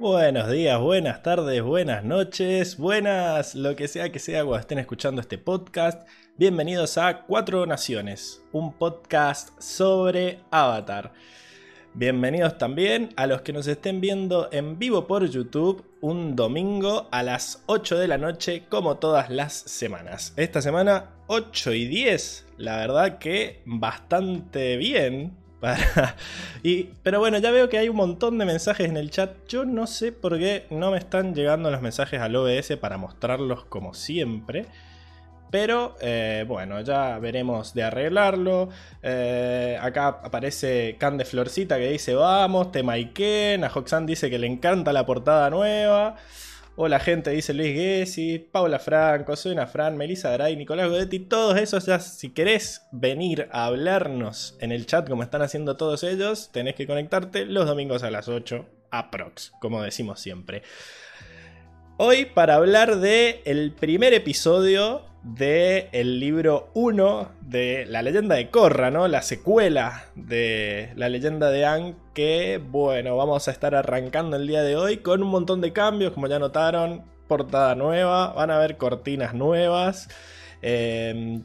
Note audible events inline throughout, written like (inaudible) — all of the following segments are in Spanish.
Buenos días, buenas tardes, buenas noches, buenas, lo que sea que sea cuando estén escuchando este podcast. Bienvenidos a Cuatro Naciones, un podcast sobre Avatar. Bienvenidos también a los que nos estén viendo en vivo por YouTube un domingo a las 8 de la noche como todas las semanas. Esta semana 8 y 10, la verdad que bastante bien (laughs) y, pero bueno, ya veo que hay un montón de mensajes en el chat. Yo no sé por qué no me están llegando los mensajes al OBS para mostrarlos como siempre. Pero eh, bueno, ya veremos de arreglarlo. Eh, acá aparece Can de Florcita que dice vamos, Temaiken. A Hoxan dice que le encanta la portada nueva. Hola gente, dice Luis Gessi, Paula Franco, soy una Fran, Melissa Garay, Nicolás Godetti, todos esos ya, si querés venir a hablarnos en el chat como están haciendo todos ellos, tenés que conectarte los domingos a las 8, aprox, como decimos siempre. Hoy para hablar de el primer episodio del el libro 1 de La leyenda de Korra, ¿no? La secuela de La leyenda de Ang, que bueno, vamos a estar arrancando el día de hoy con un montón de cambios, como ya notaron, portada nueva, van a haber cortinas nuevas. Em,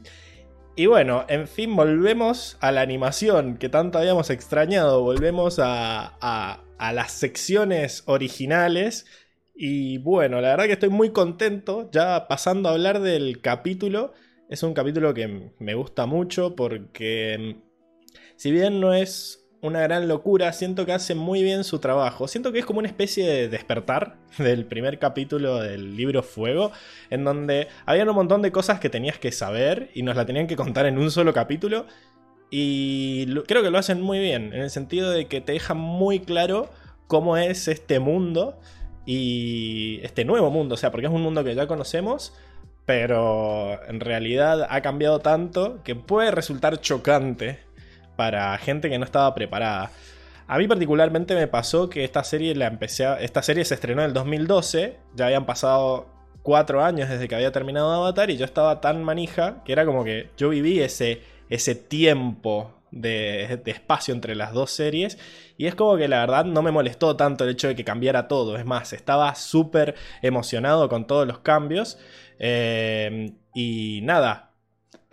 y bueno, en fin, volvemos a la animación que tanto habíamos extrañado, volvemos a las secciones originales y bueno, la verdad que estoy muy contento. Ya pasando a hablar del capítulo, es un capítulo que me gusta mucho porque si bien no es una gran locura, siento que hace muy bien su trabajo. Siento que es como una especie de despertar (laughs) del primer capítulo del libro Fuego, en donde había un montón de cosas que tenías que saber y nos la tenían que contar en un solo capítulo. Y creo que lo hacen muy bien, en el sentido de que te dejan muy claro cómo es este mundo y este nuevo mundo, o sea, porque es un mundo que ya conocemos, pero en realidad ha cambiado tanto que puede resultar chocante para gente que no estaba preparada. A mí particularmente me pasó que esta serie la empecé esta serie se estrenó en el 2012, ya habían pasado cuatro años desde que había terminado Avatar y yo estaba tan manija que era como que yo viví ese, ese tiempo de, espacio entre las dos series. Y es como que la verdad no me molestó tanto el hecho de que cambiara todo. Es más, estaba súper emocionado con todos los cambios. Eh, y nada,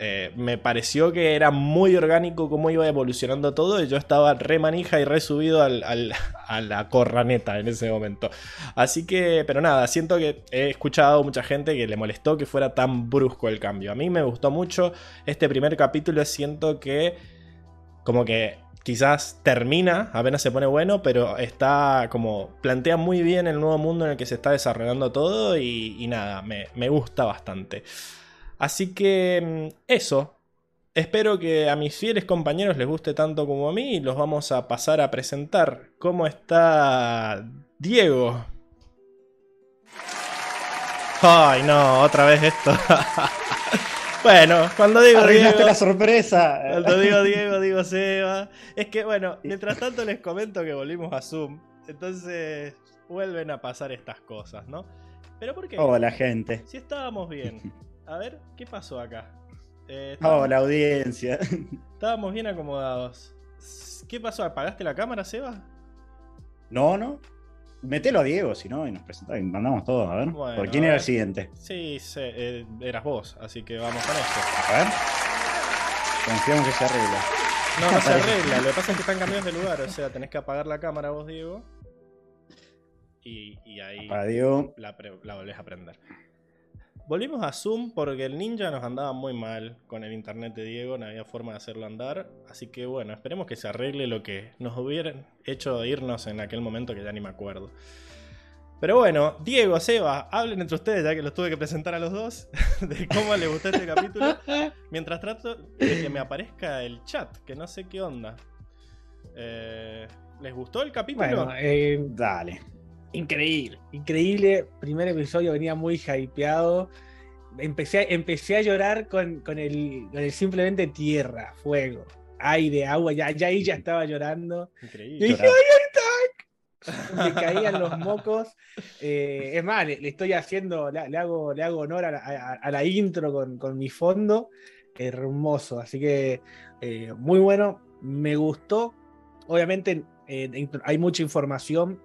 eh, me pareció que era muy orgánico cómo iba evolucionando todo y yo estaba re manija y re subido al, a la corraneta en ese momento. Así que, pero nada, siento que he escuchado mucha gente que le molestó que fuera tan brusco el cambio. A mí me gustó mucho este primer capítulo, siento que como que quizás termina, apenas se pone bueno, pero está como plantea muy bien el nuevo mundo en el que se está desarrollando todo y, nada, me, me, gusta bastante. Así que mm, eso, espero que a mis fieles compañeros les guste tanto como a mí y los vamos a pasar a presentar. ¿Cómo está Diego? Ay, no, otra vez esto. (laughs) Bueno, cuando digo Diego. la sorpresa. Cuando digo Diego, digo Seba. Es que, bueno, mientras tanto les comento que volvimos a Zoom. Entonces, vuelven a pasar estas cosas, ¿no? Pero ¿por qué? Hola, gente. Si estábamos bien. A ver, ¿qué pasó acá? Eh, Hola, audiencia. Estábamos bien acomodados. ¿Qué pasó? ¿Apagaste la cámara, Seba? No, no. Metelo a Diego, si no, y nos presentamos y mandamos todo, a ver. ¿Por quién era el siguiente? Sí, eh, eras vos, así que vamos con esto. A ver. Confiamos que se arregla. No, no se (laughs) arregla, lo que pasa es que están cambiando de lugar, o sea, tenés que apagar la cámara vos, Diego. Y, y ahí La, la volvés a prender. Volvimos a Zoom porque el ninja nos andaba muy mal con el internet de Diego, no había forma de hacerlo andar. Así que bueno, esperemos que se arregle lo que nos hubieran hecho irnos en aquel momento que ya ni me acuerdo. Pero bueno, Diego, Seba, hablen entre ustedes ya que los tuve que presentar a los dos (laughs) de cómo les gustó este capítulo. Mientras trato de que me aparezca el chat, que no sé qué onda. Eh, ¿Les gustó el capítulo? Bueno, eh, dale. Increíble, increíble. Primer episodio venía muy hypeado. Empecé, empecé a llorar con, el, simplemente tierra, fuego, aire, agua. Ya, ya ahí ya estaba llorando. Increíble. Y dije, ¡ay, Me caían los mocos. Eh, es más, le, estoy haciendo, le, hago, le hago honor a la, intro con, mi fondo. Hermoso. Así que eh, muy bueno. Me gustó. Obviamente eh, hay mucha información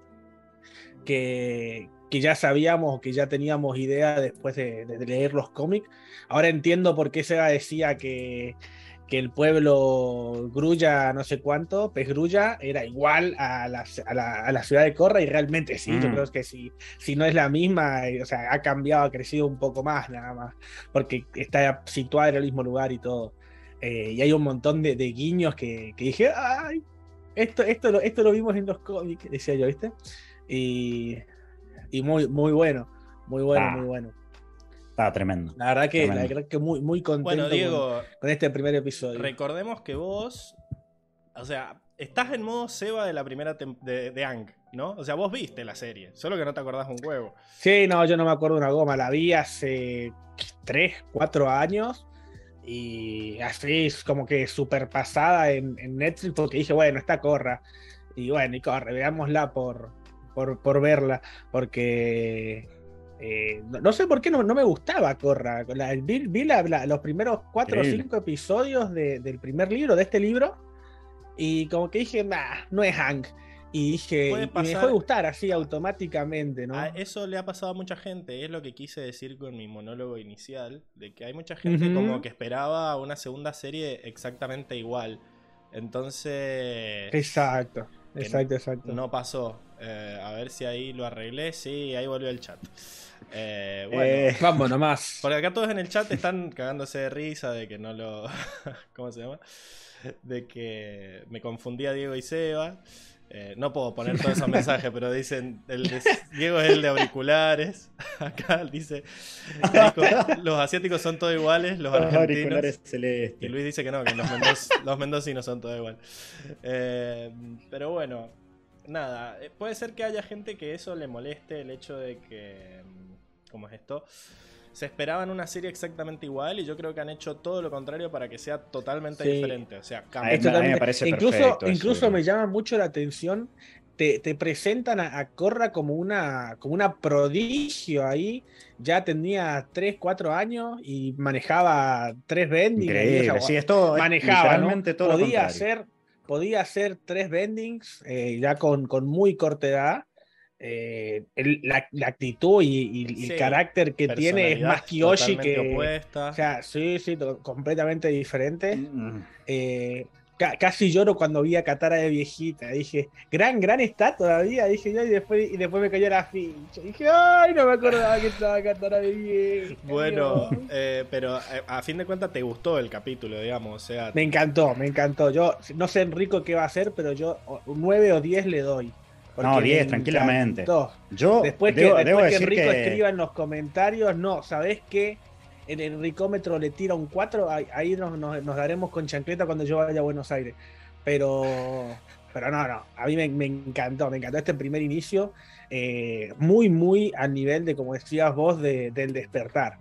que, que ya sabíamos, que ya teníamos idea después de, leer los cómics. Ahora entiendo por qué Sega decía que, que el pueblo Grulla, no sé cuánto, Pez Grulla, era igual a la, a la, ciudad de Corra y realmente sí, yo mm. creo que si, si no es la misma, eh, o sea, ha cambiado, ha crecido un poco más nada más, porque está situada en el mismo lugar y todo. Eh, y hay un montón de, guiños que, que, dije, ay, esto, esto, lo, esto lo vimos en los cómics, decía yo, ¿viste? Y, y muy, muy bueno, muy bueno, ah. muy bueno. Está tremendo. La verdad que, la verdad que muy, muy contento con, este primer episodio. Recordemos que vos, o sea, estás en modo Seba de la primera de, de Ang, ¿no? O sea, vos viste la serie, solo que no te acordás un huevo. Sí, no, yo no me acuerdo una goma. La vi hace 3, 4 años y así como que súper pasada en, en, Netflix porque dije, bueno, está corra. Y bueno, y corre, veámosla por, por, por verla, porque eh, no, sé por qué no, no me gustaba Corra. vi, los primeros cuatro o cinco episodios del primer libro, de este libro, y como que dije, nah, no es Hank. Y dije, me dejó de gustar así automáticamente, ¿no? eso le ha pasado a mucha gente, es lo que quise decir con mi monólogo inicial, de que hay mucha gente como que esperaba una segunda serie exactamente igual. Entonces... Exacto, exacto, exacto. No pasó. Eh, a ver si ahí lo arreglé. Sí, ahí volvió el chat. Eh, bueno, eh, (laughs) vamos nomás. Porque acá todos en el chat están cagándose de risa de que no lo. (laughs) ¿Cómo se llama? De que me confundía Diego y Seba. Eh, no puedo poner todos esos mensajes, pero dicen, el Diego es el de auriculares. (laughs) Acá dice, los asiáticos son todos iguales, los argentinos. Y Luis dice que no, que los, mendocinos son todos iguales. pero bueno, nada, puede ser que haya gente que eso le moleste el hecho de que como es esto, se esperaban una serie exactamente igual y yo creo que han hecho todo lo contrario para que sea totalmente diferente. O sea, me parece incluso, incluso me llama mucho la atención. Te, presentan a, Corra como una, como una prodigio ahí. Ya tenía 3, 4 años y manejaba 3 bendings. Increíble, sí, esto manejaba, todo podía hacer podía hacer tres bendings eh, ya con, con muy corta edad eh, la, actitud y, el carácter que tiene es más Kiyoshi que. Opuesta. O sea, sí, sí, completamente diferente. Mm. Eh, casi lloro cuando vi a Katara de viejita. Dije, gran, gran está todavía. Dije yo, y después, y después me cayó la ficha. Dije, ay, no me acordaba que estaba Katara de vieja. Bueno, eh, pero a fin de cuentas te gustó el capítulo, digamos. O sea, me encantó, me encantó. Yo no sé Enrico qué va a hacer, pero yo 9 o 10 le doy no, 10, tranquilamente. Yo después que, después que Enrico escriba en los comentarios, no, ¿sabés qué? El Enricómetro le tira un 4, ahí nos, daremos con chancleta cuando yo vaya a Buenos Aires. Pero, pero no, no, a mí me, encantó, me encantó este primer inicio, eh, muy, muy a nivel de, como decías vos, del despertar.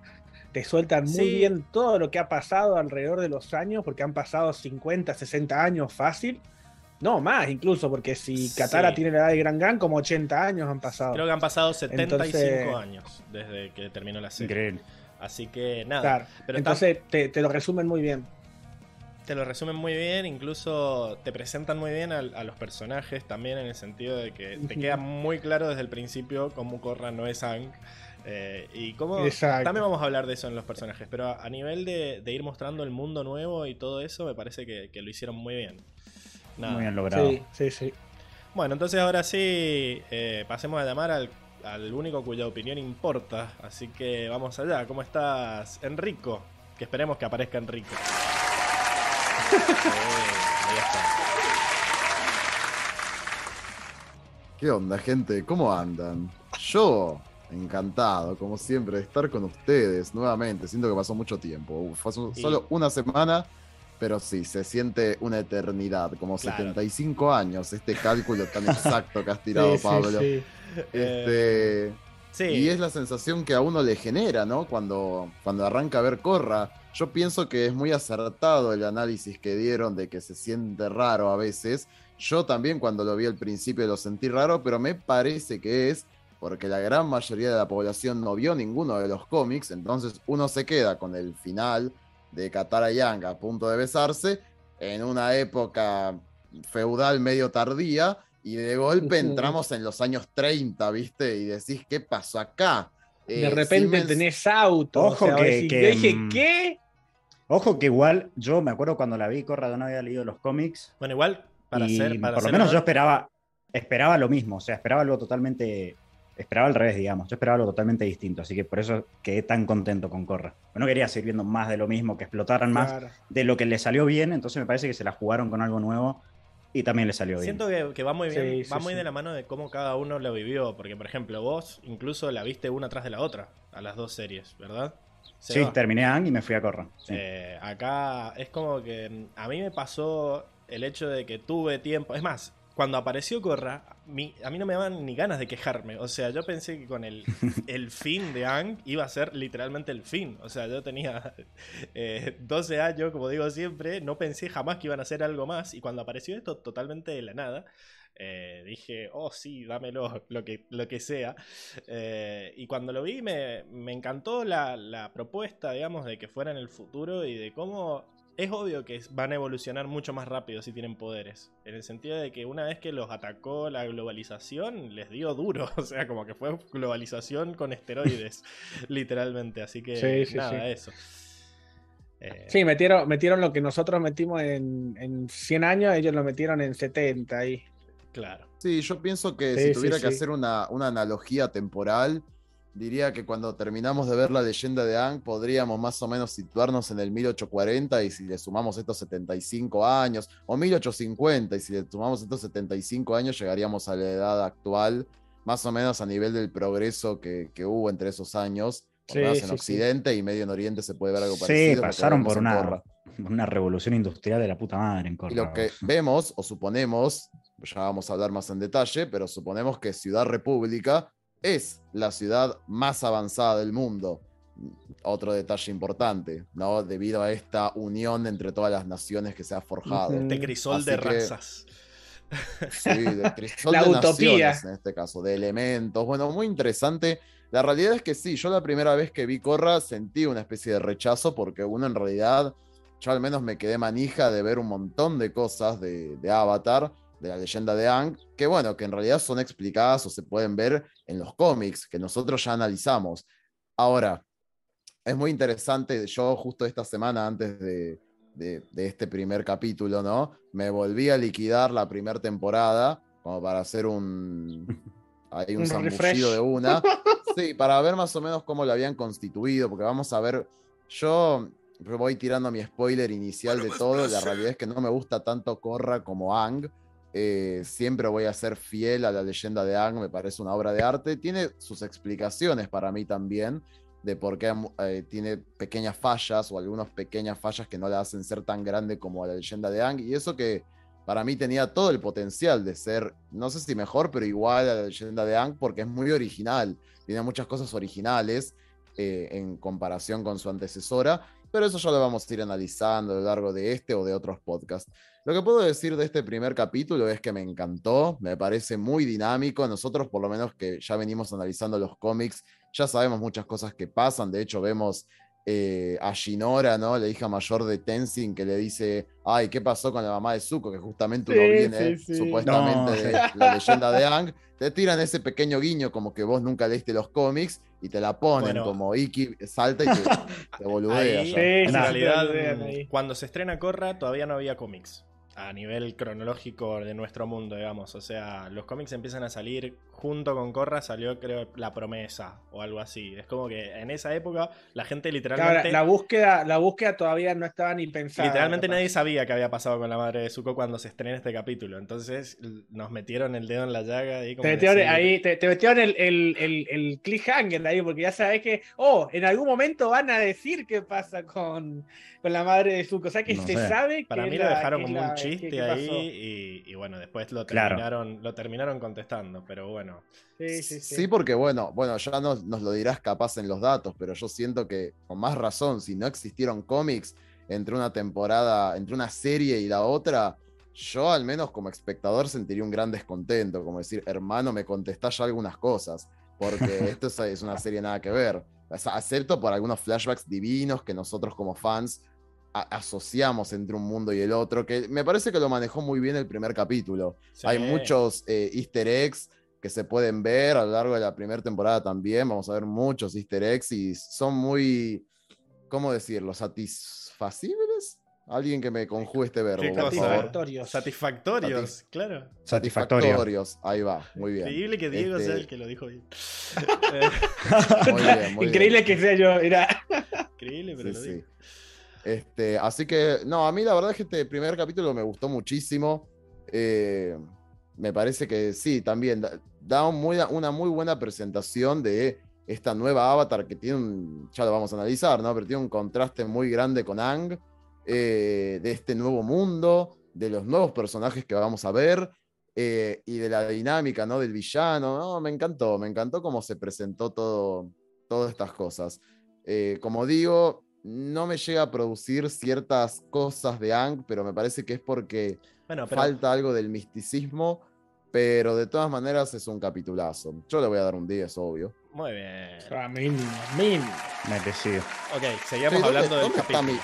Te sueltan muy bien todo lo que ha pasado alrededor de los años, porque han pasado 50, 60 años fácil no, más incluso, porque si Katara tiene la edad de Gran Gran, como 80 años han pasado. Creo que han pasado 75 años desde que terminó la serie. Increíble. Así que nada. Pero Entonces te, lo resumen muy bien. Te lo resumen muy bien, incluso te presentan muy bien a, los personajes también en el sentido de que te queda muy claro desde el principio cómo Korra no es Ang. Eh, y cómo también vamos a hablar de eso en los personajes, pero a, nivel de, ir mostrando el mundo nuevo y todo eso, me parece que lo hicieron muy bien. Muy bien logrado. Sí, sí, sí. Bueno, entonces ahora sí, eh, pasemos a llamar al, único cuya opinión importa. Así que vamos allá. ¿Cómo estás, Enrico? Que esperemos que aparezca Enrico. (laughs) ¿Qué onda, gente? ¿Cómo andan? Yo, encantado, como siempre, de estar con ustedes nuevamente. Siento que pasó mucho tiempo. Fue solo una semana pero sí, se siente una eternidad, como 75 años, este cálculo tan (laughs) exacto que has tirado, Pablo. Este, y es la sensación que a uno le genera, ¿no? Cuando, cuando arranca a ver Corra. Yo pienso que es muy acertado el análisis que dieron de que se siente raro a veces. Yo también cuando lo vi al principio lo sentí raro, pero me parece que es porque la gran mayoría de la población no vio ninguno de los cómics, entonces uno se queda con el final de Katara y a punto de besarse en una época feudal medio tardía y de golpe entramos en los años 30, ¿viste? Y decís, ¿qué pasó acá? de repente tenés auto. Ojo que, dije, mm, ¿qué? Ojo que igual, yo me acuerdo cuando la vi, Corra, no había leído los cómics. Bueno, igual, para ser. por lo menos yo esperaba, esperaba lo mismo, o sea, esperaba algo totalmente. Esperaba al revés, digamos. Yo esperaba algo totalmente distinto, así que por eso quedé tan contento con Corra. no quería seguir viendo más de lo mismo, que explotaran más de lo que le salió bien, entonces me parece que se la jugaron con algo nuevo y también le salió bien. Siento que, va muy bien, va muy de la mano de cómo cada uno lo vivió, porque por ejemplo vos incluso la viste una tras de la otra, a las dos series, ¿verdad? sí, terminé Ang y me fui a Corra. Eh, acá es como que a mí me pasó el hecho de que tuve tiempo, es más, cuando apareció Corra, a mí no me daban ni ganas de quejarme. O sea, yo pensé que con el, (laughs) el fin de Ang iba a ser literalmente el fin. O sea, yo tenía 12 (laughs) eh, años, como digo siempre, no pensé jamás que iban a hacer algo más. Y cuando apareció esto totalmente de la nada, eh, dije, oh sí, dámelo, lo que, lo que sea. Eh, y cuando lo vi me, me encantó la, la, propuesta, digamos, de que fuera en el futuro y de cómo es obvio que van a evolucionar mucho más rápido si tienen poderes. En el sentido de que una vez que los atacó la globalización, les dio duro. (laughs) O sea, como que fue globalización con esteroides, (laughs) literalmente. Así que nada, eso. Eh, sí, metieron, metieron lo que nosotros metimos en, en 100 años, ellos lo metieron en 70 ahí. Claro. Sí, yo pienso que si tuviera que hacer una, una analogía temporal, diría que cuando terminamos de ver la leyenda de Ang, podríamos más o menos situarnos en el 1840 y si le sumamos estos 75 años, o 1850 y si le sumamos estos 75 años, llegaríamos a la edad actual, más o menos a nivel del progreso que, hubo entre esos años. en Occidente y medio en Oriente se puede ver algo parecido. Sí, pasaron por una, una revolución industrial de la puta madre en Corra. Y lo que vemos o suponemos, ya vamos a hablar más en detalle, pero suponemos que Ciudad República es la ciudad más avanzada del mundo. Otro detalle importante, ¿no? Debido a esta unión entre todas las naciones que se ha forjado. De crisol de razas. Sí, de (laughs) crisol de naciones en este caso, de elementos. Bueno, muy interesante. La realidad es que sí, yo la primera vez que vi Corra sentí una especie de rechazo porque uno en realidad, yo al menos me quedé manija de ver un montón de cosas de, de Avatar de la leyenda de Ang, que bueno, que en realidad son explicadas o se pueden ver en los cómics, que nosotros ya analizamos. Ahora, es muy interesante, yo justo esta semana antes de, este primer capítulo, ¿no? Me volví a liquidar la primera temporada, como para hacer un... (laughs) Hay un, un de una. (laughs) Sí, para ver más o menos cómo lo habían constituido, porque vamos a ver, yo voy tirando mi spoiler inicial de todo, la realidad es que no me gusta tanto Corra como Ang, eh, siempre voy a ser fiel a la leyenda de Ang, me parece una obra de arte. Tiene sus explicaciones para mí también de por qué eh, tiene pequeñas fallas o algunas pequeñas fallas que no la hacen ser tan grande como la leyenda de Ang. Y eso que para mí tenía todo el potencial de ser, no sé si mejor, pero igual a la leyenda de Ang porque es muy original. Tiene muchas cosas originales eh, en comparación con su antecesora. Pero eso ya lo vamos a ir analizando a lo largo de este o de otros podcasts. Lo que puedo decir de este primer capítulo es que me encantó, me parece muy dinámico. Nosotros, por lo menos que ya venimos analizando los cómics, ya sabemos muchas cosas que pasan. De hecho, vemos eh, a Shinora, ¿no? La hija mayor de Tenzin, que le dice, ay, ¿qué pasó con la mamá de Zuko? Que justamente uno viene supuestamente de la leyenda de Ang. Te tiran ese pequeño guiño como que vos nunca leíste los cómics y te la ponen como Iki salta y te, te (laughs) boludea. en realidad, cuando se estrena Corra todavía no había cómics a nivel cronológico de nuestro mundo, digamos. O sea, los cómics empiezan a salir junto con Corra, salió creo La Promesa o algo así. Es como que en esa época la gente literalmente... la, búsqueda, la búsqueda todavía no estaba ni pensada. Literalmente nadie sabía qué había pasado con la madre de Zuko cuando se estrena este capítulo. Entonces nos metieron el dedo en la llaga. Ahí te, metieron, ahí, te, metieron el, el, el, el cliffhanger ahí, porque ya sabes que, oh, en algún momento van a decir qué pasa con con la madre de Zuko. O sea que se sabe que. Para mí lo dejaron como un chiste ahí y, bueno, después lo terminaron, lo terminaron contestando, pero bueno. Sí, sí, sí. sí porque bueno, bueno, ya nos, nos lo dirás capaz en los datos, pero yo siento que con más razón, si no existieron cómics entre una temporada, entre una serie y la otra, yo al menos como espectador sentiría un gran descontento, como decir, hermano, me contestás ya algunas cosas, porque (laughs) esto es una serie nada que ver. acepto por algunos flashbacks divinos que nosotros como fans asociamos entre un mundo y el otro, que me parece que lo manejó muy bien el primer capítulo. Hay muchos eh, easter eggs que se pueden ver a lo largo de la primera temporada también, vamos a ver muchos easter eggs y son muy, ¿cómo decirlo? Satisfacibles. Alguien que me conjugue este verbo. Satisfactorios. Satisfactorios, claro. Satisfactorios. Ahí va, muy bien. Increíble que Diego sea este el que lo dijo bien. (laughs) muy bien Increíble que sea yo, mira. Increíble, pero lo sí. Este, así que, no, a mí la verdad es que este primer capítulo me gustó muchísimo. Eh, me parece que sí, también da, una muy buena presentación de esta nueva avatar que tiene un, ya lo vamos a analizar, ¿no? Pero tiene un contraste muy grande con Ang, eh, de este nuevo mundo, de los nuevos personajes que vamos a ver eh, y de la dinámica, ¿no? Del villano, ¿no? Me encantó, me encantó cómo se presentó todo, todas estas cosas. como digo, no me llega a producir ciertas cosas de Ang, pero me parece que es porque falta algo del misticismo, pero de todas maneras es un capitulazo. Yo le voy a dar un 10, obvio. Muy bien. Ah, mínimo, mínimo. Merecido. Ok, seguimos hablando del capítulo. Está mi,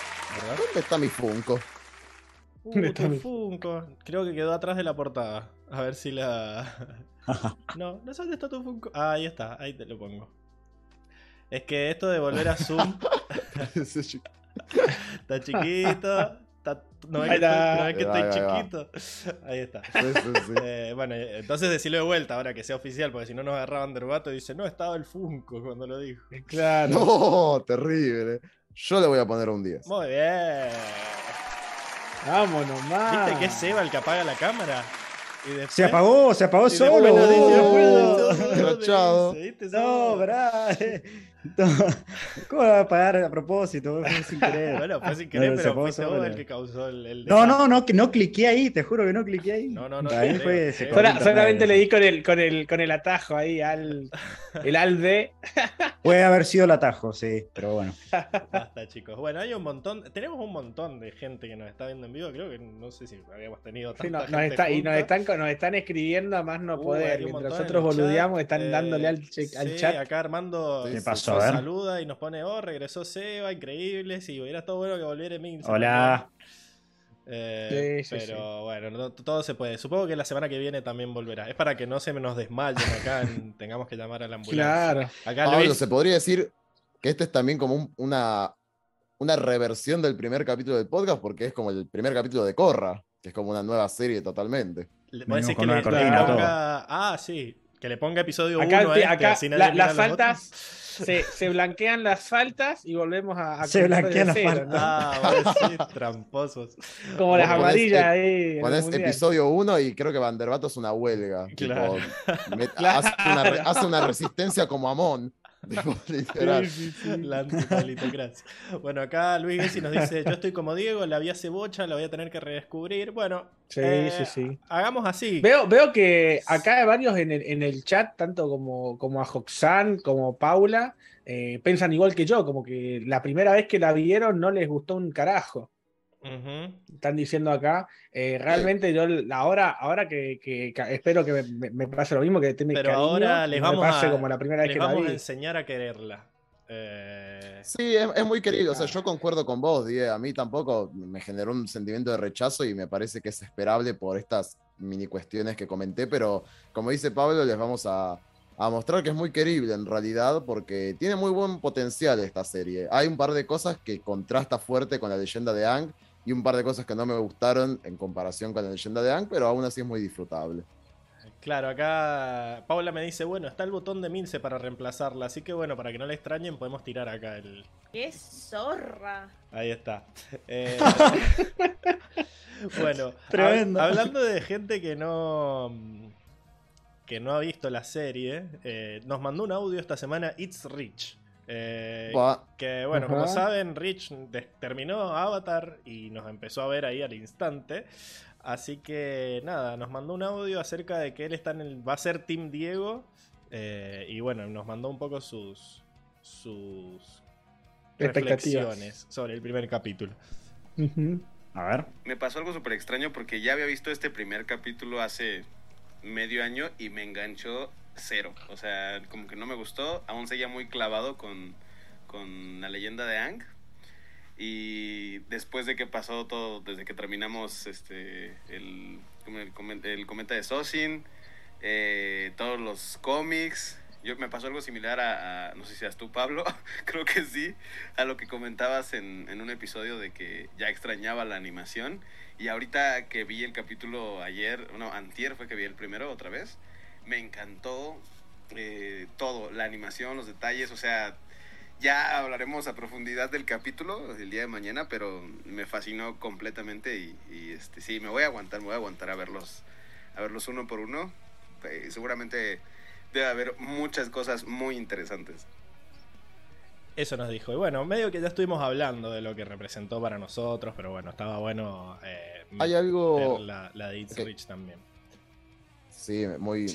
¿Dónde está mi Funko? Uh, tu Funko. Creo que quedó atrás de la portada. A ver si la. (laughs) no, no sé dónde está tu Funko. Ah, ahí está, ahí te lo pongo. Es que esto de volver a Zoom. (laughs) está chiquito. no, es que, estoy, chiquito. Ahí está. Eh, bueno, entonces decirlo de vuelta ahora que sea oficial, porque si no nos agarraban de y dice, no, estaba el Funko cuando lo dijo. Claro. No, terrible. Yo le voy a poner un 10. Muy bien. Vámonos más. ¿Viste que es Seba el que apaga la cámara? se apagó, se apagó solo. Chao. (laughs) No, verdad. (laughs) ¿Cómo va a pagar a propósito? Fue sin (laughs) querer. Bueno, fue sin querer, pero fue todo el que causó el. no, no, no, que no cliqué ahí, te juro que no cliqué ahí. No, no, no. Ahí fue, solamente le di con el, con, el, con el atajo ahí al. El alde. (laughs) Puede haber sido el atajo, sí, pero bueno. Basta, chicos. Bueno, hay un montón. Tenemos un montón de gente que nos está viendo en vivo. Creo que no sé si habíamos tenido tanta gente está, Y nos están, nos están escribiendo a más no uh, poder. Mientras nosotros boludeamos, están dándole al, al sí, chat. acá Armando. ¿Qué pasó? Saluda y nos pone, oh, regresó Seba, increíble. Si hubiera estado bueno que volviera Emil. Hola. Eh, pero bueno, todo se puede. Supongo que la semana que viene también volverá. Es para que no se nos desmayen acá, (laughs) tengamos que llamar a la ambulancia. Claro. Acá se podría decir que este es también como una, una reversión del primer capítulo del podcast, porque es como el primer capítulo de Corra, que es como una nueva serie totalmente. Le, que le, Ah, sí. Que le ponga episodio 1 acá, acá las faltas se, se, (laughs) blanquean las faltas y volvemos a, se blanquean las faltas. ah bueno, (laughs) sí, tramposos. Como las amarillas ahí pones episodio 1 y creo que Vanderbato es una huelga claro. (laughs) Hace, una, hace, una, resistencia como Amon (laughs) literal. La Bueno, acá Luis Gessi nos dice: Yo estoy como Diego, la vi hace bocha, la voy a tener que redescubrir. Bueno, sí, eh, sí, sí. hagamos así. Veo, veo que acá hay varios en el, en el chat, tanto como, como a Joxan como Paula, eh, piensan igual que yo, como que la primera vez que la vieron no les gustó un carajo. Están diciendo acá. Eh, realmente yo ahora, ahora que, espero que me, pase lo mismo, que Pero ahora les vamos, a, como la primera vez que vamos a enseñar a quererla. Eh... Sí, es, muy querido. O sea, yo concuerdo con vos, Die. A mí tampoco me generó un sentimiento de rechazo y me parece que es esperable por estas mini cuestiones que comenté. Pero como dice Pablo, les vamos a, a mostrar que es muy querible en realidad porque tiene muy buen potencial esta serie. Hay un par de cosas que contrasta fuerte con la leyenda de Ang y un par de cosas que no me gustaron en comparación con la leyenda de Ang, pero aún así es muy disfrutable. Claro, acá Paula me dice, bueno, está el botón de Mince para reemplazarla, así que bueno, para que no le extrañen podemos tirar acá el... ¡Qué zorra! Ahí está. (laughs) Eh, (laughs) bueno, Tremendo. hablando de gente que no que no ha visto la serie, eh, nos mandó un audio esta semana, It's Rich. Eh, que bueno, como saben, Rich terminó Avatar y nos empezó a ver ahí al instante. Así que nada, nos mandó un audio acerca de que él está en el, va a ser Team Diego. Eh, y bueno, nos mandó un poco sus, sus reflexiones sobre el primer capítulo. A ver. Me pasó algo súper extraño porque ya había visto este primer capítulo hace medio año y me enganchó cero. O sea, como que no me gustó. Aún seguía muy clavado con, con la leyenda de Ang. Y después de que pasó todo, desde que terminamos este el, el, comenta de Sosin, eh, todos los cómics, yo, me pasó algo similar a, no sé si seas tú, Pablo, (laughs) creo que sí, a lo que comentabas en, en, un episodio de que ya extrañaba la animación. Y ahorita que vi el capítulo ayer, no, antier fue que vi el primero otra vez, me encantó eh, todo, la animación, los detalles, o sea, ya hablaremos a profundidad del capítulo el día de mañana, pero me fascinó completamente y, y este, sí, me voy a aguantar, me voy a aguantar a verlos, a verlos uno por uno. Eh, seguramente debe haber muchas cosas muy interesantes. Eso nos dijo. Y bueno, medio que ya estuvimos hablando de lo que representó para nosotros, pero bueno, estaba bueno eh, Hay algo... la, de It's Rich también. Sí, muy,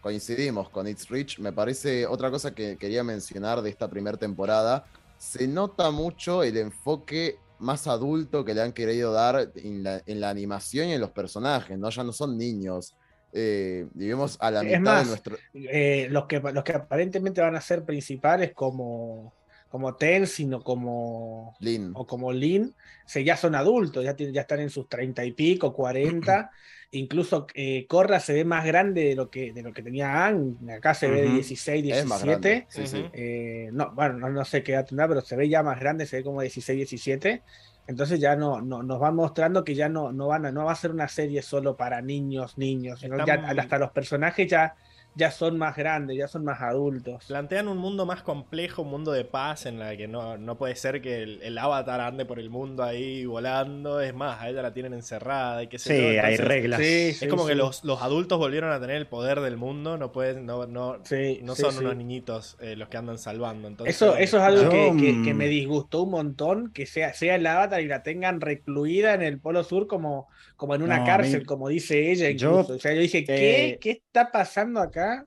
coincidimos con It's Rich. Me parece otra cosa que quería mencionar de esta primera temporada. Se nota mucho el enfoque más adulto que le han querido dar en la, en la animación y en los personajes, ¿no? Ya no son niños eh, vivimos a la mitad de nuestro. Eh, los, que, los que aparentemente van a ser principales, como, como Ten, sino como Lin. o como Lin, se, ya son adultos, ya, ya están en sus treinta y pico, cuarenta. (clears throat) Incluso eh, Corra se ve más grande de lo que, de lo que tenía Ang. Acá se ve de 16, 17. Eh, no, bueno, no, no, sé qué edad tendrá, pero se ve ya más grande, se ve como 16, 17. Entonces ya no, no, nos va mostrando que ya no, no, van a, no va a ser una serie solo para niños, niños, sino ya hasta los personajes ya ya son más grandes, ya son más adultos. Plantean un mundo más complejo, un mundo de paz en la que no, no puede ser que el, avatar ande por el mundo ahí volando. Es más, a ella la tienen encerrada y que Sí, hay reglas. es como que los, los, adultos volvieron a tener el poder del mundo, no pueden, no, no, no son unos niñitos eh, los que andan salvando. Entonces, eso, eso es algo que, que, me disgustó un montón, que sea, sea el avatar y la tengan recluida en el Polo Sur como, como en una cárcel, como dice ella incluso. o sea, yo dije, ¿qué, ¿qué está pasando acá?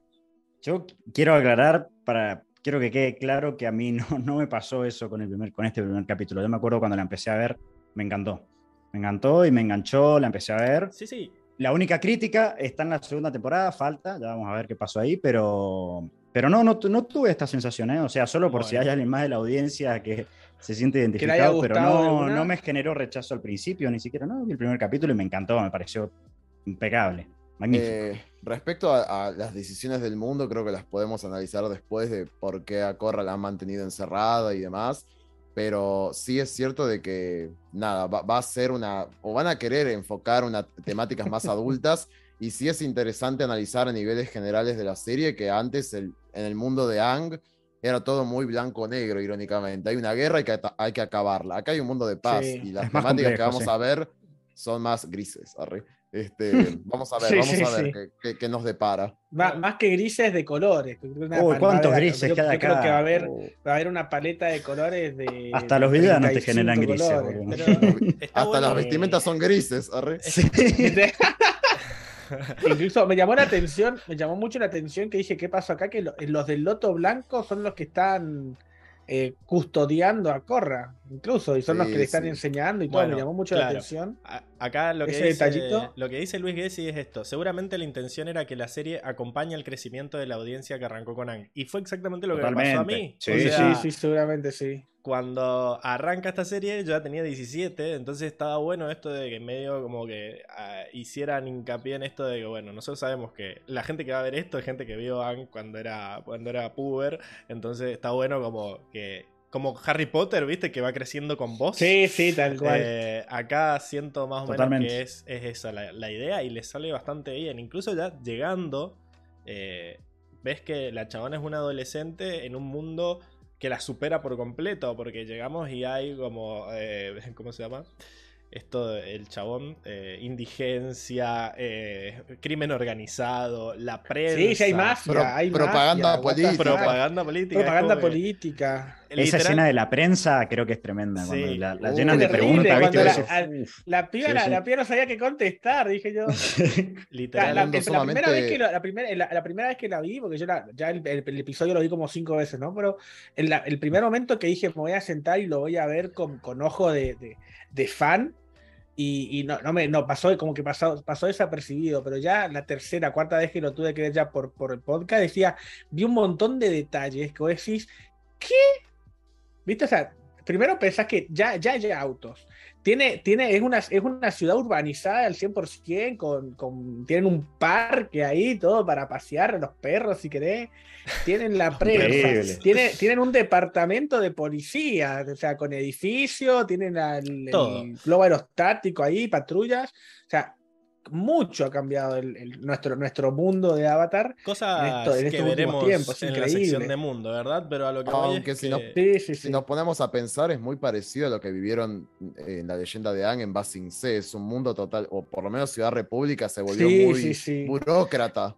Yo quiero aclarar para. Quiero que quede claro que a mí no, (laughs) no me pasó eso con, el primer, con este primer capítulo. Yo me acuerdo cuando la empecé a ver, me encantó. Me encantó y me enganchó, la empecé a ver. Sí, sí. La única crítica está en la segunda temporada, falta, ya vamos a ver qué pasó ahí, pero, pero no, no, no tuve esta sensación, ¿eh? o sea, solo por si hay alguien más de la audiencia que se siente identificado, pero no, no me generó rechazo al principio, ni siquiera, no, el primer capítulo y me encantó, me pareció impecable. Eh, respecto a, las decisiones del mundo, creo que las podemos analizar después de por qué a Corra la han mantenido encerrada y demás. Pero sí es cierto de que, nada, va, a ser una, o van a querer enfocar una temáticas más adultas. Y sí es interesante analizar a niveles generales de la serie que antes en el mundo de Ang era todo muy blanco-negro, irónicamente. Hay una guerra y que, hay que acabarla. Acá hay un mundo de paz y las temáticas que vamos a ver son más grises. Este, (laughs) vamos a ver, vamos a ver qué, nos depara. más que grises de colores. Uy, ¿cuántos grises yo, cada yo creo que va a, haber, va a haber una paleta de colores de. Hasta los villanos te generan grises. (laughs) Hasta las vestimentas son grises. (laughs) (laughs) Incluso me llamó la atención, me llamó mucho la atención que dije, ¿qué pasó acá? Que los del loto blanco son los que están eh, custodiando a Corra, incluso, y son los que le están enseñando y todo, me llamó mucho la atención. acá lo que, dice, lo que dice Luis Gessi es esto: seguramente la intención era que la serie acompañe el crecimiento de la audiencia que arrancó con Ang. Y fue exactamente lo que me pasó a mí. Sí, sí, sí, seguramente sí cuando arranca esta serie yo ya tenía 17, entonces estaba bueno esto de que medio como que ah, hicieran hincapié en esto de que, bueno, nosotros sabemos que la gente que va a ver esto es gente que vio Anne cuando era, cuando era puber, entonces está bueno como que... Como Harry Potter, ¿viste? Que va creciendo con vos. Sí, sí, tal cual. Eh, acá siento más o menos que es, es esa la, idea y le sale bastante bien. Incluso ya llegando, eh, ves que la chabona es una adolescente en un mundo que la supera por completo, porque llegamos y hay como, eh, (laughs) ¿cómo se llama? esto, el chabón, eh, indigencia, eh, crimen organizado, la prensa. Sí, sí hay mafia, hay propaganda política. Propaganda política. Propaganda política. Esa escena de la prensa creo que es tremenda. Cuando la, uh, llenan de preguntas, ¿viste? La, la, piba, la, piba no sabía qué contestar, dije yo. (laughs) Literalmente. La, primera vez que la, primera, la, primera vez que la vi, porque yo ya el, episodio lo vi como cinco veces, ¿no? Pero el primer momento que dije me voy a sentar y lo voy a ver con, con ojo de, de, de fan y, no, no, me no pasó como que pasó, pasó desapercibido, pero ya la tercera, cuarta vez que lo tuve que ver ya por, por el podcast, decía, vi un montón de detalles que vos decís, ¿qué? ¿Viste? O sea, primero pensás que ya, ya hay autos. Tiene, tiene, es, una, es una ciudad urbanizada al 100%, con, con, tienen un parque ahí, todo para pasear, los perros si querés. Tienen la (laughs) presa, tiene, tienen un departamento de policía, o sea, con edificio, tienen el, el globo aerostático ahí, patrullas. O sea, mucho ha cambiado el, nuestro, nuestro mundo de Avatar. Cosas en, que veremos en la sección de mundo, ¿verdad? Pero a lo que Aunque si, Nos, nos ponemos a pensar, es muy parecido a lo que vivieron en la leyenda de Ang en Basing C. Es un mundo total, o por lo menos Ciudad República se volvió muy burócrata.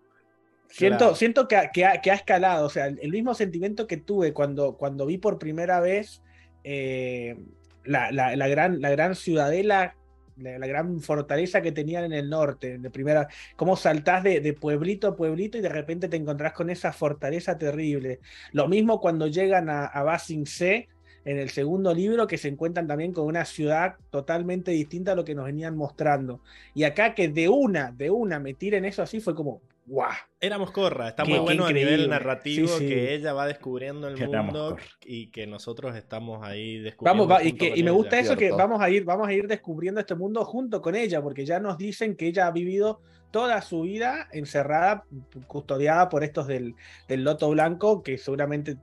Siento, siento que, ha, que, ha, escalado, o sea, el, mismo sentimiento que tuve cuando, cuando vi por primera vez eh, la, la, la, gran, la gran ciudadela la, gran fortaleza que tenían en el norte, de primera, cómo saltás de, pueblito a pueblito y de repente te encontrás con esa fortaleza terrible. Lo mismo cuando llegan a, a Basing C en el segundo libro, que se encuentran también con una ciudad totalmente distinta a lo que nos venían mostrando. Y acá que de una, de una me tiren eso así fue como, ¡guau! Éramos Corra, está muy bueno a nivel narrativo que ella va descubriendo el mundo y que nosotros estamos ahí descubriendo. Vamos, y, me gusta eso que vamos a, ir, vamos a ir descubriendo este mundo junto con ella, porque ya nos dicen que ella ha vivido toda su vida encerrada, custodiada por estos del, del Loto Blanco, que seguramente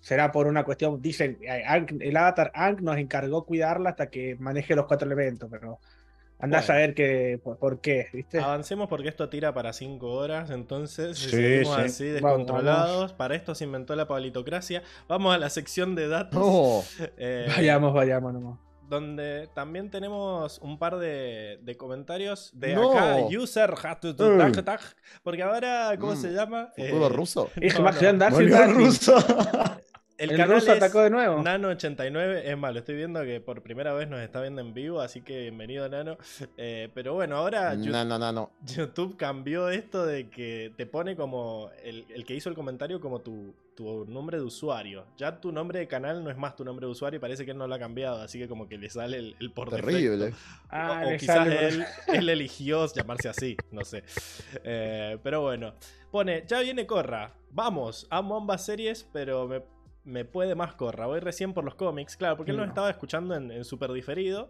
será por una cuestión, dicen, eh, el avatar Ankh nos encargó cuidarla hasta que maneje los cuatro elementos, pero andás a ver que, por, qué, ¿viste? Avancemos porque esto tira para cinco horas, entonces seguimos así descontrolados. Para esto se inventó la palitocracia. Vamos a la sección de datos. (laughs) Eh, vayamos, vayamos nomás donde también tenemos un par de, comentarios de acá, user, mm. porque ahora, ¿cómo mm. se llama? ¿Futuro eh, ruso? (laughs) no. ruso. (laughs) El, canal atacó de nuevo. Nano89, es malo, estoy viendo que por primera vez nos está viendo en vivo, así que bienvenido Nano. Eh, pero bueno, ahora YouTube cambió esto de que te pone como el, que hizo el comentario como tu, nombre de usuario. Ya tu nombre de canal no es más tu nombre de usuario y parece que él no lo ha cambiado, así que como que le sale el, el por Terrible. Ah, o, quizás él, él, eligió llamarse así, no sé. Eh, pero bueno, pone, ya viene Corra. Vamos, amo ambas series, pero me me puede más Corra. Voy recién por los cómics, claro, porque él nos estaba escuchando en, super diferido.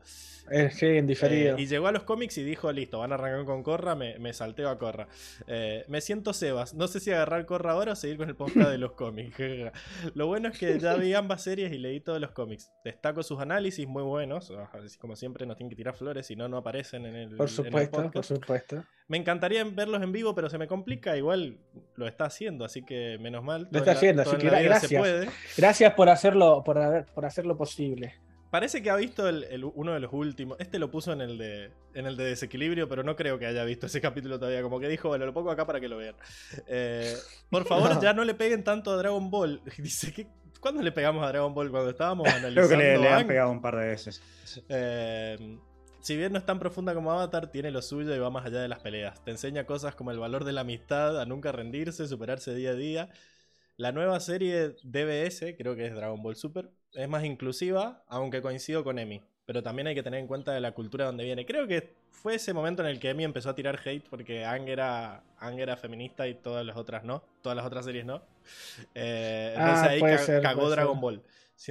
Eh, sí, en diferido. Eh, y llegó a los cómics y dijo, listo, van a arrancar con Corra, me, me salteo a Corra. Eh, me siento Sebas, no sé si agarrar Corra ahora o seguir con el podcast de los cómics. (laughs) Lo bueno es que ya vi ambas series y leí todos los cómics. Destaco sus análisis muy buenos, como siempre nos tienen que tirar flores, si no, no aparecen en el Por supuesto, por supuesto. Me encantaría verlos en vivo, pero se me complica. Igual lo está haciendo, así que menos mal. Lo está haciendo, así que gracias. Gracias por hacerlo, por, por hacerlo posible. Parece que ha visto uno de los últimos. Este lo puso en el, de, en el de desequilibrio, pero no creo que haya visto ese (laughs) capítulo todavía. Como que dijo, bueno, lo pongo acá para que lo vean. Eh, por (laughs) favor, ya no le peguen tanto a Dragon Ball. (laughs) Dice que. ¿Cuándo le pegamos a Dragon Ball? Cuando estábamos analizando. Creo que le, han pegado un par de veces. Eh, si bien no es tan profunda como Avatar, tiene lo suyo y va más allá de las peleas. Te enseña cosas como el valor de la amistad, a nunca rendirse, superarse día a día. La nueva serie DBS, creo que es Dragon Ball Super, es más inclusiva, aunque coincido con Emi. Pero también hay que tener en cuenta de la cultura donde viene. Creo que fue ese momento en el que Emi empezó a tirar hate porque Ang era, era feminista y todas las otras no. Todas las otras series no. Eh, ah, entonces ahí cagó Dragon Ball.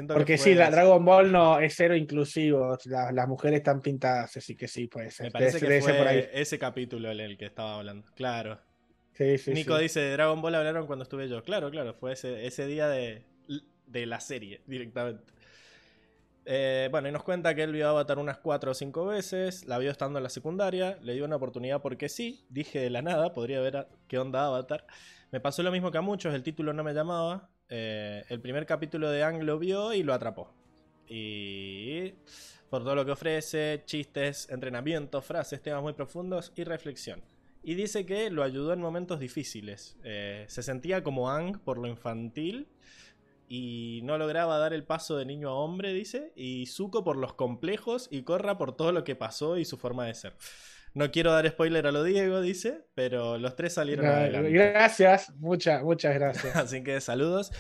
Porque sí, la Dragon Ball no es cero inclusivo. las mujeres están pintadas, así que sí, puede ser. Me parece que fue ese capítulo en el que estaba hablando. Claro. Nico dice: Dragon Ball hablaron cuando estuve yo. Claro, claro, fue ese, ese día de, de la serie directamente. Eh, bueno, y nos cuenta que él vio Avatar unas 4 o 5 veces, la vio estando en la secundaria, le dio una oportunidad porque sí, dije de la nada, podría ver qué onda Avatar. Me pasó lo mismo que a muchos, el título no me llamaba, eh, el primer capítulo de Ang lo vio y lo atrapó. Y por todo lo que ofrece, chistes, entrenamiento, frases, temas muy profundos y reflexión. Y dice que lo ayudó en momentos difíciles. Eh, se sentía como Ang por lo infantil y no lograba dar el paso de niño a hombre, dice. Y Zuko por los complejos y Corra por todo lo que pasó y su forma de ser. No quiero dar spoiler a lo Diego, dice, pero los tres salieron adelante. Gracias, muchas, muchas gracias. (laughs) Así que saludos.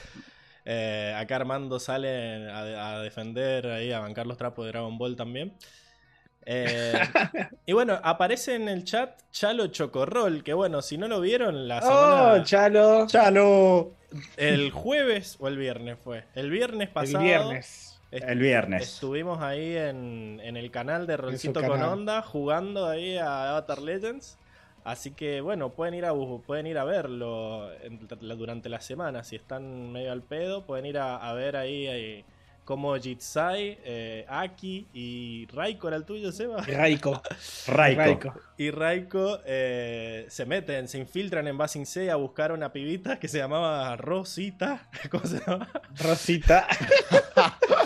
Eh, acá Armando sale a, defender ahí, a bancar los trapos de Dragon Ball también. Eh, (laughs) y bueno, aparece en el chat Chalo Chocorrol, que bueno, si no lo vieron la semana... ¡Oh, Chalo! ¡Chalo! El jueves o el viernes fue. El viernes pasado. El viernes El viernes. Estuvimos ahí en, en el canal de Rolcito con canal. Onda jugando ahí a Avatar Legends. Así que bueno, pueden ir a, pueden ir a verlo durante la semana. Si están medio al pedo, pueden ir a, a ver ahí, eh, cómo Jitsai, eh, Aki y Raiko era el tuyo, Seba. Raiko. (laughs) Raiko. Y Raiko eh, se meten, se infiltran en Basing C a buscar a una pibita que se llamaba Rosita. (laughs) ¿Cómo se llama? Rosita. (laughs)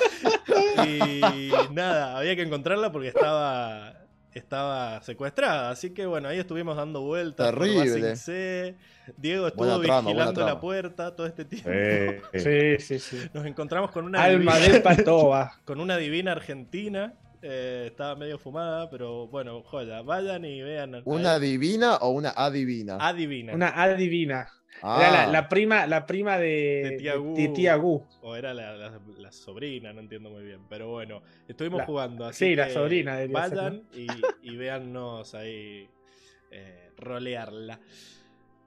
Y nada, había que encontrarla porque estaba, estaba secuestrada. Así que bueno, ahí estuvimos dando vueltas. Terrible. C. Diego estuvo Buena trama, buena vigilando la trama. puerta todo este tiempo. Eh, Sí, sí, sí. Nos encontramos con una, Alma divina, de Patoba. (laughs) con una divina argentina. eh, estaba medio fumada, pero bueno, joya. Vayan y vean. ¿Una divina o una adivina? adivina. Una adivina. Ah, Era la, la prima, la prima de, De tía Gu. de tía Gu. O era la, la- la sobrina, no entiendo muy bien. Pero bueno, estuvimos jugando. Así sí, la sobrina ser, Vayan (laughs) y, y véannos ahí eh, rolearla.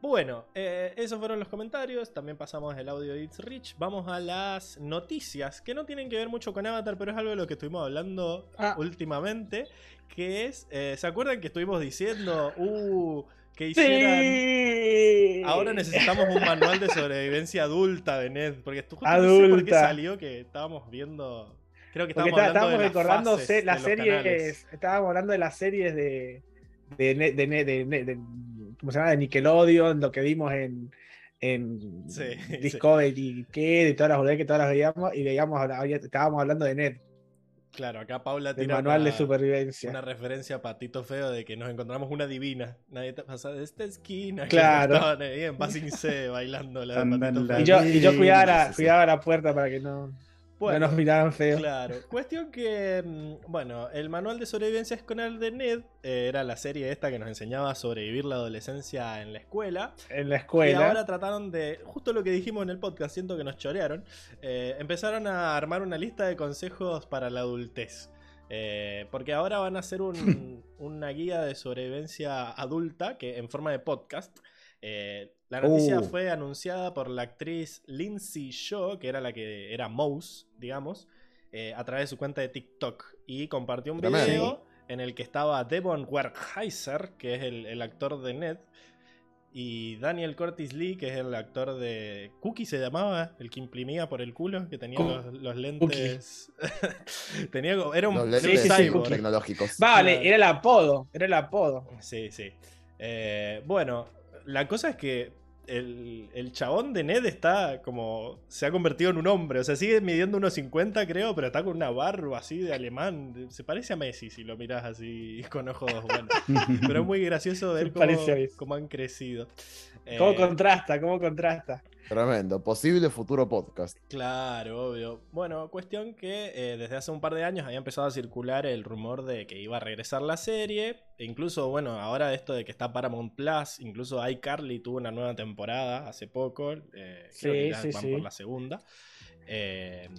Bueno, eh, esos fueron los comentarios. También pasamos el audio de It's Rich. Vamos a las noticias, que no tienen que ver mucho con Avatar, pero es algo de lo que estuvimos hablando Ah. últimamente. Que es, eh, ¿se acuerdan que estuvimos diciendo, uh, que hicieran... Sí. Ahora necesitamos un manual de sobrevivencia adulta de Ned. Porque tú justo no sé por qué Adulta. salió que estábamos viendo. Creo que estábamos, está- hablando estábamos de las recordando fases se- de las los series. Estábamos hablando de las series de. de, de, de, de- ¿Cómo se llama? De Nickelodeon, lo que vimos en. En Sí, (laughs) Discovery, que de todas las que todas las veíamos, y veíamos, estábamos hablando de Ned, Claro, acá Paula manual una, de supervivencia. una referencia a Patito Feo de que nos encontramos una divina. Nadie te pasa de esta esquina. que (laughs) Claro. Estaban ahí en Basing C bailando la de Patito. Feo. Y yo, y yo cuidaba, la, cuidaba la puerta para que no, Bueno, no nos miraran feo. Claro. Cuestión que, mm, bueno, el manual de sobrevivencia escolar de Ned eh, era la serie esta que nos enseñaba a sobrevivir la adolescencia en la escuela. En la Y escuela. ahora trataron de, justo lo que dijimos en el podcast, siento que nos chorearon, eh, empezaron a armar una lista de consejos para la adultez. Eh, porque ahora van a hacer un- (laughs) una guía de sobrevivencia adulta que en forma de podcast. Eh, la noticia Uh. fue anunciada por la actriz Lindsay Shaw, que era la que era Mouse, digamos, eh, a través de su cuenta de TikTok. Y compartió un Tremendo. video en el que estaba Devon Werkheiser, que es el, el actor de Ned, y Daniel Curtis Lee, que es el actor de Cookie, se llamaba, el que imprimía por el culo, que tenía los, los lentes. (laughs) tenía, era un, Los lentes sí, sí, cyborg. tecnológicos. Vale, era el apodo, era el apodo. Sí, sí. Eh, bueno, la cosa es que el, el chabón de Ned está como. Se ha convertido en un hombre. O sea, sigue midiendo unos 50, creo, pero está con una barba así de alemán. Se parece a Messi si lo miras así (laughs) con ojos buenos. Pero es muy gracioso ver cómo, cómo han crecido. ¿Cómo Eh, contrasta? ¿Cómo contrasta? Tremendo. Posible futuro podcast. Claro, obvio. Bueno, cuestión que eh, desde hace un par de años había empezado a circular el rumor de que iba a regresar la serie. E incluso, bueno, ahora esto de que está Paramount Plus, incluso iCarly tuvo una nueva temporada hace poco. eh, creo que ya sí, van sí. por la segunda. Eh,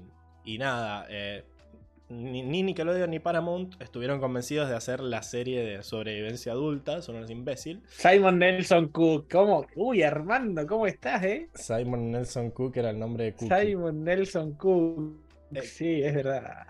y nada, eh, ni, ni Nickelodeon ni Paramount estuvieron convencidos de hacer la serie de sobrevivencia adulta, son unos imbéciles. Simon Nelson Cook, ¿cómo? Uy, Armando, ¿cómo estás, eh? Simon Nelson Cook era el nombre de Cookie. Simon Nelson Cook. Eh, Sí, es verdad.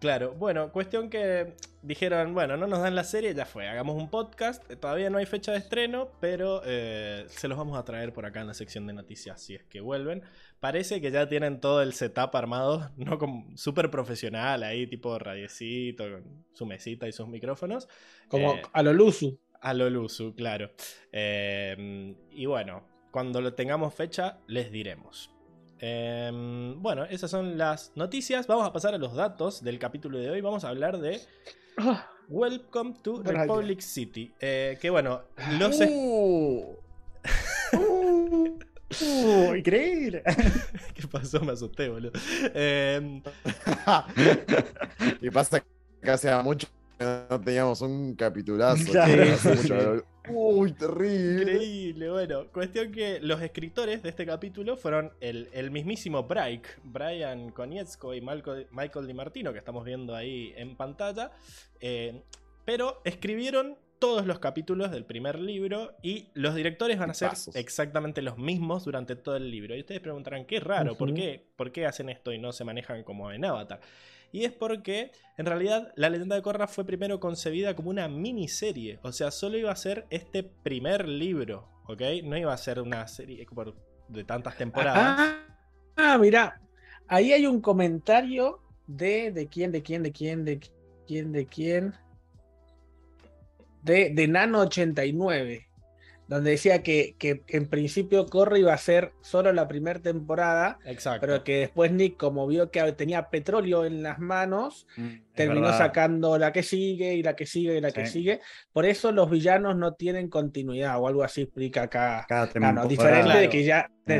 Claro, bueno, cuestión que dijeron, bueno, no nos dan la serie, ya fue, hagamos un podcast, eh, todavía no hay fecha de estreno, pero eh, se los vamos a traer por acá en la sección de noticias si es que vuelven. Parece que ya tienen todo el setup armado, (laughs) no como súper profesional ahí, tipo radiecito, con su mesita y sus micrófonos, Como Eh, a lo Luzu. a lo Luzu, claro. Eh, y bueno, cuando lo tengamos fecha, les diremos. Eh, bueno, esas son las noticias. Vamos a pasar a los datos del capítulo de hoy. Vamos a hablar de Ah, Welcome to. Republic City. Eh, que bueno, los Uh. Uh. Uh, increíble. (laughs) ¿Qué pasó? Me asusté, boludo. (laughs) Eh, y pasa que hace mucho que no teníamos un capitulazo. (laughs) Sí, sí, mucho- Uy, terrible. Increíble, bueno, cuestión que los escritores de este capítulo fueron el, el mismísimo Brian, Brian Konietzko y Malco- Michael Di Martino, que estamos viendo ahí en pantalla, eh, pero escribieron todos los capítulos del primer libro y los directores van a ser exactamente los mismos durante todo el libro. Y ustedes preguntarán, qué raro, ¿por, qué, ¿por qué hacen esto y no se manejan como en Avatar? Y es porque, en realidad, La leyenda de Korra fue primero concebida como una miniserie. O sea, solo iba a ser este primer libro, ¿ok? No iba a ser una serie de tantas temporadas. Ah, ah, mira, ahí hay un comentario de de quién, de quién, de quién, de quién, de quién. De, de Nano 89, donde decía que, que en principio Corre iba a ser solo la primera temporada, Exacto. pero que después Nick, como vio que tenía petróleo en las manos, Es terminó verdad. sacando la que sigue y la que sigue y la que sigue. Por eso los villanos no tienen continuidad o algo así explica acá. Cada Claro, temporada. diferente de que ya Sí.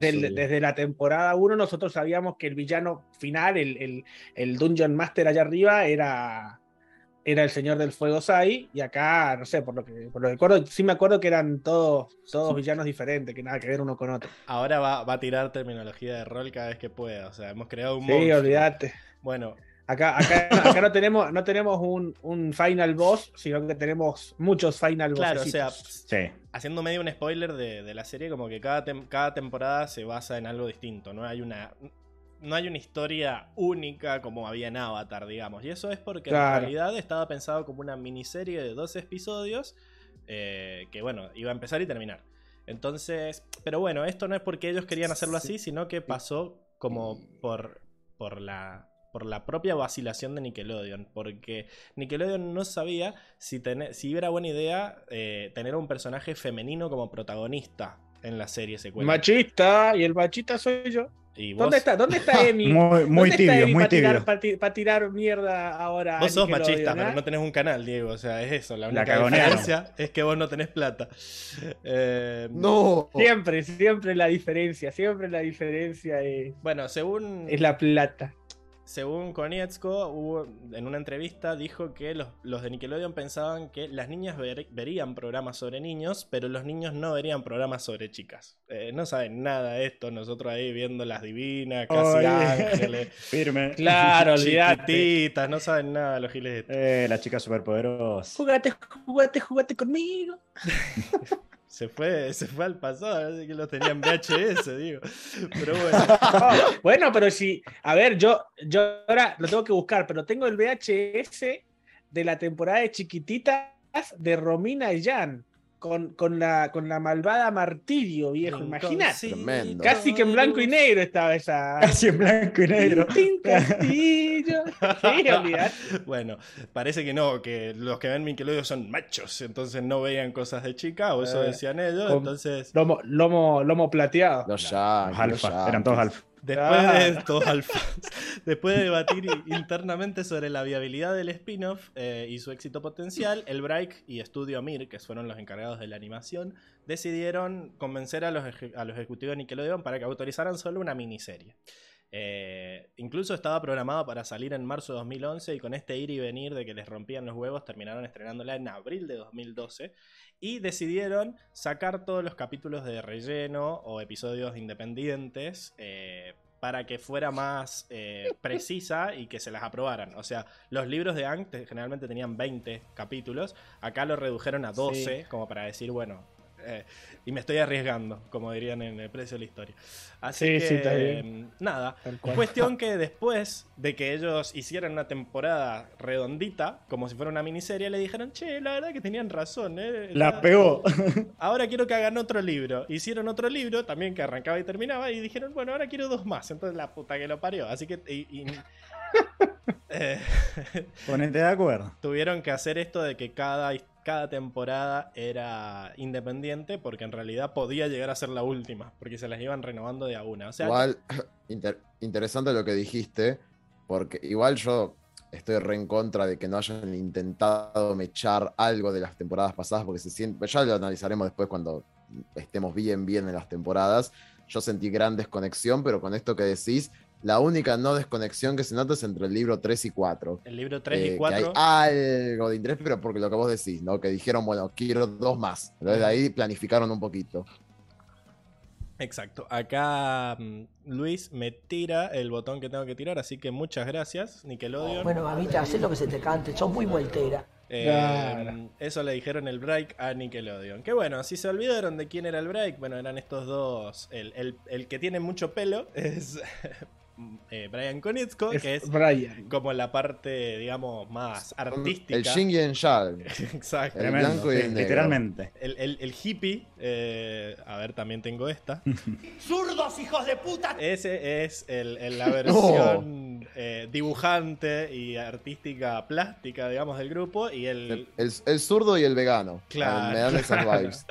desde la temporada 1 nosotros sabíamos que el villano final, el, el- el Dungeon Master allá arriba, era, era el Señor del Fuego Sai. Y acá, no sé, por lo que, por lo que recuerdo, sí me acuerdo que eran todos, todos villanos diferentes, que nada que ver uno con otro. Ahora va, va a tirar terminología de rol cada vez que pueda. O sea, hemos creado un Sí, monstruo. olvídate. Bueno, Acá, acá, (laughs) acá no tenemos, no tenemos un, un final boss, sino que tenemos muchos final claro, o bossesitos. sea, Sí. haciendo medio un spoiler de, de la serie, como que cada, tem- cada temporada se basa en algo distinto. No hay una. No hay una historia única como había en Avatar, digamos. Y eso es porque Claro. en realidad estaba pensado como una miniserie de 12 episodios. eh, que bueno, iba a empezar y terminar. Entonces, pero bueno, esto no es porque ellos querían hacerlo así, sino que pasó como por, por la por la propia vacilación de Nickelodeon, porque Nickelodeon no sabía si, tener, si era buena idea eh, tener un personaje femenino como protagonista en la serie secuela. Machista, y el machista soy yo. Y vos, ¿Dónde está? ¿Dónde está (laughs) Emi? Muy, muy ¿Dónde está tibio, Emi muy para tirar, para para tirar mierda ahora? a vos sos machista, pero no tenés un canal, Diego. O sea, es eso. La única diferencia es que vos no tenés plata. Eh, No. Siempre, siempre la diferencia, siempre la diferencia es, Bueno, según, es la plata. Según Konietzko, hubo, en una entrevista dijo que los, los de Nickelodeon pensaban que las niñas ver- verían programas sobre niños, pero los niños no verían programas sobre chicas. Eh, no saben nada de esto, nosotros ahí viendo las divinas, casi Oye. ángeles, (laughs) Firme. Claro, (laughs) olvídate. chiquititas, no saben nada los giles. Eh, la chica superpoderosa. Jugate, jugate, jugate conmigo. (laughs) Se fue, se fue al pasado, así que los tenían VHS, (laughs) digo. Pero bueno. (laughs) Bueno, pero si, a ver, yo, yo ahora lo tengo que buscar, pero tengo el VHS de la temporada de chiquititas de Romina y Jan. Con, con, la, con la malvada Martirio, viejo, imagínate. Tremendo. Casi que en blanco y negro estaba esa. (laughs) Casi en blanco y negro. Tintín Castillo. (laughs) Sí. Bueno, parece que no, que los que ven Nickelodeon son machos, entonces no veían cosas de chica, o eso Eh, decían ellos, entonces Lomo, lomo, lomo plateado. Los yankees, los alfa, eran todos alfa. Después de todos alfas, (laughs) después de debatir internamente sobre la viabilidad del spin-off eh, y su éxito potencial, el Break y Estudio Amir, que fueron los encargados de la animación, decidieron convencer a los, eje- a los ejecutivos de Nickelodeon para que autorizaran solo una miniserie. Eh, incluso estaba programado para salir en marzo de 2011 y con este ir y venir de que les rompían los huevos terminaron estrenándola en abril de 2012 y decidieron sacar todos los capítulos de relleno o episodios independientes eh, para que fuera más eh, (laughs) precisa y que se las aprobaran. O sea, los libros de Ang te- generalmente tenían 20 capítulos, acá lo redujeron a 12 como para decir, bueno, eh, y me estoy arriesgando, como dirían en el precio de la historia. Así Sí, que, sí, nada. Cuestión que (laughs) después de que ellos hicieran una temporada redondita, como si fuera una miniserie, le dijeron, che, la verdad que tenían razón, ¿eh? La pegó. (laughs) Ahora quiero que hagan otro libro. Hicieron otro libro, también que arrancaba y terminaba, y dijeron, bueno, ahora quiero dos más. Entonces la puta que lo parió. Así que y- y- eh, (laughs) Ponete de acuerdo. tuvieron que hacer esto de que cada, cada temporada era independiente, porque en realidad podía llegar a ser la última, porque se las iban renovando de a una. O sea, Igual, (clears throat) inter- interesante lo que dijiste, porque igual yo estoy re en contra de que no hayan intentado mechar algo de las temporadas pasadas, porque se siente, ya lo analizaremos después cuando estemos bien, bien en las temporadas. Yo sentí gran desconexión, pero con esto que decís, la única no desconexión que se nota es entre el libro 3 y 4. el libro 3 Eh, y que 4... hay algo de interés, pero porque lo que vos decís, ¿no? Que dijeron, bueno, quiero dos más. Entonces de ahí planificaron un poquito. Exacto. Acá mm, Luis me tira el botón que tengo que tirar, así que muchas gracias, Nickelodeon. Bueno, mamita, haz lo que se te cante, sos muy vueltera. Eh, Claro. Eso le dijeron el break a Nickelodeon. Que bueno, si se olvidaron de quién era el break, bueno, eran estos dos. El, el- el que tiene mucho pelo (laughs) es eh, Brian Konietzko, que es Brian. como la parte, digamos, más artística. El Shin y el Yang. (laughs) Exacto. El Tremendo, blanco y sí, el negro. literalmente. El, el- el hippie, eh, a ver, también tengo esta. (laughs) ¡Zurdos, hijos de puta! Ese es el, el- la (laughs) versión eh, dibujante y artística plástica, digamos, del grupo. Y el, El, el- el zurdo y el vegano. Claro. Me dan esas vibes.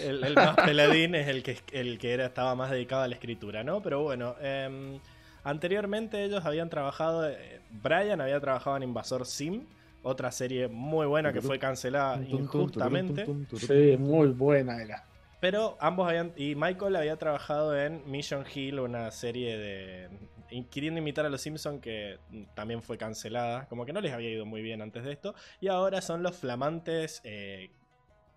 el, el más peladín es el que, el que era, estaba más dedicado a la escritura, ¿no? Pero bueno, em, anteriormente ellos habían trabajado, eh, Brian había trabajado en Invasor Sim, otra serie muy buena que fue cancelada injustamente. Sí, muy buena era. Pero ambos habían. Y Michael había trabajado en Mission Hill, una serie de. Queriendo imitar a los Simpsons, que también fue cancelada. Como que no les había ido muy bien antes de esto. Y ahora son los flamantes. eh,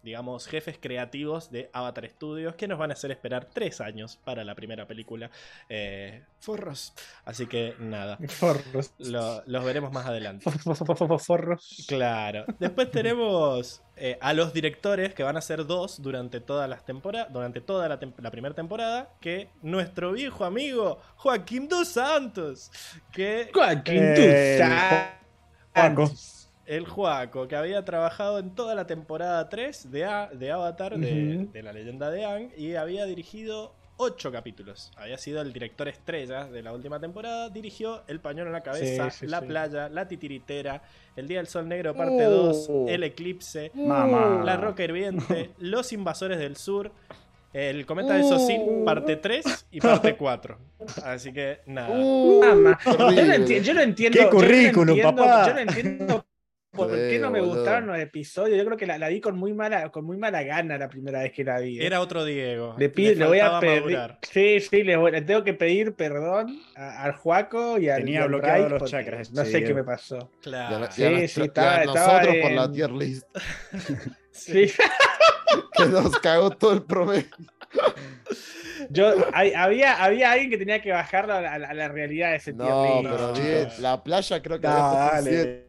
digamos, jefes creativos de Avatar Studios que nos van a hacer esperar tres años para la primera película. Eh, forros. Así que nada, (laughs) Forros. lo- los veremos más adelante. (laughs) Forros. Claro. Después tenemos eh, a los directores, que van a ser dos durante todas las temporadas, durante toda la, tem- la primera temporada, que nuestro viejo amigo Joaquín Dos Santos, que Joaquín Eh, Toussaint. Juaco. El Juaco, que había trabajado en toda la temporada 3 de, A- de Avatar, de, la leyenda de Aang, y había dirigido 8 capítulos. Había sido el director estrella de la última temporada, dirigió El pañuelo en la cabeza, Sí, sí, La sí. playa, La titiritera, El día del sol negro parte Oh. 2, El eclipse. La roca hirviente, (laughs) Los invasores del sur, El cometa de Sosin, parte 3 y parte 4. Así que nada. Mamá. Yo no entiendo, yo no entiendo. ¡Qué yo no currículum, entiendo- papá! Yo no entiendo por qué no me boludo. gustaron los episodios. Yo creo que la, la vi con muy mala, con muy mala gana la primera vez que la vi. ¿eh? Era otro Diego. Le, pido, le voy a pedir. Sí, sí, le, voy- le tengo que pedir perdón a- al Juaco y al. Tenía y al bloqueado Bryce los porque chakras, No sí, sé qué me pasó. Claro. Sí, sí, estaba- estaba nosotros por la tier list (laughs) Sí. (laughs) que nos cagó todo el promedio. Yo, hay- había, había alguien que tenía que bajarlo a la, a realidad de ese tier No, list. pero No. bien, la playa creo que dale.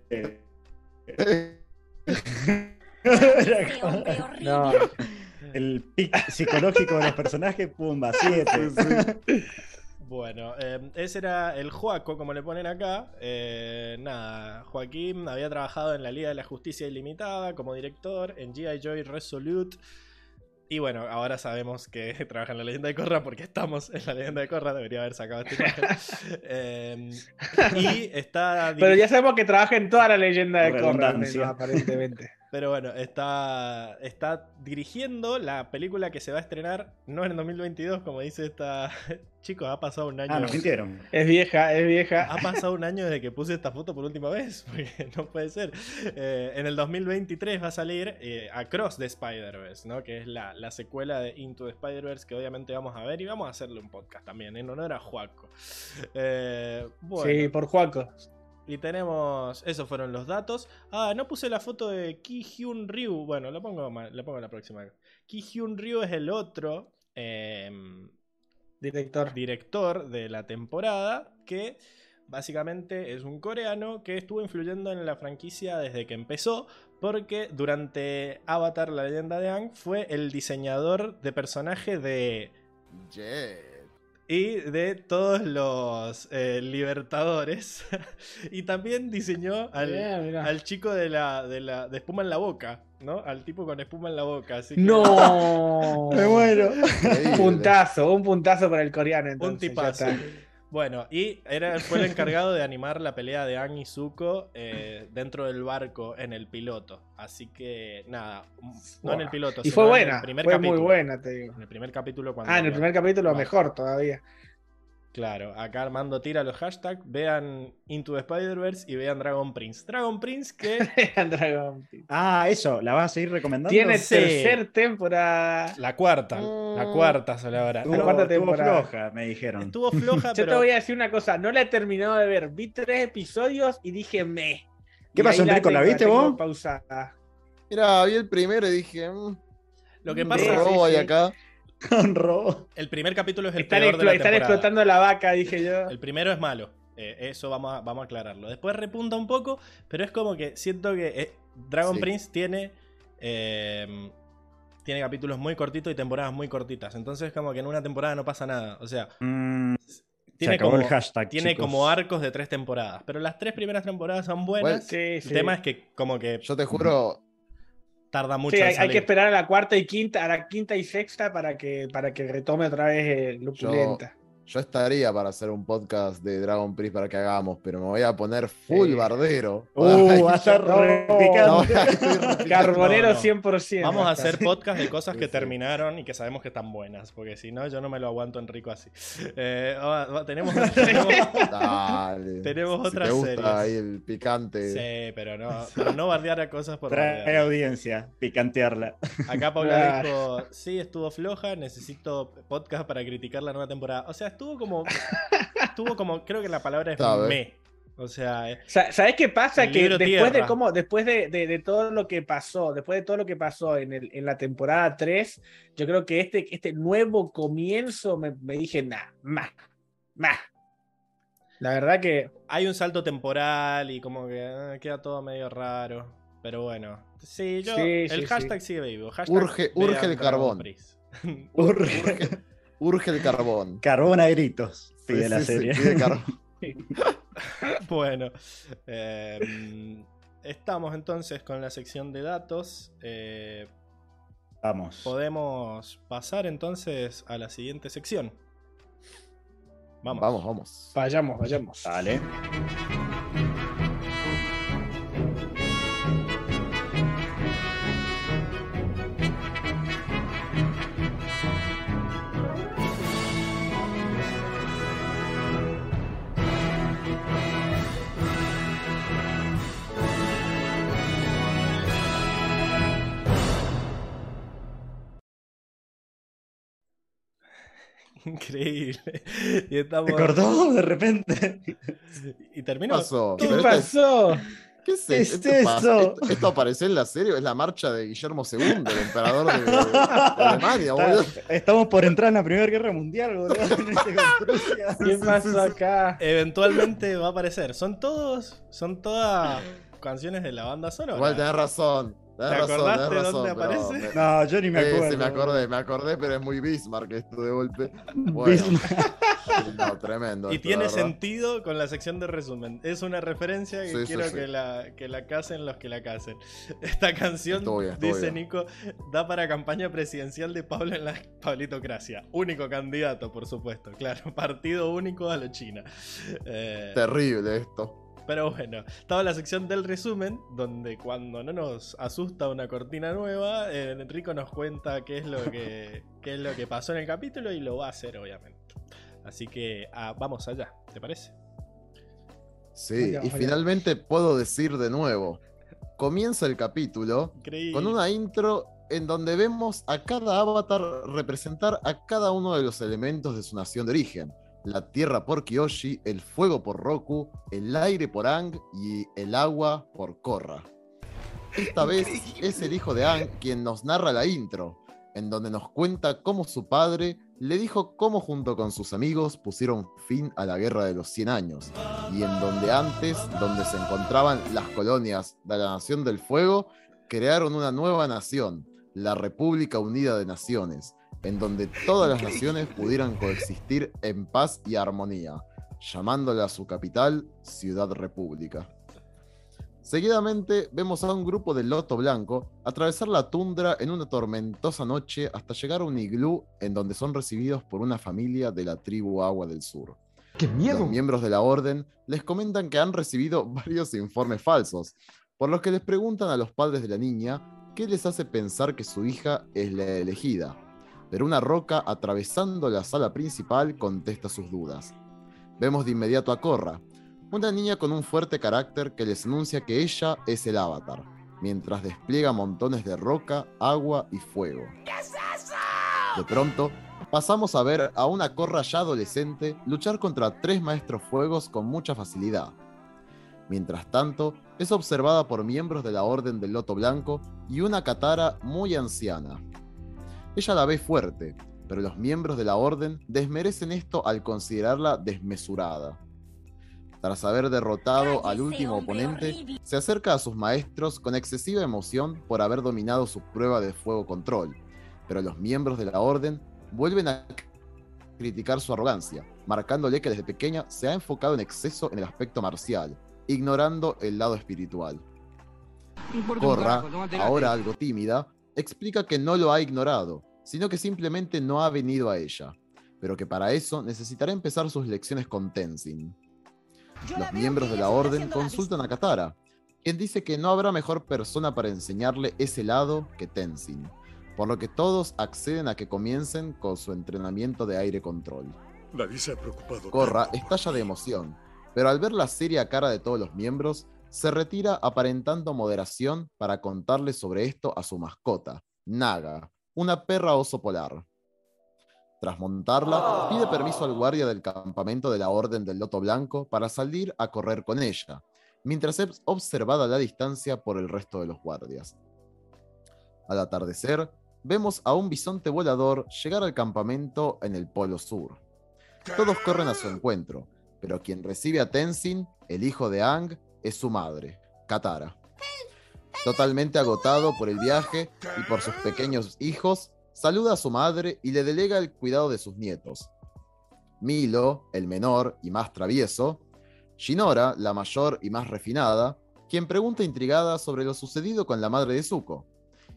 (laughs) No, El pic psicológico de los personajes, pumba, 7. Bueno, eh, ese era el Joaco, como le ponen acá. Eh, nada, Joaquín había trabajado en la Liga de la Justicia Ilimitada como director, en G.I. Joy Resolute. Y bueno, ahora sabemos que (laughs) trabaja en la leyenda de Korra porque estamos en la leyenda de Korra. Debería haber sacado imagen. (laughs) Eh, (laughs) y está. pero ya sabemos que trabaja en toda la leyenda de menos, aparentemente. Pero bueno, está, está dirigiendo la película que se va a estrenar, no en 2022, como dice esta. (laughs) Chicos, ha pasado un año. Ah, nos mintieron. Es vieja, es vieja. Ha pasado un año desde que puse esta foto por última vez, (laughs) porque no puede ser. Eh, en el 2023 va a salir eh, Across the Spider-Verse, ¿no? que es la, la secuela de Into the Spider-Verse que obviamente vamos a ver y vamos a hacerle un podcast también en honor a Juaco. Eh, bueno, Sí, por Juaco. Y tenemos. Esos fueron los datos. Ah, no puse la foto de Ki Hyun Ryu. Bueno, lo pongo, lo pongo la próxima. Ki Hyun Ryu es el otro. em, Director. director de la temporada, que básicamente es un coreano que estuvo influyendo en la franquicia desde que empezó, porque durante Avatar, la leyenda de Aang, fue el diseñador de personaje de... Jet. Y de todos los eh, libertadores. (laughs) y también diseñó al, chico de la, de la de espuma en la boca, ¿no? Al tipo con espuma en la boca. Así que- No. (laughs) Me muero. Un puntazo, un puntazo para el coreano. Entonces, Un tipazo. Bueno, y era, fue el (laughs) encargado de animar la pelea de Aang y Zuko eh, dentro del barco en el piloto. Así que, nada, no en el piloto, Y sino fue en buena, el primer fue capítulo. muy buena, te digo. En el primer capítulo cuando... Ah, en el primer capítulo mejor todavía. Claro, acá Armando tira los hashtags, vean Into the Spider-Verse y vean Dragon Prince. Dragon Prince que (laughs) Dragon Ball. Ah, eso, ¿la vas a seguir recomendando? Tiene Sí. tercer temporada. la cuarta, la Mm. cuarta solo ahora. Estuvo, La cuarta estuvo floja, me dijeron. Estuvo floja, (laughs) Yo te pero voy a decir una cosa, no la he terminado de ver. Vi tres episodios y dije me. ¿Qué Y pasó, Enrico? ¿La tengo- viste vos? Pausada. Mira, vi el primero y dije, mm, lo que pasa robo sí. acá. Con robo. el primer capítulo es el Están, peor de la están temporada. explotando la vaca, dije yo. El primero es malo. Eh, eso vamos a, vamos a aclararlo. Después repunta un poco, pero es como que siento que eh, Dragon Sí. Prince tiene. eh, tiene capítulos muy cortitos y temporadas muy cortitas. Entonces, como que en una temporada no pasa nada. O sea, Mm, tiene, acabó como, el hashtag, tiene chicos. como arcos de tres temporadas. Pero las tres primeras temporadas son buenas. Sí, El sí. tema es que, como que Yo te juro, tarda mucho Sí, en hay, que esperar a la cuarta y quinta, a la quinta y sexta para que, para que retome otra vez eh, Lupulenta. Yo estaría para hacer un podcast de Dragon Prince para que hagamos, pero me voy a poner full Sí. bardero. Uh, Ay, va a ser (laughs) no, re no, picante. estoy replicando. Carbonero No, no. 100%. Vamos a hacer podcast de cosas que sí. terminaron y que sabemos que están buenas, porque si no, yo no me lo aguanto en rico así. Eh, tenemos, (laughs) tenemos, Dale. Tenemos si otras te gusta series. ahí el picante. sí, pero no, pero no bardear a cosas por Trae audiencia, picantearla. Acá Paula (laughs) Claro. dijo, sí, estuvo floja, necesito podcast para criticar la nueva temporada. O sea, estuvo como, estuvo como, creo que la palabra es Sabe. me. O sea, eh, Sa- ¿Sabes qué pasa? Que después tierra. de cómo, después de, de- de todo lo que pasó, después de todo lo que pasó en, el, en la temporada 3, yo creo que este, este nuevo comienzo me, me dije, nah, más, más. La verdad que hay un salto temporal y como que eh, queda todo medio raro. Pero bueno, sí, yo, Sí, el sí, hashtag sigue vivo. Hashtag Urge- urge el Dragon carbón. Urge. (laughs) Urge el carbón. Carbón a gritos, pide Sí, la sí, sí, serie. pide carbón. (laughs) (laughs) Bueno, eh, estamos entonces con la sección de datos. Eh, Vamos. podemos pasar entonces a la siguiente sección. Vamos. Vamos, vamos. vayamos, vayamos. Dale. (laughs) Increíble. Y estamos. Me cortó de repente. Y ¿Qué terminó. pasó? ¿Qué pasó? ¿Qué es, ¿Qué es esto? Esto, eso? esto- esto apareció en la serie, es la marcha de Guillermo II, el emperador de, de (laughs) Alemania, boludo. Estamos por entrar en la Primera Guerra Mundial, boludo. (laughs) ¿Qué pasó acá? Eventualmente va a aparecer. Son todos. Son todas canciones de la banda sonora. Igual tenés razón. ¿Te razón, acordaste razón. dónde aparece? me- No, yo ni me acuerdo. sí, me acordé, me acordé, pero es muy Bismarck esto de golpe. (laughs) Bueno, Bismarck. no, tremendo. Y esto, tiene la sentido con la sección de resumen. Es una referencia que Sí, quiero sí. Que, la, que la casen los que la casen. (laughs) Esta canción, bien, dice bien. Nico, da para campaña presidencial de Pablo en la Pablitocracia. Único candidato, por supuesto. Claro, (laughs) partido único a lo China. Eh, Terrible esto. Pero bueno, estaba la sección del resumen, donde cuando no nos asusta una cortina nueva, eh, Enrico nos cuenta qué es lo que, (laughs) qué es lo que pasó en el capítulo y lo va a hacer, obviamente. Así que ah, vamos allá, ¿te parece? Sí, y finalmente puedo decir de nuevo. Comienza el capítulo Increíble. con una intro en donde vemos a cada avatar representar a cada uno de los elementos de su nación de origen. La tierra por Kyoshi, el fuego por Roku, el aire por Ang y el agua por Korra. Esta vez es el hijo de Ang quien nos narra la intro, en donde nos cuenta cómo su padre le dijo cómo junto con sus amigos pusieron fin a la guerra de los 100 años, y en donde antes, donde se encontraban las colonias de la Nación del Fuego, crearon una nueva nación, la República Unida de Naciones, en donde todas las naciones pudieran coexistir en paz y armonía, llamándola a su capital Ciudad República. Seguidamente vemos a un grupo de Loto Blanco atravesar la tundra en una tormentosa noche hasta llegar a un iglú en donde son recibidos por una familia de la tribu Agua del Sur. ¡Qué Los miembros de la orden les comentan que han recibido (laughs) varios informes falsos, por los que les preguntan a los padres de la niña qué les hace pensar que su hija es la elegida. Pero una roca atravesando la sala principal contesta sus dudas. Vemos de inmediato a Korra, una niña con un fuerte carácter que les anuncia que ella es el avatar, mientras despliega montones de roca, agua y fuego. De pronto, pasamos a ver a una Korra ya adolescente luchar contra tres maestros fuegos con mucha facilidad. Mientras tanto, es observada por miembros de la Orden del Loto Blanco y una Katara muy anciana. Ella la ve fuerte, pero los miembros de la Orden desmerecen esto al considerarla desmesurada. Tras haber derrotado al último oponente, se acerca a sus maestros con excesiva emoción por haber dominado su prueba de fuego control, pero los miembros de la orden vuelven a criticar su arrogancia, marcándole que desde pequeña se ha enfocado en exceso en el aspecto marcial, ignorando el lado espiritual. Corra, ahora algo tímida, explica que no lo ha ignorado, sino que simplemente no ha venido a ella, pero que para eso necesitará empezar sus lecciones con Tenzin. Los miembros de la orden consultan a Katara, quien dice que no habrá mejor persona para enseñarle ese lado que Tenzin, por lo que todos acceden a que comiencen con su entrenamiento de aire control. Nadie se ha preocupado. Korra estalla de emoción, pero al ver la seria cara de todos los miembros, se retira aparentando moderación para contarle sobre esto a su mascota, Naga, una perra oso polar. Tras montarla, pide permiso al guardia del campamento de la Orden del Loto Blanco para salir a correr con ella, mientras es observada a la distancia por el resto de los guardias. Al atardecer, vemos a un bisonte volador llegar al campamento en el Polo Sur. Todos corren a su encuentro, pero quien recibe a Tenzin, el hijo de Ang, es su madre, Katara. Totalmente agotado por el viaje y por sus pequeños hijos, saluda a su madre y le delega el cuidado de sus nietos. Milo, el menor y más travieso, Shinora, la mayor y más refinada, quien pregunta intrigada sobre lo sucedido con la madre de Zuko,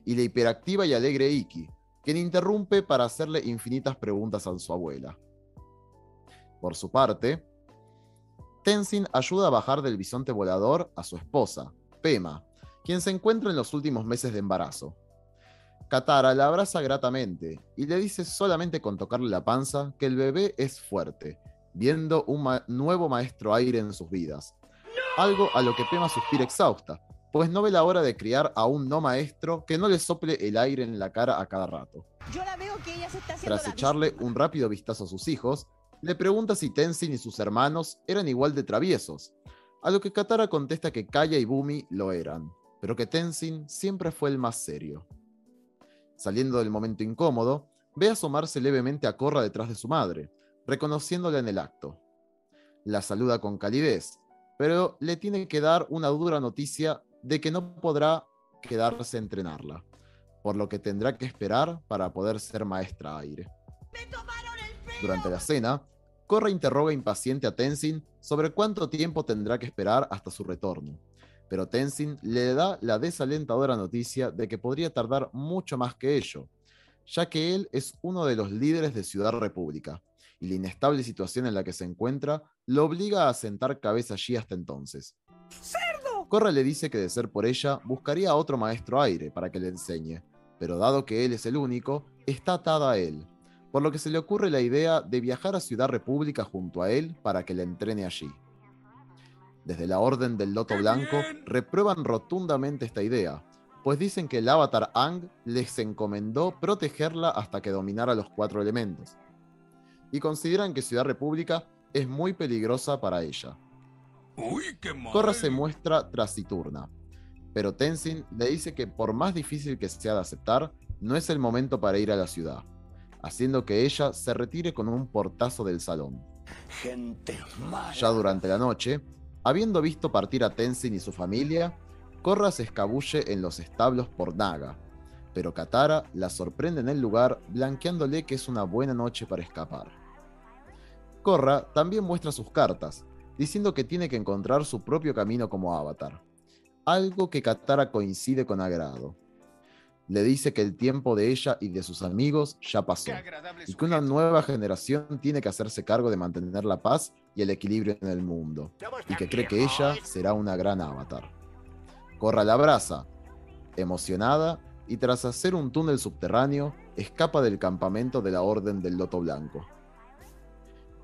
y la hiperactiva y alegre Iki, quien interrumpe para hacerle infinitas preguntas a su abuela. Por su parte, Tenzin ayuda a bajar del bisonte volador a su esposa, Pema, quien se encuentra en los últimos meses de embarazo. Katara la abraza gratamente y le dice solamente con tocarle la panza que el bebé es fuerte, viendo un nuevo maestro aire en sus vidas. Algo a lo que Pema suspira exhausta, pues no ve la hora de criar a un no maestro que no le sople el aire en la cara a cada rato. Tras echarle un rápido vistazo a sus hijos, le pregunta si Tenzin y sus hermanos eran igual de traviesos, a lo que Katara contesta que Kaya y Bumi lo eran, pero que Tenzin siempre fue el más serio. Saliendo del momento incómodo, ve asomarse levemente a Korra detrás de su madre, reconociéndola en el acto. La saluda con calidez, pero le tiene que dar una dura noticia de que no podrá quedarse a entrenarla, por lo que tendrá que esperar para poder ser maestra aire. Durante la cena, Korra interroga impaciente a Tenzin sobre cuánto tiempo tendrá que esperar hasta su retorno, pero Tenzin le da la desalentadora noticia de que podría tardar mucho más que ello, ya que él es uno de los líderes de Ciudad República, y la inestable situación en la que se encuentra lo obliga a sentar cabeza allí hasta entonces. Korra le dice que de ser por ella, buscaría a otro maestro aire para que le enseñe, pero dado que él es el único, está atada a él, por lo que se le ocurre la idea de viajar a Ciudad República junto a él para que le entrene allí. Desde la Orden del Loto Blanco reprueban rotundamente esta idea, pues dicen que el avatar Ang les encomendó protegerla hasta que dominara los cuatro elementos, y consideran que Ciudad República es muy peligrosa para ella. Korra se muestra taciturna, pero Tenzin le dice que por más difícil que sea de aceptar, no es el momento para ir a la ciudad, haciendo que ella se retire con un portazo del salón. Ya durante la noche, habiendo visto partir a Tenzin y su familia, Korra se escabulle en los establos por Naga, pero Katara la sorprende en el lugar blanqueándole que es una buena noche para escapar. Korra también muestra sus cartas, diciendo que tiene que encontrar su propio camino como avatar, algo que Katara coincide con agrado. Le dice que el tiempo de ella y de sus amigos ya pasó, y que una nueva generación tiene que hacerse cargo de mantener la paz y el equilibrio en el mundo, y que cree que ella será una gran avatar. Corra la abraza, emocionada, y tras hacer un túnel subterráneo, escapa del campamento de la Orden del Loto Blanco.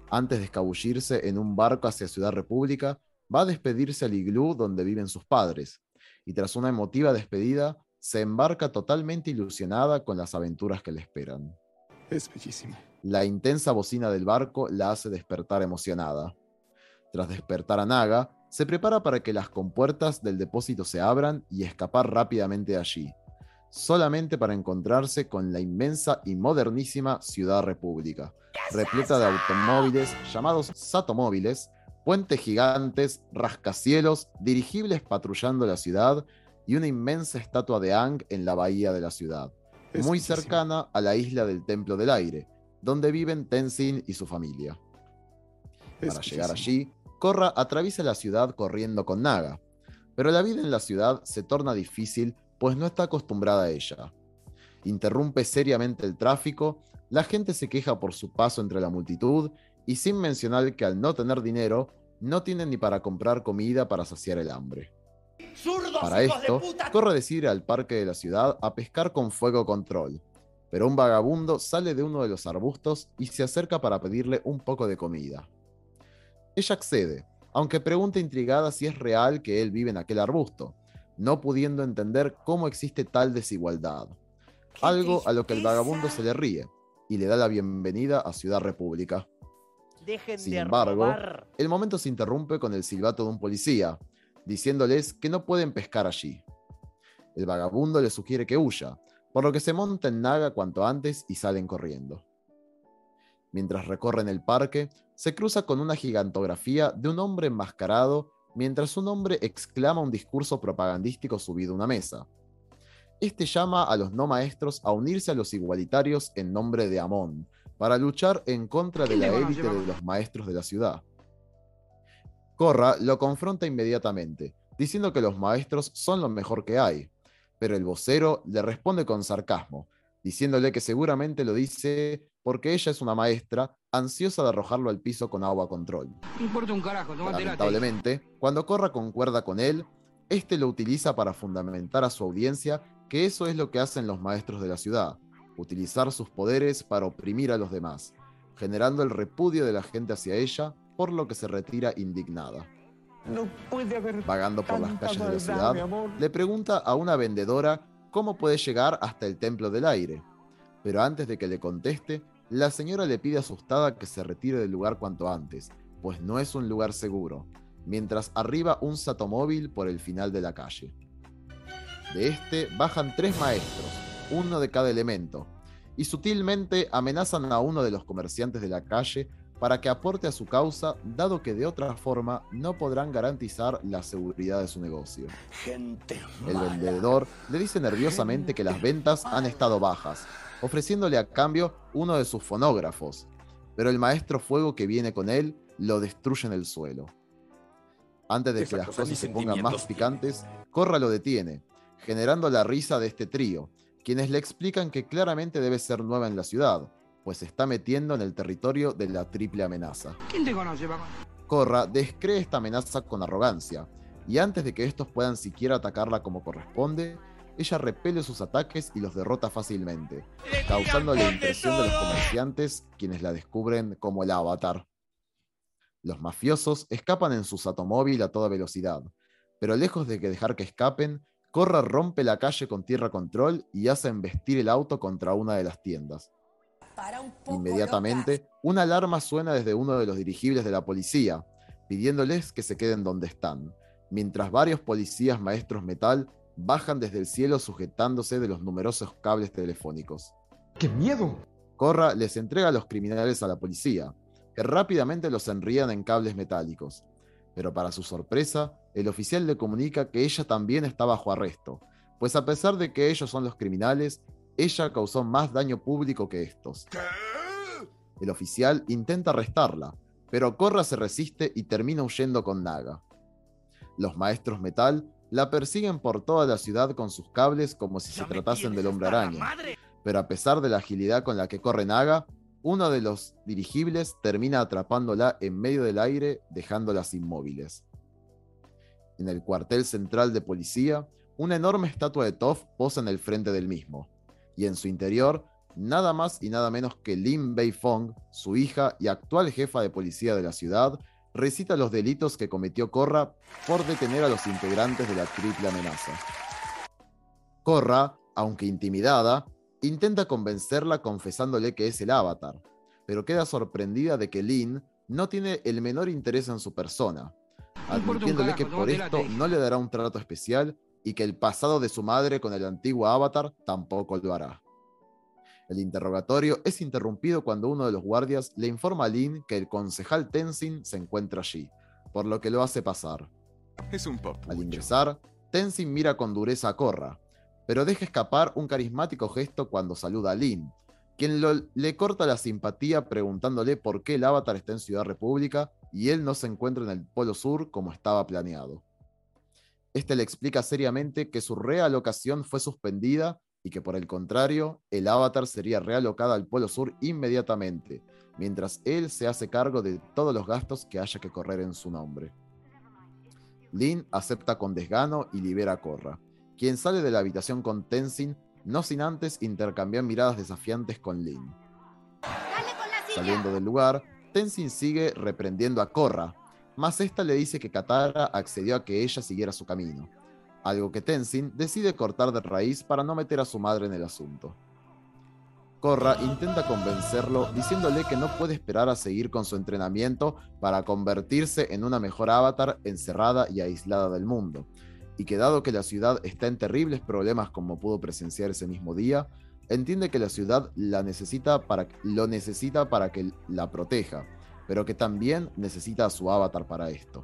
Antes de escabullirse en un barco hacia Ciudad República, va a despedirse al iglú donde viven sus padres, y tras una emotiva despedida, se embarca totalmente ilusionada con las aventuras que le esperan. Es bellísimo. La intensa bocina del barco la hace despertar emocionada. Tras despertar a Naga, se prepara para que las compuertas del depósito se abran y escapar rápidamente de allí, solamente para encontrarse con la inmensa y modernísima Ciudad República, repleta de automóviles llamados Satomóviles, puentes gigantes, rascacielos, dirigibles patrullando la ciudad y una inmensa estatua de Ang en la bahía de la ciudad, Es muy cercana a la isla del Templo del Aire, donde viven Tenzin y su familia. Es Para llegar allí, Korra atraviesa la ciudad corriendo con Naga, pero la vida en la ciudad se torna difícil pues no está acostumbrada a ella. Interrumpe seriamente el tráfico, la gente se queja por su paso entre la multitud y sin mencionar que al no tener dinero, no tienen ni para comprar comida para saciar el hambre. ¡Zurdos, Para esto, de puta! Korra decide ir al parque de la ciudad a pescar con fuego control, pero un vagabundo sale de uno de los arbustos y se acerca para pedirle un poco de comida. Ella accede, aunque pregunta intrigada si es real que él vive en aquel arbusto, no pudiendo entender cómo existe tal desigualdad. ¡Qué Algo a lo que el vagabundo se le ríe y le da la bienvenida a Ciudad República. Sin embargo. El momento se interrumpe con el silbato de un policía, diciéndoles que no pueden pescar allí. El vagabundo le sugiere que huya, por lo que se monta en Naga cuanto antes y salen corriendo. Mientras recorren el parque, se cruza con una gigantografía de un hombre enmascarado mientras un hombre exclama un discurso propagandístico subido a una mesa. Este llama a los no maestros a unirse a los igualitarios en nombre de Amon, para luchar en contra de la élite de los maestros de la ciudad. Korra lo confronta inmediatamente, diciendo que los maestros son lo mejor que hay, pero el vocero le responde con sarcasmo, diciéndole que seguramente lo dice porque ella es una maestra ansiosa de arrojarlo al piso con agua control. No importa un carajo. Lamentablemente, cuando Korra concuerda con él, este lo utiliza para fundamentar a su audiencia que eso es lo que hacen los maestros de la ciudad, utilizar sus poderes para oprimir a los demás, generando el repudio de la gente hacia ella, por lo que se retira indignada. No puede haber Vagando por las calles de la ciudad, le pregunta a una vendedora cómo puede llegar hasta el Templo del Aire. Pero antes de que le conteste, la señora le pide asustada que se retire del lugar cuanto antes, pues no es un lugar seguro, mientras arriba un satomóvil por el final de la calle. De este bajan tres maestros, uno de cada elemento, y sutilmente amenazan a uno de los comerciantes de la calle para que aporte a su causa, dado que de otra forma no podrán garantizar la seguridad de su negocio. Gente El vendedor le dice nerviosamente que las ventas han estado bajas, ofreciéndole a cambio uno de sus fonógrafos, pero el maestro fuego que viene con él lo destruye en el suelo. Antes de que las cosas se pongan más picantes, Corra lo detiene, generando la risa de este trío, quienes le explican que claramente debe ser nueva en la ciudad, pues se está metiendo en el territorio de la triple amenaza. ¿Quién te conoce, papá? Korra descree esta amenaza con arrogancia, y antes de que estos puedan siquiera atacarla como corresponde, ella repele sus ataques y los derrota fácilmente, causando la impresión de los comerciantes, quienes la descubren como el avatar. Los mafiosos escapan en su automóvil a toda velocidad, pero lejos de que dejar que escapen, Korra rompe la calle con tierra control y hace embestir el auto contra una de las tiendas. Para un poco Inmediatamente, una alarma suena desde uno de los dirigibles de la policía, pidiéndoles que se queden donde están, mientras varios policías maestros metal bajan desde el cielo sujetándose de los numerosos cables telefónicos. ¡Qué miedo! Corra les entrega a los criminales a la policía, que rápidamente los enrían en cables metálicos. Pero para su sorpresa, el oficial le comunica que ella también está bajo arresto, pues a pesar de que ellos son los criminales, ella causó más daño público que estos. El oficial intenta arrestarla, pero Korra se resiste y termina huyendo con Naga. Los maestros metal la persiguen por toda la ciudad con sus cables como si se tratasen del hombre araña. Pero a pesar de la agilidad con la que corre Naga, uno de los dirigibles termina atrapándola en medio del aire, dejándolas inmóviles. En el cuartel central de policía, una enorme estatua de Toph posa en el frente del mismo, y en su interior, nada más y nada menos que Lin Bei Fong, su hija y actual jefa de policía de la ciudad, recita los delitos que cometió Korra por detener a los integrantes de la triple amenaza. Korra, aunque intimidada, intenta convencerla confesándole que es el avatar, pero queda sorprendida de que Lin no tiene el menor interés en su persona, admitiéndole que por esto no le dará un trato especial y que el pasado de su madre con el antiguo avatar tampoco lo hará. El interrogatorio es interrumpido cuando uno de los guardias le informa a Lin que el concejal Tenzin se encuentra allí, por lo que lo hace pasar. Es un Al ingresar, Tenzin mira con dureza a Korra, pero deja escapar un carismático gesto cuando saluda a Lin, quien lo- le corta la simpatía preguntándole por qué el avatar está en Ciudad República y él no se encuentra en el Polo Sur como estaba planeado. Este le explica seriamente que su realocación fue suspendida y que por el contrario, el avatar sería realocado al Polo Sur inmediatamente, mientras él se hace cargo de todos los gastos que haya que correr en su nombre. Lin acepta con desgano y libera a Korra, quien sale de la habitación con Tenzin, no sin antes intercambiar miradas desafiantes con Lin. Saliendo del lugar, Tenzin sigue reprendiendo a Korra, mas esta le dice que Katara accedió a que ella siguiera su camino, algo que Tenzin decide cortar de raíz para no meter a su madre en el asunto. Korra intenta convencerlo diciéndole que no puede esperar a seguir con su entrenamiento para convertirse en una mejor avatar encerrada y aislada del mundo, y que dado que la ciudad está en terribles problemas como pudo presenciar ese mismo día, entiende que la ciudad la necesita para, lo necesita para que la proteja, pero que también necesita a su avatar para esto.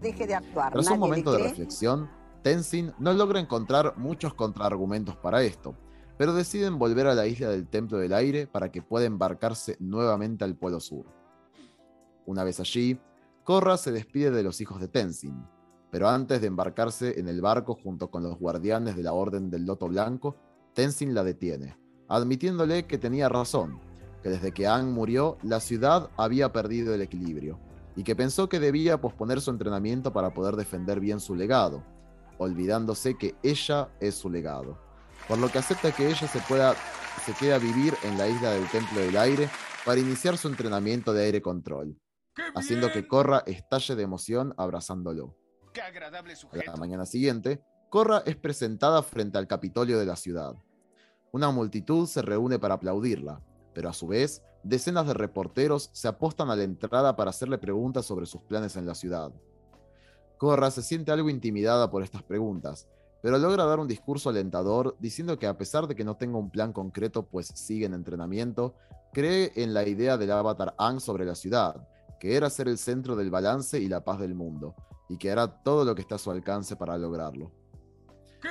Deje de actuar. Tras un momento de reflexión, Tenzin no logra encontrar muchos contraargumentos para esto, pero deciden volver a la isla del Templo del Aire para que pueda embarcarse nuevamente al Polo Sur. Una vez allí, Korra se despide de los hijos de Tenzin, pero antes de embarcarse en el barco junto con los guardianes de la Orden del Loto Blanco, Tenzin la detiene, admitiéndole que tenía razón, que desde que Aang murió, la ciudad había perdido el equilibrio, y que pensó que debía posponer su entrenamiento para poder defender bien su legado, olvidándose que ella es su legado. Por lo que acepta que ella se pueda se quede a vivir en la isla del Templo del Aire para iniciar su entrenamiento de aire control, haciendo que Korra estalle de emoción abrazándolo. Qué agradable A la mañana siguiente, Korra es presentada frente al Capitolio de la ciudad. Una multitud se reúne para aplaudirla, pero a su vez, decenas de reporteros se apostan a la entrada para hacerle preguntas sobre sus planes en la ciudad. Korra se siente algo intimidada por estas preguntas, pero logra dar un discurso alentador diciendo que a pesar de que no tenga un plan concreto pues sigue en entrenamiento, cree en la idea del avatar Aang sobre la ciudad, que era ser el centro del balance y la paz del mundo, y que hará todo lo que está a su alcance para lograrlo.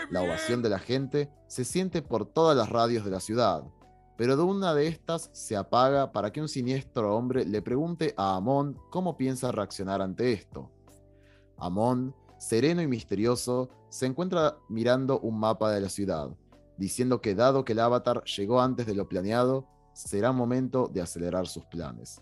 La ovación de la gente se siente por todas las radios de la ciudad, pero de una de estas se apaga para que un siniestro hombre le pregunte a Amon cómo piensa reaccionar ante esto. Amon, sereno y misterioso, se encuentra mirando un mapa de la ciudad, diciendo que dado que el avatar llegó antes de lo planeado, será momento de acelerar sus planes.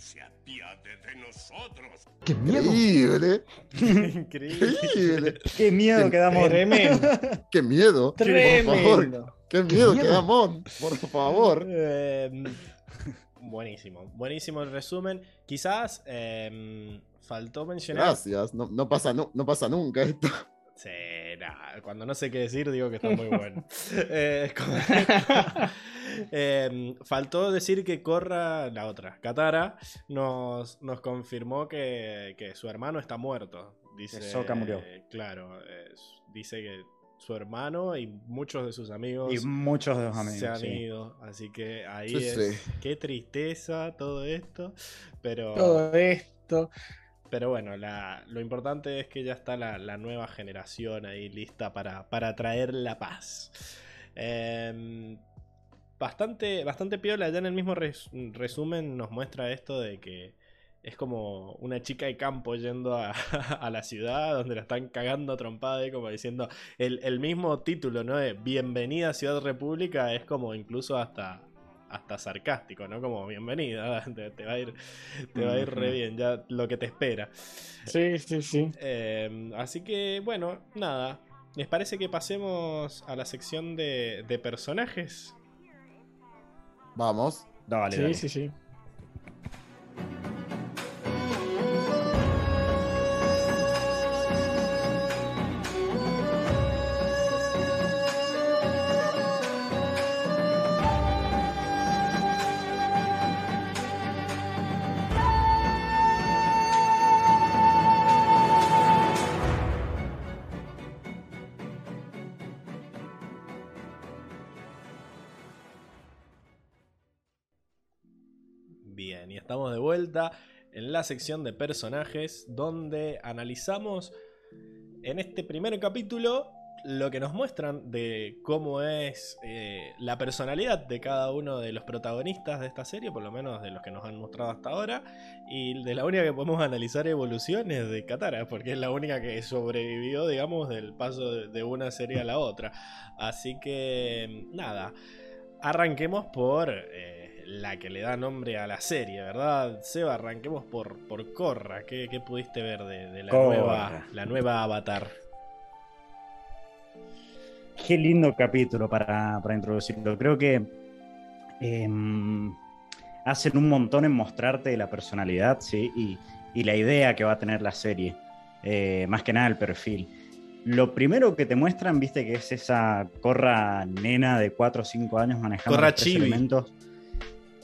Se apiade de nosotros. ¡Qué miedo! Increíble, Increíble. Qué miedo que da Amon. Tremendo. (laughs) Qué miedo. Por favor, Tremendo. qué miedo que miedo. da Amon. Por favor. Eh, buenísimo, buenísimo el resumen. Quizás eh, faltó mencionar. Gracias. No, no pasa, no pasa nunca esto. Sí, nah, cuando no sé qué decir digo que está muy bueno. (laughs) Eh, (laughs) Eh, faltó decir que Corra, la otra, Katara, nos, nos confirmó que, que su hermano está muerto. Dice, Que Sokka murió. Claro, eh, dice que su hermano y muchos de sus amigos Y muchos de los se amigos. han sí. ido. Así que ahí Sí, es. sí. Qué tristeza todo esto. Pero. Todo esto. Pero bueno, lo importante es que ya está la, nueva generación ahí lista para, para traer la paz. Em, bastante, bastante piola, ya en el mismo res- resumen nos muestra esto de que es como una chica de campo yendo a, (laughs) a la ciudad donde la están cagando trompada y como diciendo el, el mismo título, ¿no? De Bienvenida a Ciudad República es como incluso hasta hasta sarcástico, ¿no? Como bienvenida, (laughs) te, te va a ir, te va a ir re bien, ya lo que te espera. Sí, sí, sí. Eh, así que, bueno, nada. ¿Les parece que pasemos a la sección de, de personajes? Vamos. Dale, sí, dale. sí, sí. En la sección de personajes donde analizamos en este primer capítulo lo que nos muestran de cómo es eh, la personalidad de cada uno de los protagonistas de esta serie, por lo menos de los que nos han mostrado hasta ahora, y de la única que podemos analizar evoluciones de Katara, porque es la única que sobrevivió, digamos, del paso de, de una serie a la otra. Así que, nada, arranquemos por... eh, la que le da nombre a la serie, ¿verdad? Seba, arranquemos por, por Korra. ¿Qué, qué pudiste ver de, de la, nueva, la nueva avatar? Qué lindo capítulo para, para introducirlo. Creo que em, hacen un montón en mostrarte la personalidad, ¿sí? Y, y la idea que va a tener la serie. Eh, más que nada el perfil. Lo primero que te muestran, viste, que es esa corra nena de 4 o 5 años manejando Corra los tres chibi. elementos.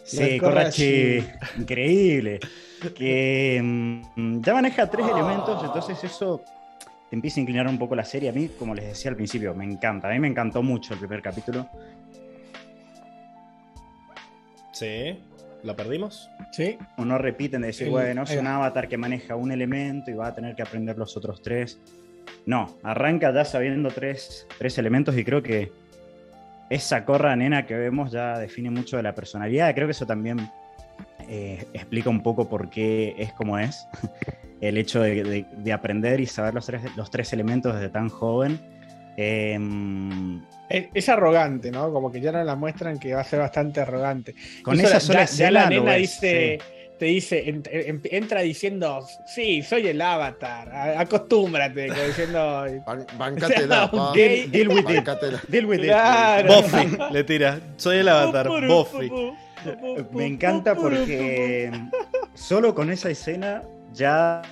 Sí, corra corra chibi. Increíble. Que mm, ya maneja tres elementos, entonces eso te empieza a inclinar un poco la serie. A mí, como les decía al principio, me encanta. A mí me encantó mucho el primer capítulo. Sí, ¿la perdimos? Sí. O no repiten de decir, bueno, es un va. avatar que maneja un elemento y va a tener que aprender los otros tres. No, arranca ya sabiendo tres, tres elementos y creo que esa corra nena que vemos ya define mucho de la personalidad. Creo que eso también eh, explica un poco por qué es como es. (laughs) El hecho de, de- de aprender y saber los tres, los tres elementos desde tan joven. Em, Es, es arrogante, ¿no? Como que ya no la muestran que va a ser bastante arrogante. con Incluso esa la- sola ya, la nena dice, sí. Te dice, ent- entra diciendo, sí, soy el avatar, acostúmbrate, como diciendo, Ban- (laughs) Bancátela, pa. Deal- deal with it. Deal with it. Buffy, le tira. Soy el avatar, Buffy. Me encanta porque solo con esa escena ya,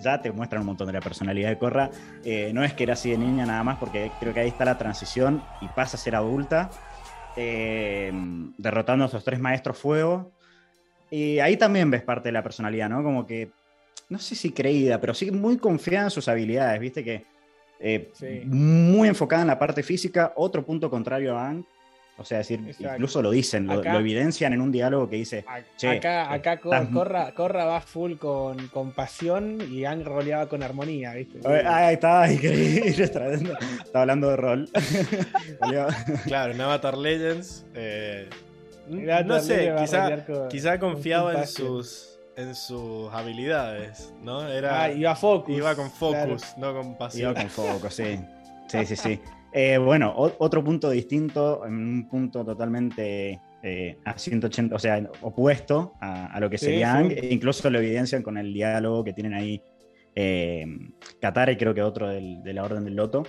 ya te muestran un montón de la personalidad de Corra. Eh, no es que era así de niña nada más, porque creo que ahí está la transición y pasa a ser adulta, eh, derrotando a esos tres maestros fuego. Y ahí también ves parte de la personalidad, ¿no? Como que, no sé si creída, pero sí muy confiada en sus habilidades, ¿viste? Que eh, Sí. muy enfocada en la parte física, otro punto contrario a Ang. O sea, decir, Exacto. incluso lo dicen, lo, Acá- lo evidencian en un diálogo que dice, Che, acá, eh, acá estás- Corra, Corra va full con, con pasión y Han roleaba con armonía, ¿viste? "Ay, ahí (laughs) está, increíble, está está hablando de rol. (laughs) Claro, en Avatar Legends. eh, Era no sé, quizá, con- quizá confiaba en sus, en sus habilidades, ¿no? Era, Ah, iba focus. iba con claro. focus, no con Iba pasión. con foco, sí. Sí, sí, sí. Eh, bueno, o- otro punto distinto, en un punto totalmente eh, a 180, o sea, opuesto a, a lo que Sí, sería sí. Ang, e incluso lo evidencian con el diálogo que tienen ahí eh, Katara y creo que otro del- de la Orden del Loto,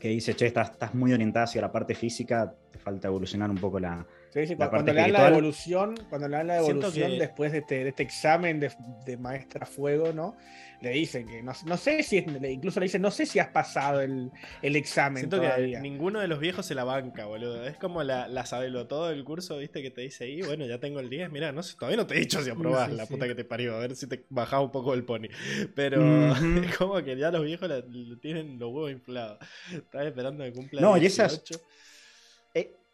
que dice, che, estás, estás muy orientada hacia la parte física, te falta evolucionar un poco la... Sí, sí, la cu- cuando le dan la espiritual. evolución, cuando le dan la Siento evolución que- después de este, de este examen de, de maestra fuego, ¿no? Le dicen que no, no sé si incluso le dicen, no sé si has pasado el, el examen Siento que todavía. ninguno de los viejos se la banca, boludo. Es como la, la sabelo todo del curso, viste, que te dice ahí, bueno, ya tengo el 10, mira, no sé, todavía no te he dicho si aprobás Sí, la sí. puta que te parió, a ver si te bajás un poco el pony. Pero (laughs) es como que ya los viejos la- tienen los huevos inflados. Estás esperando que cumpla No, y esas- 18.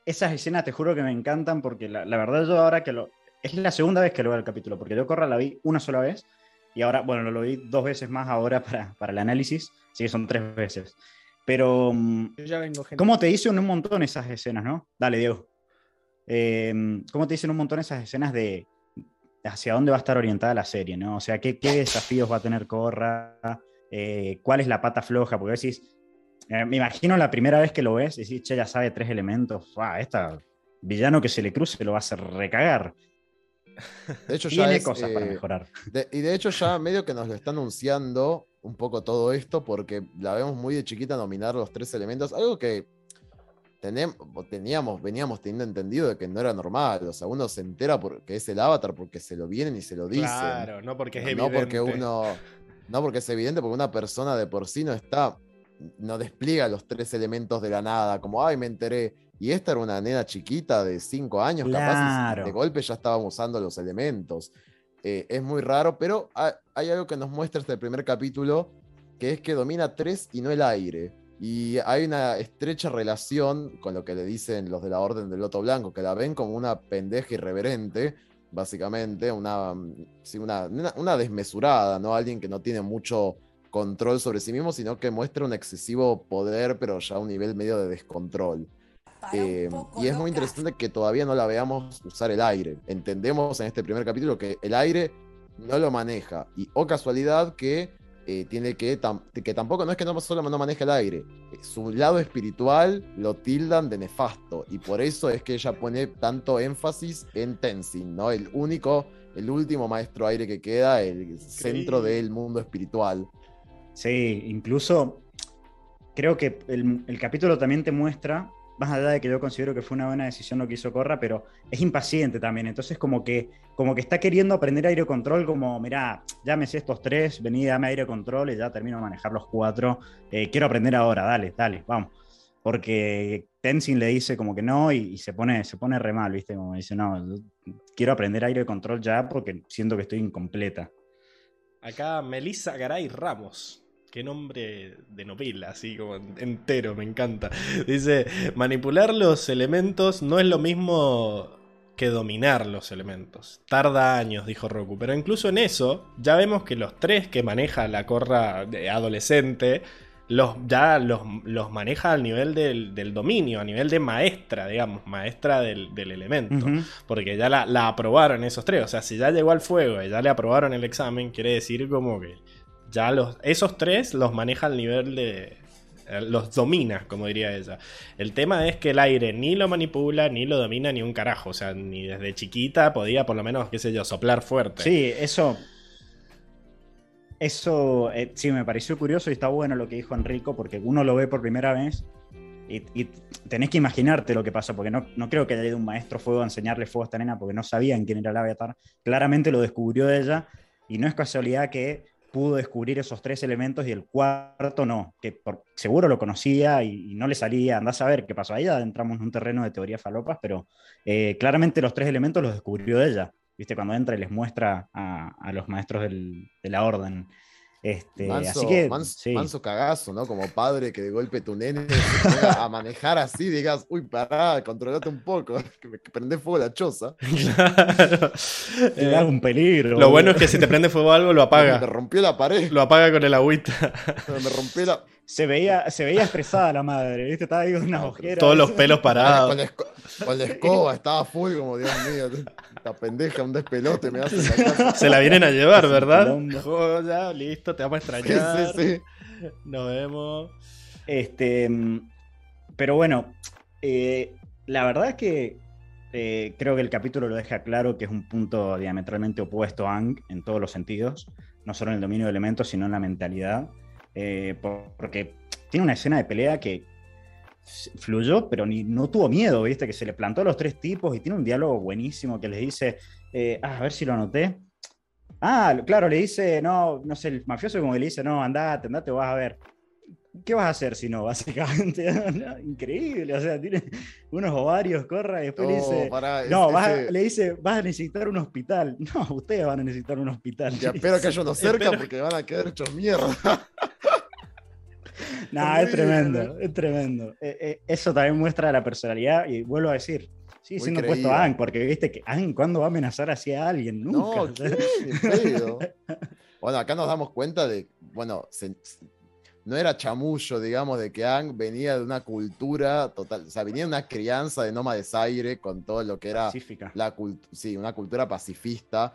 Esas escenas te juro que me encantan porque la, la verdad yo ahora que lo... Es la segunda vez que lo veo el capítulo, porque yo Corra la vi una sola vez y ahora, bueno, lo vi dos veces más ahora para, para el análisis, así que son tres veces. Pero, mm, Yo ya vengo gente. ¿cómo te dicen un montón esas escenas, no? Dale, Diego. Eh, ¿Cómo te dicen un montón esas escenas de hacia dónde va a estar orientada la serie, no? O sea, ¿qué, qué desafíos va a tener Corra? Eh, ¿Cuál es la pata floja? Porque decís, eh, me imagino la primera vez que lo ves, decís, che, ya sabe tres elementos. ¡Fua! esta villano que se le cruce lo va a hacer recagar. De hecho, ya Tiene es, cosas para eh, mejorar. de- y de hecho, ya medio que nos lo está anunciando un poco todo esto, porque la vemos muy de chiquita nominar los tres elementos. Algo que teníamos, veníamos teniendo entendido de que no era normal. O sea, uno se entera porque es el avatar, porque se lo vienen y se lo dicen. Claro, no porque es no evidente. porque uno. No porque es evidente, porque una persona de por sí no está. No despliega los tres elementos de la nada, como, ay, me enteré. Y esta era una nena chiquita de cinco años, capaz, y de golpe ya estábamos usando los elementos. Eh, es muy raro, pero ha- hay algo que nos muestra este primer capítulo, que es que domina tres y no el aire. Y hay una estrecha relación con lo que le dicen los de la Orden del Loto Blanco, que la ven como una pendeja irreverente, básicamente, una, sí, una, una- una desmesurada, ¿no? Alguien que no tiene mucho control sobre sí mismo, sino que muestra un excesivo poder, pero ya a un nivel medio de descontrol. Eh, y es muy interesante que todavía no la veamos usar el aire. Entendemos en este primer capítulo que el aire no lo maneja. Y o casualidad que eh, tiene que, tam- que tampoco no es que no solo no maneja el aire, eh, su lado espiritual lo tildan de nefasto. Y por eso es que ella pone tanto énfasis en Tenzin, ¿no? El único, el último maestro aire que queda, el centro del mundo espiritual. Sí, incluso creo que el, capítulo también te muestra, más allá de que yo considero que fue una buena decisión lo que hizo Corra, pero es impaciente también. Entonces, como que, como que está queriendo aprender aire control, como, mirá, sé estos tres, vení, dame aire control y ya termino de manejar los cuatro. Eh, quiero aprender ahora, dale, dale, vamos. Porque Tenzin le dice como que no y, se, pone, se pone re mal, ¿viste? Como dice, no, quiero aprender aire control ya porque siento que estoy incompleta. Acá Melissa Garay Ramos. Qué nombre de novela, así como entero, me encanta. Dice, manipular los elementos no es lo mismo que dominar los elementos. Tarda años, dijo Roku. Pero incluso en eso, ya vemos que los tres que maneja la corra de adolescente, los, ya los, los maneja al nivel del, del dominio, a nivel de maestra, digamos, maestra del, del elemento. Porque ya la, la aprobaron esos tres. O sea, si ya llegó al fuego y ya le aprobaron el examen, quiere decir como que ya esos tres los maneja al nivel de. eh, Los domina, como diría ella. El tema es que el aire ni lo manipula, ni lo domina, ni un carajo. O sea, ni desde chiquita podía, por lo menos, qué sé yo, soplar fuerte. Sí, eso. Eso eh, sí me pareció curioso y está bueno lo que dijo Enrico, porque uno lo ve por primera vez y, tenés que imaginarte lo que pasa, porque no, no creo que haya ido un maestro fuego a enseñarle fuego a esta nena, porque no sabían quién era el Avatar. Claramente lo descubrió ella, y no es casualidad que pudo descubrir esos tres elementos y el cuarto no, que por- seguro lo conocía y, no le salía, andás a ver qué pasó ahí, entramos en un terreno de teoría falopas, pero eh, claramente los tres elementos los descubrió ella. ¿Viste? Cuando entra y les muestra a, a los maestros del- de la orden. Este, Manso, así que, manso, sí. manso cagazo, ¿no? Como padre que de golpe tu nene se ponga a manejar así, digas, uy, pará, controlate un poco, (laughs) que me prende fuego la choza. (laughs) Claro. Te Eh, da un peligro. lo bueno es que si te prende fuego algo, lo Me apaga. rompió la pared, Lo apaga con el agüita. me rompió la... se, veía, se veía estresada la madre, ¿viste? Estaba ahí con una ojera. Todos los (laughs) pelos Con parados. la, esco- con la escoba, estaba full, como Dios mío, esta pendeja, un despelote me hace la. Se la vienen a llevar, ¿verdad? quilombo. Joya, listo, te vamos a Sí, extrañar. sí, sí. Nos vemos. Este, mm, pero bueno, eh, la verdad es que eh, creo que el capítulo lo deja claro que es un punto diametralmente opuesto a Ang en todos los sentidos, no solo en el dominio de elementos, sino en la mentalidad, eh, por- porque tiene una escena de pelea que fluyó, pero ni, no tuvo miedo, ¿viste? Que se le plantó a los tres tipos y tiene un diálogo buenísimo que les dice, eh, ah, a ver si lo anoté. Ah, claro, le dice, no, no sé, el mafioso como que le dice, no, andate, andate, vas a ver. ¿Qué vas a hacer si no, (laughs) básicamente? No, increíble, o sea, tiene unos ovarios, corra, y después le No, dice, pará, no, vas a- le dice, vas a necesitar un hospital. (laughs) No, ustedes van a necesitar un hospital. Espero que haya uno cerca Espero- porque van a quedar hechos mierda. (laughs) No, es tremendo, es tremendo. Eh, eh, eso también muestra la personalidad y vuelvo a decir, sí, siendo puesto a Ang, porque viste que Ang, ¿cuándo va a amenazar así a alguien? Nunca. No. Bueno, acá nos damos cuenta de, bueno, se- no era chamullo, digamos, de que Ang venía de una cultura total, o sea, venía de una crianza de nómades aire con todo lo que era Pacífica. la sí, una cultura pacifista.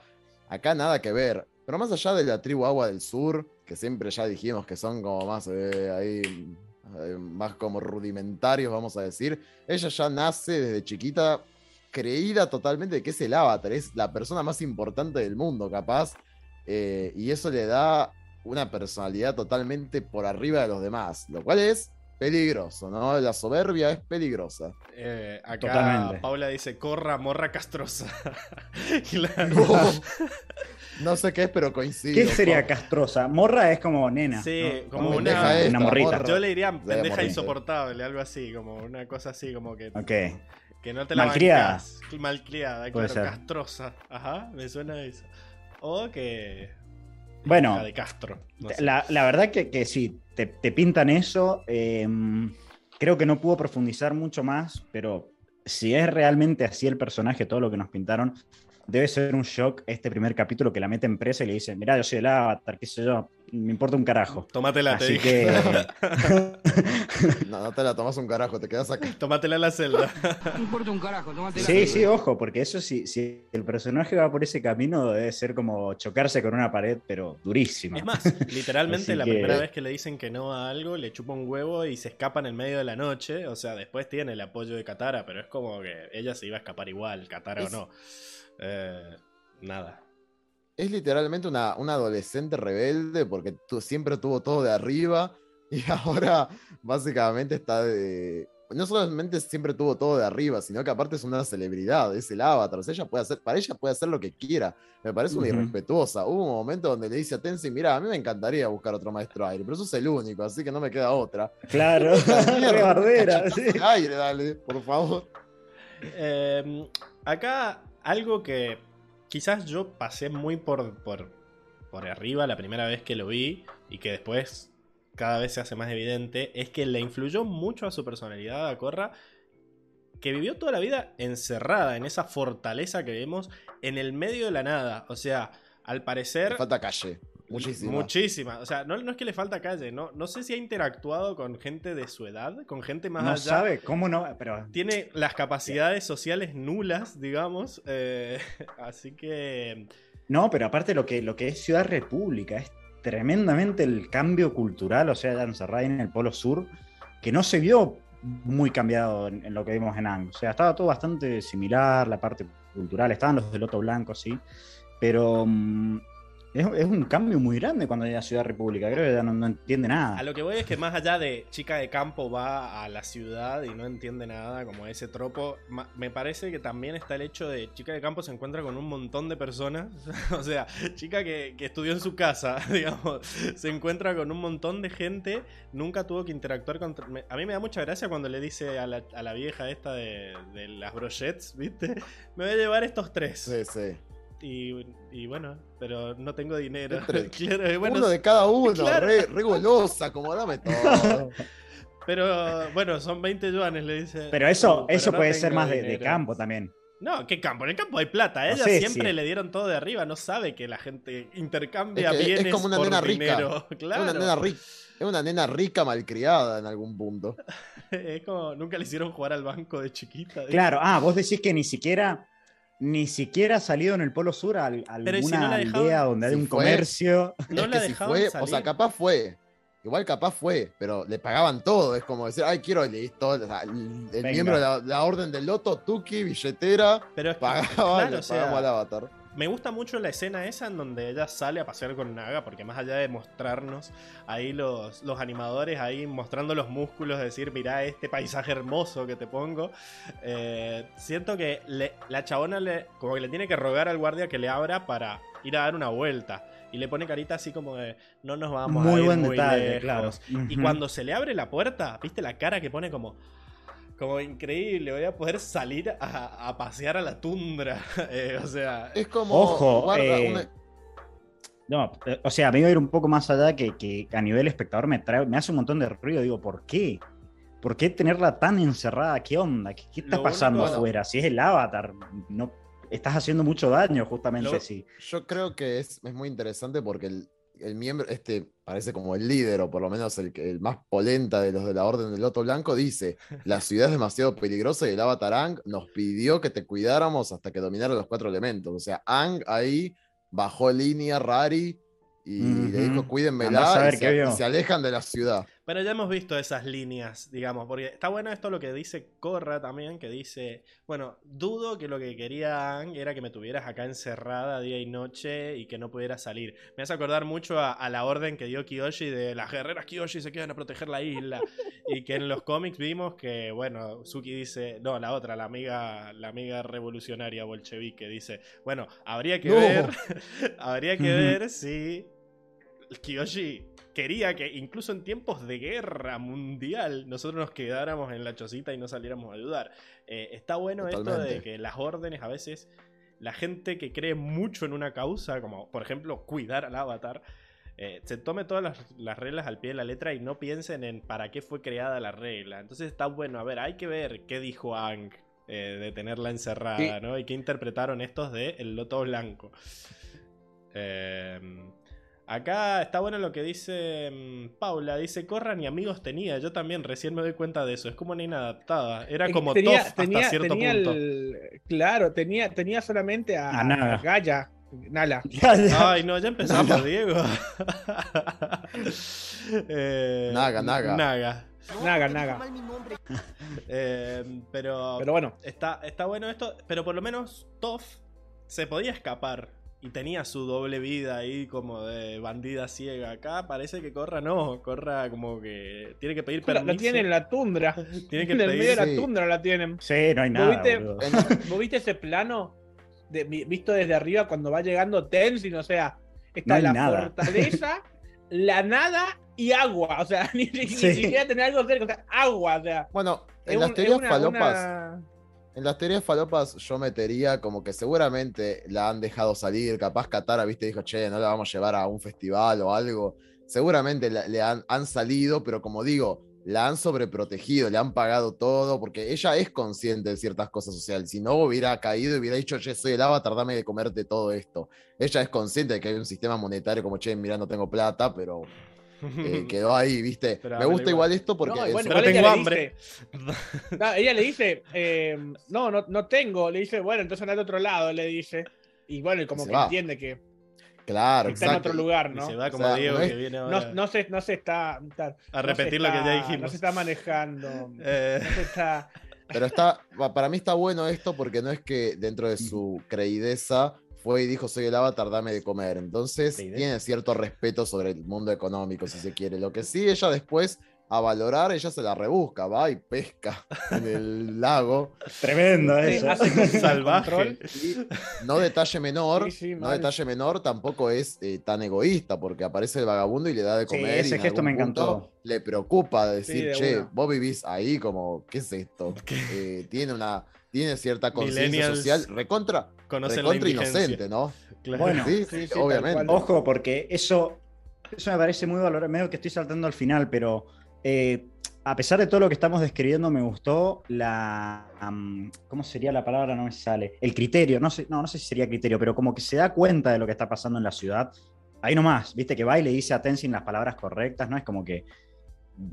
Acá nada que ver. Pero más allá de la tribu Agua del Sur, que siempre ya dijimos que son como más eh, ahí, eh, más como rudimentarios, vamos a decir, ella ya nace desde chiquita creída totalmente de que es el avatar, es la persona más importante del mundo, capaz. eh, y eso le da una personalidad totalmente por arriba de los demás, lo cual es peligroso, ¿no? La soberbia es peligrosa. Eh, acá Totalmente. Paula dice, corra, morra castrosa. (laughs) Claro. No, no sé qué es, pero coincido. ¿Qué sería castrosa? Morra es como nena. Sí, ¿no? como una, esta, una morrita. morra. Yo le diría De pendeja morrita. insoportable, algo así, como una cosa así, como que, Ok. que no te la Malcriada. Malcriada, claro, castrosa. Ajá, me suena eso. O que... Bueno, hija de Castro. no sé. La, la verdad que, que sí, te, te pintan eso. eh, creo que no pudo profundizar mucho más, pero si es realmente así el personaje, todo lo que nos pintaron, debe ser un shock este primer capítulo que la meten presa y le dicen, mirá, yo soy el avatar, qué sé yo, me importa un carajo. Tómatela, te Así dije. (laughs) que... No, no te la tomas un carajo, te quedas acá. Tómatela en la celda. (laughs) No importa un carajo, tómate Sí, sí, ojo, porque eso sí, si el personaje va por ese camino debe ser como chocarse con una pared, pero durísima. Es más, literalmente la que- primera vez que le dicen que no a algo, le chupa un huevo y se escapa en el medio de la noche. O sea, después tiene el apoyo de Katara, pero es como que ella se iba a escapar igual, Katara Es- o no. Eh, nada. Es literalmente una, una adolescente rebelde porque tu- siempre tuvo todo de arriba (laughs) y ahora básicamente está de... No solamente siempre tuvo todo de arriba, sino que aparte es una celebridad, es el avatar. O sea, ella puede hacer, para ella puede hacer lo que quiera. Me parece una irrespetuosa. Hubo un momento donde le dice a Tenzin, mira, a mí me encantaría buscar otro maestro aire, pero sos el único, así que no me queda otra. Claro, (laughs) bardera, sí. Aire, dale, por favor. Eh, acá algo que quizás yo pasé muy por, por, por arriba la primera vez que lo vi y que después cada vez se hace más evidente es que le influyó mucho a su personalidad a Korra que vivió toda la vida encerrada en esa fortaleza que vemos en el medio de la nada. O sea, al parecer... Falta calle. Muchísimo. Muchísima. O sea, no, no es que le falta calle, no, no sé si ha interactuado con gente de su edad, con gente más No allá sabe cómo no, pero tiene las capacidades sociales nulas, digamos. eh, (laughs) así que. No, pero aparte lo que, lo que es Ciudad República es tremendamente el cambio cultural, o sea, ya encerrada en el Polo Sur, que no se vio muy cambiado en, en lo que vimos en Ang. O sea, estaba todo bastante similar, la parte cultural, estaban los del Loto Blanco, sí, pero mm, es, es un cambio muy grande cuando llega a Ciudad República, creo que ya no, no entiende A nada. lo que voy es que más allá de chica de campo va a la ciudad y no entiende nada, como ese tropo, me parece que también está el hecho de chica de campo se encuentra con un montón de personas. (laughs) o sea, chica que, que estudió en su casa, (laughs) digamos, se encuentra con un montón de gente, nunca tuvo que interactuar con. me- A mí me da mucha gracia cuando le dice a la, a la vieja esta de, de las brochets, ¿viste? Me voy a llevar estos tres. Sí, sí. Y, y bueno, pero no tengo dinero. (laughs) Claro, bueno, Uno de cada uno, (laughs) claro. re, re golosa, como dame (laughs) todo. Pero bueno, son 20 yuanes, le dice. Pero eso, "Uh, pero eso no puede ser más de, de dinero". campo también. No, ¿qué campo? En el campo hay plata. A No ella sé, siempre sí. le dieron todo de arriba. No sabe que la gente intercambia Es que es bienes como una por nena rica. dinero. Es Claro. una nena rica. Es una nena rica malcriada en algún punto. Es como nunca le hicieron jugar al banco de chiquita. Claro, ah, vos decís que ni siquiera, ni siquiera ha salido en el Polo Sur a, a Pero ¿y si alguna no dejaban? aldea donde hay Si un fue- comercio. No es la que si dejaban fue, o sea, capaz fue. Igual capaz fue, pero le pagaban todo. Es como decir, ay, quiero listo. el el miembro de la, la orden del loto, Tuki, billetera, Pero es que, pagaba, claro, le o sea, pagamos al avatar. Me gusta mucho la escena esa en donde ella sale a pasear con Naga, porque más allá de mostrarnos ahí los, los animadores ahí mostrando los músculos, decir, mirá este paisaje hermoso que te pongo, eh, siento que le- la chabona le, como que le tiene que rogar al guardia que le abra para ir a dar una vuelta. Y le pone carita así como de, no nos vamos a Muy ir buen muy detalle, lejos". claro. Y cuando se le abre la puerta, ¿viste la cara que pone como... Como increíble, voy a poder salir a, a pasear a la tundra. (laughs) Eh, o sea, Es como. Ojo, guarda, eh, una- No, eh, o sea, me iba a ir un poco más allá que, que a nivel espectador me, trae, me hace un montón de ruido. Digo, ¿por qué? ¿Por qué tenerla tan encerrada? ¿Qué onda? ¿Qué, qué está Lo pasando único- afuera? Si es el avatar, no, estás haciendo mucho daño justamente. Lo- sí. Yo creo que es, es muy interesante porque el, el miembro, este parece como el líder, o por lo menos el, que- el más polenta de los de la Orden del Loto Blanco, dice: La (laughs) ciudad es demasiado peligrosa y el avatar Ang nos pidió que te cuidáramos hasta que dominara los cuatro elementos. O sea, Ang ahí bajó línea, Rari, y le dijo: Cuídenmela se, y se alejan de la ciudad. Pero ya hemos visto esas líneas, digamos, porque está bueno esto lo que dice Corra también, que dice, bueno, dudo que lo que quería Aang era que me tuvieras acá encerrada día y noche y que no pudiera salir. Me hace acordar mucho a, a la orden que dio Kiyoshi de las guerreras Kiyoshi se quedan a proteger la isla. y que en los cómics vimos que, bueno, Suki dice, no, la otra, la amiga, la amiga revolucionaria bolchevique, dice, bueno, habría que No. ver, (laughs) habría que ver si Kiyoshi quería que incluso en tiempos de guerra mundial nosotros nos quedáramos en la chocita y no saliéramos a ayudar. Eh, está bueno esto de que las órdenes a veces, la gente que cree mucho en una causa, como por ejemplo cuidar al avatar, eh, se tome todas las, las reglas al pie de la letra y no piensen en para qué fue creada la regla. Entonces está bueno, a ver, hay que ver qué dijo Ang eh, de tenerla encerrada, Sí. ¿no? Y qué interpretaron estos de El Loto Blanco. Eh, acá está bueno lo que dice mm, Paula. Dice, Corran y amigos tenía. Yo también recién me doy cuenta de eso. Es como una inadaptada. Era como tenía, hasta cierto tenía punto. el- claro, tenía, tenía solamente a, A Naga. a Gaia, Nala. (laughs) Ay, no, ya empezamos, Diego. (laughs) Eh, Naga, Naga. Naga. Naga, Naga. (laughs) Eh, pero, Pero bueno, está, está bueno esto. Pero por lo menos Toff se podía escapar. Y tenía su doble vida ahí como de bandida ciega. Acá parece que Corra no. Corra como que tiene que pedir permiso. la tienen en la tundra. (laughs) Tiene que en el pedir- medio de la sí. tundra la tienen. Sí, no hay ¿Vos nada. viste? (laughs) ¿Vos viste ese plano de- visto desde arriba cuando va llegando Tenzin? O sea, está la nada. fortaleza, (laughs) la nada y agua. O sea, ni, ni- ni Sí. siquiera tener algo cerca. O sea, agua. O sea, Bueno, en las un- teorías una- falopas, una- en las teorías falopas yo metería como que seguramente la han dejado salir, capaz Katara, viste, dijo, che, no la vamos a llevar a un festival o algo. Seguramente le han, han salido, pero como digo, la han sobreprotegido, le han pagado todo, porque ella es consciente de ciertas cosas sociales. Si no hubiera caído y hubiera dicho, che, soy el avatar, dame de comerte todo esto. Ella es consciente de que hay un sistema monetario como, che, mira, no tengo plata, pero eh, (laughs) quedó ahí, viste. Pero Me gusta igual. igual esto porque No, en bueno, Pero tengo ella le hambre. dice- No, ella le dice, eh, no, no, no tengo. Le dice, bueno, entonces anda al otro lado, le dice. Y bueno, y como Se que va. entiende que claro, está en otro lugar, Y ¿no? se va como O sea, Diego no es- que viene No, ahora no se, no se está. está- a no se repetir lo que ya dijimos. No se está manejando. Eh, No se está. Pero está, pa- para mí está bueno esto porque no es que dentro de su creideza fue y dijo soy el avatar, dame de comer. Entonces tiene cierto respeto sobre el mundo económico, si se quiere. Lo que sí, ella después, a valorar, ella se la rebusca, va y pesca (laughs) en el lago. Tremendo Sí, eso. hace como un (laughs) Salvaje. Y no detalle menor, Sí, sí, no detalle menor tampoco es eh, tan egoísta, porque aparece el vagabundo y le da de Sí, comer. ese y en gesto me encantó. Le preocupa decir, de che, vos vivís ahí como, ¿qué es esto? (laughs) Eh, tiene una, tiene cierta conciencia social, recontra, recontra inocente, ¿no? Claro. Bueno, sí, obviamente. Ojo, porque eso, eso me parece muy valorado. Medio que estoy saltando al final, pero eh, a pesar de todo lo que estamos describiendo, me gustó la. ¿Cómo sería la palabra? No me sale. El criterio. No sé, no, no sé si sería criterio, pero como que se da cuenta de lo que está pasando en la ciudad. Ahí nomás, viste que va y le dice a Tenzin las palabras correctas, ¿no? Es como que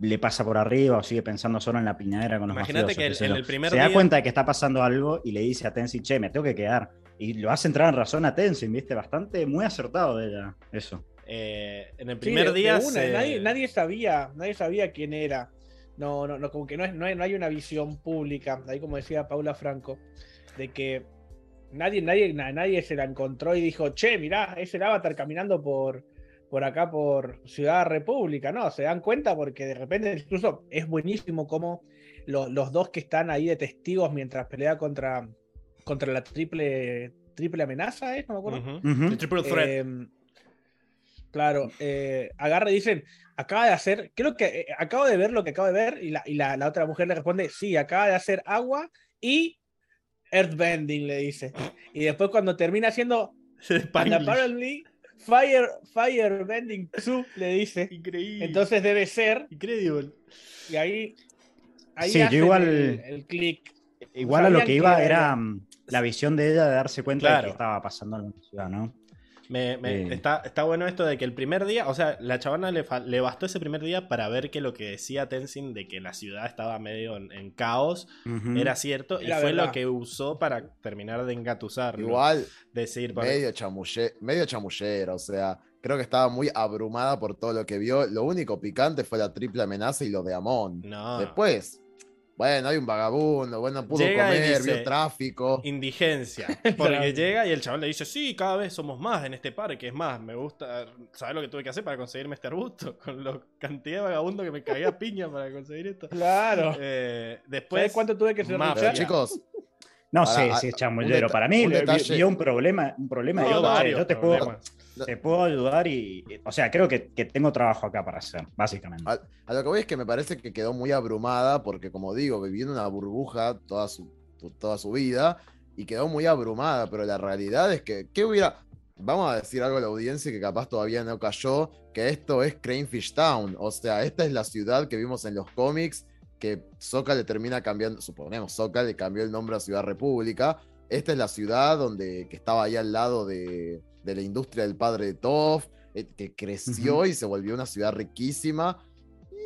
le pasa por arriba o sigue pensando solo en la piñadera con los Imagínate mafiosos, que en el primer se da día- cuenta de que está pasando algo y le dice a Tenzin, che, me tengo que quedar. Y lo hace entrar en razón a Tenzin, ¿viste? Bastante, muy acertado de ella, eso. Eh, en el primer de día una, se- nadie, nadie sabía, nadie sabía quién era. No, no, no, como que no, es, no, hay, no hay una visión pública, ahí como decía Paula Franco, de que nadie, nadie, na- nadie se la encontró y dijo, che, mirá, es el avatar caminando por, por acá, por Ciudad República, ¿no? Se dan cuenta porque de repente incluso es buenísimo como lo- los dos que están ahí de testigos mientras pelea contra, contra la triple, triple amenaza, ¿es? No me acuerdo. Triple Threat. Eh, claro, eh, agarra y dicen, acaba de hacer, creo que eh, acabo de ver lo que acabo de ver, y la, y la, la otra mujer le responde, sí, acaba de hacer agua y earthbending, le dice. Y después cuando termina haciendo, apparently, fire, firebending 2, le dice. Increíble. Entonces debe ser, Increíble. y ahí, ahí Sí, yo igual- el, el click. Igual a lo que que iba era la visión de ella de darse cuenta de que estaba pasando en la ciudad, ¿no? Me- me- Eh. está, está bueno esto de que el primer día, o sea, la chavana le, le bastó ese primer día para ver que lo que decía Tenzin de que la ciudad estaba medio en, en caos era cierto y fue verdad. lo que usó para terminar de engatusarlo. Igual, Decir, medio, chamulle, medio chamullero, o sea, creo que estaba muy abrumada por todo lo que vio. Lo único picante fue la triple amenaza y lo de Amon. No. Después, bueno, hay un vagabundo, bueno, pudo Llega comer, dice, vio tráfico. Indigencia. (laughs) Porque llega y el chabón le dice, sí, cada vez somos más en este parque. Es más, me gusta. ¿Sabes lo que tuve que hacer para conseguirme este arbusto? (laughs) Con la cantidad de vagabundo que me caía a piña para conseguir esto. Claro. Eh, después. ¿Sabes cuánto tuve que ser Richard? chicos, No sé si es chamullero. Para mí un detalle- vio un problema, un problema No, y dijo, "Che, varios yo te puedo, te puedo ayudar y, o sea, creo que, que tengo trabajo acá para hacer, básicamente. a, a lo que voy es que me parece que quedó muy abrumada porque, como digo, vivió en una burbuja toda su, toda su vida y quedó muy abrumada, pero la realidad es que, ¿qué hubiera? Vamos a decir algo a la audiencia que capaz todavía no cayó, que esto es Cranefish Town, o sea, esta es la ciudad que vimos en los cómics que Soka le termina cambiando, suponemos, Soka le cambió el nombre a Ciudad República. Esta es la ciudad donde, que estaba ahí al lado de, de la industria del padre de Toph, eh, que creció y se volvió una ciudad riquísima.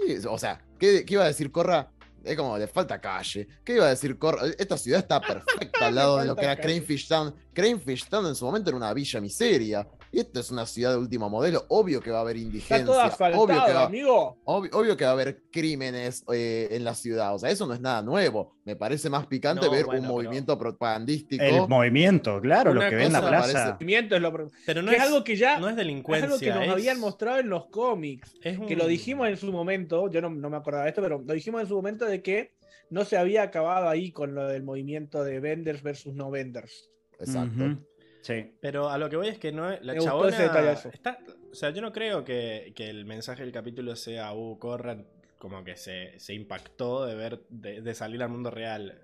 Y, o sea, ¿qué, qué iba a decir Corra? Es como, le falta calle. ¿Qué iba a decir Corra? Esta ciudad está (laughs) perfecta al lado de lo que era. Cranefish Town. Cranefish Town en su momento era una villa miseria. Y esta es una ciudad de último modelo. Obvio que va a haber indigencia. Está todo obvio, que asfaltado, va, amigo. obvio, obvio que va a haber crímenes eh, en la ciudad. O sea, eso no es nada nuevo. Me parece más picante No, ver bueno, un movimiento propagandístico. El movimiento, claro, lo que ve en la plaza. parece- Movimiento es lo Pero no es, es algo que ya no es es delincuencia. algo que nos es- habían mostrado en los cómics. es Que lo dijimos en su momento, yo no, no me acordaba de esto, pero lo dijimos en su momento de que no se había acabado ahí con lo del movimiento de venders versus no venders. Exacto. Sí. Pero a lo que voy es que no es- la Me gustó chabona ese detallazo. está, o sea, yo no creo que, que el mensaje del capítulo sea uh, corran como que se, se impactó de ver de, de salir al mundo real.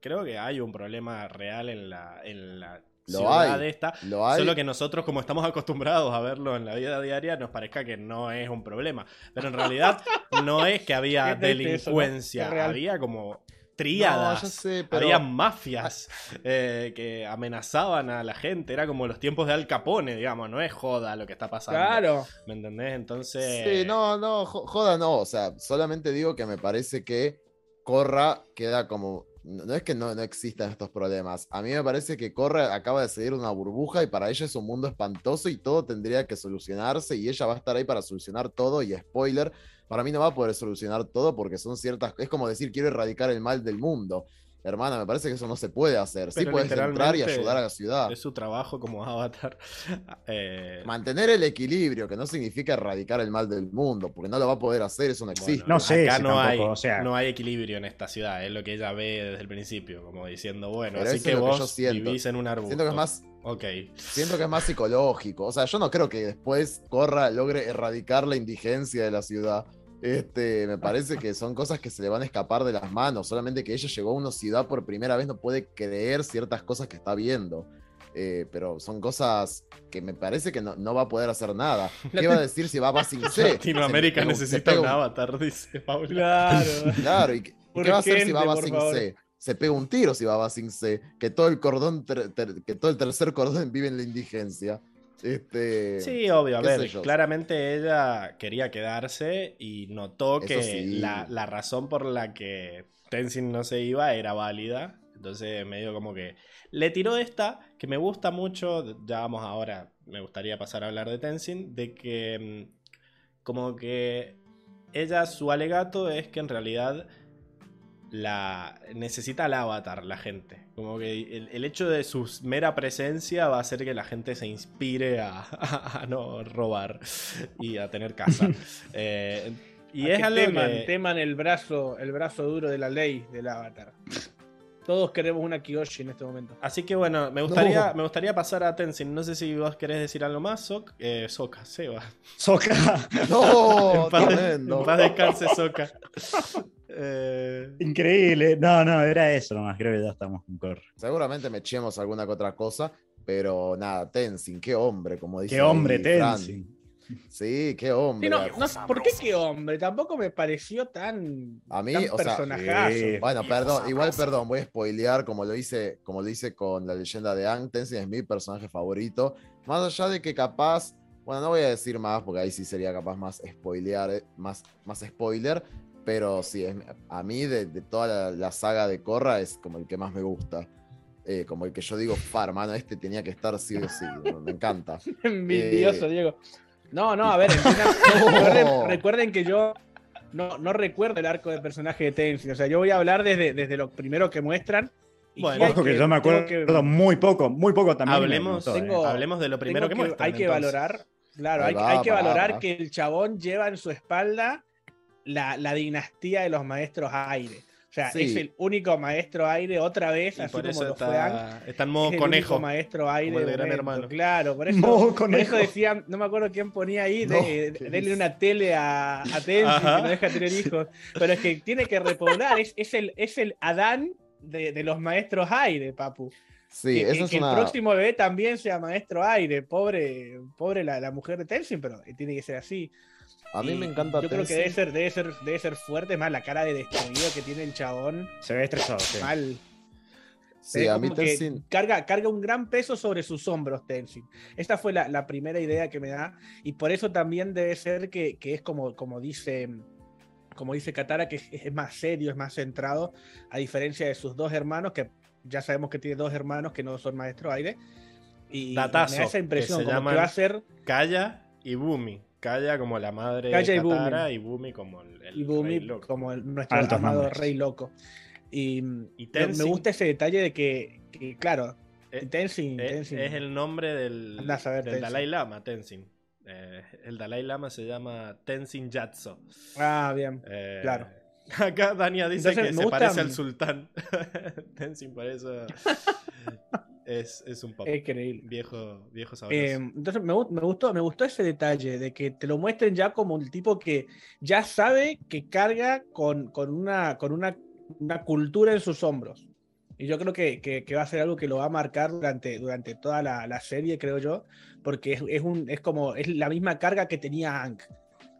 Creo que hay un problema real en la, en la Lo ciudad hay, de esta. Lo hay. Solo que nosotros, como estamos acostumbrados a verlo en la vida diaria, nos parezca que no es un problema. Pero en realidad (laughs) no es que había delincuencia, había como tríadas. sé, pero Había mafias eh, que amenazaban a la gente. Era como los tiempos de Al Capone, digamos. No es joda lo que está pasando. Claro. ¿Me entendés? Entonces. Sí, no, no, jo- joda no. O sea, solamente digo que me parece que Corra queda como. No no es que no, no existan estos problemas. A mí me parece que Corra acaba de salir de una burbuja y para ella es un mundo espantoso y todo tendría que solucionarse y ella va a estar ahí para solucionar todo. Y spoiler, para mí no va a poder solucionar todo porque son ciertas. Es como decir, quiero erradicar el mal del mundo. Hermana, me parece que eso no se puede hacer. Sí puedes entrar y ayudar a la ciudad. Es su trabajo como avatar. (laughs) Eh, Mantener el equilibrio, que no significa erradicar el mal del mundo, porque no lo va a poder hacer, eso no existe. No sé acá si no, tampoco, hay, o sea- no hay equilibrio en esta ciudad. Es lo que ella ve desde el principio. Como diciendo, bueno, Pero así que que vos siento. vivís en un arbusto. Siento que es más, Ok. siento que es más psicológico. O sea, yo no creo que después Corra logre erradicar la indigencia de la ciudad. Este, me parece que son cosas que se le van a escapar de las manos. Solamente que ella llegó a una ciudad por primera vez, no puede creer ciertas cosas que está viendo. Eh, pero son cosas que me parece que no, no va a poder hacer nada. (laughs) ¿Qué va a decir si va a Basing C? Latinoamérica Se- se necesita pega un un- avatar, dice Paula. Claro. (laughs) Claro, ¿y qué, y qué va a hacer si va a Basing. C? Se pega un tiro si va a Basing C. Que todo el cordón, ter- ter- que todo el tercer cordón (laughs) vive en la indigencia. Este, Sí, obvio. A ver, claramente ella quería quedarse y notó que sí. la, la razón por la que Tenzin no se iba era válida. Entonces, medio como que le tiró esta, que me gusta mucho. Ya vamos ahora, me gustaría pasar a hablar de Tenzin, de que mm, como que ella, su alegato es que en realidad la necesita el avatar la gente. Como que el, el hecho de su mera presencia va a hacer que la gente se inspire a, (laughs) a no robar y a tener casa. (laughs) Eh, y A es que algo teman, que... teman el brazo, el brazo duro de la ley del avatar. Todos queremos una Kiyoshi en este momento. Así que bueno, me gustaría, No. me gustaría pasar a Tenzin. No sé si vos querés decir algo más, Sok. Eh, Soka, Seba. Soca. (laughs) No, en, paz, tremendo. en paz descanse, Soka. Eh, Increíble. No, no, era eso nomás. Creo que ya estamos con Corra. Seguramente me echemos alguna que otra cosa, pero nada, Tenzin, qué hombre, como dice. Qué hombre, Fran. Tenzin. Sí, qué hombre. Sí, no, no ¿Por qué qué hombre? Tampoco me pareció tan, A mí, tan o sea. Bueno, perdón, igual perdón, voy a spoilear como lo hice, como lo hice con la leyenda de Ang, Tenzin es mi personaje favorito. Más allá de que capaz, bueno, no voy a decir más porque ahí sí sería capaz más spoilear, eh, más, más spoiler, pero sí, es, a mí de, de toda la, la saga de Korra es como el que más me gusta. Eh, como el que yo digo, fa, hermano, este tenía que estar sí o sí, me encanta. (laughs) Envidioso, Eh, Diego. No, no, a ver, entiendan- (laughs) recuerden, recuerden que yo no, no recuerdo el arco de personaje de Tenzin. O sea, yo voy a hablar desde, desde lo primero que muestran. y Bueno. que yo me acuerdo que- muy poco, muy poco también. hablemos, gustó, eh. Hablemos de lo primero que, muestran. Hay que entonces. valorar, claro, hay, que va, valorar va. que el chabón lleva en su espalda la, la dinastía de los maestros aire. O sea, Sí. es el único maestro aire otra vez, Y así por como lo fue está, en Es modo el conejo. único maestro aire como el de Gran momento, Hermano. Claro, por (laughs) eso, Modo por conejo. eso decían, no me acuerdo quién ponía ahí, No, de- ¿qué denle una tele a, a que no deja tener hijos. Pero es que tiene que repoblar, es, es el, es el Adán de, de los maestros aire, papu. Sí, que, que- eso es que una... el próximo bebé también sea maestro aire. Pobre, pobre la, la mujer de Tenzin, pero tiene que ser así. A mí Y me encanta Yo creo que Tenzin. debe ser, debe ser, debe ser fuerte, más la cara de destruido que tiene el chabón. Se ve estresado, sí. Mal. Sí, a mí Tenzin. carga, carga un gran peso sobre sus hombros, Tenzin. Esta fue la, la primera idea que me da. Y por eso también debe ser que, que es como, como dice. Como dice Katara, que es, es más serio, es más centrado, a diferencia de sus dos hermanos, que ya sabemos que tiene dos hermanos que no son maestro aire. Y Datazo, me da esa impresión, que se como llaman- que va a ser Kaya y Bumi. Kaya como la madre Kaya y de Bumi. Katara y Bumi como el, el y Bumi rey loco. como el- nuestro Altos amado nombres. rey loco. Y, Y me- gusta ese detalle de que, que, claro, Eh, Tenzin, es, Tenzin. es el nombre del, saber, del. Dalai Lama, Tenzin. Eh, el Dalai Lama se llama Tenzin Gyatso. Ah, bien. Eh, Claro. (laughs) Acá Dania dice Entonces, que se gusta- parece al sultán. (laughs) Tenzin por eso (laughs) es, es un pop. Es increíble. Viejo, viejo sabroso. Eh, entonces me, me gustó, me gustó ese detalle de que te lo muestren ya como un tipo que ya sabe que carga con, con una, con una, una cultura en sus hombros. Y yo creo que, que- que va a ser algo que lo va a marcar durante, durante toda la, la serie, creo yo, porque es, es un, es como, es la misma carga que tenía Hank.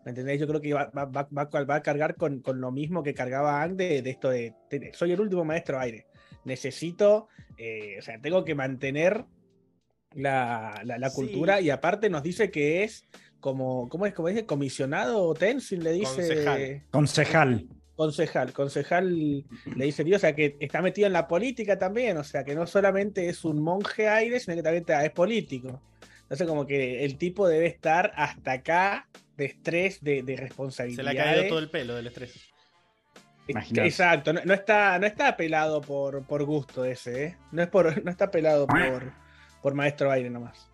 ¿Me entendéis? Yo creo que va, va- va- va- a cargar con, con lo mismo que cargaba Hank de, de esto de, de- soy el último maestro aire. Necesito, eh, o sea, tengo que mantener la, la- la Sí. cultura y aparte nos dice que es como, ¿cómo es? Como dice, comisionado o Tenzin le dice Concejal. Concejal. concejal, concejal le dice Dios, o sea que está metido en la política también, o sea que no solamente es un monje aire, sino que también es político. Entonces como que el tipo debe estar hasta acá de estrés, de, de se responsabilidad. le ha caído todo el pelo del estrés. Imagínate. Exacto, no, no está, no está pelado por, por gusto ese, ¿eh? No, es por, (laughs) no está pelado por, por maestro aire nomás.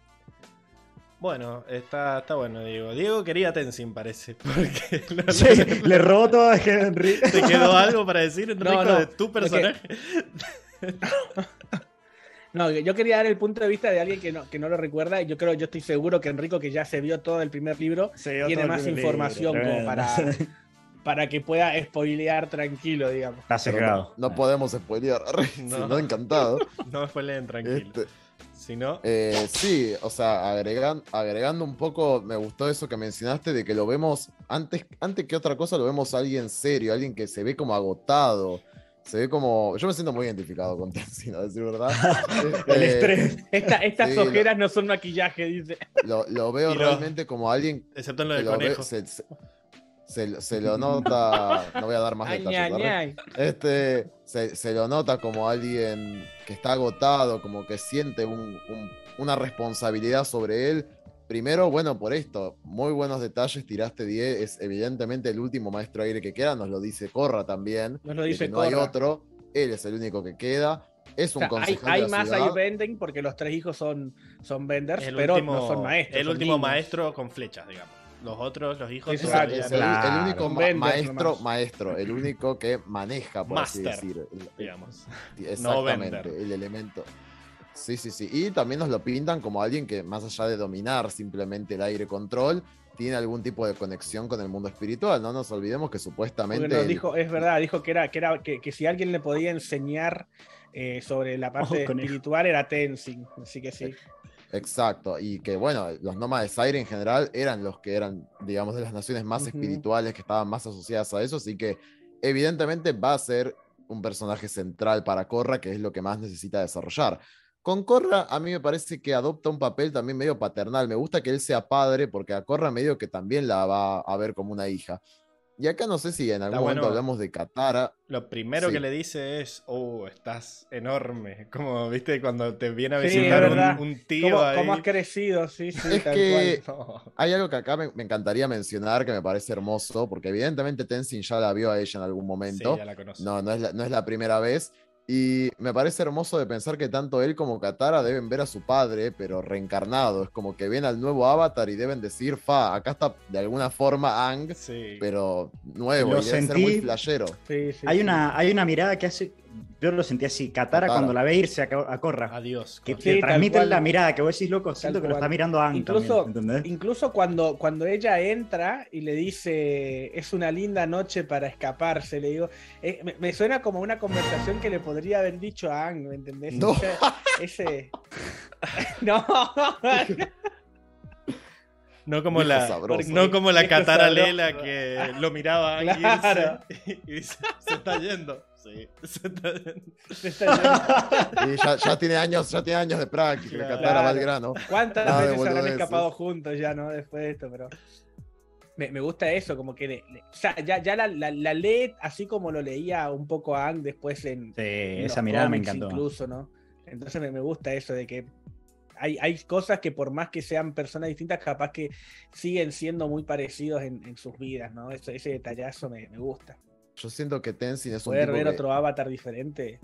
Bueno, está, está bueno, Diego. Diego quería Tenzin, parece. (laughs) Porque no- Sí, le robó todo a Henry. (laughs) ¿Te quedó algo para decir, Enrico, No, no, de tu personaje? No, yo quería dar el punto de vista de alguien que no, que no lo recuerda. y Yo creo, yo estoy seguro que Enrico, que ya se vio todo el primer libro, tiene más información como para, para que pueda spoilear tranquilo, digamos. Está sesgado. No podemos spoilear. (laughs) No. Si no, encantado. (laughs) No me spoileen, tranquilo. Este, Si no, eh, sí, o sea, agregan- agregando un poco, me gustó eso que mencionaste de que lo vemos, antes, antes que otra cosa, lo vemos a alguien serio, alguien que se ve como agotado. Se ve como. Yo me siento muy identificado con Tenzin, a decir verdad. (laughs) El Este, estrés. Esta- estas Sí, lo- ojeras no son maquillaje, dice. Lo, lo veo realmente como alguien excepto en lo del ve- conejo. se, se- se- se lo nota. No voy a dar más detalles. Este se, se lo nota como alguien que está agotado, como que siente un- un- una responsabilidad sobre él. Primero, bueno, por esto, muy buenos detalles, tiraste 10, es evidentemente el último maestro aire que queda, nos lo dice Corra también. Nos lo dice que no hay Korra. otro, él es el único que queda, es O un sea, hay, hay de la más ciudad. ahí vending porque los tres hijos son, son venders, El pero último, no son maestros. el son último niños. maestro con flechas, digamos. Los otros, los hijos, Exacto, todavía Es el, único ma- maestro, nomás. maestro, el único que maneja, por así decir. el- digamos. Exactamente, el elemento. Sí, sí, sí. Y también nos lo pintan como alguien que, más allá de dominar simplemente el aire control, tiene algún tipo de conexión con el mundo espiritual. No nos olvidemos que supuestamente. nos el- dijo, es verdad, dijo que era, que era que, que si alguien le podía enseñar eh, sobre la parte espiritual era Tenzin. Así que sí. Exacto. Y que, bueno, los nómades aire en general eran los que eran, digamos, de las naciones más espirituales, que estaban más asociadas a eso. Así que, evidentemente, va a ser un personaje central para Korra, que es lo que más necesita desarrollar. Con Korra, a mí me parece que adopta un papel también medio paternal. Me gusta que él sea padre, porque a Korra medio que también la va a ver como una hija. Y acá no sé si en algún momento hablamos de Katara. Lo primero Sí. que le dice es, oh, estás enorme. (laughs) Como, viste, cuando te viene a Sí, visitar un- un, tío ¿Cómo, ahí. cómo has crecido? Sí, sí, Es tal que- cual. No. Hay algo que acá me, me encantaría mencionar que me parece hermoso, porque evidentemente Tenzin ya la vio a ella en algún Sí, momento. ya la conozco. No, no es, la, no es la primera vez. Y me parece hermoso de pensar que tanto él como Katara deben ver a su padre, pero reencarnado. Es como que ven al nuevo avatar y deben decir, fa, acá está de alguna forma Ang, Sí. pero nuevo, Lo y debe ser sentí- muy flashero. Sí, sí, Hay sí. una, hay una mirada que hace. Yo lo sentí así. Katara Katara. cuando la ve irse a, a Corra. Adiós. Que te Sí, tal transmite cual. la mirada que vos decís, loco, siento que lo está mirando Ang Incluso-. Incluso cuando, cuando ella entra y le dice es una linda noche para escaparse, le digo, eh, me, me suena como una conversación que le podría haber dicho a Ang, ¿me entendés? No. Ese. (laughs) no, No como la, sabroso. no como la sabroso. Lela que lo miraba a Claro. irse y dice, se está yendo. Sí. (laughs) Y ya, ya tiene años, ya tiene años de práctica, Claro. Katara va al grano. ¿Cuántas Nada veces habrán escapado juntos ya, no? Después de esto, pero. Me, me gusta eso, como que le- le- o sea, ya, ya la, la, la lee así como lo leía un poco a Ang después en, Sí, en esa mirada me encantó. Incluso, ¿no? Entonces me, me gusta eso de que hay, hay cosas que por más que sean personas distintas, capaz que siguen siendo muy parecidos en, en sus vidas, ¿no? Ese, ese detallazo me, me gusta. Yo siento que Tenzin es un tipo ver que- otro avatar diferente.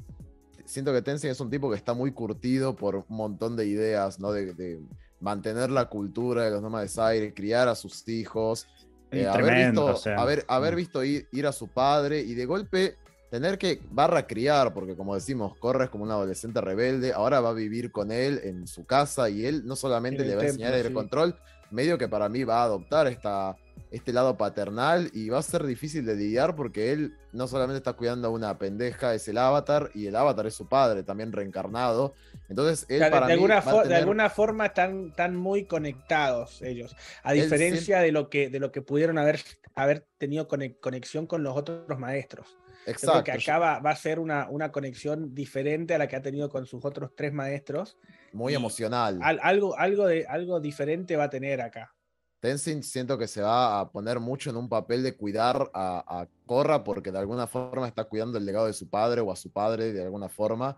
siento que Tenzin es un tipo que está muy curtido por un montón de ideas, ¿no? De, de mantener la cultura de los nómades aire, criar a sus hijos, eh, haber, visto, o sea, haber, haber mm. visto ir, ir a su padre y de golpe tener que barra criar, porque como decimos, Corra es como un adolescente rebelde, ahora va a vivir con él en su casa y él no solamente En el le va a enseñar el sí. control, medio que para mí va a adoptar esta, este lado paternal y va a ser difícil de lidiar porque él no solamente está cuidando a una pendeja, es el avatar, y el avatar es su padre, también reencarnado. Entonces, él O sea, de, para de mí alguna de alguna forma están, están muy conectados ellos, a Él diferencia de lo que de lo que pudieron haber, haber tenido cone- conexión con los otros maestros. Creo Exacto. que acá va, va a ser una, una conexión diferente a la que ha tenido con sus otros tres maestros. muy emocional. Al- algo, algo, de, algo diferente va a tener acá. Tenzin siento que se va a poner mucho en un papel de cuidar a, a Korra porque de alguna forma está cuidando el legado de su padre o a su padre de alguna forma.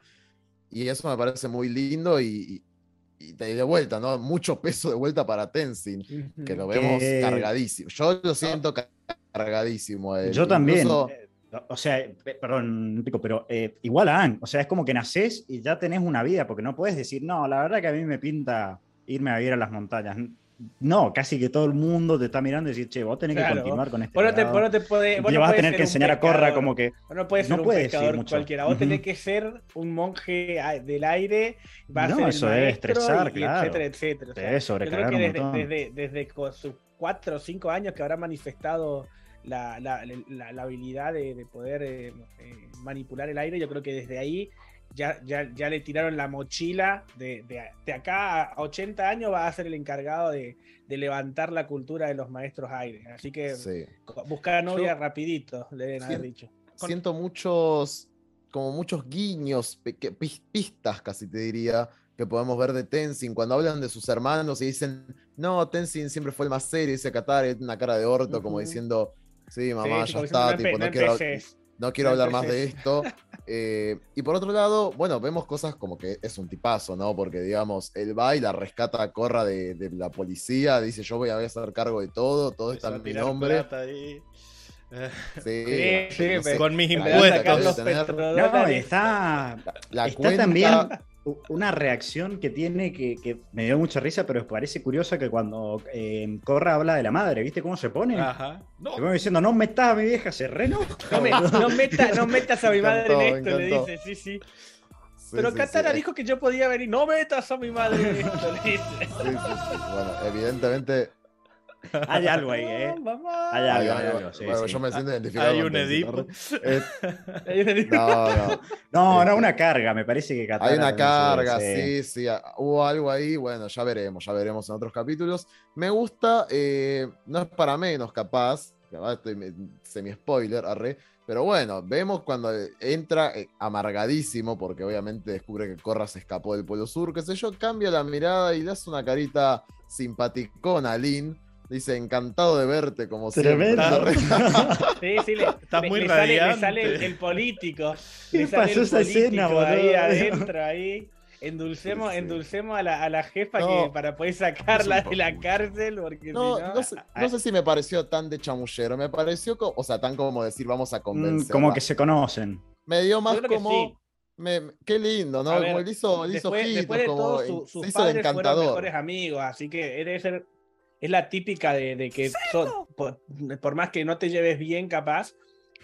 Y eso me parece muy lindo y, y- y de vuelta, ¿no? Mucho peso de vuelta para Tenzin, que lo vemos cargadísimo. Yo lo siento ca- cargadísimo. él. Yo también. Incluso- eh, O sea, eh, perdón, Pico, pero eh, igual a Ang, o sea, es como que nacés y ya tenés una vida, porque no puedes decir, no, la verdad que a mí me pinta irme a vivir a las montañas. No, casi que todo el mundo te está mirando y decir, che, vos tenés Claro, que continuar con este. Vos no te, legado". vos no te podés- vos Y no vas a tener que un enseñar a Corra como que. Vos no puedes no ser un puede decir pescador mucho. cualquiera. Vos tenés Ujú. que ser un monje del aire. No, eso debe estresar, y claro. etcétera, etcétera. Te debe yo creo sobrecargar que un desde, desde, sus cuatro o cinco años que habrá manifestado la, la- la- la habilidad de, de poder eh, eh, manipular el aire, yo creo que desde ahí ya, ya, ya le tiraron la mochila de, de, de acá a 80 años va a ser el encargado de, de levantar la cultura de los maestros aire. Así que sí. buscar novia Yo- rapidito, le deben haber dicho. siento muchos, como muchos guiños, pistas casi te diría, que podemos ver de Tenzin cuando hablan de sus hermanos y dicen, no, Tenzin siempre fue el más serio, dice Qatar, y una cara de orto, como diciendo, sí, mamá, Sí, ya está, tipo, no, quiero, no empeces. No quiero hablar más de (laughs) esto. Eh, y por otro lado, bueno, vemos cosas como que es un tipazo, ¿no? Porque, digamos, él va y la rescata a Corra de, de la policía, dice, yo voy a hacer cargo de todo, todo está Empezó en mi nombre. ahí. Sí, Sí, sí, no sé, Con mis. No, está. La está cuenta- también una reacción que tiene que, que me dio mucha risa, pero parece curiosa que cuando eh, Corra habla de la madre, ¿viste cómo se pone? Ajá. No, Se pone diciendo, no metas a mi vieja, se reno. (laughs) No, me- no meta- no metas a mi (laughs) madre encantó, en esto, le dice, sí, sí. Sí, Pero sí, Katara sí. dijo que yo podía venir. No metas a mi madre en esto, le dice. Sí, sí, sí. Bueno, evidentemente. (laughs) Hay algo ahí, ¿eh? (laughs) Hay algo, hay Hay- algo, sí, bueno, sí. yo me siento identificado. hay con un Edipo. (laughs) Eh, Hay no, no. No, no, Este, una carga, me parece que Katara Hay una carga, sí, sí. ah, Hubo algo ahí, bueno, ya veremos, ya veremos en otros capítulos. Me gusta, eh, no es para menos, capaz. capaz estoy me- semi-spoiler, arre. Pero bueno, vemos cuando entra eh, amargadísimo, porque obviamente descubre que Corra se escapó del Polo Sur, qué sé yo, cambia la mirada y le hace una carita simpaticona a Lynn. Dice, encantado de verte, como Tremendo. siempre. (laughs) Sí, sí, le, Está le- muy le sale, le radiante. sale el, el político. ¿Qué le sale pasó esa escena, político ahí boludo? adentro, (laughs) ahí. Endulcemos, Sí, sí. endulcemos a la, a la jefa No. que, para poder sacarla de la cárcel, porque No, si no... no, sé, no sé si me pareció tan de chamullero, me pareció, o sea, tan como decir, vamos a Mm, convencer. como que se conocen. Me dio más que como. sí. me- qué lindo, ¿no? Ver, como él hizo, él hizo después, después de como todo, se sus hizo padres fueron mejores amigos, así que debe ser, es la típica de, de que son- por, por más que no te lleves bien, capaz,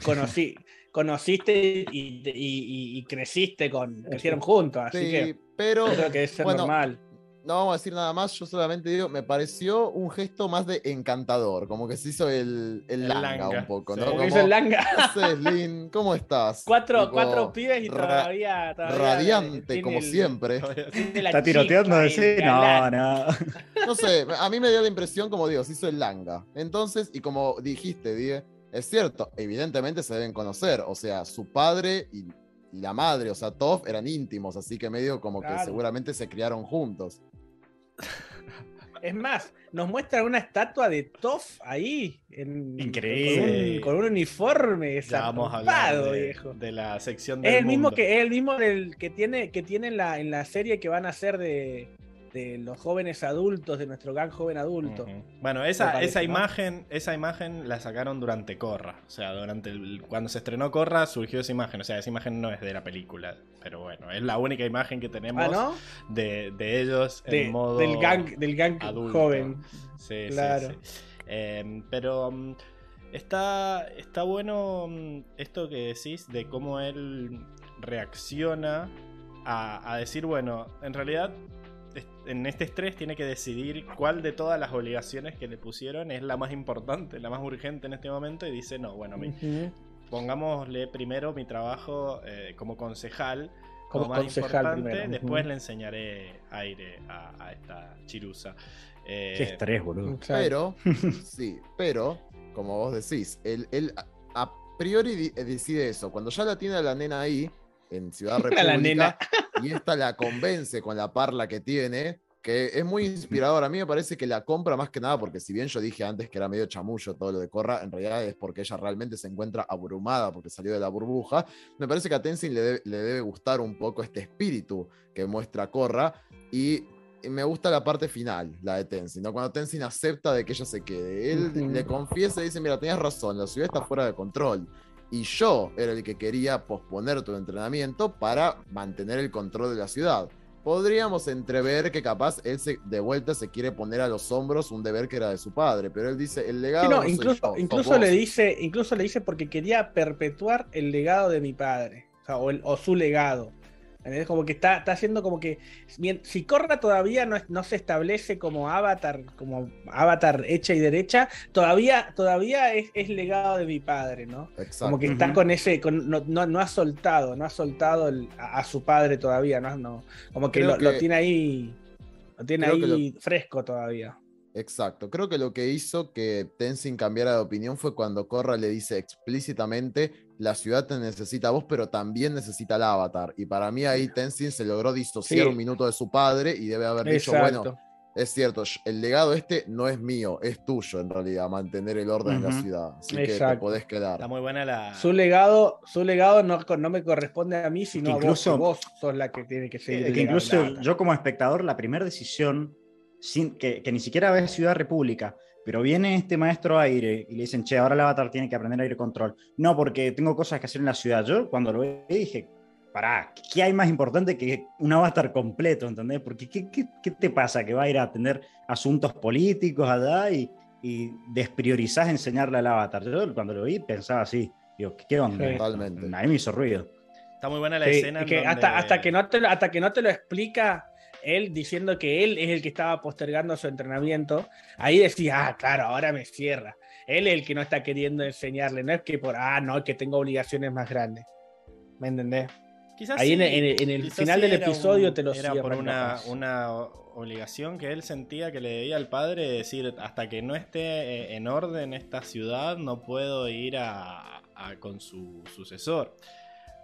conocí, (laughs) conociste y, y- y- y creciste con, crecieron juntos, así Sí, que pero creo que es bueno, normal. No vamos a decir nada más, yo solamente digo, me pareció un gesto más de encantador, como que se hizo el, el, El langa, langa, un poco, sí. ¿no? Como hizo el Langa. Lin, ¿cómo estás? Cuatro, Tipo, cuatro pibes y ra- todavía, todavía Radiante, como el- siempre. ¿Está tiroteando? chispa, Sí, no, no. No sé, a mí me dio la impresión, como digo, se hizo el langa. Entonces, y como dijiste, Die, es cierto, evidentemente se deben conocer, o sea, su padre y, y la madre, o sea, Toph eran íntimos, así que medio como que seguramente se criaron juntos. (laughs) Es más, nos muestran una estatua de Toff ahí. En, Increíble. Con un, con un uniforme zarpado, de, viejo. de la sección Es del el mismo que es el mismo del que tiene que tiene en la, en la serie que van a hacer de, de los jóvenes adultos, de nuestro gang joven adulto. Bueno, esa, parece, esa ¿no? imagen, esa imagen la sacaron durante Corra. O sea, durante el- cuando se estrenó Corra surgió esa imagen. O sea, esa imagen no es de la película. Pero bueno, es la única imagen que tenemos Ah, ¿no? de, de ellos De- en modo del gang, del gang adulto. joven. Sí, sí, Claro. sí. Eh, pero mm, está, está bueno mm, esto que decís de cómo él reacciona a, a decir, bueno, en realidad en este estrés tiene que decidir cuál de todas las obligaciones que le pusieron es la más importante, la más urgente en este momento y dice, no, bueno, mi- pongámosle primero mi trabajo eh, como concejal. Como más concejal importante, primero, después le enseñaré aire a, a esta chirusa. Eh, Qué estrés, boludo. Pero, (laughs) sí, pero, como vos decís, él, él a, priori eh, decide eso. Cuando ya la tiene a la nena ahí, en Ciudad (laughs) A la nena. República, (laughs) y esta la convence con la parla que tiene, que es muy inspirador. A mí me parece que la compra más que nada, porque si bien yo dije antes que era medio chamullo todo lo de Corra, en realidad es porque ella realmente se encuentra abrumada porque salió de la burbuja. Me parece que a Tenzin le, debe- le debe gustar un poco este espíritu que muestra Corra y me gusta la parte final, la de Tenzin, ¿no? Cuando Tenzin acepta de que ella se quede. Él le confiesa y dice, mira, tenías razón, la ciudad está fuera de control. Y yo era el que quería posponer tu entrenamiento para mantener el control de la ciudad. Podríamos entrever que capaz él se, de vuelta se quiere poner a los hombros un deber que era de su padre, pero él dice, el legado Sí, no, no soy incluso, yo, incluso vos". le dice, incluso le dice porque quería perpetuar el legado de mi padre. O, sea, o, el- o su legado. ¿Entendés? Como que está, está haciendo como que. si Corra todavía no, es- no se establece como avatar, como avatar hecha y derecha, todavía, todavía es, es legado de mi padre, ¿no? Exacto. Como que está con ese, con, no, no, no ha soltado, no ha soltado el- a, a su padre todavía, ¿no? no como que lo, lo tiene ahí, lo tiene ahí fresco todavía. Exacto. Creo que lo que hizo que Tenzin cambiara de opinión fue cuando Korra le dice explícitamente, la ciudad te necesita a vos, pero también necesita al avatar. Y para mí ahí Tenzin se logró disociar Sí. un minuto de su padre y debe haber dicho, Exacto. bueno, es cierto, el legado este no es mío, es tuyo en realidad, mantener el orden en la ciudad. Así que te Exacto. podés quedar. Está muy buena la. Su legado, su legado no, no me corresponde a mí, sino Que a vos, incluso- que vos sos la que tiene que seguir. Eh, el que incluso la yo como espectador, la primera decisión, sin, que, que ni siquiera ves Ciudad República, pero viene este maestro aire y le dicen, che, ahora el avatar tiene que aprender aire control. No, porque tengo cosas que hacer en la ciudad. Yo cuando lo vi dije, pará, ¿qué hay más importante que un avatar completo? ¿Entendés? Porque ¿qué, qué, qué te pasa? Que va a ir a atender asuntos políticos allá y, y despriorizás enseñarle al avatar. Yo cuando lo vi pensaba así, digo, ¿qué onda? Totalmente. A mí me hizo ruido. Está muy buena la Sí, escena. es en que donde- hasta, hasta, que no te, hasta que no te lo explica él diciendo que él es el que estaba postergando su entrenamiento, ahí decís, ah, claro, ahora me cierra. Él es el que no está queriendo enseñarle, no es que por, ah, no, que tengo obligaciones más grandes. ¿Me entendés? Quizás Ahí en sí, el- en el- en el quizás final sí del episodio un- te lo Era por una, una obligación que él sentía que le debía al padre, de decir, hasta que no esté eh, en orden esta ciudad, no puedo ir a, a- con su sucesor.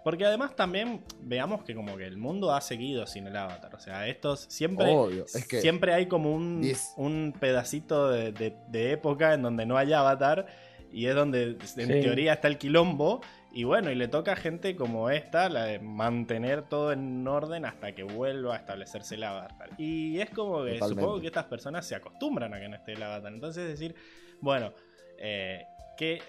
Porque además también veamos que como que el mundo ha seguido sin el avatar. O sea, estos siempre, Obvio, es que- siempre hay como un, Diez. un pedacito de, de- de época en donde no hay avatar. Y es donde en Sí. teoría está el quilombo. Y bueno, y le toca a gente como esta, la de mantener todo en orden hasta que vuelva a establecerse el avatar. Y es como que Totalmente. supongo que estas personas se acostumbran a que no esté el avatar. Entonces decir, bueno, eh, ¿qué,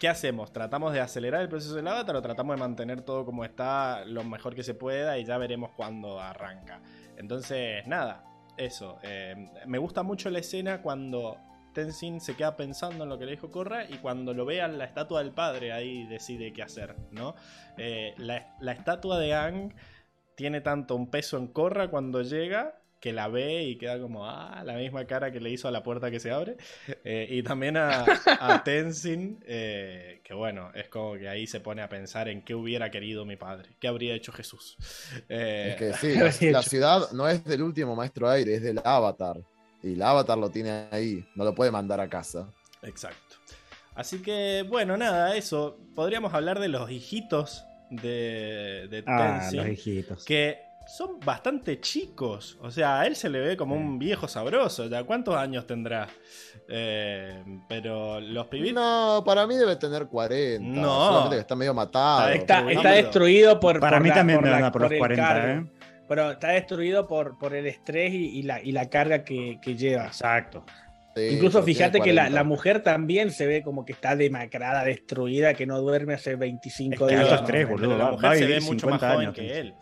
¿qué hacemos? ¿Tratamos de acelerar el proceso del avatar o tratamos de mantener todo como está lo mejor que se pueda y ya veremos cuándo arranca? Entonces, nada, eso. eh, me gusta mucho la escena cuando Tenzin se queda pensando en lo que le dijo Korra y cuando lo ve a la estatua del padre ahí decide qué hacer, ¿no? Eh, la, la estatua de Ang tiene tanto un peso en Corra cuando llega que la ve y queda como, ah, la misma cara que le hizo a la puerta que se abre. (laughs) Eh, y también a, a (laughs) Tenzin, eh, que bueno, es como que ahí se pone a pensar en qué hubiera querido mi padre, qué habría hecho Jesús. Eh, Es que sí, (laughs) la, la ciudad no es del último maestro aire, es del avatar. Y el avatar lo tiene ahí, no lo puede mandar a casa. Exacto. Así que, bueno, nada, eso. Podríamos hablar de los hijitos de, de Ah, Tenzin, los hijitos. que son bastante chicos. O sea, a él se le ve como un viejo sabroso. ¿Ya cuántos años tendrá? Eh, pero los pibitos. No, para mí debe tener 40. No. Solamente que está medio matado. Está, destruido. está destruido por. Para por mí la- también por me la- por los el 40, cargo. ¿eh? Pero está destruido por, por el estrés y, y la, y la carga que, que lleva. Exacto. Sí, Incluso fíjate que la, 40. la mujer también se ve como que está demacrada, destruida, que no duerme hace 25 Es que días. pero boludo, la mujer se ve mucho más 50 joven años, que él.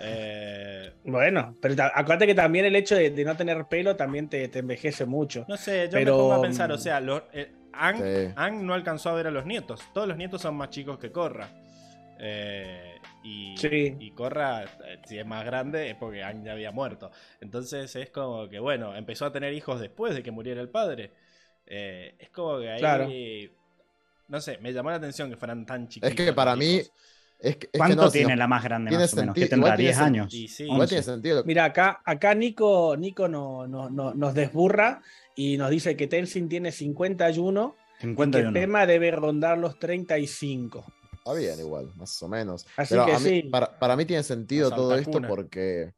Eh, Bueno, pero acuérdate que también el hecho de, de no tener pelo también te, te envejece mucho. no sé, yo Pero, me pongo a pensar, o sea, los, eh, Sí. Aang no alcanzó a ver a los nietos. Todos los nietos son más chicos que Korra. Eh, y, Sí. y Korra, eh, si es más grande, es porque Aang ya había muerto. Entonces es como que, bueno, empezó a tener hijos después de que muriera el padre. Eh, es como que ahí. Claro. No sé, me llamó la atención que fueran tan chiquitos. Es que para mí. hijos. Es que, es que ¿Cuánto no, tiene la más grande más o menos? ¿Qué sentido- tendrá? igual tiene 10 sen- años. Sí. 11. tiene sentido. Mira, acá, acá Nico, Nico no, no- no- nos desburra y nos dice que Tenzin tiene 51 y que 51. Pema debe rondar los 35. Está bien, igual, más o menos. Así Pero que mí- sí. para, para mí tiene sentido todo esto Cuna. porque.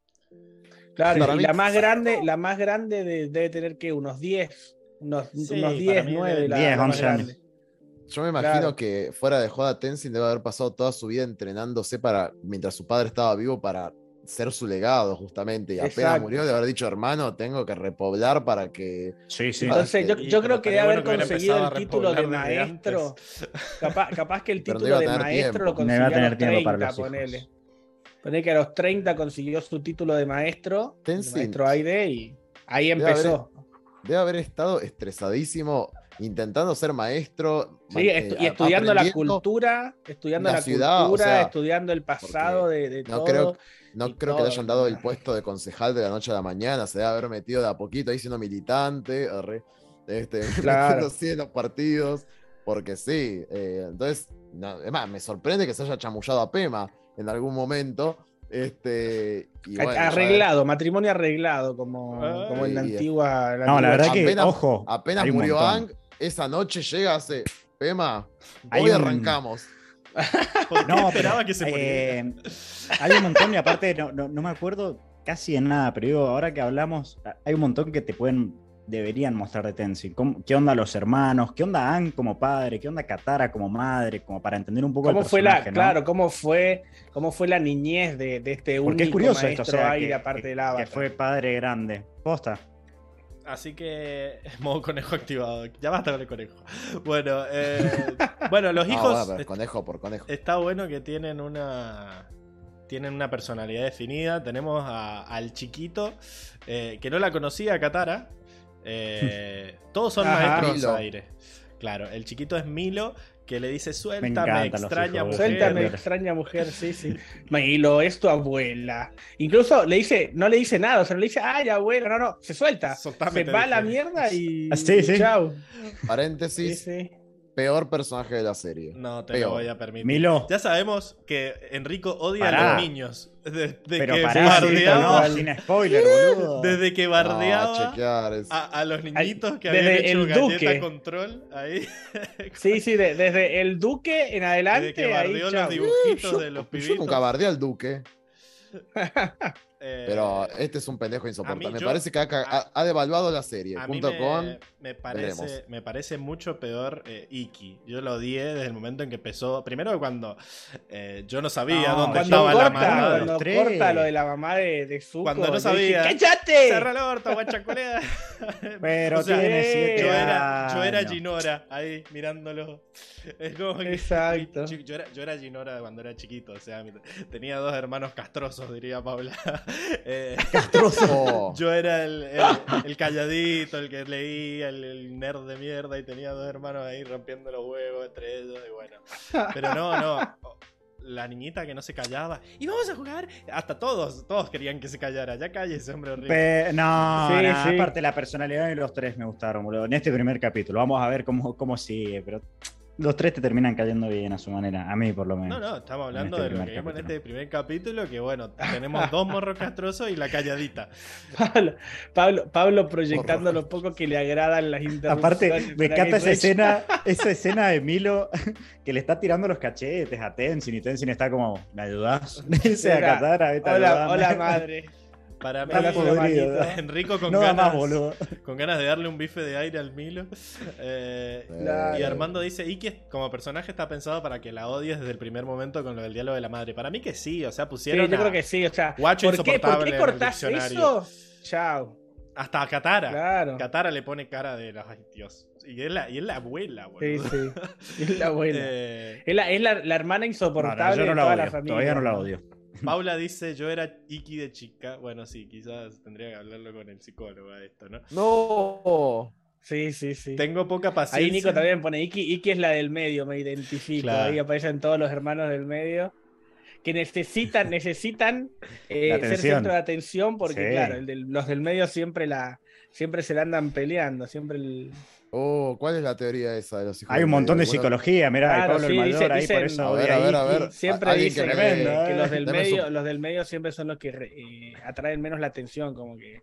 Claro, y mí- la más grande, la más grande de- debe tener que unos 10, unos, Sí, unos para 10, mí 9, la, 10, la más 11 años. Yo me imagino Claro. que fuera de joda, Tenzin debe haber pasado toda su vida entrenándose para, mientras su padre estaba vivo, para ser su legado, justamente. Y apenas Exacto. murió de haber dicho, hermano, tengo que repoblar para que. Sí, sí. Entonces, yo, creo que debe haber bueno conseguido el título de maestro. Capaz, capaz que el (laughs) no título de maestro tiempo. lo No consiguió iba a a tener los tiempo 30, para los hijos. ponele. Ponele que a los 30 consiguió su título de maestro, de Tenzin. maestro Aide, y ahí Debe haber- empezó. Debe haber estado estresadísimo intentando ser maestro. Sí, estu- y estudiando la cultura, estudiando la la, ciudad, o cultura, sea, estudiando el pasado de, de no todo. creo- No creo que le hayan dado el puesto de concejal de la noche a la mañana. Se debe haber metido de a poquito ahí siendo militante. arre, este, (laughs) Claro. en los partidos. Porque sí. eh, entonces, no, es más, me sorprende que se haya chamullado a Pema en algún momento. Este, y bueno, ya- arreglado, matrimonio arreglado, como, como en la antigua. No, la verdad que, Apenas- ojo, Apenas murió. Ang, esa noche llega, hace Pema, hoy un- arrancamos. (laughs) ¿Por qué No, esperaba pero, que se eh, hay un montón y aparte no, no- no me acuerdo casi de nada, pero digo, ahora que hablamos, hay un montón que te pueden, deberían mostrar de Tenzin. ¿Cómo- ¿Qué onda los hermanos? ¿Qué onda Ang como padre? ¿Qué onda Katara como madre? Como para entender un poco el ¿Cómo fue la, ¿no? claro, cómo fue, cómo fue la niñez de, de este único Porque es curioso esto, maestro o sea, aire que, aparte que- del que fue padre grande. Posta. Así que (laughs) modo conejo activado. Ya basta con el conejo. Bueno, eh, bueno, los (laughs) No, hijos. bueno, pero conejo por conejo. Está bueno que tienen una. Tienen una personalidad definida. Tenemos a- al chiquito. eh, que no la conocía, Katara. Eh, (laughs) todos son Ajá. maestros Milo. aire. Claro, el chiquito es Milo. Que le dice: Suéltame, extraña mujer. Suéltame, extraña mujer, sí, sí. Milo, es tu abuela. Incluso le dice, no le dice nada, o sea, no le dice, ay, abuela, no, no, se suelta. Soltame, se va a la mierda y, Ah, sí, y. Sí, Paréntesis, sí. Peor personaje de la serie. No te Peor. lo voy a permitir. Milo. Ya sabemos que Enrico odia Pará. a los niños. Desde Pero que pará, bardeaba. no, sin spoiler, boludo. Desde que bardeaba. es- a, a los niñitos que desde habían hecho el galleta Duque. control ahí. (laughs) Sí, sí, de- desde el duque en Desde adelante, que ahí, bardeó los chau. dibujitos yo, de los yo pibitos. nunca bardeé al Duque, (laughs) Eh, pero este es un pendejo insoportable. mí Me yo- parece que ha, a- ha- devaluado la serie, a mí me, con... me parece, veremos. me parece mucho peor eh, Iki. Yo lo odié desde el momento en que empezó. Primero cuando eh, yo no sabía No, dónde estaba la mamá. de- cuando tres. corta lo de la mamá de, de Zuko, Cuando no sabía. dije, ¡Cállate! Cerra el orto, guachaculea. (laughs) Pero O sea, tiene eh, siete Yo era, yo era. Ginora ahí mirándolo. (laughs) Es como que- Exacto. Yo, (laughs) yo era, yo era Ginora cuando era chiquito. O sea, tenía dos hermanos castrosos, diría Paula. Eh, Oh, (laughs) yo era el, el- el calladito, el que leía, el, el nerd de mierda. Y tenía dos hermanos ahí rompiendo los huevos entre ellos. Y bueno. Pero no, no. la niñita que no se callaba. Y vamos a jugar. Hasta todos, todos querían que se callara. Ya cállese, hombre horrible. Pe- no, Sí, no, sí. aparte la personalidad de los tres me gustaron, boludo. En este primer capítulo, vamos a ver cómo, cómo sigue, pero los tres te terminan cayendo bien a su manera, a mí por lo No, menos. no, estamos hablando este de lo que vimos en este primer capítulo, que bueno, tenemos dos morros castrosos y la calladita. (laughs) Pablo, Pablo, Pablo proyectando lo poco que le agradan las interrupciones. Aparte, me encanta esa escena, esa escena de Milo (laughs) que le está tirando los cachetes a Tenzin y Tenzin está como, ¿me ayudás? (laughs) Dice a Hola, ayudarme". hola madre. Para mí, podrido. (laughs) Enrico con No ganas, más, con ganas de darle un bife de aire al Milo. Eh, Claro. Y Armando dice, Iki como personaje está pensado para que la odies desde el primer momento con lo del diálogo de la madre. Para mí que sí, o sea, Sí, pusieron yo a- creo que sí, o sea, Guacho ¿por qué, ¿por insoportable qué en el cortás eso? Chao. hasta a Katara. Claro. Katara le pone cara de, ay Dios. Y es la, y es la abuela, Sí, boludo. sí. Es la buena. (laughs) Eh, es la, es la, la hermana No, no, insoportable yo no de la toda odio, la familia. todavía no la odio. Paula dice, yo era Iki de chica. Bueno, sí, quizás tendría que hablarlo con el psicólogo a esto, ¿no? No. Sí, sí, sí. Tengo poca paciencia. Ahí Nico también pone Iki. Iki es la del medio, me identifico. Claro. Ahí aparecen todos los hermanos del medio. Que necesitan, (laughs) necesitan eh, La ser atención. centro de atención porque, Sí. claro, el del- los del medio siempre la siempre se la andan peleando. Siempre el... Oh, ¿cuál es la teoría esa de los hijos Hay un montón de psicología, mirá, hay Claro, Pablo sí, el Mayor dice- ahí dicen- por eso. A ver, a ver, a ver. Siempre dicen que eh. los del medio, su- los del medio siempre son los que re- eh, atraen menos la atención, como que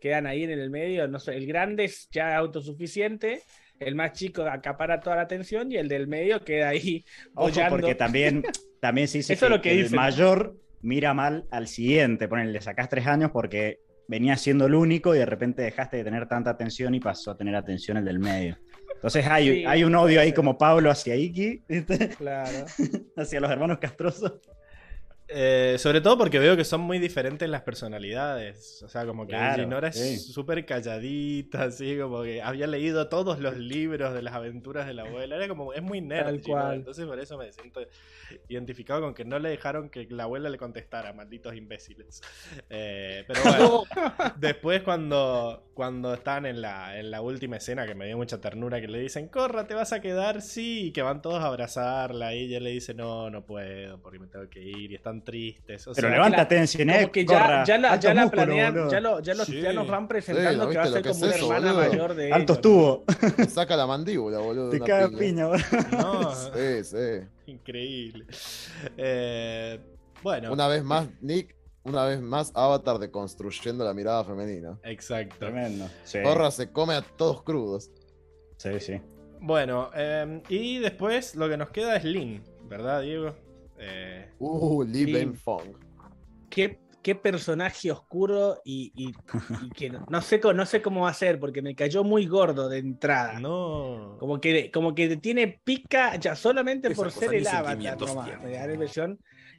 quedan ahí en el medio. No sé, el grande es ya autosuficiente, el más chico acapara toda la atención y el del medio queda ahí (laughs) Ojo, porque también, también se dice Eso que, es lo que el mayor mira mal al siguiente. Ponele, le sacás tres años porque venía siendo el único y de repente dejaste de tener tanta atención y pasó a tener atención el del medio. Entonces hay, Sí, hay un odio ahí como Pablo hacia Iki, ¿viste? Claro. (laughs) hacia los hermanos castrosos. Eh, sobre todo porque veo que son muy diferentes las personalidades. O sea, como que Claro, Ginora sí. es súper calladita, así como que había leído todos los libros de las aventuras de la abuela. Era como, es muy nerd. Tal cual. Entonces por eso me siento identificado con que no le dejaron que la abuela le contestara, malditos imbéciles. (laughs) Eh, pero bueno, después cuando, cuando están en la, en la última escena, que me dio mucha ternura, que le dicen, corra, te vas a quedar, sí, y que van todos a abrazarla, y ella le dice, no, no puedo, porque me tengo que ir, y están tristes. O Pero sea, levántate, Como Enciné, que ya, corra, ya la, ya la músculos, planean, boludo. ya, lo, ya, los- Sí. ya nos van presentando Sí, que va a ¿viste ser como es una eso, hermana boludo? mayor de Altos ellos. tubos. Saca la mandíbula, boludo. Te caga piña. piña, boludo. no, Sí, sí. (laughs) increíble. Eh, bueno, Una vez más, Nick, una vez más, Avatar deconstruyendo la mirada femenina. exacto. Tremendo. Sí, Corra se come a todos crudos. sí, sí. Bueno, eh, y después lo que nos queda es Lin, ¿verdad, Diego? Eh, Uh. Ben Fong. qué, qué personaje oscuro y, y- y que no, no sé, no sé cómo va a ser, porque me cayó muy gordo de entrada. no. Como que, como que tiene pica ya solamente Esa por ser el avatar nomás.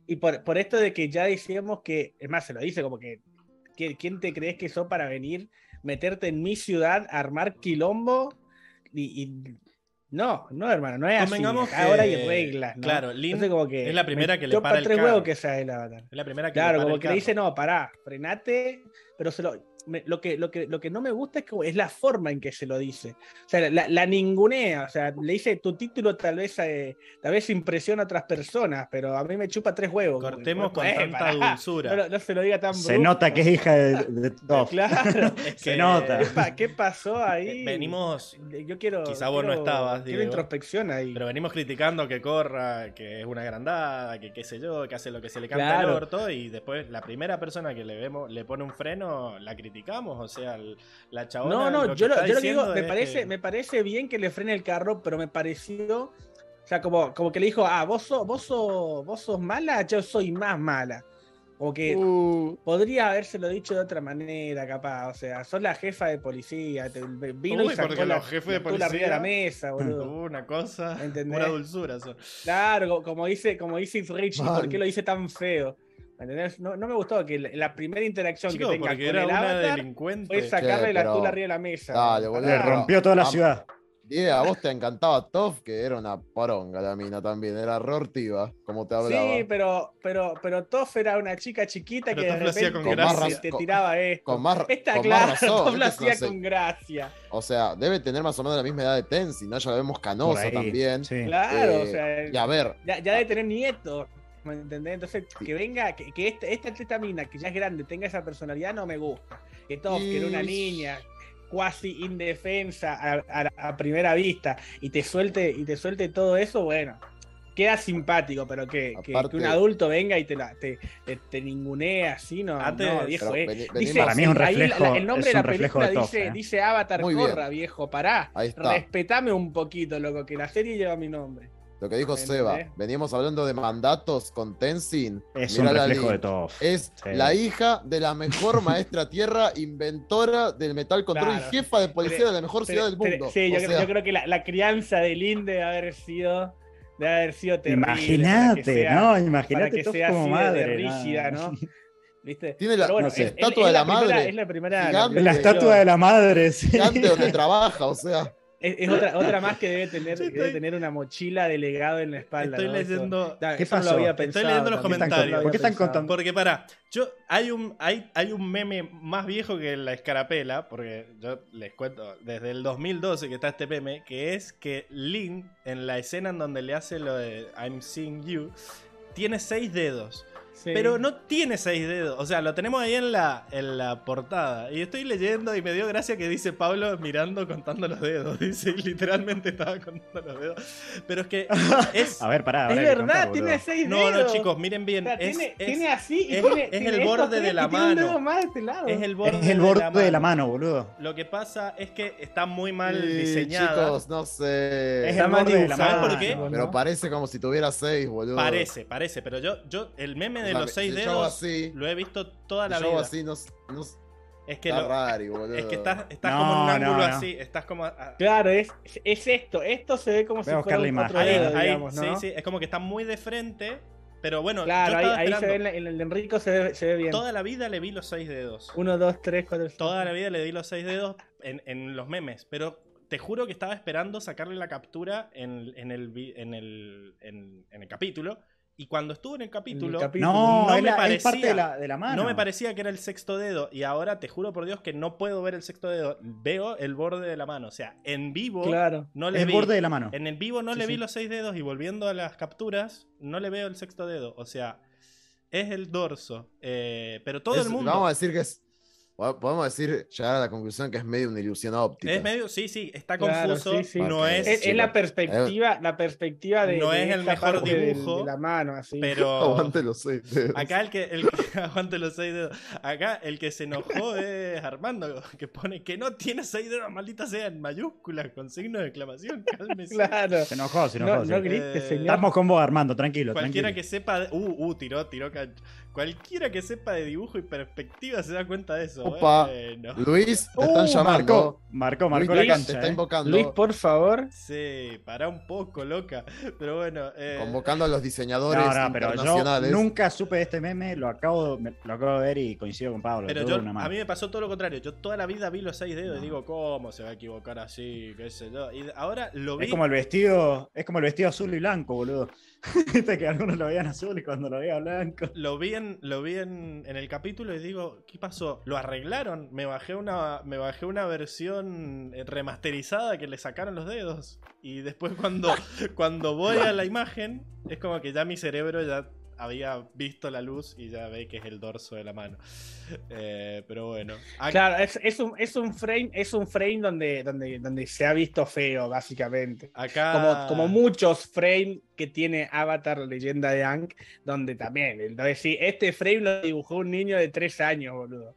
Y por, por esto de que ya decíamos que, es más, se lo dice como que, ¿qui- ¿quién te crees que sos para venir, meterte en mi ciudad, armar quilombo? Y, y- no, no, hermano, no es así. Convengamos Acá Ahora hay que- reglas, ¿no? claro, Lin Entonces como que es la primera me que le para el tres huevos que sea el avatar. Es la primera que Claro, le para como el que le carro. dice, no, pará, frenate, pero se lo, me- lo, que, lo, que, lo que no me gusta es, que, es la forma en que se lo dice. O sea, la, la ningunea, o sea, le dice, tu título tal vez, eh, tal vez impresiona a otras personas, pero a mí me chupa tres huevos. Como Cortemos con eh, tanta pará, dulzura. No, se lo diga tan Se brusco. nota que es hija de, de. (laughs) Claro. (laughs) Es Se nota. ¿Qué, pa- qué pasó ahí? Venimos, Yo quiero. Quizá vos no estabas, Quiero introspección ahí. pero venimos criticando que corra, que es una agrandada, que qué sé yo, que hace lo que se le canta Claro. al orto y después la primera persona que le vemos le pone un freno la criticamos, o sea, el- la chabona No, no, lo yo, lo, está yo lo que digo, me parece, que- me parece bien que le frene el carro, pero me pareció, o sea, como, como que le dijo, ah, vos sos, vos sos, vos sos mala, yo soy más mala. Como que Uh, podría habérselo dicho de otra manera, capaz. O sea, sos la jefa de policía. te- vino Uy, y sacó porque la, los jefes de arriba de policía- la mesa, (laughs) boludo. una cosa, ¿Entendés? una dulzura. son. Claro, co- como dice, como dice Richie, Man. ¿por qué lo dice tan feo? ¿Me entendés? No, no me gustó que la, la primera interacción Chicos, que tenga con era el una avatar delincuente. fue sacarle Che, la tula arriba de la mesa. Dale, boludo. Le rompió toda la Am- ciudad. Y a vos te encantaba Toff, que era una poronga la mina también, era rortiva, como te hablaba. Sí, pero, pero, pero Toff era una chica chiquita Pero que de repente con te- gracia. te Con- tiraba esto. Con más, Está con claro, más razón. Toff lo este hacía con gracia. O sea, debe tener más o menos la misma edad de Tensi, ¿no? Ya la vemos canosa ahí, también. sí. Claro, Eh, o sea, Y a ver, ya, ya de tener nietos. ¿Me entendés? Entonces, que venga, que, que esta, esta, mina, que ya es grande, tenga esa personalidad, no me gusta. Que Toff, que era una Y- niña cuasi indefensa a, a- a primera vista y te suelte y te suelte todo eso, bueno, queda simpático, pero que, que- Aparte- que un adulto venga y te, la, te, te, te ningunee así, no, Antes- no, viejo, eh. Dice- Para mí es un ahí la- reflejo- el nombre es de la reflejo película de dice, eh. dice Avatar Muy bien. Corra, viejo, pará. Respetame un poquito, loco, que la serie lleva mi nombre. Lo que dijo ¿Me Seba, veníamos hablando de mandatos con Tenzin. Es Mirá un la reflejo de. Toff. Es Sí. la hija de la mejor (laughs) maestra tierra, inventora del metal control Claro. y jefa de policía Pero- de la mejor Pero- ciudad del pero- mundo. sí, yo, creo- sea, yo creo que la, la crianza de Lynn debe haber sido, debe haber sido terrible. Imagínate, ¿no? Imagínate sea como así de- madre. de rígida, ¿no? (laughs) ¿Viste? Tiene la- Pero no sé, es- es- estatua es de la primera- madre Es la primera. gigante. La estatua de la madre, sí. gigante donde (laughs) trabaja, o sea. Es, es otra, otra más que debe tener, Sí, que debe estoy- tener una mochila de legado en la espalda. Estoy leyendo. ¿Qué eso no lo pasó? Estoy leyendo los comentarios. ¿Por qué están contando? Porque para, yo hay un hay, hay un meme más viejo que la escarapela, porque yo les cuento desde el 2012 que está este meme, que es que Lin en la escena en donde le hace lo de I'm seeing you tiene seis dedos. Sí. Pero no tiene seis dedos. O sea, lo tenemos ahí en la, en la portada. Y estoy leyendo y me dio gracia que dice Pablo mirando contando los dedos. (laughs) Dice, y literalmente estaba contando los dedos. Pero es que (laughs) es. A ver, pará. Es verdad, contar, tiene seis No, dedos. no, chicos, miren O bien. sea, es, tiene, es- tiene así y es- tiene, es tiene el borde de la y tiene un mano. dedo más de este lado. es el borde, Es el borde de la mano, boludo. Lo que pasa es que está muy mal Sí, diseñada. Chicos, no sé. Es Está el mal borde de la ¿Sabes mano. por qué? Pero parece como si tuviera seis, boludo. Parece, parece, pero yo, yo el meme O de los seis dedos así, lo he visto toda la vida. así, no, no es que, está lo- boludo. es que estás, estás No, como en un no, ángulo no. así, estás como... ah, Claro, es, es esto. Esto se ve como Voy si fuera un otro dedo, ahí, digamos, ¿no? sí, sí, es como que está muy de frente, pero bueno, Claro, yo ahí, ahí se ve en, el de Enrico se ve, se ve bien. Toda la vida le vi los seis dedos. Uno, dos, tres, cuatro, cinco. Toda la vida le di los seis dedos en, en los memes, pero te juro que estaba esperando sacarle la captura en, en el, en, el, en, en el capítulo. Y cuando estuvo en el capítulo, capítulo. No, No me la- parecía. parte de la, de la mano. no me parecía que era el sexto dedo. Y ahora te juro por Dios que no puedo ver el sexto dedo. Veo el borde de la mano. O sea, en vivo Claro. no le el vi. borde de la mano. En el vivo no Sí, le vi sí. los seis dedos y volviendo a las capturas, no le veo el sexto dedo. O sea, es el dorso. Eh, pero todo Es- el mundo. Vamos a decir que es. Podemos decir, llegar a la conclusión que es medio una ilusión óptica. Es medio, sí, sí, está Claro, confuso. sí, sí. No es, Es, es la perspectiva, la perspectiva de, No de es el mejor dibujo, de la mano, así. pero. (laughs) Aguante los seis dedos. Acá el que, el que (laughs) aguante los seis dedos. Acá el que se enojó es Armando, que pone que no tiene seis dedos, maldita sea, en mayúsculas, con signo de exclamación. (laughs) Cálmese. Claro. Se enojó, se enojó. No, sí. no grites, Eh, señor. Estamos con vos, Armando, tranquilo. Cualquiera tranquilo. que sepa. de- Uh, uh, tiró, tiró. can- Cualquiera que sepa de dibujo y perspectiva se da cuenta de eso. Opa. Bueno. Luis, te Uh, están llamando. Marcó, marcó, Luis marcó la Tecan cancha. te está eh. invocando. Luis, por favor. Sí, para un poco, loca. Pero bueno. eh, Convocando a los diseñadores No, no, pero yo internacionales. nunca supe de este meme, lo acabo, me- lo acabo de ver y coincido con Pablo. Pero yo, a mí me pasó todo lo contrario. Yo toda la vida vi los seis dedos y digo, ¿cómo se va a equivocar así? ¿Qué sé yo? Y ahora lo vi. Es como el vestido, es como el vestido azul y blanco, boludo. (laughs) Viste que algunos lo veían azul y cuando lo veía blanco. Lo vi, en, lo vi en, en el capítulo y digo, ¿qué pasó? ¿Lo arreglaron? Me bajé una, me bajé una versión eh, remasterizada que le sacaron los dedos. Y después cuando, (laughs) cuando voy a la imagen, es como que ya mi cerebro ya había visto la luz y ya ve que es el dorso de la mano. Eh, pero bueno. Ac- Claro, es, es un, es un frame, es un frame donde, donde, donde se ha visto feo, básicamente. Acá. Como, como muchos frames que tiene Avatar Leyenda de Aang, donde también, entonces sí, este frame lo dibujó un niño de 3 años, boludo.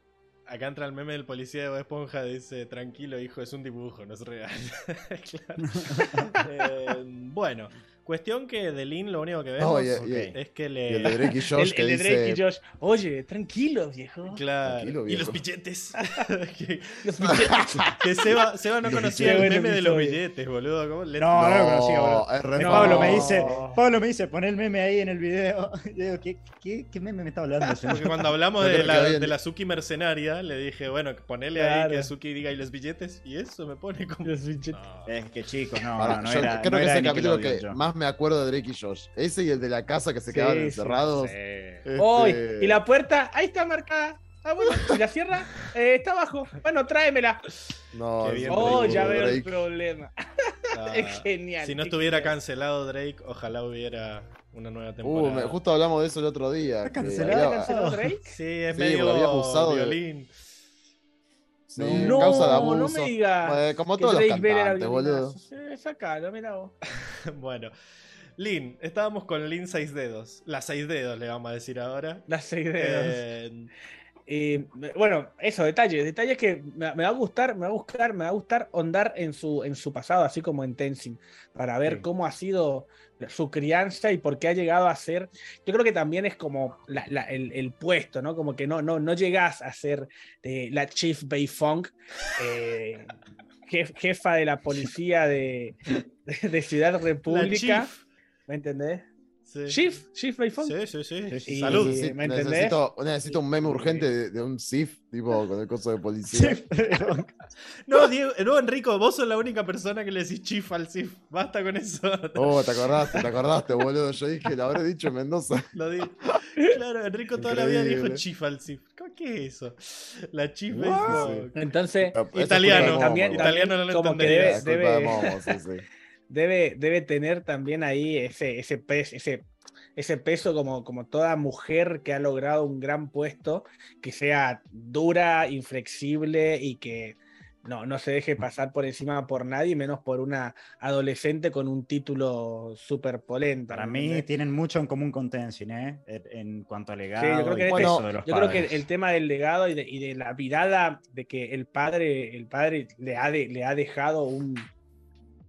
Acá entra el meme del policía de Bob Esponja, dice, tranquilo hijo, es un dibujo, no es real. (laughs) Claro. (laughs) Eh, bueno, Cuestión que de Lin lo único que vemos y- y- es que Y le. el de Drake y (laughs) Josh el, que el de Drake dice. y Josh. Oye, tranquilo, viejo. Claro. Tranquilo, y los billetes. (laughs) que, Los (laughs) billetes. que Seba, Seba no conocía el meme de los billetes, boludo. ¿Cómo le- No, no lo conocía, No, boludo. No. Pablo me dice, Pablo me dice, pon el meme ahí en el video. Y yo digo, ¿qué, qué, qué meme me está hablando? señor? Porque cuando hablamos de la, de la Suki mercenaria, le dije, bueno, ponele Claro. ahí que Suki diga y los billetes, y eso me pone como. Los billetes. No. Es que chicos, no, Ahora, no, no yo era, creo no que era es el capítulo que más me acuerdo de Drake y Josh. Ese y el de la casa que se Sí, quedaban sí, encerrados. Sí. Este, Hoy, y la puerta, ahí está marcada. Ah, bueno, y la cierra, eh, está abajo. Bueno, tráemela. No, bien, Oh, Drake, ya veo el problema. Ah, (laughs) Es genial. Si no es estuviera genial. cancelado Drake, ojalá hubiera una nueva Uh, temporada. me- justo hablamos de eso el otro día. Está que cancelado, había- ¿Canceló Drake? Sí, es Sí, medio había abusado de- violín. Sí, No, causa de no abuso. me digas. Como que todos los cantantes, boludo. sacalo, mira vos. (laughs) bueno. Lin, estábamos con Lin 6 dedos. Las 6 dedos le vamos a decir ahora. Las seis dedos. Eh, Eh, bueno, eso, detalles, detalles que me, me va a gustar, me va a buscar, me va a gustar ondar en su, en su pasado, así como en Tenzin, para ver Sí. cómo ha sido su crianza y por qué ha llegado a ser. Yo creo que también es como la- la- el, el puesto, ¿no? Como que no, no, no llegás a ser eh, la Chief Beifong, eh, jef- jefa de la policía de, de Ciudad República. ¿Me entendés? Sí. Chief, Chief Beifong. Sí, sí, sí. Sí, Y- Salud. Necesito, ¿me entendés? necesito, necesito un meme urgente de, de un SIF, tipo con el coso de policía. No, Diego, no, Enrico, vos sos la única persona que le decís chief al Sif. Basta con eso. Oh, te acordaste, te acordaste, boludo. Yo dije, lo habré dicho en Mendoza. Lo di- Claro, Enrico toda la vida dijo Increíble. chief al Sif. ¿Cómo- ¿Qué es eso? La chief What? es- Entonces, Italiano, también- italiano no lo como que de debe- Momo, sí, sí. Debe, debe tener también ahí ese, ese, pes- ese, ese peso como, como toda mujer que ha logrado un gran puesto, que sea dura, inflexible y que no, no se deje pasar por encima por nadie, menos por una adolescente con un título súper polenta. Para ¿me mí tienen mucho en común con Tenzin, ¿eh? En cuanto a legado yo creo que y en peso de los Yo creo que padres. el tema del legado y de, y de la mirada de que el padre, el padre le ha, de- le ha dejado un,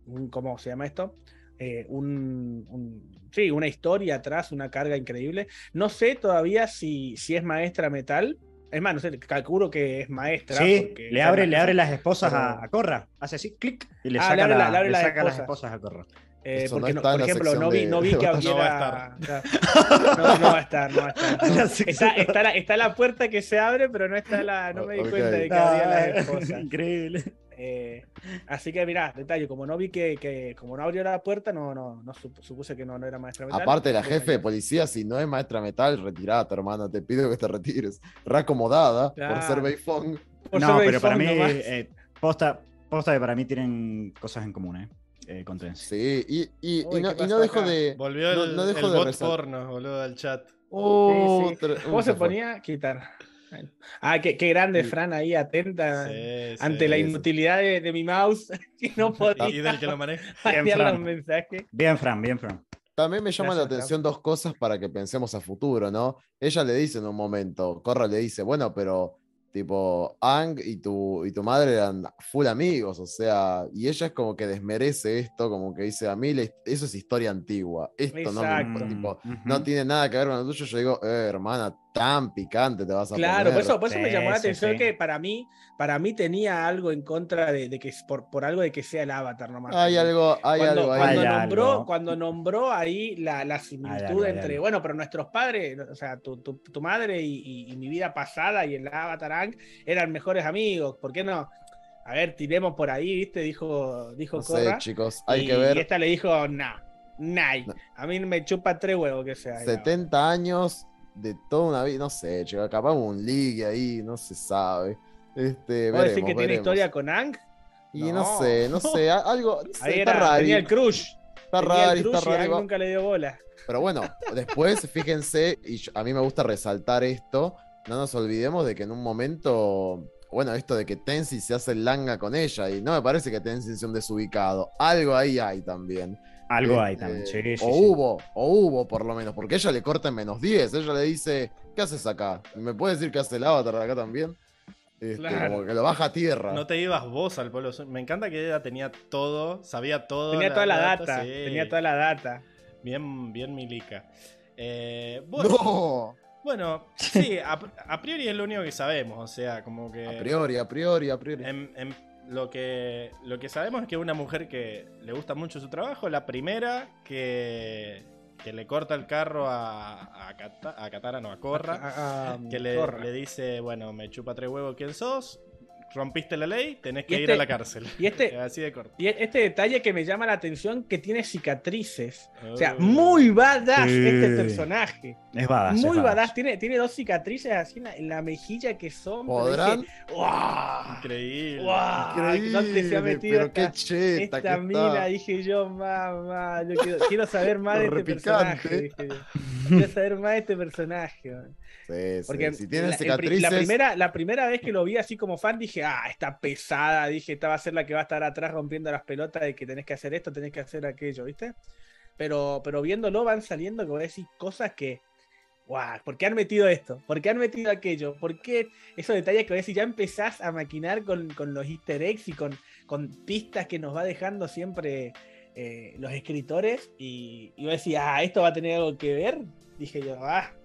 un- ¿cómo se llama esto? Eh, un, un- sí, una historia atrás, una carga increíble. No sé todavía si, si es maestra metal. Es más, no sé, calculo que es maestra. Sí, le abre, le abre las esposas a, pero- a Corra. Hace así, clic, y le Ah, saca, le abre la- la- le abre le las saca las esposas. esposas a Corra. Eh, no porque no- por ejemplo, no vi, de- no vi que (laughs) No va a hubiera. (laughs) No, no va a estar, no va a estar. (laughs) Está, está la, está la puerta que se abre, pero no está la. No me di cuenta de que abría las esposas. Increíble. Eh, así que mirá, detalle, como no vi que, que- como no abrió la puerta, no, no, no sup- supuse que no, no era maestra metal. Aparte, la jefe de policía, si no es maestra metal, retirate, hermano. Te pido que te retires. Reacomodada por Claro. ser Beifong. Por no, ser pero para mí, eh, posta, posta que para mí tienen cosas en común, ¿eh? Eh, con Tenzin. Sí, y, y, Uy, y no, ¿qué y no dejo acá? de. Volvió no- el, no dejo el de bot porno, boludo, al chat. Oh, Sí, sí. tre- ¿Cómo uh, se ponía? Quitar. Ah, qué, qué grande Sí. Fran ahí, atenta Sí, sí. ante la sí. inutilidad de, de mi mouse (laughs) y no (laughs) podía Y del que lo maneja. (laughs) Bien, los Fran. mensajes. Bien, Fran, bien, Fran. También me llama la Gracias, atención dos cosas para que pensemos a futuro, ¿no? Ella le dice en un momento, Corra le dice, bueno, pero tipo, Ang y tu, y tu madre eran full amigos, o sea, y ella es como que desmerece esto, como que dice, a mí le- eso es historia antigua, esto no, me Exacto. importa", tipo, Ujú. no tiene nada que ver con lo tuyo, yo digo, eh, hermana, tan picante te vas a Claro, poner. por eso, por eso me Sí, llamó la atención sí. que para mí, para mí tenía algo en contra de, de que por, por algo de que sea el avatar nomás. Hay algo, hay cuando, algo ahí. cuando Hay nombró, algo. cuando nombró ahí la, la similitud algo, entre, bueno, pero nuestros padres, o sea, tu, tu- tu madre y, y- y mi vida pasada y el avatar Ang eran mejores amigos, ¿por qué no? A ver, tiremos por ahí, ¿viste? Dijo, dijo No sé, chicos, hay y, que ver. y esta le dijo, no, nay. No. A mí me chupa tres huevos que sea. el 70 años de toda una vida, no sé, chico, capaz un ligue ahí, no se sabe. Este, ¿Puedo decir veremos, que tiene veremos. historia con Ang? Y no, No. sé, no sé, algo (laughs) no sé, Ahí está era, raro. tenía el crush. Está tenía raro, el está Ang raro. nunca le dio bola. Pero bueno, (laughs) después, fíjense, y a mí me gusta resaltar esto, no nos olvidemos de que en un momento, bueno, esto de que Tenzin se hace el langa con ella, y no me parece que Tenzin sea un desubicado. Algo ahí hay también. Algo hay Este, también. Sí, sí, o sí. hubo, o hubo por lo menos, porque ella le corta en menos 10. Ella le dice, ¿qué haces acá? ¿Me puede decir que hace el avatar acá también? Este, Claro. Como que lo baja a tierra. No te ibas vos al Sur. Me encanta que ella tenía todo, sabía todo. Tenía toda la data, sí. tenía toda la data. Bien, bien milica. Eh, bueno, No. bueno, sí, a, a priori es lo único que sabemos. O sea, como que. A priori, a priori, a priori. En- en- lo, que, lo que sabemos es que una mujer que le gusta mucho su trabajo. La primera que, que le corta el carro a, a, Cata- a Katara, no, a Corra. A- a- que le, le dice, bueno, me chupa tres huevos quién sos, rompiste la ley, tenés que Y ir este- a la cárcel. y este- (laughs) Así de corto. Y este detalle que me llama la atención, que tiene cicatrices. O sea, Oh. muy badass Sí. este personaje. Es badass. es Muy badass. badass. Tiene, tiene dos cicatrices así en la, en la mejilla que son. ¿Podrán? dije, ¡Guau! Increíble. ¡Guau! ¿Dónde se ha Increíble, metido pero qué esta, cheta esta que mina? está. Dije yo, mamá. Yo quiero, quiero saber más de este personaje. dije yo. Quiero saber más de este personaje. man. Sí, sí. Porque Si tienen la, cicatrices. la primera, la primera vez que lo vi así como fan, dije, ah, está pesada. Dije, esta va a ser la que va a estar atrás rompiendo las pelotas de que tenés que hacer esto, tenés que hacer aquello, ¿viste? Pero, pero viéndolo van saliendo, como decís, cosas que. Guau, ¿por qué han metido esto? ¿Por qué han metido aquello? ¿Por qué esos detalles que decís, ya empezás a maquinar con, con los easter eggs y con, con pistas que nos va dejando siempre eh, los escritores? Y, y yo decía, ah, esto va a tener algo que ver. Dije yo, ah.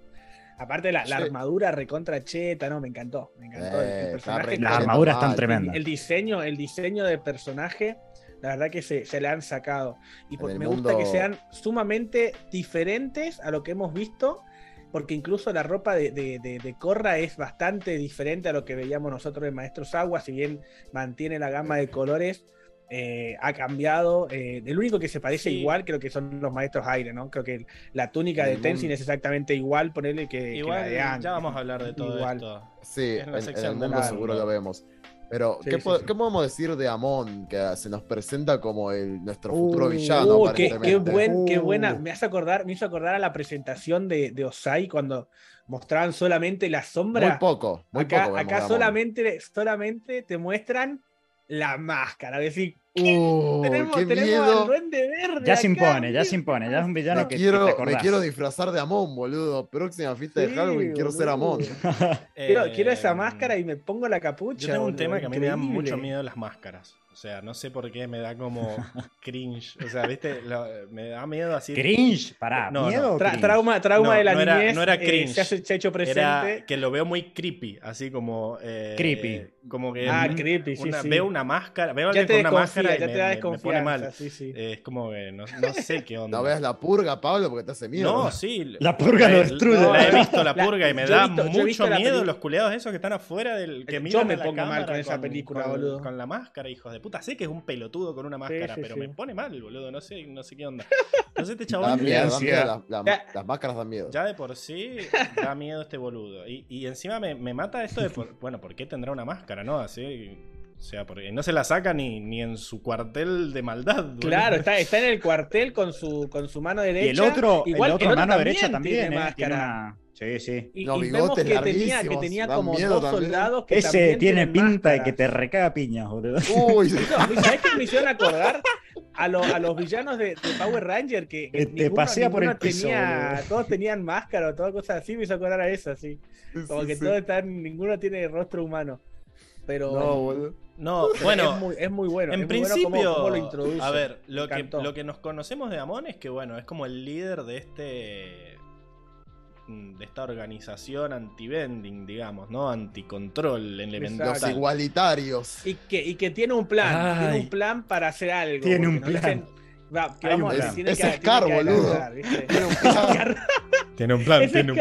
Aparte la, la Sí. armadura recontra cheta, no, me encantó. Me encantó. el- el Eh, personaje Las armaduras están tremendas. el diseño, el diseño del personaje, la verdad que se, se le han sacado. Y por- me gusta que sean sumamente diferentes a lo que hemos visto, porque incluso la ropa de, de, de- de Korra es bastante diferente a lo que veíamos nosotros en Maestros Agua, si bien mantiene la gama de colores. Eh, ha cambiado. eh, el único que se parece Sí. igual creo que son los maestros aire, ¿no? Creo que la túnica de El Tenzin es exactamente igual, ponerle que, que Igual la de Aang. ya vamos a hablar de todo Igual. esto. Sí, en el mundo seguro lo vemos. Pero, Sí, ¿qué, sí, po- sí. qué podemos decir de Amon? Que se nos presenta como el, nuestro futuro Uh, villano, uh, qué, Uh. buena. Me hace acordar, me hizo acordar a la presentación de, de Osai cuando mostraban solamente la sombra. Muy poco, muy acá poco. acá solamente, solamente te muestran la máscara. Es decir, Uh, tenemos, qué tenemos miedo. al duende verde. Ya se impone, ya se impone. Ya es un villano Me que, quiero, que te me quiero disfrazar de Amon, boludo. Próxima fiesta de Halloween, quiero ser. Amon. Quiero, Eh, quiero esa máscara y me pongo la capucha. Yo tengo un boludo, tema que a mí me da mucho miedo las máscaras. O sea, no sé por qué me da como (laughs) cringe. O sea, viste, Lo- me da miedo así. Cringe, pará. No, ¿Miedo no. o Tra- cringe? trauma trauma No, de la no era- niñez no era eh, cringe. se, hace- se ha hecho presente. Era que lo veo muy creepy, así como. eh, Creepy. Como que. ah, creepy, sí, una- sí. Veo una máscara. Veo alguien te con una máscara y ya te da me- pone mal. Sí, sí. Eh, Es como que no, no sé qué onda. (laughs) No veas la purga, Pablo, porque te hace miedo. No, sí. La purga lo destruye. La he visto la (laughs) La- purga y me da mucho miedo los culeados esos que están afuera del que Yo me pongo mal con esa película, boludo. Con la máscara, hijos de puta. Sé que es un pelotudo con una máscara, sí, pero sí. me pone mal, boludo. No sé, no sé qué onda. (laughs) Entonces este Da chabón miedo, da ansiedad. miedo, las- las- Ya- las máscaras dan miedo. ya de por sí da miedo este boludo. Y, y encima me, me mata esto de, por- bueno, ¿por qué tendrá una máscara, no? Así, o sea, porque no se la saca ni, ni en su cuartel de maldad. boludo. Claro, está, está en el (laughs) cuartel con su, con su mano derecha. Y el otro, Igual el otro mano derecha tiene también, eh, tiene máscara. una- Sí, sí. Y, Los y vemos que tenía, que tenía como dos también. soldados que Ese también tiene pinta de que te recaga piñas, boludo. (laughs) Uy, ¿Sabes qué me hicieron acordar? A, lo- a los villanos de, de Power Ranger que, que te pasea por el piso, tenía, boludo. todos tenían máscara o todas cosas así, me hizo acordar a eso, así. Como sí, que sí. todos están, ninguno tiene rostro humano. Pero No, boludo. No, bueno. es, muy, es muy bueno. En es muy bueno principio, cómo- cómo lo introduce. a ver, lo que, lo que nos conocemos de Amon es que, bueno, es como el líder de este. mm, de esta organización anti-vending, digamos, ¿no? Anticontrol elemental. Los igualitarios. Y que, y que tiene un plan, Ay. tiene un plan para hacer algo. Tiene un plan. dicen, va, que Hay un vamos a plan. tiene Es que- Scar, tiene que boludo. Tiene un plan. Tiene un plan, tiene un.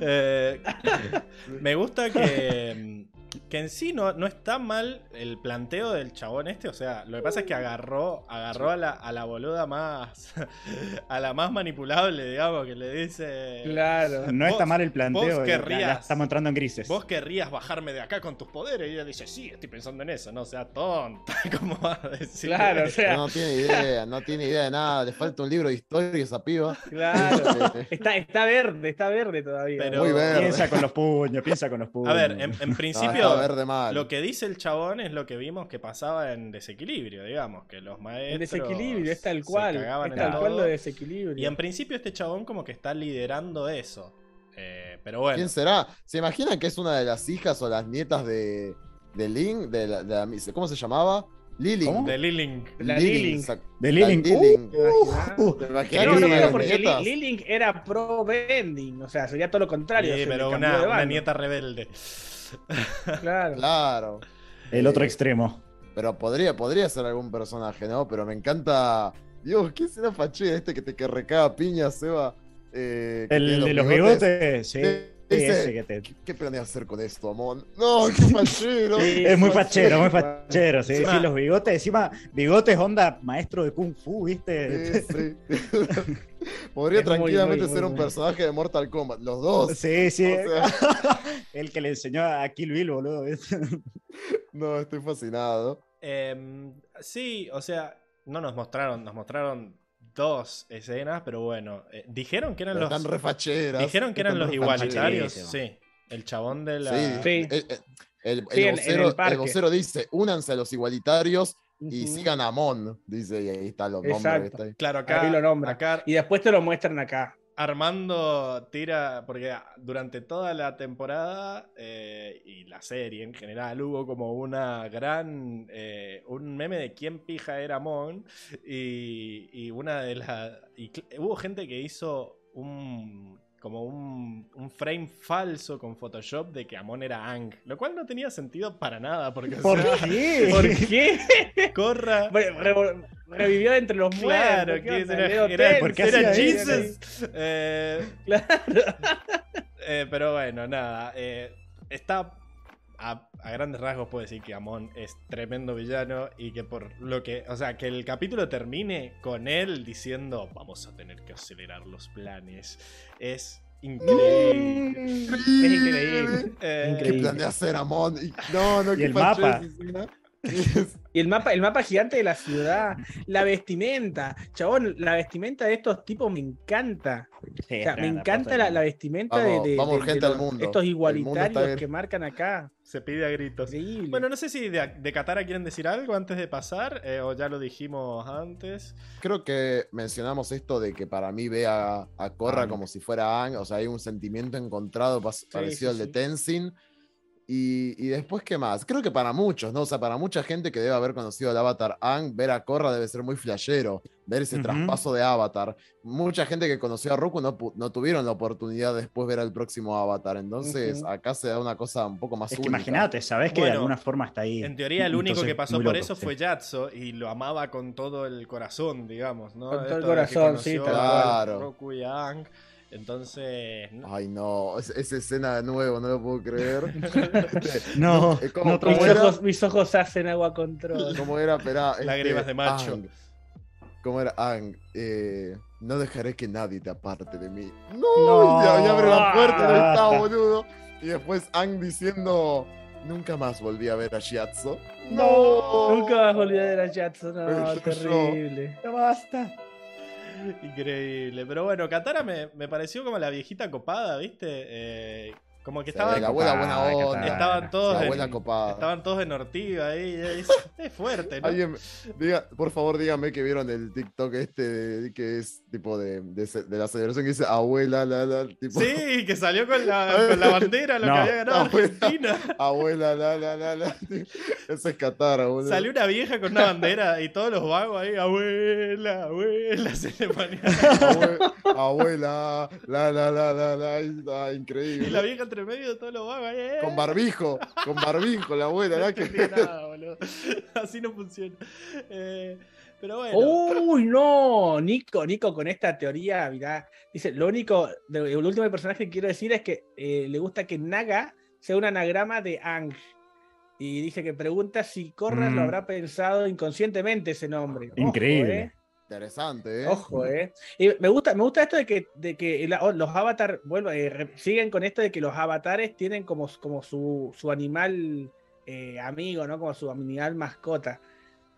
Eh, (laughs) me gusta que, que en sí no, no está mal el planteo del chabón este. O sea, lo que pasa es que agarró, agarró a la, a la boluda más. (laughs) a la más manipulable, digamos, que le dice. Claro. No está mal el planteo. vos la- la, querrías- estamos entrando en grises. Vos querrías bajarme de acá con tus poderes. Y ella dice, sí, estoy pensando en eso. No sea tonta. (laughs) ¿Cómo va a decir? Claro, o sea, No tiene idea, no tiene idea de nada. Le falta un libro de historia esa piba. claro. (laughs) Está, está verde, está verde todavía. Pero- Muy verde. Piensa con los puños, piensa con los puños. A ver, en, en No, principio. verde mal. Lo que dice el chabón es lo que vimos que pasaba en desequilibrio, digamos, que los maestros. El desequilibrio, es tal cual. Es en tal cual lo de desequilibrio. Y en principio este chabón como que está liderando eso. Eh, pero bueno. ¿Quién será? ¿Se imaginan que es una de las hijas o las nietas de, de Link? De la, de la- ¿Cómo se llamaba? Liling. ¿Cómo? De Liling. La Liling, Liling. De Liling. Liling. Uh, uh, ¿Te No, imaginas no, una de no, las porque nietas? Li- Lilink era pro vending, o sea, sería todo lo contrario. Sí, pero una, de una nieta rebelde. (laughs) Claro. Claro. el otro Eh, extremo. Pero podría, podría ser algún personaje, ¿no? Pero me encanta. Dios, ¿qué será fachera este que te que recaga piña, Seba? Eh, El de los bigotes, sí. Sí, ese ese. que te- ¿Qué, planeas hacer con esto, Amon? (laughs) No, qué fachero. Sí, Es muy fachero, muy fachero, sí, sí, los bigotes, encima, bigotes onda maestro de Kung Fu, ¿viste? Sí, (laughs) sí. (laughs) Podría Es tranquilamente muy, ser muy un personaje de Mortal Kombat, los dos. Sí, sí. O sea, El que le enseñó a Kill Bill, boludo. no, estoy fascinado. Em, sí, o sea, no nos mostraron, nos mostraron dos escenas, pero bueno, eh, dijeron que eran Pero los están refacheras. dijeron que eran los igualitarios, sí. El chabón de la Sí, Sí. El, el- el- Sí, el en- en vocero, el vocero dice, únanse a los igualitarios y Ujú. sigan a Mon, dice, y ahí están los nombres. Exacto. está ahí. Claro, acá, Ahí lo nombra. acá Y después te lo muestran acá. Armando tira, porque durante toda la temporada eh, y la serie en general hubo como una gran, eh, un meme de quién pija era Mon y, y una de las, hubo gente que hizo un, como un, un frame falso con Photoshop de que Amon era Ang, lo cual no tenía sentido para nada, porque o ¿Por sea, qué? (laughs) ¿Por qué? (laughs) corra... Re- re- revivió entre los Claro, muertos. ¿qué que onda? era, era- Tens, ¿por qué era Jesus. Eh, (laughs) Claro. Eh, pero bueno, nada. eh, está. A, a grandes rasgos puedo decir que Amon es tremendo villano y que por lo que. O sea, que el capítulo termine con él diciendo vamos a tener que acelerar los planes. Es increíble. Es increíble. Eh, ¿Qué planea hacer a Mon? Y- no, no, Y qué el mapa. (laughs) Y el mapa, el mapa gigante de la ciudad, la vestimenta. Chabón, la vestimenta de estos tipos me encanta. Sí, O sea, me encanta la, vestimenta de- Vamos, de, vamos, de- de gente al los- mundo. estos igualitarios que marcan acá. se pide a gritos. Increíble. Bueno, no sé si de, de Katara quieren decir algo antes de pasar, eh, o ya lo dijimos antes. Creo que mencionamos esto de que para mí ve a, a Korra Aang. como si fuera Ang, o sea, hay un sentimiento encontrado parecido sí, al de sí. Tenzin. Y, y después, ¿qué más? Creo que para muchos, ¿no? O sea, para mucha gente que debe haber conocido el avatar Ang, ver a Korra debe ser muy flashero, ver ese traspaso de avatar. Mucha gente que conoció a Roku no, no tuvieron la oportunidad de después ver al próximo avatar. Entonces, acá se da una cosa un poco más Es que imagínate, sabes que Bueno, de alguna forma está ahí. En teoría, el único Entonces, que pasó por loco, eso sí. fue Yatso y lo amaba con todo el corazón, digamos, ¿no? Con todo el Esto corazón, sí, cual. Roku y a Aang. Entonces, no- Ay, no, es- esa escena de nuevo, no lo puedo creer. (laughs) No, Eh, ¿cómo- no, cómo mis, era? ojos, mis ojos hacen agua control. ¿Cómo era? Esperá, este, Lágrimas de macho. Ang. ¿Cómo era? Ang, eh, no dejaré que nadie te aparte de mí. No, No. Y, y abre la puerta y ahí está, Ah. boludo. Y después Ang diciendo, nunca más volví a ver a Shiatsu. No, nunca vas a olvidar a Jackson. No, terrible. Ya basta. Increíble. Pero bueno, Katara me, me pareció como la viejita copada, ¿viste? Eh, como que estaban, la abuela buena copada, onda. Estaban todos La abuela copada. estaban todos en Ortiga ahí. Es, (laughs) es fuerte, ¿no? Alguien, diga, por favor, díganme que vieron el TikTok este de- que es tipo de, de, la celebración que dice abuela, la, la, tipo, Sí, que salió con la, (laughs) con la bandera, lo No. que había ganado Abuela. Argentina. abuela, la, la, la, la. Ese es Katara, boludo. Salió una vieja con una bandera y todos los vagos ahí, abuela, abuela, se le. Abue- abuela, la, la, la, la, la, y- ah, Y increíble. la vieja entre medio de todos los vagos ahí. eh. Con barbijo, con barbijo, la abuela, No ¿verdad? Que... entendí nada, boludo. (laughs) Así no funciona. Eh, pero bueno. Uy, no, Nico, Nico con esta teoría, mirá, dice, lo único, el último personaje que quiero decir es que eh, le gusta que Naga sea un anagrama de Ang. Y dice que pregunta si Korra lo Mm. habrá pensado inconscientemente ese nombre. Ojo, Increíble. eh. Interesante, ¿eh? Ojo, eh. Y me gusta, me gusta esto de que, de que la- los avatar, vuelvo, eh, siguen con esto de que los avatares tienen como, como su, su animal eh, amigo, ¿no? Como su animal mascota.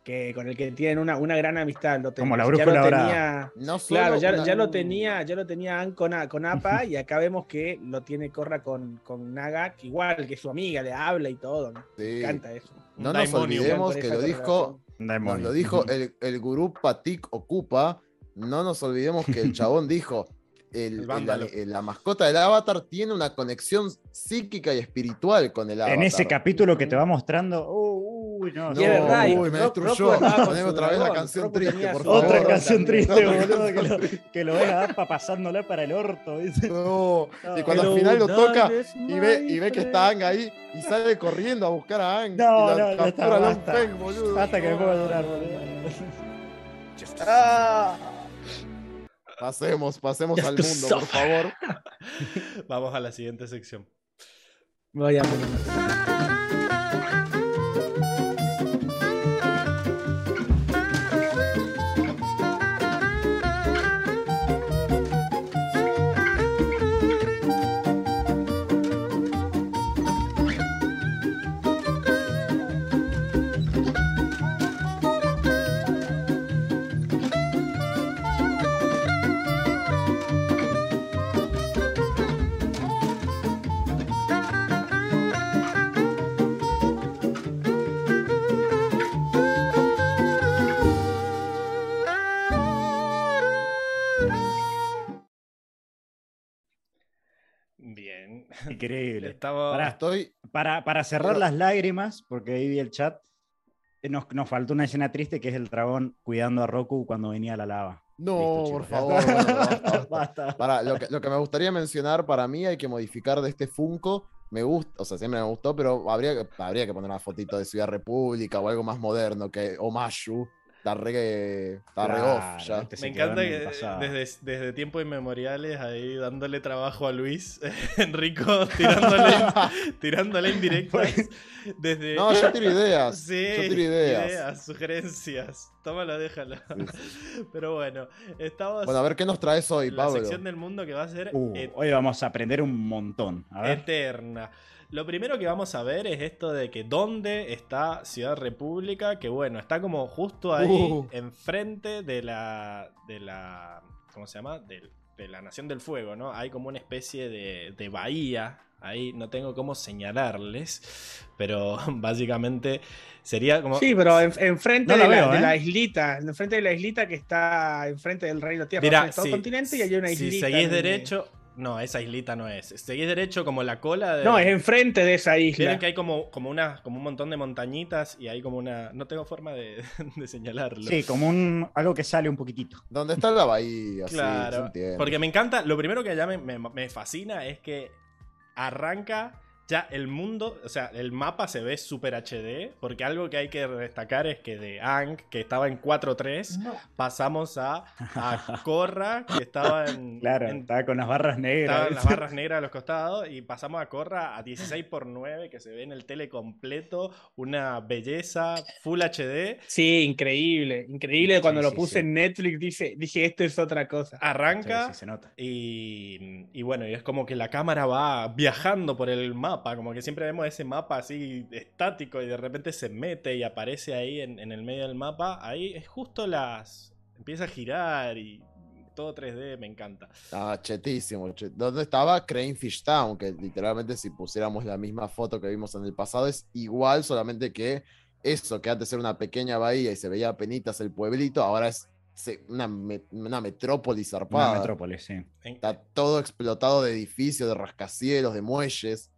Que, con el que tienen una, una gran amistad. Lo ten- Como la ya brújula lo ahora. tenía- No solo Claro, ya, una- ya lo (laughs) tenía, ya lo tenía Aang con, con Appa, y acá vemos que lo tiene Korra con, con Naga, que igual que su amiga, le habla y todo, ¿no? Me Sí. encanta eso. No Un nos olvidemos que lo dijo, correlación. nos lo dijo el, el gurú Patik Ocupa. No nos olvidemos que el (laughs) chabón dijo, el- El el- vándalo. el- la mascota del avatar tiene una conexión psíquica y espiritual con el avatar. En ese capítulo que te va mostrando. uh, uy, no, No, Y es verdad, uy, me destruyó. Otra vez la canción triste, por favor. Otra canción triste, (laughs) boludo, que lo, triste. que lo ves a Appa pasándola para el orto. ¿viste? No, No. y cuando al final lo toca y ve, y ve que está Ang ahí y sale corriendo a buscar a Ang. No, no, ya está, basta. Boludo. Hasta que me No. pongo a llorar, boludo. Ah. Pasemos, pasemos al to mundo, por favor. (laughs) Vamos a la siguiente sección. Vaya, Increíble. Pará. Estoy. Para, para cerrar Pero- las lágrimas, porque ahí vi el chat, eh, nos, nos faltó una escena triste que es el dragón cuidando a Roku cuando venía la lava. No, Listo, por favor. bueno, (laughs) basta, basta. Basta. Para, lo, que, lo que me gustaría mencionar, para mí hay que modificar de este Funko. Me gusta, o sea, siempre me gustó, pero habría, que- habría que poner una fotito de Ciudad República o algo más moderno que Omashu. Está re, está re off ya. Me encanta que pasado. desde, desde tiempos inmemoriales ahí dándole trabajo a Luis, (laughs) Enrico tirándole, (laughs) tirándole indirectas. Desde... No, yo tiro ideas. (laughs) Sí, yo tiro ideas. sugerencias. Tómalo, déjalo. Sí, Pero bueno, estamos Bueno, a ver qué nos traes hoy, en la Pablo. sección del mundo que va a ser Uh, et- hoy vamos a aprender un montón. A ver. eterna. Lo primero que vamos a ver es esto de que dónde está Ciudad República, que bueno, está como justo ahí Uh. enfrente de la de la ¿cómo se llama? De, la Nación del Fuego, ¿no? Hay como una especie de, de bahía ahí, no tengo cómo señalarles, pero (laughs) básicamente sería como Sí, pero en- enfrente No de, la, de ¿eh? la islita, enfrente de la islita que está enfrente del Reino Tierra. Mira, o sea, todo si- el continente y hay una si islita. seguís en- derecho, no, esa islita no es. Seguís derecho como la cola de No, es enfrente de esa isla. Vieron que hay como, como, una, como un montón de montañitas y hay como una. No tengo forma de, (laughs) de señalarlo. Sí, como un, algo que sale un poquitito. ¿Dónde está la bahía? Sí, se claro. entiende. porque me encanta. Lo primero que ya me, me- me fascina es que arranca ya el mundo. O sea, el mapa se ve super HD. Porque algo que hay que destacar es que de Ang, que estaba en 4.3, pasamos a, a (laughs) Korra, que estaba en. Claro, en- estaba con las barras negras. Estaban las ¿viste? (laughs) barras negras a los costados y pasamos a Corra a 16x9 que se ve en el tele completo, una belleza, Full HD. Sí, increíble. Increíble. Cuando Sí, lo puse sí. en Netflix dije, dije, esto es otra cosa. Arranca Sí, sí, se nota. y, y bueno, y es como que la cámara va viajando por el mapa, como que siempre vemos ese mapa así estático y de repente se mete y aparece ahí en, en el medio del mapa. Ahí es justo las... empieza a girar y todo 3D, me encanta. Ah, chetísimo. che- ¿Dónde estaba Cranefish Town? Que literalmente si pusiéramos la misma foto que vimos en el pasado es igual, solamente que eso, que antes era una pequeña bahía y se veía penitas el pueblito, ahora es una, me- una metrópoli zarpada. Una metrópolis, sí. Está todo explotado de edificios, de rascacielos, de muelles.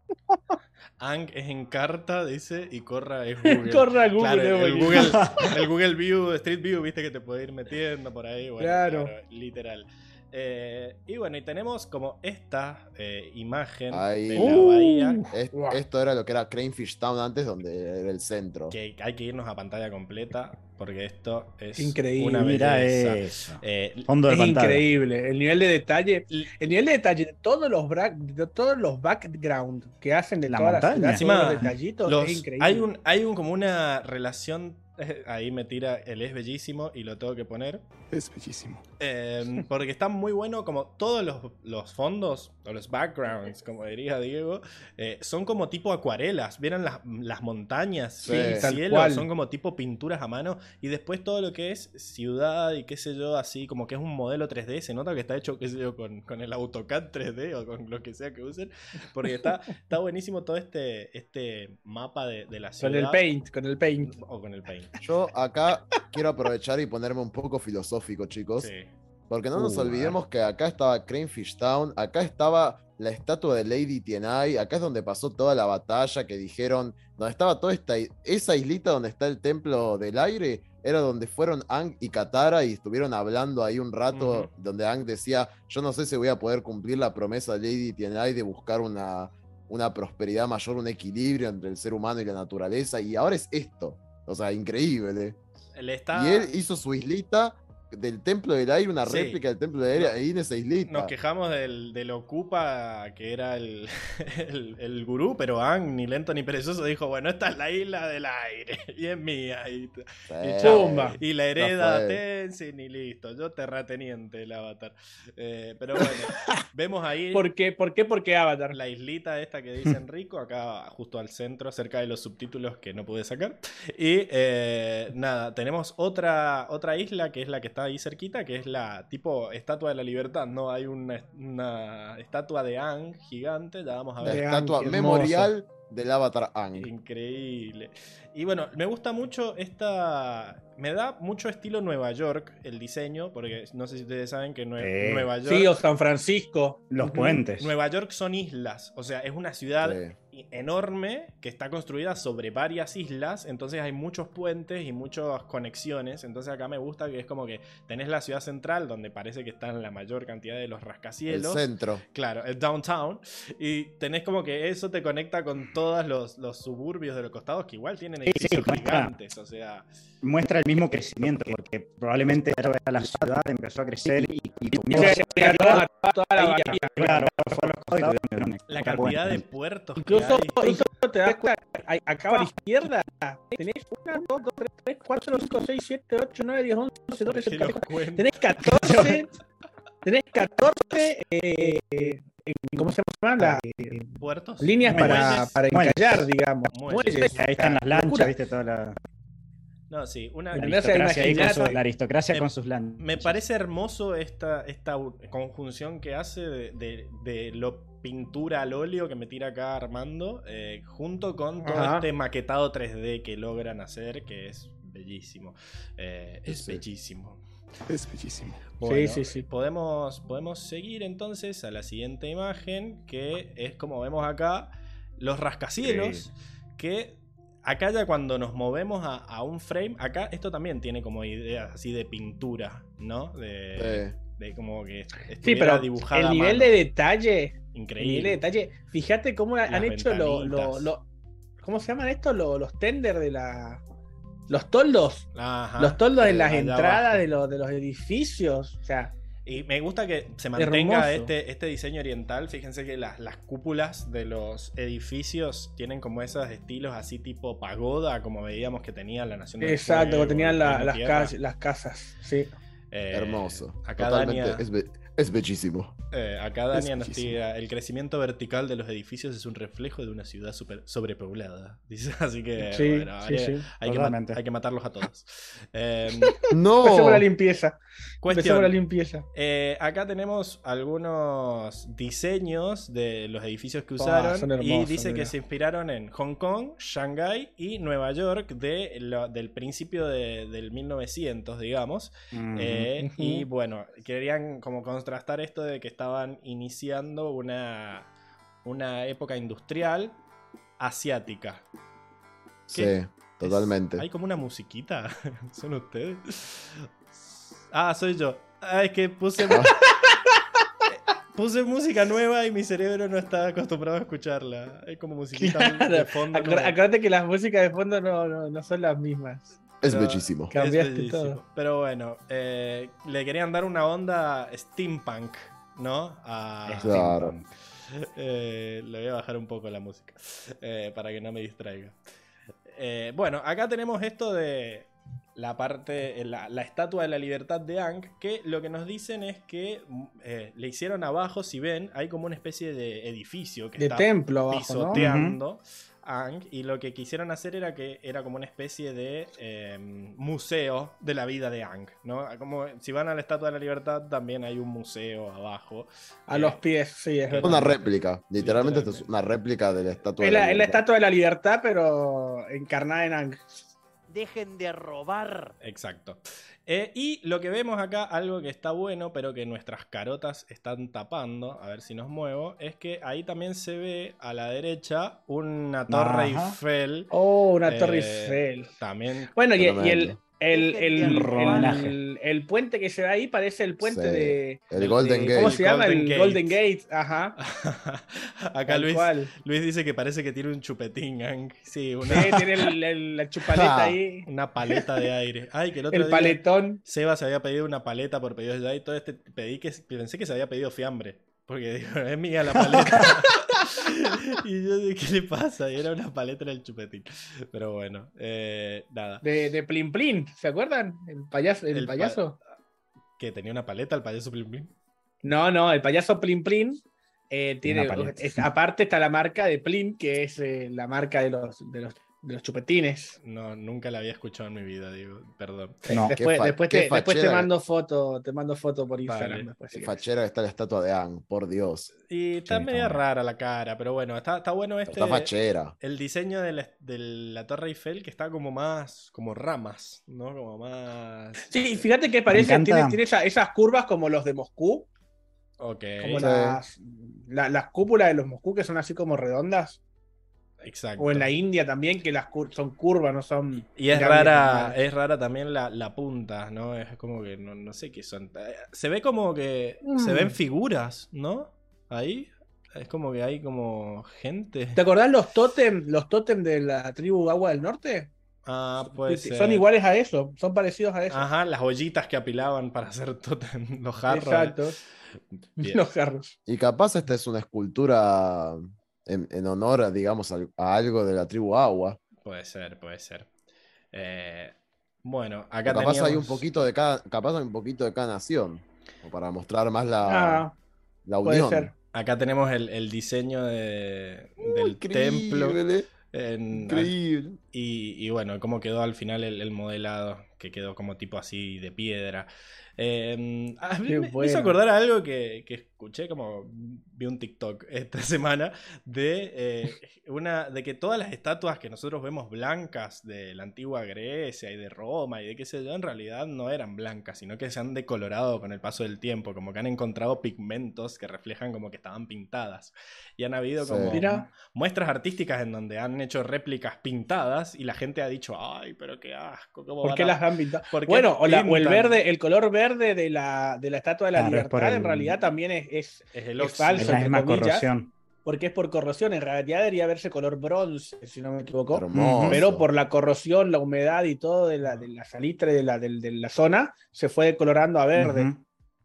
Ang es en carta, dice, y Corra es (laughs) Google. Corra Google, Claro, el. Google, (laughs) el Google View, Street View, viste que te puede ir metiendo por ahí. Bueno, Claro. literal. Eh, y bueno, y tenemos como esta eh, imagen Ahí. de la Uh. bahía. Es- Guau. Esto era lo que era Cranefish Town antes, donde era el centro. Que hay que irnos a pantalla completa porque esto es Increíble. una Mira belleza. eso. Eh, Fondo de Es pantalla. increíble. El nivel de detalle. El nivel de detalle de todos los, de todos los background que hacen de La montaña. la ciudad, Encima, todos los detallitos, los- es increíble. hay, un, hay un, como una relación. (laughs) Ahí me tira el es bellísimo y lo tengo que poner. Es bellísimo. Eh, porque está muy bueno, como todos los, los fondos, o los backgrounds, como diría Diego, eh, son como tipo acuarelas. ¿Vieron las, las montañas? Sí, el cielo, cual. son como tipo pinturas a mano. Y después todo lo que es ciudad y qué sé yo, así como que es un modelo 3D. Se nota que está hecho, qué sé yo, con, con el AutoCAD 3D o con lo que sea que usen. Porque está, está buenísimo todo este, este mapa de, de la ciudad. Con el paint, con el paint. O con el paint. Yo acá quiero aprovechar y ponerme un poco filosófico, chicos. Sí. Porque no nos Uh, olvidemos que acá estaba Cranefish Town, acá estaba la estatua de Lady Tienai, acá es donde pasó toda la batalla que dijeron, donde estaba toda esta, esa islita donde está el templo del aire, era donde fueron Ang y Katara y estuvieron hablando ahí un rato, donde Ang decía, yo no sé si voy a poder cumplir la promesa de Lady Tienai de buscar una, una prosperidad mayor, un equilibrio entre el ser humano y la naturaleza, y ahora es esto, o sea, increíble. Le está... Y él hizo su islita del Templo del Aire, una Sí. réplica del Templo del Aire No. ahí en esa islita. Nos quejamos del, del Ocupa, que era el, (laughs) el, el gurú, pero Ang, ni lento ni perezoso, dijo, bueno, esta es la isla del aire, (laughs) y es mía. Y, Sí. y la hereda fue. Tenzin y listo. Yo terrateniente el avatar. Eh, pero bueno, (laughs) vemos ahí ¿Por qué? ¿Por qué? Porque Avatar. la islita esta que dice Enrico, acá justo al centro, cerca de los subtítulos que no pude sacar. Y eh, nada, tenemos otra, otra isla que es la que está ahí cerquita, que es la tipo Estatua de la Libertad, ¿no? Hay una, una estatua de Ang gigante, ya vamos a La ver. Vean, estatua memorial del Avatar Ang. Increíble. Y bueno, me gusta mucho esta. Me da mucho estilo Nueva York el diseño, porque no sé si ustedes saben que Nue- Sí. Nueva York. Sí, o San Francisco. Los puentes. Nueva York son islas, o sea, es una ciudad Sí. Enorme que está construida sobre varias islas, entonces hay muchos puentes y muchas conexiones, entonces acá me gusta que es como que tenés la ciudad central donde parece que están la mayor cantidad de los El rascacielos. centro. Claro, el downtown. Y tenés como que eso te conecta con todos los, los suburbios de los costados que igual tienen Sí, sí, edificios gigantes. O sea, Muestra el mismo crecimiento, porque probablemente era la ciudad empezó a crecer y, la cantidad de puertos que Incluso, incluso te das cuenta, acá a la izquierda tenés 1, 2, 3, 3, 4, 5, 6, 7, 8, 9, 10, 11, 12, Que 13, los 14. cuentos. Tenés 14, tenés 14, eh, eh, ¿cómo se llama? La, eh, puertos. líneas para, para encallar, digamos. Muelles. Muelles. Ahí están las Locura. lanchas, viste, toda la, No, sí, una, la aristocracia, ahí con su- la aristocracia Me- con sus lanchas. Me parece hermoso esta, esta conjunción que hace de, de- de lo pintura al óleo que me tira acá Armando, eh, junto con todo Ajá. este maquetado 3D que logran hacer, que es bellísimo. Eh, es Sí. bellísimo. Es bellísimo. Bueno, sí, sí. Podemos, podemos seguir entonces a la siguiente imagen, que es como vemos acá, los rascacielos, que acá ya cuando nos movemos a, a un frame, acá esto también tiene como ideas así de pintura, ¿no? De, Sí. De como que Sí, pero dibujada el nivel de detalle, el nivel de Increíble. detalle, fíjate cómo han hecho lo, lo- ¿cómo se llaman estos? Lo- los tender de la, los toldos, Ajá. los toldos en las entradas abajo. de, los de los edificios, o sea, Y me gusta que se mantenga Hermoso. este, este diseño oriental. Fíjense que las, las cúpulas de los edificios tienen como esos estilos así tipo pagoda, como veíamos que tenía la Nación del exacto, que tenían la- las, cas- las casas, sí. Eh, Hermoso. Acá Totalmente. Dania, Es, be- es bellísimo. eh, acá Dania nos bellísimo. tira, el crecimiento vertical de los edificios es un reflejo de una ciudad super- sobrepoblada. (laughs) Dice, así que Sí, bueno, sí, hay, sí. hay que hay matarlos a todos. (laughs) Eh, No. Empecemos la limpieza. Cuestión, la limpieza. Eh, acá tenemos algunos diseños de los edificios que usaron y dice que se inspiraron en Hong Kong, Shanghái y Nueva York de lo- del principio de- del 1900, digamos. Eh. Y bueno, querían como contrastar esto de que estaban iniciando una, una época industrial asiática. Sí, totalmente. Hay como una musiquita. (laughs) ¿Son ustedes? Ah, soy yo. Ah, es que puse. (laughs) puse música nueva y mi cerebro no está acostumbrado a escucharla. Hay como musiquita de fondo. Acor- Acuérdate que las músicas de fondo no, no, no son las mismas. Es pero- bellísimo. es Cambiaste bellísimo. todo. Pero bueno, eh, le querían dar una onda steampunk, ¿no? A, Es Claro. steampunk. Eh, le voy a bajar un poco la música eh, para que no me distraiga. Eh, bueno, acá tenemos esto de la parte, la, la estatua de la libertad de Ankh, que lo que nos dicen es que mm, eh, le hicieron abajo, si ven, hay como una especie de edificio que De está templo abajo, ¿no? pisoteando Ankh, y lo que quisieron hacer era que era como una especie de eh, museo de la vida de Ankh, ¿no? Como si van a la Estatua de la Libertad también hay un museo abajo. A Eh, los pies, sí, es verdad. Una réplica. Literalmente esto es Literalmente. una réplica de la estatua. Es de la, es la libertad. estatua de la libertad, pero encarnada en Ankh. Dejen de robar. Exacto. Eh, y lo que vemos acá, algo que está bueno, pero que nuestras carotas están tapando, a ver si nos muevo, es que ahí también se ve a la derecha una torre Ajá. Eiffel. Oh, una torre eh, Eiffel. También. Bueno, y, y el. El, el, de el- el- el puente que se ve ahí parece el puente Sí, de. el de- Golden ¿Cómo Gate. se llama? Golden el Gate. Golden Gate. Ajá. (laughs) acá Luis. Luis dice que parece que tiene un chupetín. Sí, (laughs) una, Sí, tiene el- el- la chupaleta Ah. ahí. una paleta de aire. Ay, que el otro El día paletón. Seba se había pedido una paleta por pedido ya y todo este pedí que pensé que se había pedido fiambre. Porque digo, es mía la paleta. (laughs) (laughs) y yo dije, ¿qué le pasa? Y era una paleta en el chupetín. Pero bueno, eh, nada. De, de Plin Plin. ¿Se acuerdan? El payaso. El, El pa- payaso. Que tenía una paleta el payaso Plim Plim. No, no, el payaso Plin Plin. eh, tiene, es- aparte está la marca de Plin, que es eh, la marca de los, de los, de los chupetines. No, nunca la había escuchado en mi vida, digo, perdón. No. después, después, te, después mando foto, te mando foto por Vale. Instagram. después, si Qué querés. fachera está la estatua de Ang, por Dios. Y está está media bueno. rara la cara, pero bueno, está, está bueno este. Está fachera. El diseño de la, de la Torre Eiffel que está como más, como ramas, ¿no? Como más... Sí, y fíjate que parece, tiene, tiene esa- esas curvas como los de Moscú, Ok, como Sí. las, la- las cúpulas de los Moscú que son así como redondas, exacto. o en la India también que las cur- son curvas, no son... Y es rara, es rara también la, la punta, ¿no? Es como que no, no sé qué son. Eh, Se ve como que se Mm. ven figuras, ¿no? Ahí. Es como que hay como gente. ¿Te acordás los tótem, los tótem de la tribu Agua del Norte? Ah, ser. son iguales a eso, son parecidos a eso. Ajá, las ollitas que apilaban para hacer tótem, los jarros. Exacto. Bien. (laughs) Los jarros. Y capaz esta es una escultura en, en honor, digamos, al- a algo de la tribu Agua. Puede ser, puede ser. Eh, bueno, acá capaz hay un poquito de cada, capaz hay un poquito de cada nación. o para mostrar más la, Ah, la puede unión. ser. Acá tenemos el, el diseño de- del templo. Increíble, en- increíble. Y, y bueno, cómo quedó al final el, el modelado, que quedó como tipo así de piedra. Eh, a mí Qué me, me bueno. hizo acordar a algo que, que escuché, como vi un TikTok esta (laughs) semana, de, eh, una, de que todas las estatuas que nosotros vemos blancas de la antigua Grecia y de Roma y de qué sé yo, en realidad no eran blancas, sino que se han decolorado con el paso del tiempo, como que han encontrado pigmentos que reflejan como que estaban pintadas. Y han habido como muestras artísticas en donde han hecho réplicas pintadas y la gente ha dicho, ay, pero qué asco, ¿cómo ¿Por qué a- las han pintado? Bueno, o, la- o el pintan?". verde, el color verde de la, de la estatua de la Claro, libertad, el- en realidad también es, es- Es el es falso. Es la entre misma comillas. corrosión. porque es por corrosión. En realidad debería verse color bronce, si no me equivoco. Hermoso. Pero por la corrosión, la humedad y todo de la, de la salitre de la, del- de la zona, se fue decolorando a verde.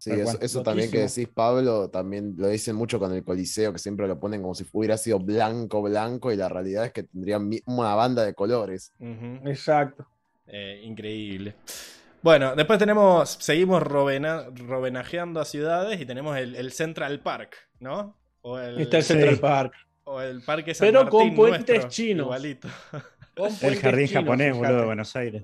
Sí, eso, cual. eso también que decís, Pablo, también lo dicen mucho con el Coliseo, que siempre lo ponen como si hubiera sido blanco, blanco, y la realidad es que tendrían una banda de colores. Exacto. Eh, increíble. Bueno, después tenemos, seguimos robena- rovenajeando a ciudades y tenemos el, el Central Park, ¿no? O el, Está el Sí. Central Park. o el Parque San Pero Martín con puentes nuestro, chinos. Igualito. Con El jardín chinos, japonés, fíjate. boludo, de Buenos Aires.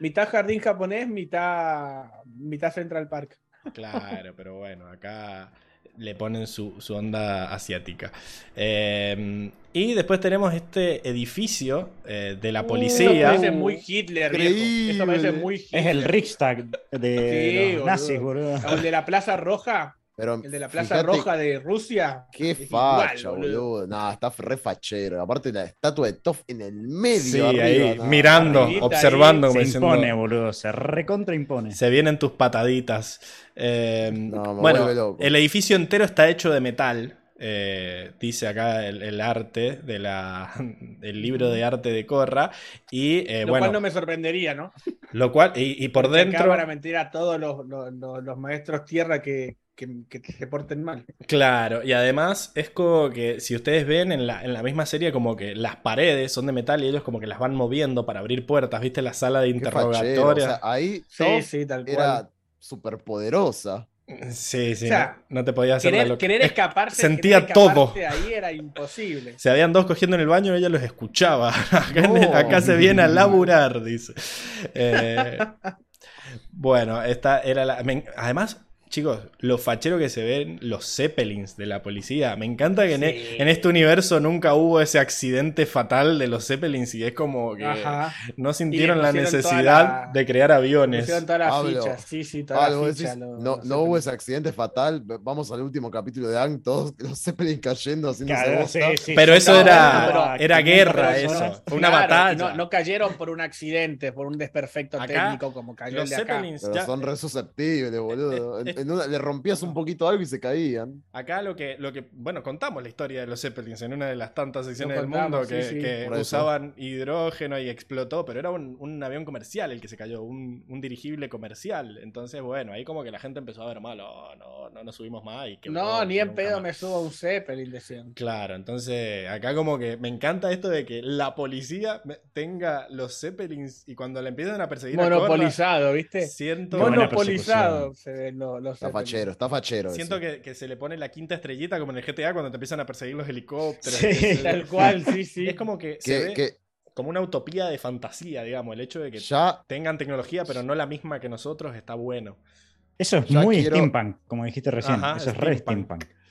Mitad jardín japonés, mitad, mitad Central Park. Claro, pero bueno, acá le ponen su, su onda asiática. Eh, y después tenemos este edificio eh, de la Eso policía. parece muy Hitler, viejo. Eso parece muy Hitler. Es el Riksdag de Sí, los boludo. nazis, boludo. El de la Plaza Roja. Pero El de la Plaza Roja de Rusia. Qué igual, facha, boludo. No, está re fachero. Aparte la estatua de Toff en el medio. Sí, arriba, ahí no. mirando, Arribita observando, ahí, Se diciendo, impone, boludo. Se recontra impone. se vienen tus pataditas. Eh, No, me bueno, loco. el edificio entero está hecho de metal. eh, dice acá el, el arte de la, (laughs) el libro de arte de Corra. Y eh, Lo bueno, cual no me sorprendería, ¿no? lo cual, y, y por dentro. van a mentir a todos los, los- los- los maestros tierra que, que- que se porten mal. Claro, y además es como que si ustedes ven en la, en la misma serie como que las paredes son de metal y ellos como que las van moviendo para abrir puertas, ¿viste? La sala de fachero. O interrogatorio. sea, ahí Sí, sí, tal cual. era súper poderosa. sí, sí, o sea, no, no te podía hacer Querer, querer Es- escaparse, sentía querer escaparse todo. ahí era imposible. Se habían dos cogiendo en el baño y ella los escuchaba. (laughs) Acá, se viene a laburar, dice. Eh, (laughs) bueno, esta era la. me- además, chicos, lo fachero que se ven los Zeppelins de la policía. Me encanta que en, e- Sí. en este universo nunca hubo ese accidente fatal de los Zeppelins y es como que Ajá. no sintieron la necesidad la- de crear aviones. Pusieron todas las Pablo, fichas, sí, sí, todas Pablo, las vos fichas. decís, los- no, los no hubo ese accidente fatal. Vamos al último capítulo de Ang, todos los Zeppelin cayendo haciendo Claro, sí, sí, Pero sí, eso era- pero era 500 guerra, eso. Fue una Claro, batalla. No, no cayeron por un accidente, por un desperfecto Acá, técnico como cayó Los el de acá. Zeppelins Pero ya- son re susceptibles, boludo. En- es- en una- le rompías un poquito algo y se caían. Acá lo que, lo que, bueno, contamos la historia de los Zeppelins en una de las tantas secciones del mundo que, sí, sí. que Por eso. usaban hidrógeno y explotó, pero era un, un avión comercial el que se cayó, un, un dirigible comercial. Entonces, bueno, ahí como que la gente empezó a ver mal, "Oh, no, no nos subimos más. Y No, ni en pedo más". me subo a un Zeppelin, decían. Claro, entonces acá como que me encanta esto de que la policía tenga los Zeppelins y cuando le empiezan a perseguir a Monopolizado, ¿viste? siento, Monopolizado se ven los, los Está Zeppelin. fachero, está fachero. siento que, que se le pone la quinta estrellita como en el GTA cuando te empiezan a perseguir los helicópteros. Sí, se- Tal cual, sí, sí. Es como que se ve que como una utopía de fantasía, digamos. El hecho de que ya, tengan tecnología, pero no la misma que nosotros, está bueno. Eso es Ya muy quiero- steampunk, como dijiste recién. Ajá, Eso es re steampunk. steampunk.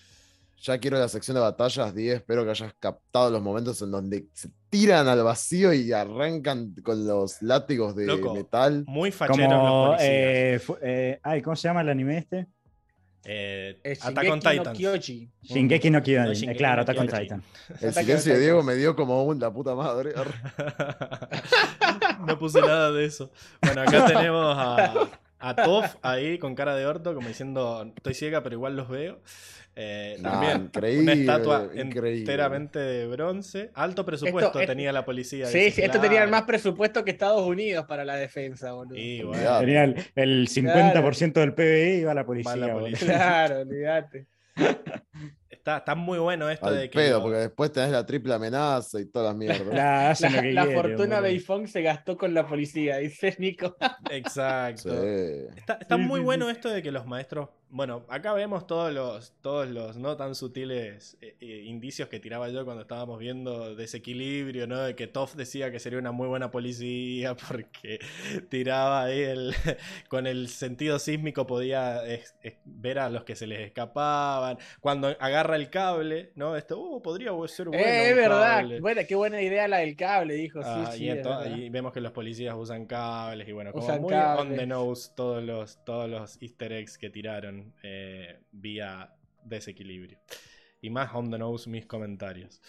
Ya quiero la sección de batallas, 10. Espero que hayas captado los momentos en donde se tiran al vacío y arrancan con los látigos de Loco. metal. Muy facheros Como, los policías. eh, eh, ay, ¿cómo se llama el anime este? Eh, Es Attack on Shingeki no. Shingeki no No, Kyojin. Shingeki eh, claro, no Attack on. Titan. El Ataque silencio de Diego me dio como un la puta madre. (laughs) no puse nada de eso. Bueno, acá (laughs) tenemos a, a Toph ahí con cara de orto, como diciendo, estoy ciega, pero igual los veo. Eh, Nah, también increíble, una estatua increíble. enteramente de bronce. Alto presupuesto Esto- esto- tenía la policía. Sí, dice, sí, esto claro. tenía más presupuesto que Estados Unidos para la defensa, boludo. Y bueno, Olvidate. Tenía el, el 50% del PBI iba a la policía. Va la boludo. policía. Claro, olvídate. (laughs) está, está muy bueno esto Al de que. pedo, lo- porque después tenés la triple amenaza y todas las mierdas. La, (laughs) La, la quieren, fortuna de iPhone se gastó con la policía, dice Nico. Exacto. Sí. Está, está Sí, muy sí, bueno esto de que los maestros. Bueno, acá vemos todos los, todos los no tan sutiles eh, eh, indicios que tiraba yo cuando estábamos viendo desequilibrio, ¿no? De que Toff decía que sería una muy buena policía (laughs) porque tiraba ahí el. (laughs) con el sentido sísmico podía es- es- ver a los que se les escapaban. Cuando agarra el cable, ¿no? Esto, uh, podría ser bueno. eh, es verdad. cable". Bueno, qué buena idea la del cable, dijo. Sí, Ah, sí, y, es ento- verdad. y vemos que los policías usan cables y bueno, como Usan muy on the nose todos los, todos los easter eggs que tiraron eh, vía desequilibrio. Y más on the nose mis comentarios.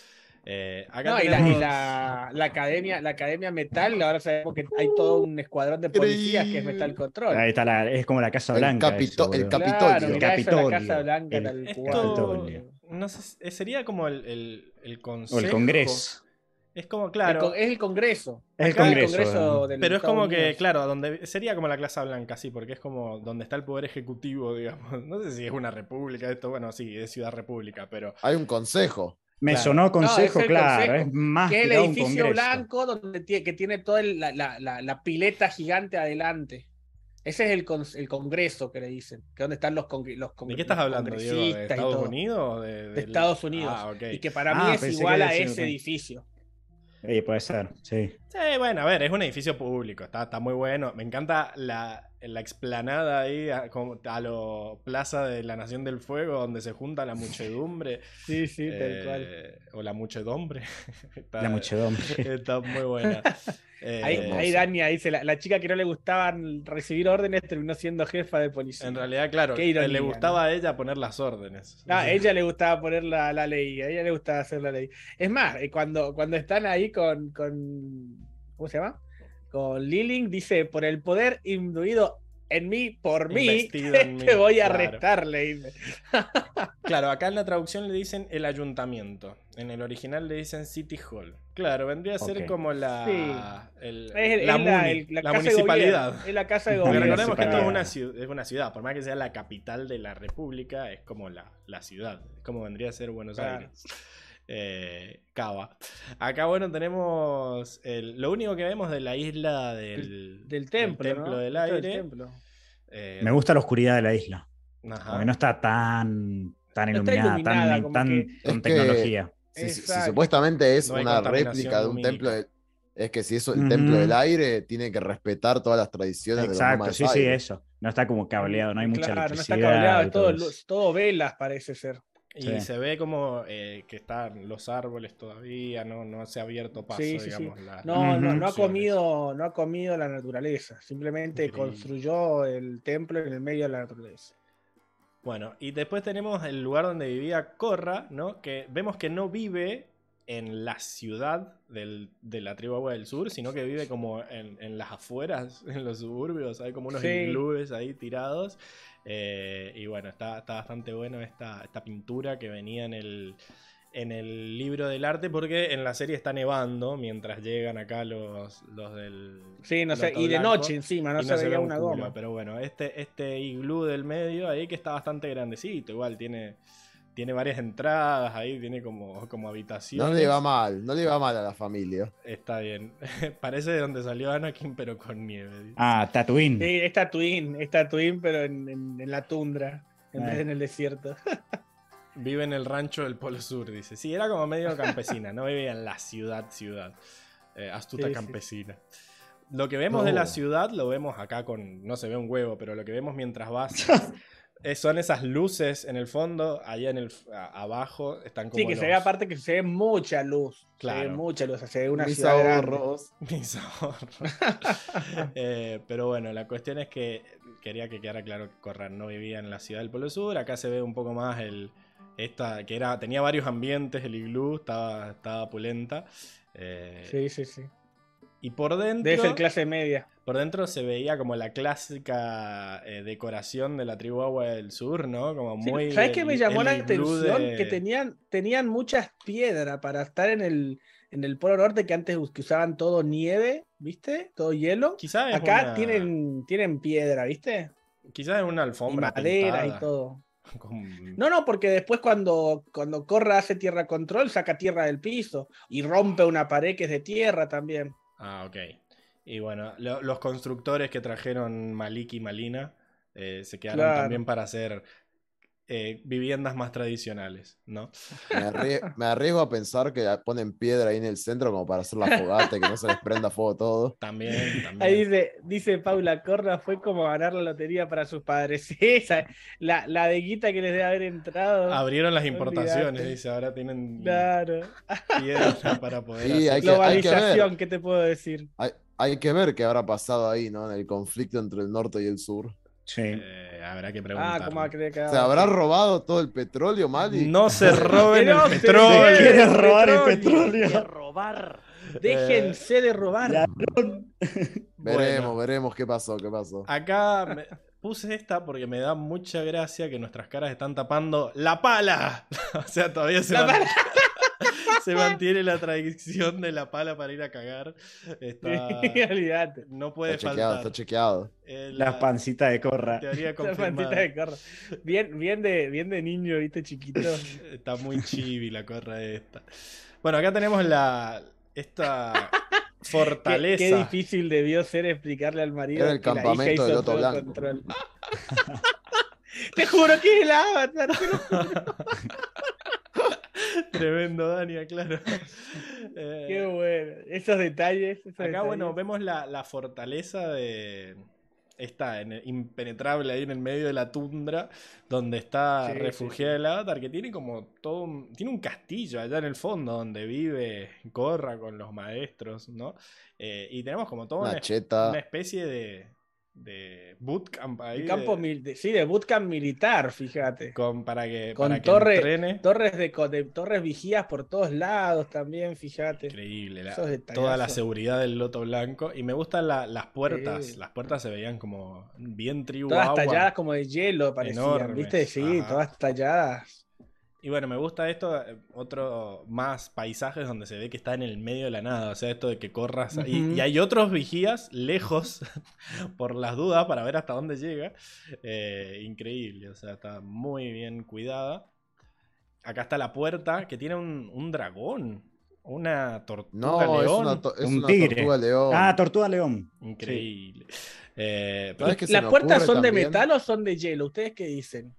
Eh, acá No, y, la, y la- la academia, la academia Metal, ahora sabemos que hay todo un escuadrón de policías que es Metal Control. Ahí está la, es como la Casa El Blanca. capito- eso, el boludo. capi- Claro, Capitolio. la. Casa Blanca El- tal Esto, cual. Capitolio. no sé, sería como el, el, el O el Congreso. Es como, El claro. es el Congreso. Es el Congreso. del Pero es Estados como que, Unidos. claro, donde sería como la clase blanca, sí, porque es como donde está el poder ejecutivo, digamos. (laughs) No sé si es una república esto, bueno, sí, es ciudad república, pero Hay un consejo. Me Claro. sonó No, consejo, es claro. consejo, es más Que es el un edificio congreso. blanco donde tiene, que tiene toda el- la, la- la- la pileta gigante adelante. Ese es el, con- el Congreso que le dicen. Que donde están los, congre- los ¿de qué estás los hablando, Diego? ¿De Estados. Unidos de, Estados Unidos. Ah, ok. Y que para Ah, mí es igual a ese edificio. Sí, puede ser, sí. Sí, bueno, a ver, es un edificio público, está, está muy bueno. Me encanta la, la explanada ahí, a, como a lo Plaza de la Nación del Fuego, donde se junta la muchedumbre. (laughs) Sí, sí, tal eh, cual. O la muchedombre. (laughs) Está- La muchedumbre. (laughs) Está muy buena. Eh, Ahí, hermoso. ahí Dania dice, la, la chica que no le gustaban recibir órdenes terminó siendo jefa de policía. en realidad, claro, Qué ironía, le gustaba ¿no? a ella poner las órdenes. Ah, a ella le gustaba poner la, la ley, a ella le gustaba hacer la ley. Es más, eh, cuando, cuando están ahí con, con. ¿Cómo se llama? Con Liling, dice: Por el poder induido en mí, por mí, (laughs) te voy a claro. arrestar, le dice. (laughs) Claro, acá en la traducción le dicen el ayuntamiento. En el original le dicen City Hall. Claro, vendría a ser como la, Sí. el- Es, el- la, es la, muni- el- la la casa de municipalidad. gobierno, Es la casa de gobierno. recordemos que esto es una, ciudad, es una ciudad, por más que sea la capital de la república, es como la, la ciudad, es como vendría a ser Buenos Claro. Aires. Eh, Cava. Acá, bueno, tenemos el- lo único que vemos de la isla del, Del templo. templo ¿no? del aire. templo. eh, Me gusta la oscuridad de la isla. ajá. Porque no está tan, tan No está iluminada, iluminada, tan, como tan que- con Es que- tecnología. Si, si Exacto. supuestamente es No una réplica de un lumínica. templo, de- es que si es el templo del aire, tiene que respetar todas las tradiciones de los Exacto, sí, sí, eso. No está como cableado, no hay mucha Claro, no está electricidad. cableado, todo velas parece ser. Y Sí. se ve como eh, que están los árboles todavía, no, no se ha abierto paso, Sí, sí, sí. digamos. la- No, no, no ha comido, no ha comido la naturaleza. Simplemente Increíble. construyó el templo en el medio de la naturaleza. Bueno, y después tenemos el lugar donde vivía Korra, ¿no? Que vemos que no vive en la ciudad del- de la tribu Agua del Sur, sino que vive como en, en las afueras, (laughs) en los suburbios, hay como unos Sí. ahí tirados. Eh, y bueno, está, está bastante bueno esta, esta pintura que venía en el, en el libro del arte, porque en la serie está nevando mientras llegan acá los, los del... Sí, no sé, y de Blanco. noche encima, no se ve veía un una culo, goma. Pero bueno, este, este iglú del medio ahí que está bastante grandecito, igual tiene, tiene varias entradas ahí, tiene como, como habitaciones. No le va mal, no le va mal a la familia. Está bien. (laughs) Parece de donde salió Anakin, pero con nieve. dice. Ah, Tatooine. Sí, es Tatooine, es Tatooine, pero en, en- en la tundra, en Ah. vez de en el desierto. (laughs) Vive en el rancho del Polo Sur, dice. Sí, era como medio campesina, no vivía en la ciudad, ciudad. Eh, astuta Sí, sí. campesina. Lo que vemos de la ciudad lo vemos acá con. No se ve un huevo, pero lo que vemos mientras vas. (laughs) eh, son esas luces en el fondo, allá en el a- abajo están como. Sí, que se ve los- aparte que se ve mucha luz. Se Claro. ve mucha luz, o sea, se ve una Mis ciudad ahorros. (laughs) Mis ahorros. (laughs) Eh, pero bueno, la cuestión es que quería que quedara claro que Corran no vivía en la ciudad del Polo Sur. Acá se ve un poco más el. Esta, que era, tenía varios ambientes, el iglú, estaba, estaba pulenta. Eh, Sí, sí, sí. Y por dentro, Debe ser clase media. por dentro se veía como la clásica eh, decoración de la tribu Agua del Sur, ¿no? Como Sí, muy. ¿Sabes qué me llamó la atención? de- Que tenían, tenían muchas piedras para estar en el, en el Polo Norte, que antes que usaban todo nieve, ¿viste? Todo hielo. Quizás Acá una- tienen, tienen piedra, ¿viste? Quizás es una Y alfombra. madera pintada y todo. (laughs) con- No, no, porque después cuando, cuando Corra hace tierra control, saca tierra del piso y rompe una pared que es de tierra también. Ah, ok. Y bueno, lo- los constructores que trajeron Malik y Malina eh, se quedaron Claro. también para hacer eh, viviendas más tradicionales, ¿no? Me, arrie- (laughs) me arriesgo a pensar que ponen piedra ahí en el centro como para hacer la fogata y que no se les prenda fuego todo. (laughs) También, también. Ahí dice, dice Paula Corra, fue como ganar la lotería para sus padres. (laughs) Sí, esa, la, la de guita que les debe haber entrado. Abrieron las importaciones, dice, ahora tienen Claro. piedra para poder Sí, hacer- hay que- hay que ver. Globalización, ¿qué te puedo decir? Hay, hay que ver qué habrá pasado ahí, ¿no? En el conflicto entre el norte y el sur. Sí. Eh, habrá que preguntar. Ah, ¿cómo va a creer que ¿Se habrá robado todo el petróleo, Mali? No se (laughs) roben el se petróleo. ¿Quieres robar el petróleo? robar. Déjense de robar. (laughs) Veremos, Bueno. veremos qué pasó, qué pasó. Acá me- puse esta porque me da mucha gracia que nuestras caras están tapando la pala. (laughs) o sea, todavía se, La man- pala. Se mantiene la tradición de la pala para ir a cagar. Está- (laughs) olvídate. no puede Está chequeado, faltar. está chequeado. Eh, La pancita de Corra. teoría (laughs) La pancita de Corra. Bien, bien de, bien de niño, viste, chiquito. (laughs) Está muy chibi la corra esta. Bueno, acá tenemos la esta fortaleza. qué difícil debió ser explicarle al marido Era el que la hija campamento hizo del Loto todo el Blanco. control. Te juro que es el avatar, te lo juro. Tremendo, Dania, claro. (laughs) Eh, Qué bueno. Esos detalles. esos Acá, bueno, vemos la, la fortaleza de. En el- impenetrable ahí en el medio de la tundra, donde está Sí, sí, refugiada el avatar, que tiene como todo. un- tiene un castillo allá en el fondo donde vive Corra con los maestros, ¿no? Eh, y tenemos como toda una especie de, de bootcamp ahí. Campo de- mil- de- sí, de bootcamp militar, fíjate. con, para que, Con para torre-. Torres de, torres vigías por todos lados también, fíjate. Increíble, la- toda la seguridad del loto blanco. Y me gustan la- las puertas. Sí. Las puertas se veían como bien tribu Todas agua. talladas como de hielo parecían, Enormes, ¿viste? Sí, ajá. todas talladas. Y bueno, me gusta esto, eh, otro más paisajes donde se ve que está en el medio de la nada. O sea, esto de que corras. y- hay otros vigías lejos (laughs) por las dudas para ver hasta dónde llega. Eh, increíble, o sea, está muy bien cuidada. Acá está la puerta que tiene un, un dragón. Una tortuga No, es león. una, to- es Un una tigre. tortuga león. Ah, Tortuga León. Increíble. Eh, pero ¿Sabes qué se ¿Las puertas son de metal o son de hielo? ¿Ustedes qué dicen?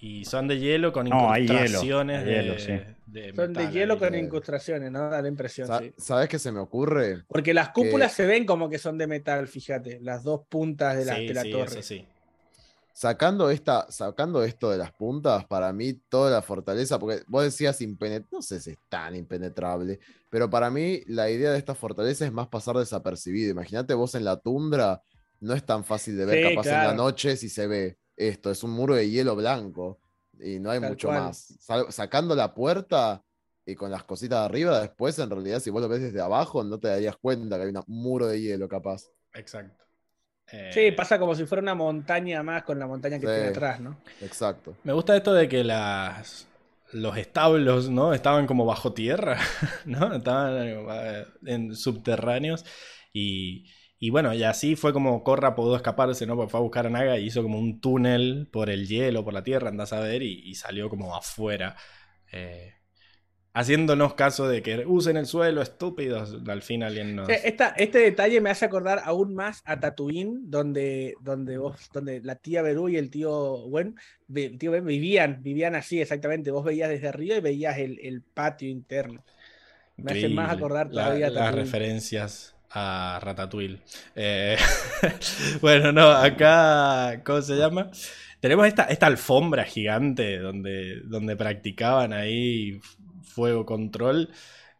Y son de hielo con No, hay hielo, incrustaciones hay hielo, de, sí. de Son de metal hielo con incrustaciones, ¿no? Da la impresión, Sa- sí. ¿Sabes qué se me ocurre? Porque las que- cúpulas se ven como que son de metal, fíjate. Las dos puntas de la, Sí, de la sí, torre. eso sí. Sacando, esta, sacando esto de las puntas, para mí toda la fortaleza, porque vos decías impenetrable, no sé si es tan impenetrable, pero para mí la idea de esta fortaleza es más pasar desapercibido. Imagínate vos en la tundra, no es tan fácil de ver Sí, capaz en la noche si se ve esto, es un muro de hielo blanco y no hay Tal mucho cual. más. Sal- sacando la puerta y con las cositas de arriba, después en realidad si vos lo ves desde abajo no te darías cuenta que hay un muro de hielo capaz. Exacto. Eh, Sí, pasa como si fuera una montaña más con la montaña que Sí. tiene atrás, ¿no? Exacto. Me gusta esto de que las los establos, ¿no? Estaban como bajo tierra, (laughs) ¿no? Estaban eh, en subterráneos y, y bueno, y así fue como Korra pudo escaparse, ¿no? Porque fue a buscar a Naga y hizo como un túnel por el hielo, por la tierra, andás a ver, y, y salió como afuera. eh, haciéndonos caso de que usen el suelo, estúpidos. Al fin alguien nos... Esta- este detalle me hace acordar aún más a Tatooine, donde, donde, vos, donde la tía Berú y el tío Wen, vi- el tío Ben vivían, vivían así exactamente. Vos veías desde arriba y veías el, el patio interno. Me hace más acordar La- todavía a las referencias a Ratatouille. Eh, (laughs) bueno, no, acá, ¿cómo se llama? Tenemos esta, esta alfombra gigante donde, donde practicaban ahí fuego control.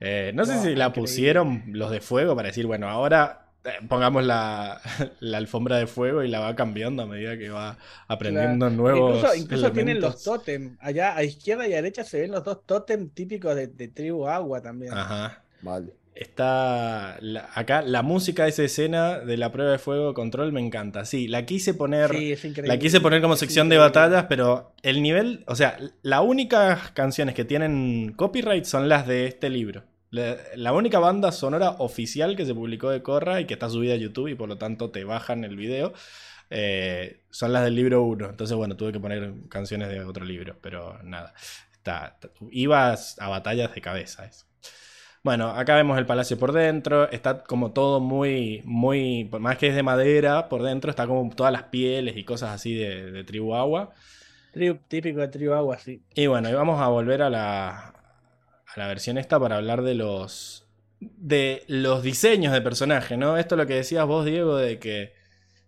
Eh, no sé si la increíble. pusieron los de fuego para decir, bueno, ahora eh, pongamos la, (laughs) la alfombra de fuego y la va cambiando a medida que va aprendiendo nuevos Incluso, incluso tienen los tótem. Allá a izquierda y a derecha se ven los dos tótem típicos de, de tribu agua también. Ajá. Vale. Está la- acá la música de esa escena de la prueba de fuego control me encanta. Sí, la quise poner, Sí, la quise poner como sección de batallas, pero el nivel, o sea, las únicas canciones que tienen copyright son las de este libro. La, la única banda sonora oficial que se publicó de Corra y que está subida a YouTube y por lo tanto te bajan el video eh, son las del libro 1. Entonces, bueno, tuve que poner canciones de otro libro, pero nada. Está, está- ibas a batallas de cabeza eso. Bueno, acá vemos el palacio por dentro, está como todo muy, muy, por más que es de madera, por dentro está como todas las pieles y cosas así de, de tribu agua. Típico de tribu agua, sí. Y bueno, y vamos a volver a la, a la versión esta para hablar de los, de los diseños de personaje, ¿no? Esto es lo que decías vos, Diego, de que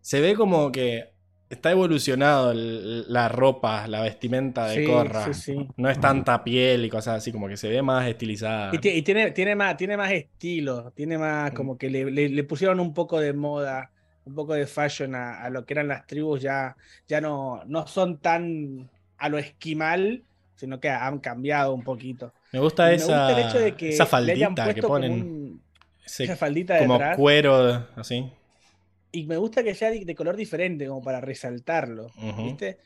se ve como que está evolucionado el- la ropa, la vestimenta de Sí, Corra. sí, sí. No es tanta piel y cosas así, como que se ve más estilizada. Y, ti- y tiene, tiene, más, tiene más estilo, tiene Mm. más como que le, le- le pusieron un poco de moda, un poco de fashion a, a lo que eran las tribus, ya, ya no, no son tan a lo esquimal, sino que han cambiado un poquito. Me gusta Y esa, el hecho de que esa faldita que como ponen. un- ese esa faldita como detrás. cuero, así. Y me gusta que sea de, color diferente, como para resaltarlo. ¿viste?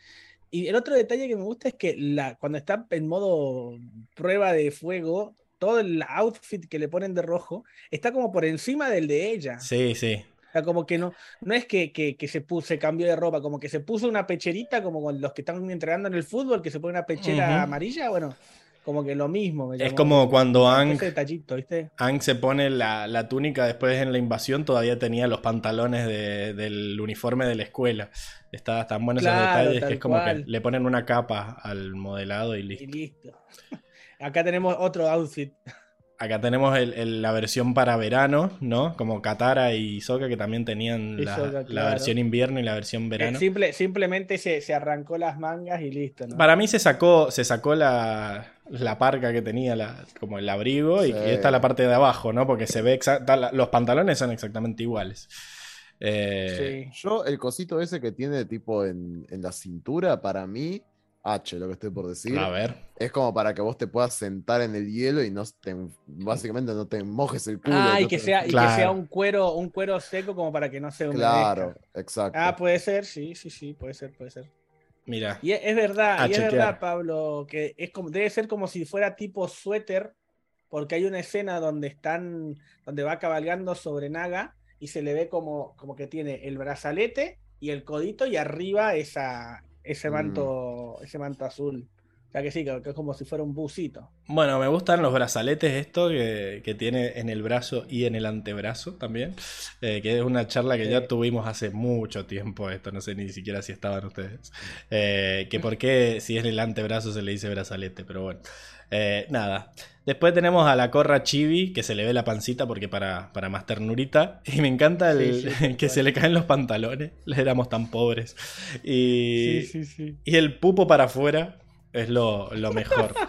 Y el otro detalle que me gusta es que la, cuando está en modo prueba de fuego, todo el outfit que le ponen de rojo está como por encima del de ella. Sí, sí. O sea, como que no, no es que, que, que se, puso, se cambió de ropa, como que se puso una pecherita, como con los que están entrenando en el fútbol, que se pone una pechera amarilla, bueno, como que lo mismo. me Es como cuando detallito, ¿viste? Aang se pone la, la túnica después en la invasión, todavía tenía los pantalones de- del uniforme de la escuela. Está tan buenos esos Claro, detalles que es como cual. que le ponen una capa al modelado y Y listo. listo. (laughs) Acá tenemos otro outfit. Acá tenemos el- el- la versión para verano, ¿no? Como Katara y Sokka que también tenían la, versión invierno y la versión Eh, verano. simple, simplemente se, se arrancó las mangas y listo, ¿no? Para mí se sacó, se sacó la, la parca que tenía, la, como el abrigo, y, Sí. y esta es la parte de abajo, ¿no? Porque se ve exacta, los pantalones son exactamente iguales. Eh, Sí. Yo, el cosito ese que tiene tipo en, en la cintura, para mí, H, lo que estoy por decir, a ver. es como para que vos te puedas sentar en el hielo y no te, básicamente no te mojes el culo. Ah, y no que te- sea, y que sea un cuero, un cuero seco como para que no se humedezca. Claro, exacto. Ah, puede ser, sí, sí, sí, puede ser, puede ser. Mira. Y es, es verdad, y es verdad, Pablo, que es como, debe ser como si fuera tipo suéter, porque hay una escena donde están, donde va cabalgando sobre Naga y se le ve como, como que tiene el brazalete y el codito y arriba esa, ese Mm. manto, ese manto azul. sea que sí, que, es como si fuera un busito. Bueno, me gustan los brazaletes esto que, que tiene en el brazo y en el antebrazo también. eh, que es una charla que ya tuvimos hace mucho tiempo esto, no sé ni siquiera si estaban ustedes. Eh, que (laughs) por qué si es el antebrazo se le dice brazalete, pero bueno. Eh, nada. Después tenemos a la corra chibi, que se le ve la pancita porque para, para más ternurita. (laughs) Y me encanta el, Sí, sí, (laughs) tal que se le caen los pantalones. Éramos tan pobres. Y, Sí, sí, sí. y el pupo para afuera es lo, lo mejor. (laughs)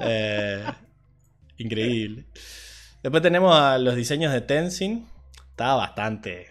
Eh, increíble. Después tenemos a los diseños de Tenzin. Está bastante.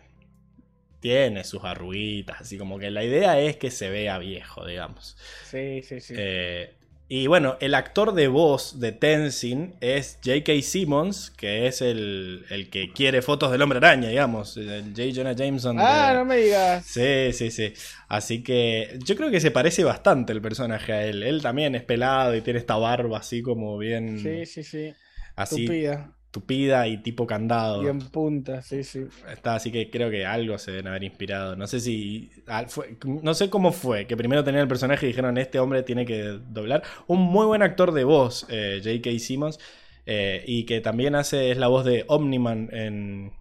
Tiene sus arruguitas, así como que la idea es que se vea viejo, digamos. Sí, sí, sí. Eh, y bueno, el actor de voz de Tenzin es J.K. Simmons, que es el, el que quiere fotos del hombre araña, digamos. El J. Jonah Jameson. ah, de- no me digas. Sí, sí, sí. Así que yo creo que se parece bastante el personaje a él. Él también es pelado y tiene esta barba así como bien. Sí, sí, sí. así Tupida. Tupida y tipo candado. Y en punta, sí, sí. Está así que creo que algo se deben haber inspirado. No sé si. ah, fue- no sé cómo fue. Que primero tenían el personaje y dijeron: Este hombre tiene que doblar. Un muy buen actor de voz, eh, J.K. Simmons. eh, y que también hace. Es la voz de Omniman en.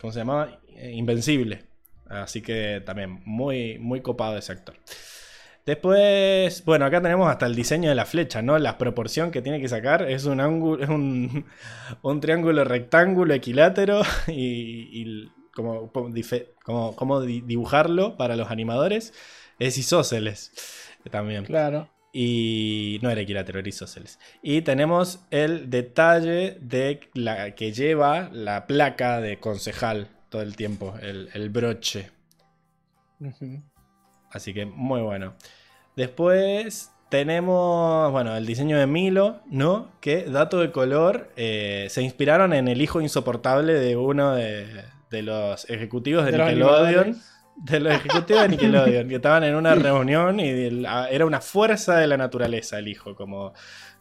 ¿Cómo se llamaba? Eh, Invencible. Así que también muy, muy copado ese actor. Después, bueno, acá tenemos hasta el diseño de la flecha, ¿no? La proporción que tiene que sacar es un ángulo, es un, (laughs) un triángulo rectángulo equilátero (laughs) y, y como, como, como di- dibujarlo para los animadores es isósceles también. Claro. Y no era equilátero, era isósceles. Y tenemos el detalle de la que lleva la placa de concejal todo el tiempo, el, el broche. Ujú. Así que muy bueno. Después tenemos, bueno, el diseño de Milo, ¿no? Que, dato de color, eh, se inspiraron en el hijo insoportable de uno de, de los ejecutivos de, De Nickelodeon. De los ejecutivos de Nickelodeon, que estaban en una (laughs) reunión y el- a- era una fuerza de la naturaleza el hijo, como,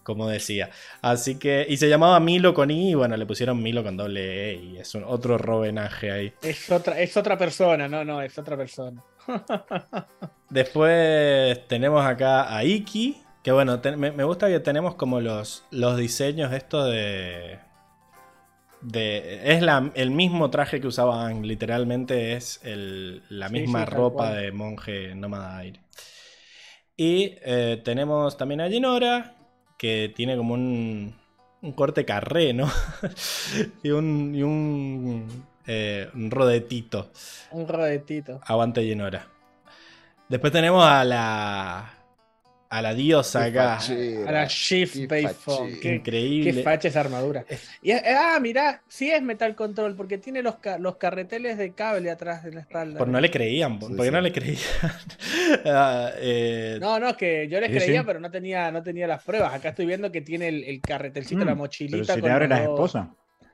como decía. Así que, y se llamaba Milo con I, y bueno, le pusieron Milo con doble E, y es un otro rovenaje ahí. Es otra, es otra persona, no, no, es otra persona. (laughs) Después tenemos acá a Iki. Que bueno, te- me, me gusta que tenemos como los, los diseños estos de. de es la- el mismo traje que usaba Aang. Literalmente es el- la misma sí, ropa de monje nómada aire. Y eh, tenemos también a Jinora. Que tiene como un. un corte carré, ¿no? (laughs) y un. y un. eh, un rodetito. Un rodetito. Aguante Yenora. Después tenemos a la. A la diosa acá. A la Shift Bayfong. Qué, Increíble. qué facha esa armadura. Y, es- ah, mirá, sí es Metal Control, porque tiene los, ca- los carreteles de cable atrás de la espalda. Por no le creían, por- Sí, porque sí. no le creían. (laughs) Ah, eh, No, no, es que yo les creía, sí. pero no tenía, no tenía las pruebas. Acá estoy viendo que tiene el, el carretelcito, Mm, la mochilita. Pero si con le abre los las dos esposas.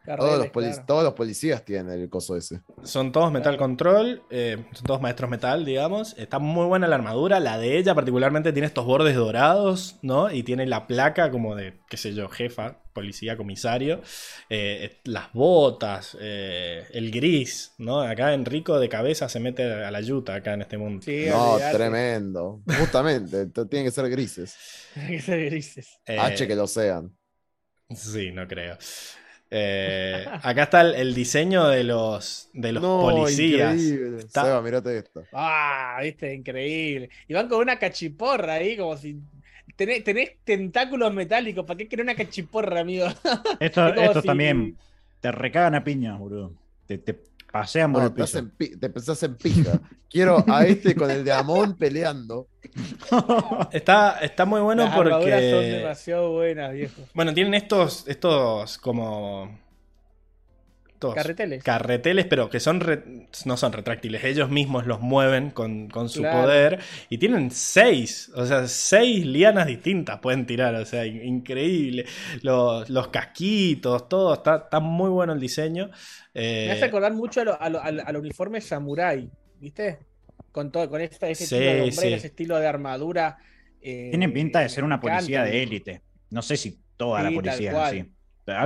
Carreles, Todos los, polic- claro. todos los policías tienen el coso ese. Son todos Metal Control, eh, son todos maestros metal, digamos. Está muy buena la armadura. La de ella, particularmente, tiene estos bordes dorados, ¿no? Y tiene la placa como de, qué sé yo, jefa, policía, comisario. Eh, las botas, eh, el gris, ¿no? Acá Enrico de cabeza se mete a la yuta acá en este mundo. Sí, No, olvidate. tremendo. Justamente, tienen que ser grises. (laughs) Tiene que ser grises. Eh, H que lo sean. Sí, no creo. Eh, acá está el, el diseño de los, de los no, policías. increíble. Está- Seba, mirate esto. Ah, viste, increíble. Y van con una cachiporra ahí, como si. Tenés, tenés tentáculos metálicos, ¿para qué querés una cachiporra, amigo? (laughs) Es estos si- también te recagan a piñas, boludo. Te, te pasean por No, el te, piso. hacen pi- te pensás en pija. Quiero a este con el de Amon peleando. (laughs) Está, está muy bueno Las armaduras son porque. demasiado buenas, viejo. Bueno, tienen estos, estos como. Estos Carreteles. carreteles, pero que son re- no son retráctiles. Ellos mismos los mueven con, con su Claro. poder. Y tienen seis. O sea, seis lianas distintas pueden tirar. O sea, in- increíble. Los, los casquitos, todo. Está, está muy bueno el diseño. Eh, Me hace acordar mucho a lo- a lo- al, al uniforme samurai, ¿viste? Con todo, con esta, ese Sí, estilo de sí. ese estilo de armadura. eh, Tienen pinta de ser una policía encanta. de élite. No sé si toda la Sí, policía es así.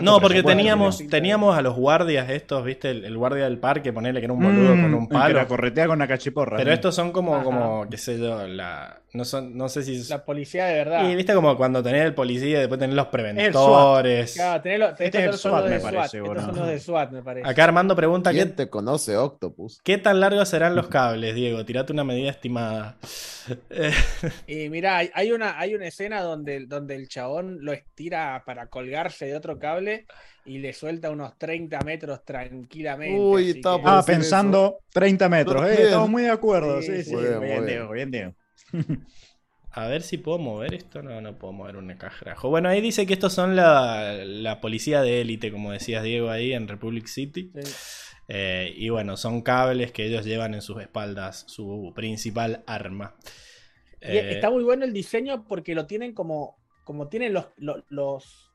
No, porque teníamos, teníamos a los guardias estos, ¿viste? El, el guardia del parque, ponerle que era un boludo Mm, con un el que palo. la corretea con la cachiporra. Pero estos son como, Ajá. como qué sé yo, la, No, son, no sé si. La policía de verdad. Y viste como cuando tenés el policía y después tenés los preventores. Claro, tenés los, tenés Este es el estos son SWAT, los me de parece, SWAT. boludo. Estos son los de SWAT, me parece. Acá Armando pregunta: ¿Quién ¿qué, te conoce, Octopus? ¿qué tan largos serán los cables, Diego? Tirate una medida estimada. (laughs) Y mirá, hay, una, hay una escena donde, donde el chabón lo estira para colgarse de otro cable y le suelta unos 30 metros tranquilamente. Uy, que- por Ah, pensando 30 metros. Eh, estamos muy de acuerdo. Sí, Sí, sí. sí. Muy bien, muy Bien, bien. Diego, bien, Diego. (laughs) A ver si puedo mover esto. No, no puedo mover un cajarajo. Bueno, ahí dice que estos son la, la policía de élite, como decías Diego ahí en Republic City. Sí. Eh, y bueno, son cables que ellos llevan en sus espaldas, su principal arma. Y Eh, está muy bueno el diseño porque lo tienen como, como tienen los, los, los-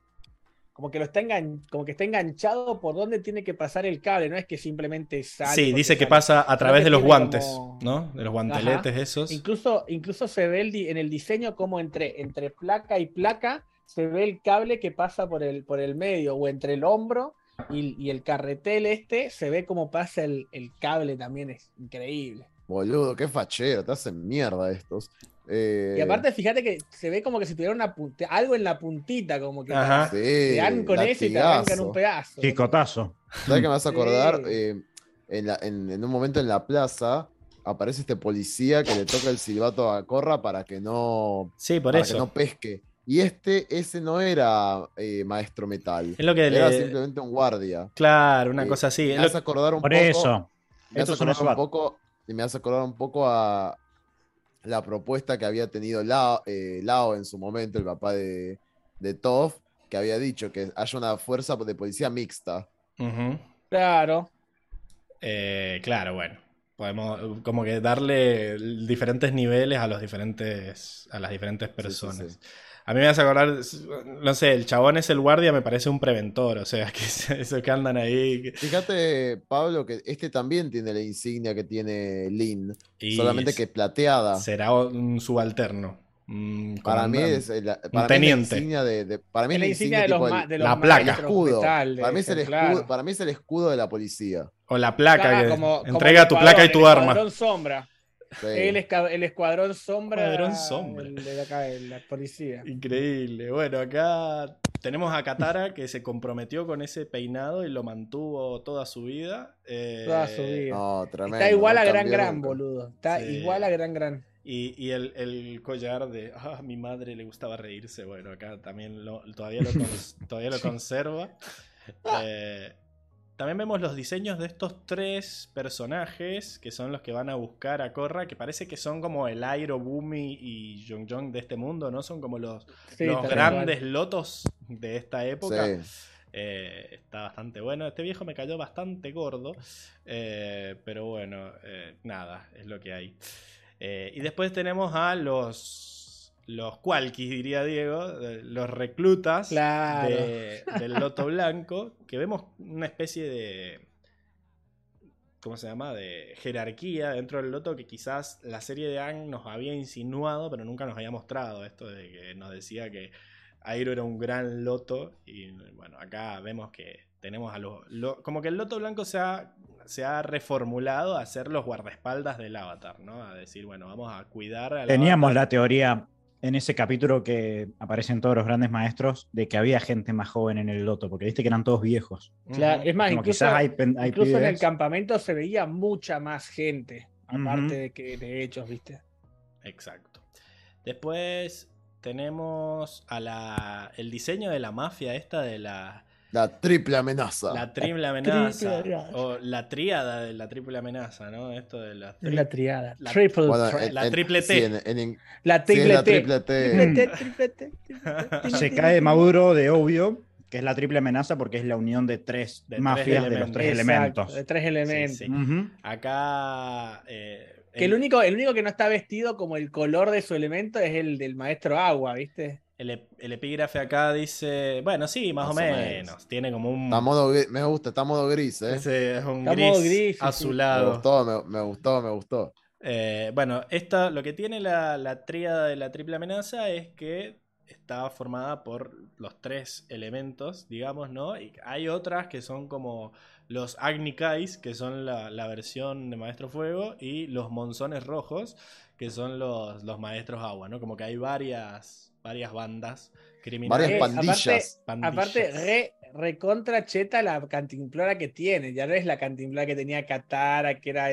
como que lo está engan- como que está enganchado por donde tiene que pasar el cable, no es que simplemente sale. sí, dice que sale. pasa a través de los guantes, como- ¿no? De los guanteletes esos. Incluso, incluso se ve el di- en el diseño como entre, entre placa y placa se ve el cable que pasa por el, por el medio o entre el hombro y, y el carretel este se ve como pasa el, el cable también, es increíble. Boludo, qué fachero, te hacen mierda estos. Eh, Y aparte fíjate que se ve como que si tuviera una punta- algo en la puntita, como que Ajá. te dan con ese y te arrancan un pedazo. Chicotazo. ¿Sabes qué me vas a acordar? Sí. Eh, en, la- en- en un momento en la plaza aparece este policía que le toca el silbato a Corra para que no, Sí, por para eso. que no pesque. Y este, ese no era eh, maestro metal. Es lo que Era le- simplemente un guardia. Claro, una Eh, cosa así. Me lo- hace acordar un Por poco. eso. Me hace Estos son acordar un poco. Y me hace acordar un poco a la propuesta que había tenido Lao, eh, Lao en su momento, el papá de, de Toph, que había dicho que haya una fuerza de policía mixta. Claro. Eh, claro, bueno. Podemos como que darle diferentes niveles a los diferentes. a las diferentes Sí, sí, personas. sí. A mí me hace acordar, no sé, el chabón es el guardia, me parece un preventor, o sea, (laughs) que es- esos que andan ahí. Fíjate, Pablo, que este también tiene la insignia que tiene Lin, y solamente que plateada. será un subalterno. un Para mí es, el- para mí es teniente. la insignia de, de- para mí Es la insignia de los, el- de los la placa. maestros escudo. metal de para mí es el eso, escudo, claro. para mí es el escudo de la policía. O la placa, Claro, que como- entrega tu placa y tu arma. sombra. Sí. El, esca- el escuadrón sombra. Escuadrón sombra. el de acá, la policía. Increíble. Bueno, acá tenemos a Katara que se comprometió con ese peinado y lo mantuvo toda su vida. Eh, Toda su vida. No, tremendo, Está igual a Gran cambió Gran, nunca. boludo. Está Sí. igual a Gran Gran. Y, y el, el collar de, ah, mi madre le gustaba reírse. Bueno, acá también lo, todavía, lo cons- todavía lo (laughs) conserva. Eh, también vemos los diseños de estos tres personajes que son los que van a buscar a Korra, que parece que son como el Airo, Bumi y Jong Jong de este mundo, ¿no? Son como los, Sí, los grandes lotos de esta época. Sí. Eh, está bastante bueno. Este viejo me cayó bastante gordo. eh, pero bueno, eh, nada, es lo que hay. Eh, y después tenemos a los. Los Qualkis, diría Diego. Los reclutas Claro. de- del Loto Blanco. Que vemos una especie de. ¿Cómo se llama? De jerarquía dentro del Loto que quizás la serie de Ang nos había insinuado, pero nunca nos había mostrado. Esto de que nos decía que Airo era un gran loto y bueno, acá vemos que tenemos a los... lo- como que el loto blanco se ha, se ha reformulado a ser los guardaespaldas del avatar, ¿no? A decir, bueno, vamos a cuidar al Teníamos avatar. la teoría en ese capítulo que aparecen todos los grandes maestros de que había gente más joven en el loto, porque viste que eran todos viejos. Claro, es más, Como incluso, quizás hay, hay incluso en el campamento se veía mucha más gente. Aparte de que de hechos, ¿viste? Exacto. Después tenemos a la, el diseño de la mafia esta de la, La triple amenaza. la triple amenaza. amenaza. o la tríada de la triple amenaza, ¿no? Esto de la, la triada. la- triple Bueno, threat. en- la triple T. sí, en- en- en- la triple es la T. triple T. Triple T, triple T, triple T. Se cae Maduro de obvio, que es la triple amenaza, porque es la unión de tres De tres mafias de los elementos. tres Exacto, elementos. De tres elementos. sí. Acá. eh, Que el único, el único que no está vestido como el color de su elemento es el del maestro agua, ¿viste? El, el epígrafe acá dice, bueno, sí, más, Más o menos. menos. Tiene como un... Está modo me gusta, está modo gris, ¿eh? ese es un Está gris, modo gris, sí, sí. Me azulado. gustó, me, me gustó, me gustó. Eh, bueno, esta, lo que tiene la, la tríada de la triple amenaza es que está formada por los tres elementos, digamos, ¿no? Y hay otras que son como los Agni Kais, que son la, la versión de Maestro Fuego, y los Monzones Rojos, que son los, los Maestros Agua, ¿no? Como que hay varias, varias bandas criminales. Varias Eh, pandillas. Aparte, aparte, re, recontra cheta la cantimplora que tiene. Ya no es la cantimplora que tenía Katara, que era.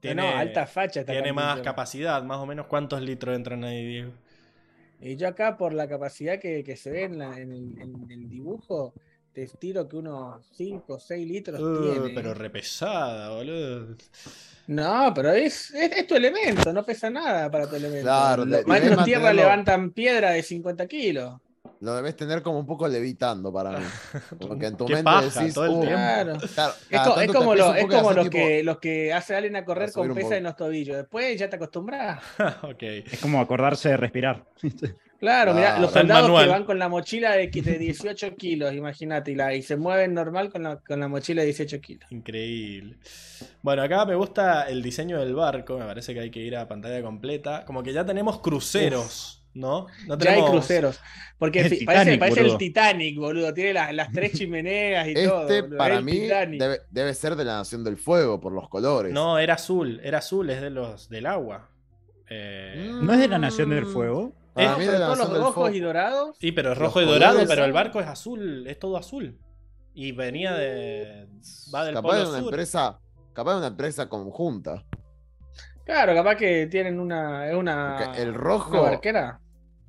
Tiene- no, alta facha. esta Tiene más capacidad, más o menos cuántos litros entran ahí, Diego. Y yo acá, por la capacidad que, que se ve en, la- en el, en el dibujo, te tiro que unos 5 o 6 litros Uh, tiene. pero repesada, boludo. No, pero es, es, es tu elemento, no pesa nada para tu elemento. Claro, Los maestros tierra mantenerlo- levantan piedra de 50 kilos. Lo debes tener como un poco levitando para mí. (laughs) Porque en tu mente paja, decís, todo el "Uh, tiempo". Claro. claro, Es, como, lo- es como los, tipo- que, los que salen a correr a subir con pesa en los tobillos. Después ya te acostumbras. (laughs) ok. Es como acordarse de respirar. (laughs) Claro, Claro. los soldados que van con la mochila de, qui- de 18 kilos, imagínate, y, la- y se mueven normal con la, con la mochila de 18 kilos. Increíble. Bueno, acá me gusta el diseño del barco. Me parece que hay que ir a pantalla completa. Como que ya tenemos cruceros, ¿no? No Ya hay tenemos- cruceros. Porque El fi- Titanic, parece, parece el. Titanic, boludo. Tiene las, las tres chimeneas y todo. Este boludo. para El mí debe, debe ser de la Nación del Fuego por los colores. No, era azul. Era azul, es de los del agua. Eh. ¿No es de la Nación del Fuego? Para No, mí pero de la todos Nación los del rojos y dorados. Sí, pero es Los rojo y colores dorado, pero el barco es azul, es todo azul. Y venía de. Va del Capaz de una sur. empresa, capaz de una empresa conjunta. Claro, capaz que tienen una. es una Porque el una rojo barquera.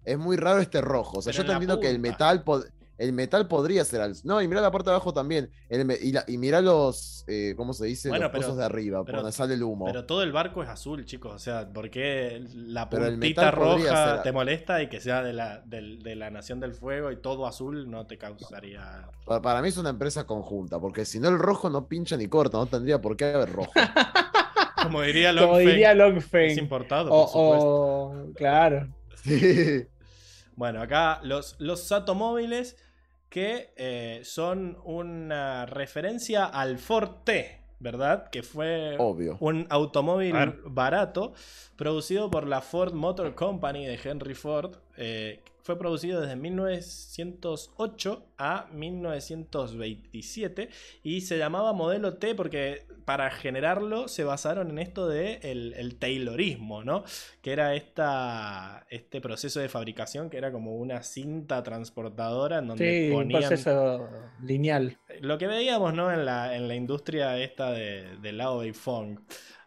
es muy raro este rojo. O sea, Pero yo te entiendo que el metal pod- el metal podría ser al... No, y mira la parte de abajo también. El me- y, la- y mira los, eh, ¿cómo se dice? Bueno, los pero- cosas de arriba, por pero- donde sale el humo. Pero todo el barco es azul, chicos. O sea, ¿por qué la puntita roja ser- te molesta y que sea de la, del- de la Nación del Fuego y todo azul no te causaría. Pa- Para mí es una empresa conjunta, porque si no el rojo no pincha ni corta, no tendría por qué haber rojo. (laughs) Como diría Como Longfeng, diría es Longfeng. importado, por supuesto. claro. (laughs) Sí. Bueno, acá los, los Satomóviles que eh, son una referencia al Ford T, ¿verdad? Que fue Obvio. un automóvil barato producido por la Ford Motor Company de Henry Ford. eh, fue producido desde 1908 a 1927 y se llamaba modelo T porque para generarlo se basaron en esto de el, el Taylorismo, ¿no? Que era esta, este proceso de fabricación que era como una cinta transportadora en donde Sí, un ponían proceso lineal. lo que veíamos, ¿no? En la, en la industria esta de, de Lao y Fong.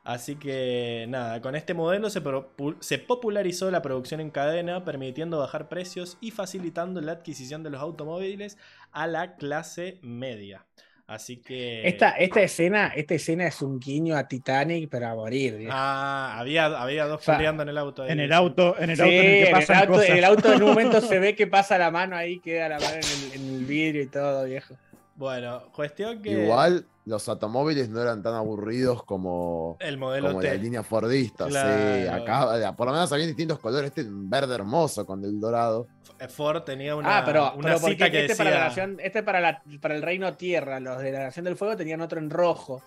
Así que nada, con este modelo se, popularizó la producción en cadena, permitiendo bajar precios y facilitando la adquisición de los automóviles a la clase media. Así que... Esta, esta, escena, esta escena es un guiño a Titanic, pero a morir. viejo. Ah, había, había dos peleando en el auto. ahí, En el sí. auto, en el Sí, auto en el que en el pasan auto, cosas. en el auto en un momento (laughs) se ve que pasa la mano ahí, queda la mano en el, en el vidrio y todo, viejo. Bueno, cuestión que... Igual los automóviles no eran tan aburridos como, El modelo como T. la línea Fordista. Sí, acá por lo menos había distintos colores. Este verde hermoso con el dorado. Ford tenía una, ah, pero, una pero porque cita que este, decía... para la nación, este para, la, para el Reino Tierra, los de la Nación del Fuego tenían otro en rojo.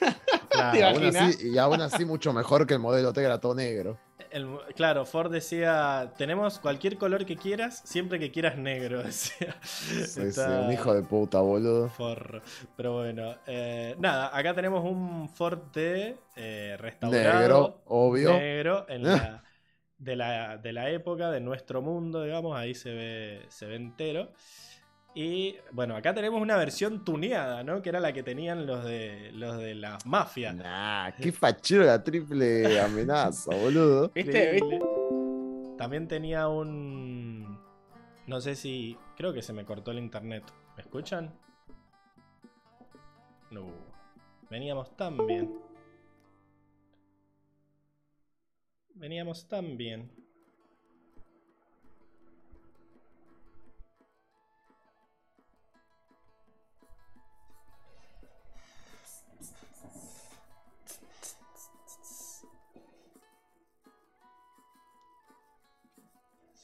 (laughs) Claro. ¿Te Aún así, y aún así mucho mejor que el modelo T que era todo negro. El- claro, Ford decía, tenemos cualquier color que quieras, siempre que quieras negro, (laughs) decía. Sí, sí, Está un hijo de puta, boludo. Forro. Pero bueno, eh, nada, acá tenemos un Ford T eh, restaurado. Negro, obvio. Negro, en la, (laughs) de, la, de la época, de nuestro mundo, digamos, ahí se ve, se ve entero. Y bueno, acá tenemos una versión tuneada, ¿no? Que era la que tenían los de los de las mafias. Nah, qué fachero la triple amenaza, boludo. (laughs) ¿Viste? Increíble. También tenía un. No sé si. Creo que se me cortó el internet. ¿Me escuchan? No. Veníamos tan bien. Veníamos tan bien.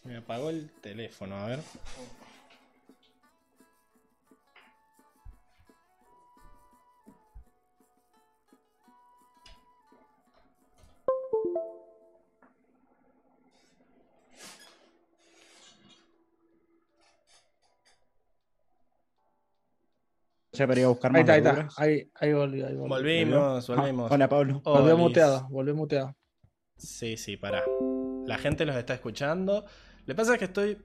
Se me apagó el teléfono, a ver. para ir a buscar Ahí más está, ahí está. verduras. Ahí, ahí volvió, ahí volvió. Volvimos, Ah, volvimos. hola, Pablo. Olis. muteado, volvió muteado. Sí, sí, pará. La gente los está escuchando. Le pasa que estoy.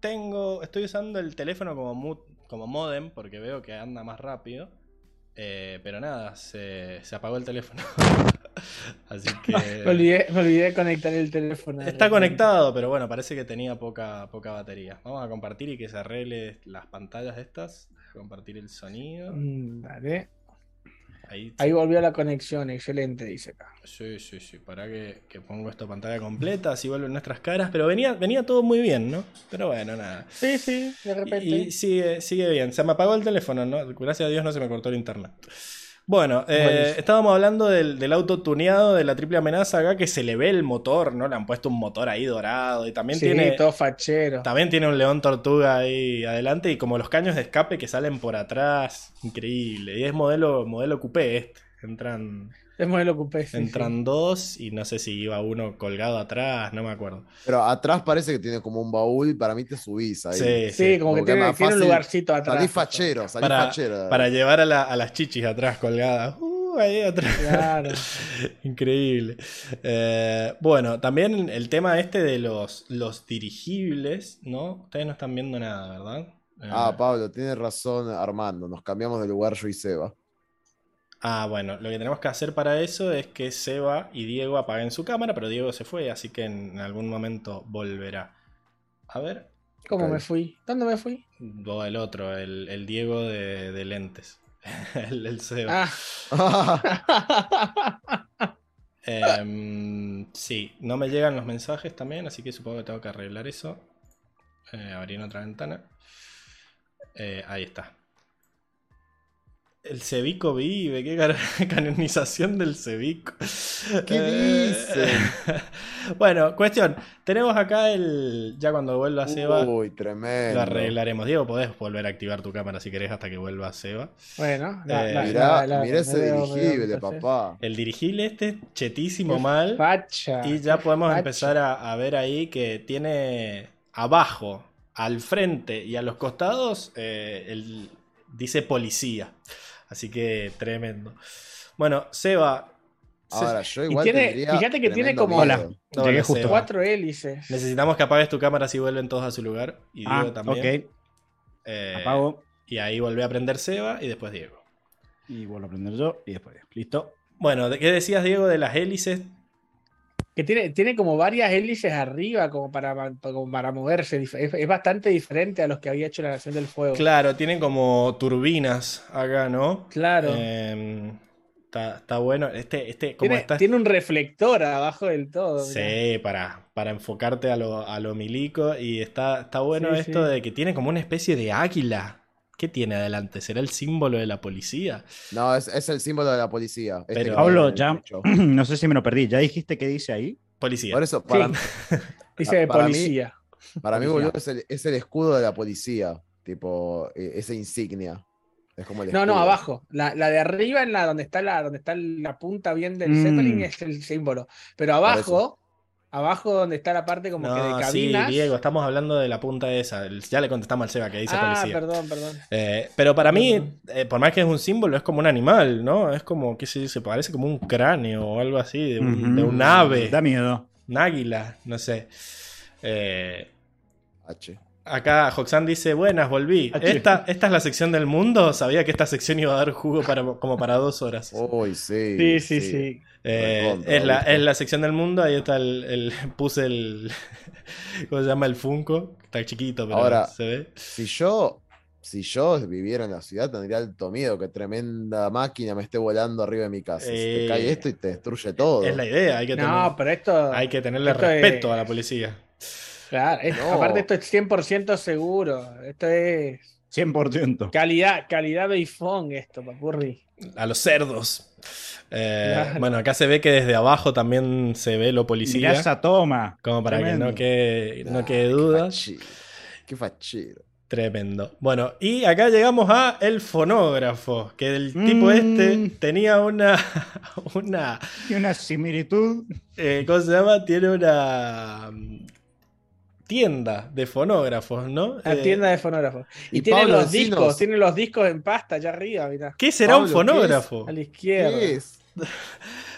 Tengo. Estoy usando el teléfono como, mu- como modem porque veo que anda más rápido. Eh, pero nada, se, se apagó el teléfono. (laughs) Así que. (laughs) Me olvidé, me olvidé de conectar el teléfono. Está conectado, pero bueno, parece que tenía poca, poca batería. Vamos a compartir y que se arregle las pantallas estas. Compartir el sonido. Mm, Dale. Ahí, Ahí volvió la conexión, excelente, dice acá. Sí, sí, sí. Para que, que pongo esta pantalla completa, así vuelven nuestras caras. Pero venía, venía todo muy bien, ¿no? Pero bueno, nada. Sí, sí, de repente. Y, y sigue, sigue bien. Se me apagó el teléfono, ¿no? Gracias a Dios no se me cortó el internet. Bueno, eh, estábamos hablando del, del auto tuneado de la triple amenaza acá, que se le ve el motor, ¿no? Le han puesto un motor ahí dorado y también sí, tiene... todo fachero. También tiene un león tortuga ahí adelante y como los caños de escape que salen por atrás. Increíble. Y es modelo, modelo coupé este. Entran, Es modelo coupé. sí, entran dos y no sé si iba uno colgado atrás, no me acuerdo. Pero atrás parece que tiene como un baúl y para mí te subís ahí. Sí, Sí, como que Porque tiene, un lugarcito atrás. Salí fachero, salí Para, fachero. para llevar a, la- a las chichis atrás colgadas. Uh, ahí atrás. Claro. (laughs) Increíble. Eh, bueno, también el tema este de los, los dirigibles, ¿no? Ustedes no están viendo nada, ¿verdad? Eh, Ah, Pablo, tienes razón Armando, nos cambiamos de lugar yo y Seba. Ah, bueno, lo que tenemos que hacer para eso es que Seba y Diego apaguen su cámara, pero Diego se fue, así que en algún momento volverá. A ver, ¿Cómo me fui? ¿Dónde me fui? o el otro, el, el Diego de, de lentes. (laughs) el, el Seba. Ah. (laughs) Em, sí, no me llegan los mensajes también, así que supongo que tengo que arreglar eso. Eh, abrir otra ventana. Eh, ahí está. El Cevico vive, qué (laughs) canonización del Cevico. ¿Qué Eh, dicen? (laughs) bueno, cuestión. Tenemos acá el. Ya cuando vuelva Seba, Uy, tremendo. lo arreglaremos. Diego, podés volver a activar tu cámara si querés hasta que vuelva Seba. Bueno, Eh, Mirá, la- la- mirá ese veo- dirigible, papá. El dirigible este, chetísimo Qué mal. Facha. Y ya podemos facha. empezar a, a ver ahí que tiene abajo, al frente y a los costados, eh, el, dice policía. Así que tremendo. Bueno, Seba, se- Ahora, yo Y igual tiene- tendría fíjate que tiene como-. Hola, Llegué justo. Cuatro hélices. necesitamos que apagues tu cámara si vuelven todos a su lugar. Y Diego Ah, también. ok. Eh, Apago Y ahí volví a aprender Seba y después Diego. y vuelvo a aprender yo y después. Listo. Bueno, ¿de qué decías, Diego, de las hélices? Que tiene, tiene como varias hélices arriba como para, como para moverse. Es, es bastante diferente a los que había hecho la Nación del Fuego. Claro, tienen como turbinas acá, ¿no? Claro. Eh, está, está bueno. Este, este, como tiene, está tiene un reflector abajo del todo. mirá. Sí, para, para enfocarte a lo, a lo milico. Y está, está bueno Sí, esto sí. de que tiene como una especie de águila. ¿Qué tiene adelante? ¿Será el símbolo de la policía? No, es, es el símbolo de la policía. este Pero- Pablo, ya (clears throat) no sé si me lo perdí. ¿Ya dijiste qué dice ahí? Policía. Por eso, para, (laughs) Dice de para mí- policía. para mí, boludo, es el, es el escudo de la policía. Tipo, eh, esa insignia. Es como el No, no, abajo. La, la de arriba, en la donde está la, donde está la punta bien del Mm. Zeppelin, es el símbolo. Pero abajo, abajo donde está la parte como que de No, sí, cabinas. Diego, estamos hablando de la punta esa. El- Ya le contestamos al Seba que dice ah, policía. perdón, perdón. Eh, pero para mí, eh, por más que es un símbolo, es como un animal, ¿no? Es como, qué sé yo, se parece como un cráneo o algo así, de un, de ave, Da miedo. un águila, no sé. Eh, H. Acá Hoxan dice, buenas, volví. Esta, esta es la sección del mundo. Sabía que esta sección iba a dar jugo para, como para dos horas. Uy, sí. Sí, sí, sí. Eh, es, la, es la sección del mundo. Ahí está el, el- (laughs) puse el... (laughs) ¿Cómo se llama? El Funko. Está chiquito, pero Ahora- se ve. Si yo, si yo viviera en la ciudad, tendría alto miedo que tremenda máquina me esté volando arriba de mi casa. Si Eh, te cae esto y te destruye todo. Es la idea. Hay que, No, tener- pero esto. hay que tenerle esto es- respeto a la policía. Claro, es- No. aparte esto es 100% seguro. Esto es 100%. calidad, calidad Beifong esto, papurri. A los cerdos. Eh, Claro. Bueno, acá se ve que desde abajo también se ve lo Mirá policía. esa toma. Como para que no quede, no quede fachero, Qué fachero. Tremendo. Bueno, y acá llegamos a el fonógrafo, que el tipo Mm. este tenía una, (laughs) una, Y una similitud. eh, ¿cómo se llama? Tiene una, tienda de fonógrafos, ¿no? La Eh, tienda de fonógrafos. Y, y tiene Pablo, los decinos. discos, tiene los discos en pasta allá arriba, mirá. ¿Qué será un fonógrafo? A la izquierda. ¿Qué es? (laughs)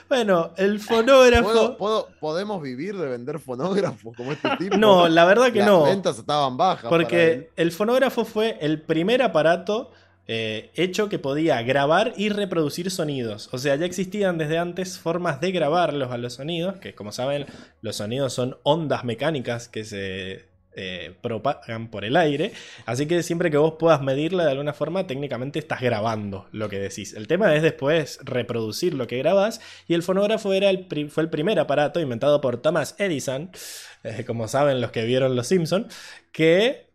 Bueno, el fonógrafo. ¿Puedo- puedo- ¿Podemos vivir de vender fonógrafos como este tipo? No, la verdad que Las no. ventas estaban bajas. Porque el fonógrafo fue el primer aparato eh, hecho que podía grabar y reproducir sonidos. O sea, ya existían desde antes formas de grabarlos a los sonidos, que como saben, los sonidos son ondas mecánicas que se eh, propagan por el aire. Así que siempre que vos puedas medirla de alguna forma, técnicamente estás grabando lo que decís. El tema es después reproducir lo que grabás. Y el fonógrafo era el fue el primer aparato inventado por Thomas Edison, eh, como saben los que vieron Los Simpson, que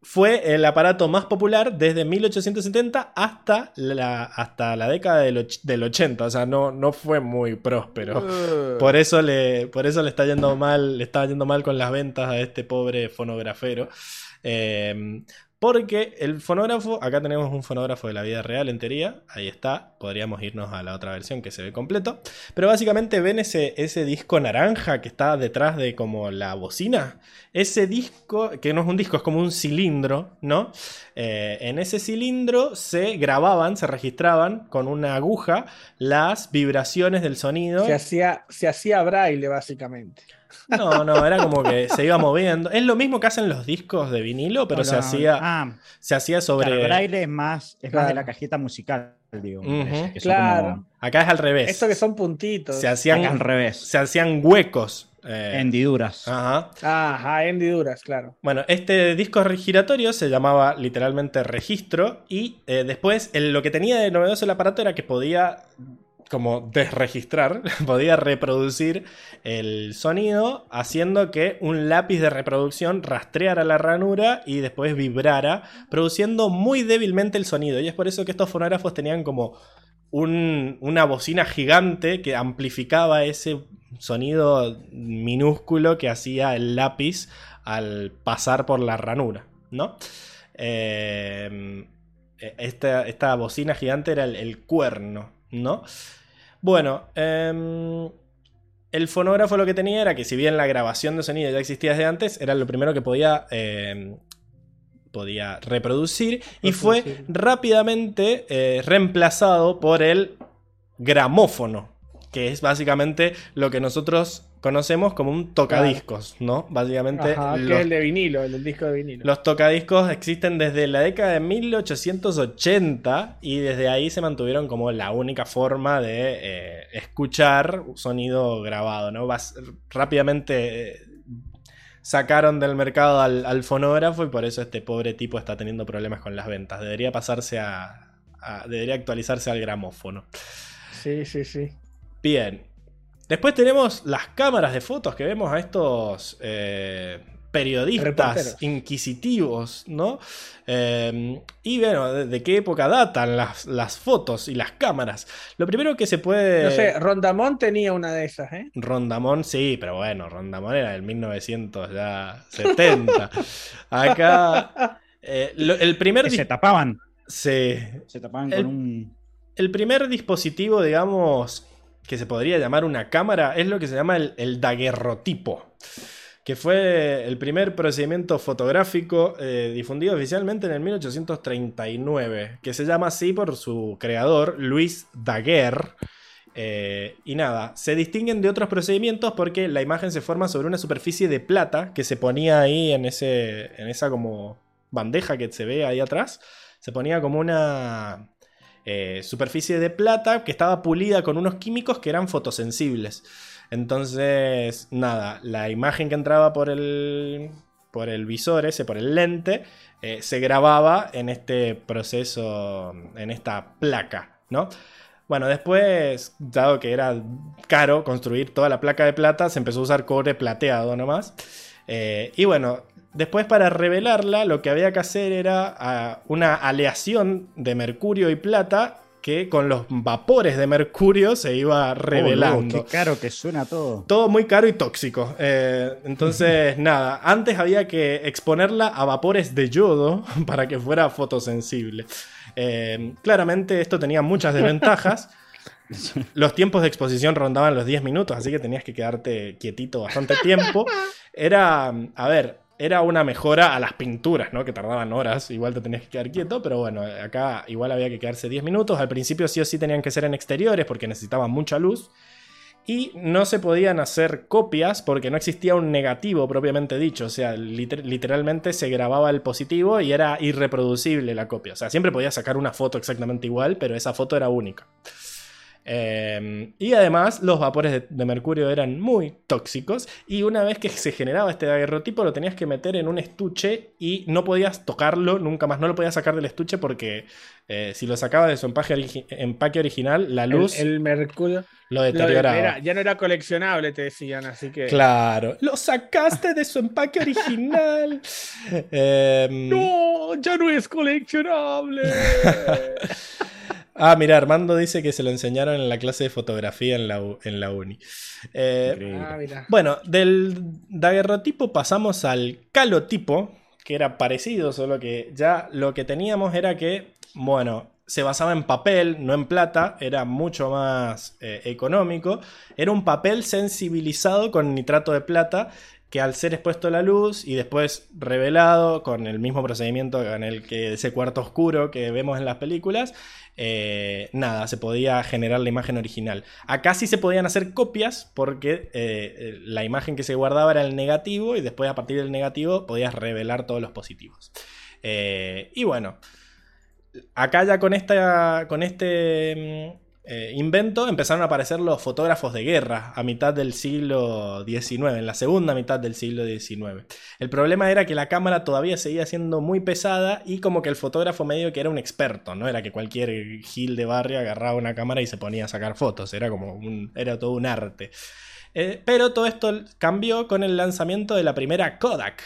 fue el aparato más popular desde 1870 hasta la, hasta la década del, och- del 80. O sea, no, no fue muy próspero. Eh, Por eso le, por eso le está yendo mal, le está yendo mal con las ventas a este pobre fonografero. Eh, porque el fonógrafo, acá tenemos un fonógrafo de la vida real en teoría, ahí está, podríamos irnos a la otra versión que se ve completo, pero básicamente ven ese, ese disco naranja que está detrás de como la bocina, ese disco, que no es un disco, es como un cilindro, ¿no? Eh, en ese cilindro se grababan, se registraban con una aguja las vibraciones del sonido. Se hacía, se hacía braille, básicamente. No, no, era como que se iba moviendo. Es lo mismo que hacen los discos de vinilo, pero No, se no, hacía, Ah, se hacía sobre. claro, braille es más, es más Claro. de la cajita musical, digo. que claro. como- Acá es al revés. Esto que son puntitos. Se acá al hacían, revés. se hacían huecos. eh, Hendiduras. ajá. Ajá, hendiduras, claro. Bueno, este disco giratorio se llamaba literalmente registro y eh, después el- lo que tenía de novedoso el aparato era que podía como desregistrar, (laughs) podía reproducir el sonido haciendo que un lápiz de reproducción rastreara la ranura y después vibrara, produciendo muy débilmente el sonido. Y es por eso que estos fonógrafos tenían como un- una bocina gigante que amplificaba ese sonido minúsculo que hacía el lápiz al pasar por la ranura, ¿no? Eh, esta, esta bocina gigante era el, el cuerno, ¿no? Bueno, em, el fonógrafo lo que tenía era que si bien la grabación de sonido ya existía desde antes, era lo primero que podía, em, podía reproducir y fue rápidamente eh, reemplazado por el gramófono, que es básicamente lo que nosotros conocemos como un tocadiscos, ¿no? Básicamente Ajá, que los es el de vinilo, el del disco de vinilo. los tocadiscos existen desde la década de 1880 y desde ahí se mantuvieron como la única forma de eh, escuchar sonido grabado, ¿no? Vas- rápidamente eh, sacaron del mercado al, al fonógrafo y por eso este pobre tipo está teniendo problemas con las ventas. Debería pasarse a, a- debería actualizarse al gramófono. Sí, sí, sí. Bien. Después tenemos las cámaras de fotos que vemos a estos eh, periodistas Reporteros. inquisitivos, ¿no? Eh, y bueno, ¿de, de qué época datan las, las fotos y las cámaras? Lo primero que se puede... No sé, Rondamón tenía una de esas, ¿eh? Rondamón, sí, pero bueno, Rondamón era del 1970. Acá... eh, lo- el primer... Se tapaban. sí, Se tapaban El- con un. el primer dispositivo, digamos, que se podría llamar una cámara es lo que se llama el, daguerrotipo, que fue el primer procedimiento fotográfico eh, difundido oficialmente en el 1839, que se llama así por su creador, Luis Daguerre. Eh, y nada, se distinguen de otros procedimientos porque la imagen se forma sobre una superficie de plata que se ponía ahí en, ese, en esa como bandeja que se ve ahí atrás. Se ponía como una eh, superficie de plata que estaba pulida con unos químicos que eran fotosensibles. Entonces, nada, la imagen que entraba por el, por el visor ese, por el lente, eh, se grababa en este proceso, en esta placa, ¿no? Bueno, después, dado que era caro construir toda la placa de plata, se empezó a usar cobre plateado nomás. Eh, y bueno, después para revelarla, lo que había que hacer era ah, una aleación de mercurio y plata que con los vapores de mercurio se iba revelando. Oh, qué caro que suena todo. Todo muy caro y tóxico. Eh, entonces, (laughs) nada, antes había que exponerla a vapores de yodo (laughs) para que fuera fotosensible. Eh, claramente esto tenía muchas desventajas. (laughs) los tiempos de exposición rondaban los 10 minutos, así que tenías que quedarte quietito bastante tiempo. Era, a ver, era una mejora a las pinturas, ¿no? Que tardaban horas, igual te tenías que quedar quieto, pero bueno, acá igual había que quedarse 10 minutos. Al principio sí o sí tenían que ser en exteriores porque necesitaban mucha luz. Y no se podían hacer copias porque no existía un negativo propiamente dicho. O sea, liter- literalmente se grababa el positivo y era irreproducible la copia. O sea, siempre podías sacar una foto exactamente igual, pero esa foto era única. Eh, y además los vapores de, de mercurio eran muy tóxicos y una vez que se generaba este daguerrotipo lo tenías que meter en un estuche y no podías tocarlo nunca más, no lo podías sacar del estuche porque eh, si lo sacabas de su empaque, origi- empaque original la luz El, el mercurio. lo lo- deterioraba. era- ya no era coleccionable, te decían, así que. Claro, lo sacaste de su empaque original. (laughs) Em, ¡No! ¡Ya no es coleccionable! (laughs) Ah, mira, Armando dice que se lo enseñaron en la clase de fotografía en la, u- en la uni. Eh, ah, mira. Bueno, del daguerrotipo pasamos al calotipo, que era parecido, solo que ya lo que teníamos era que, bueno, se basaba en papel, no en plata, era mucho más eh, económico. Era un papel sensibilizado con nitrato de plata que al ser expuesto a la luz y después revelado con el mismo procedimiento en el que ese cuarto oscuro que vemos en las películas, eh, nada, se podía generar la imagen original. Acá sí se podían hacer copias porque eh, eh, la imagen que se guardaba era el negativo y después a partir del negativo podías revelar todos los positivos. Y bueno, acá ya con, esta, con este mm, eh, invento empezaron a aparecer los fotógrafos de guerra a mitad del siglo XIX, en la segunda mitad del siglo XIX. El problema era que la cámara todavía seguía siendo muy pesada y como que el fotógrafo medio que era un experto, no era que cualquier gil de barrio agarraba una cámara y se ponía a sacar fotos, era como un, era todo un arte. Eh, pero todo esto cambió con el lanzamiento de la primera Kodak,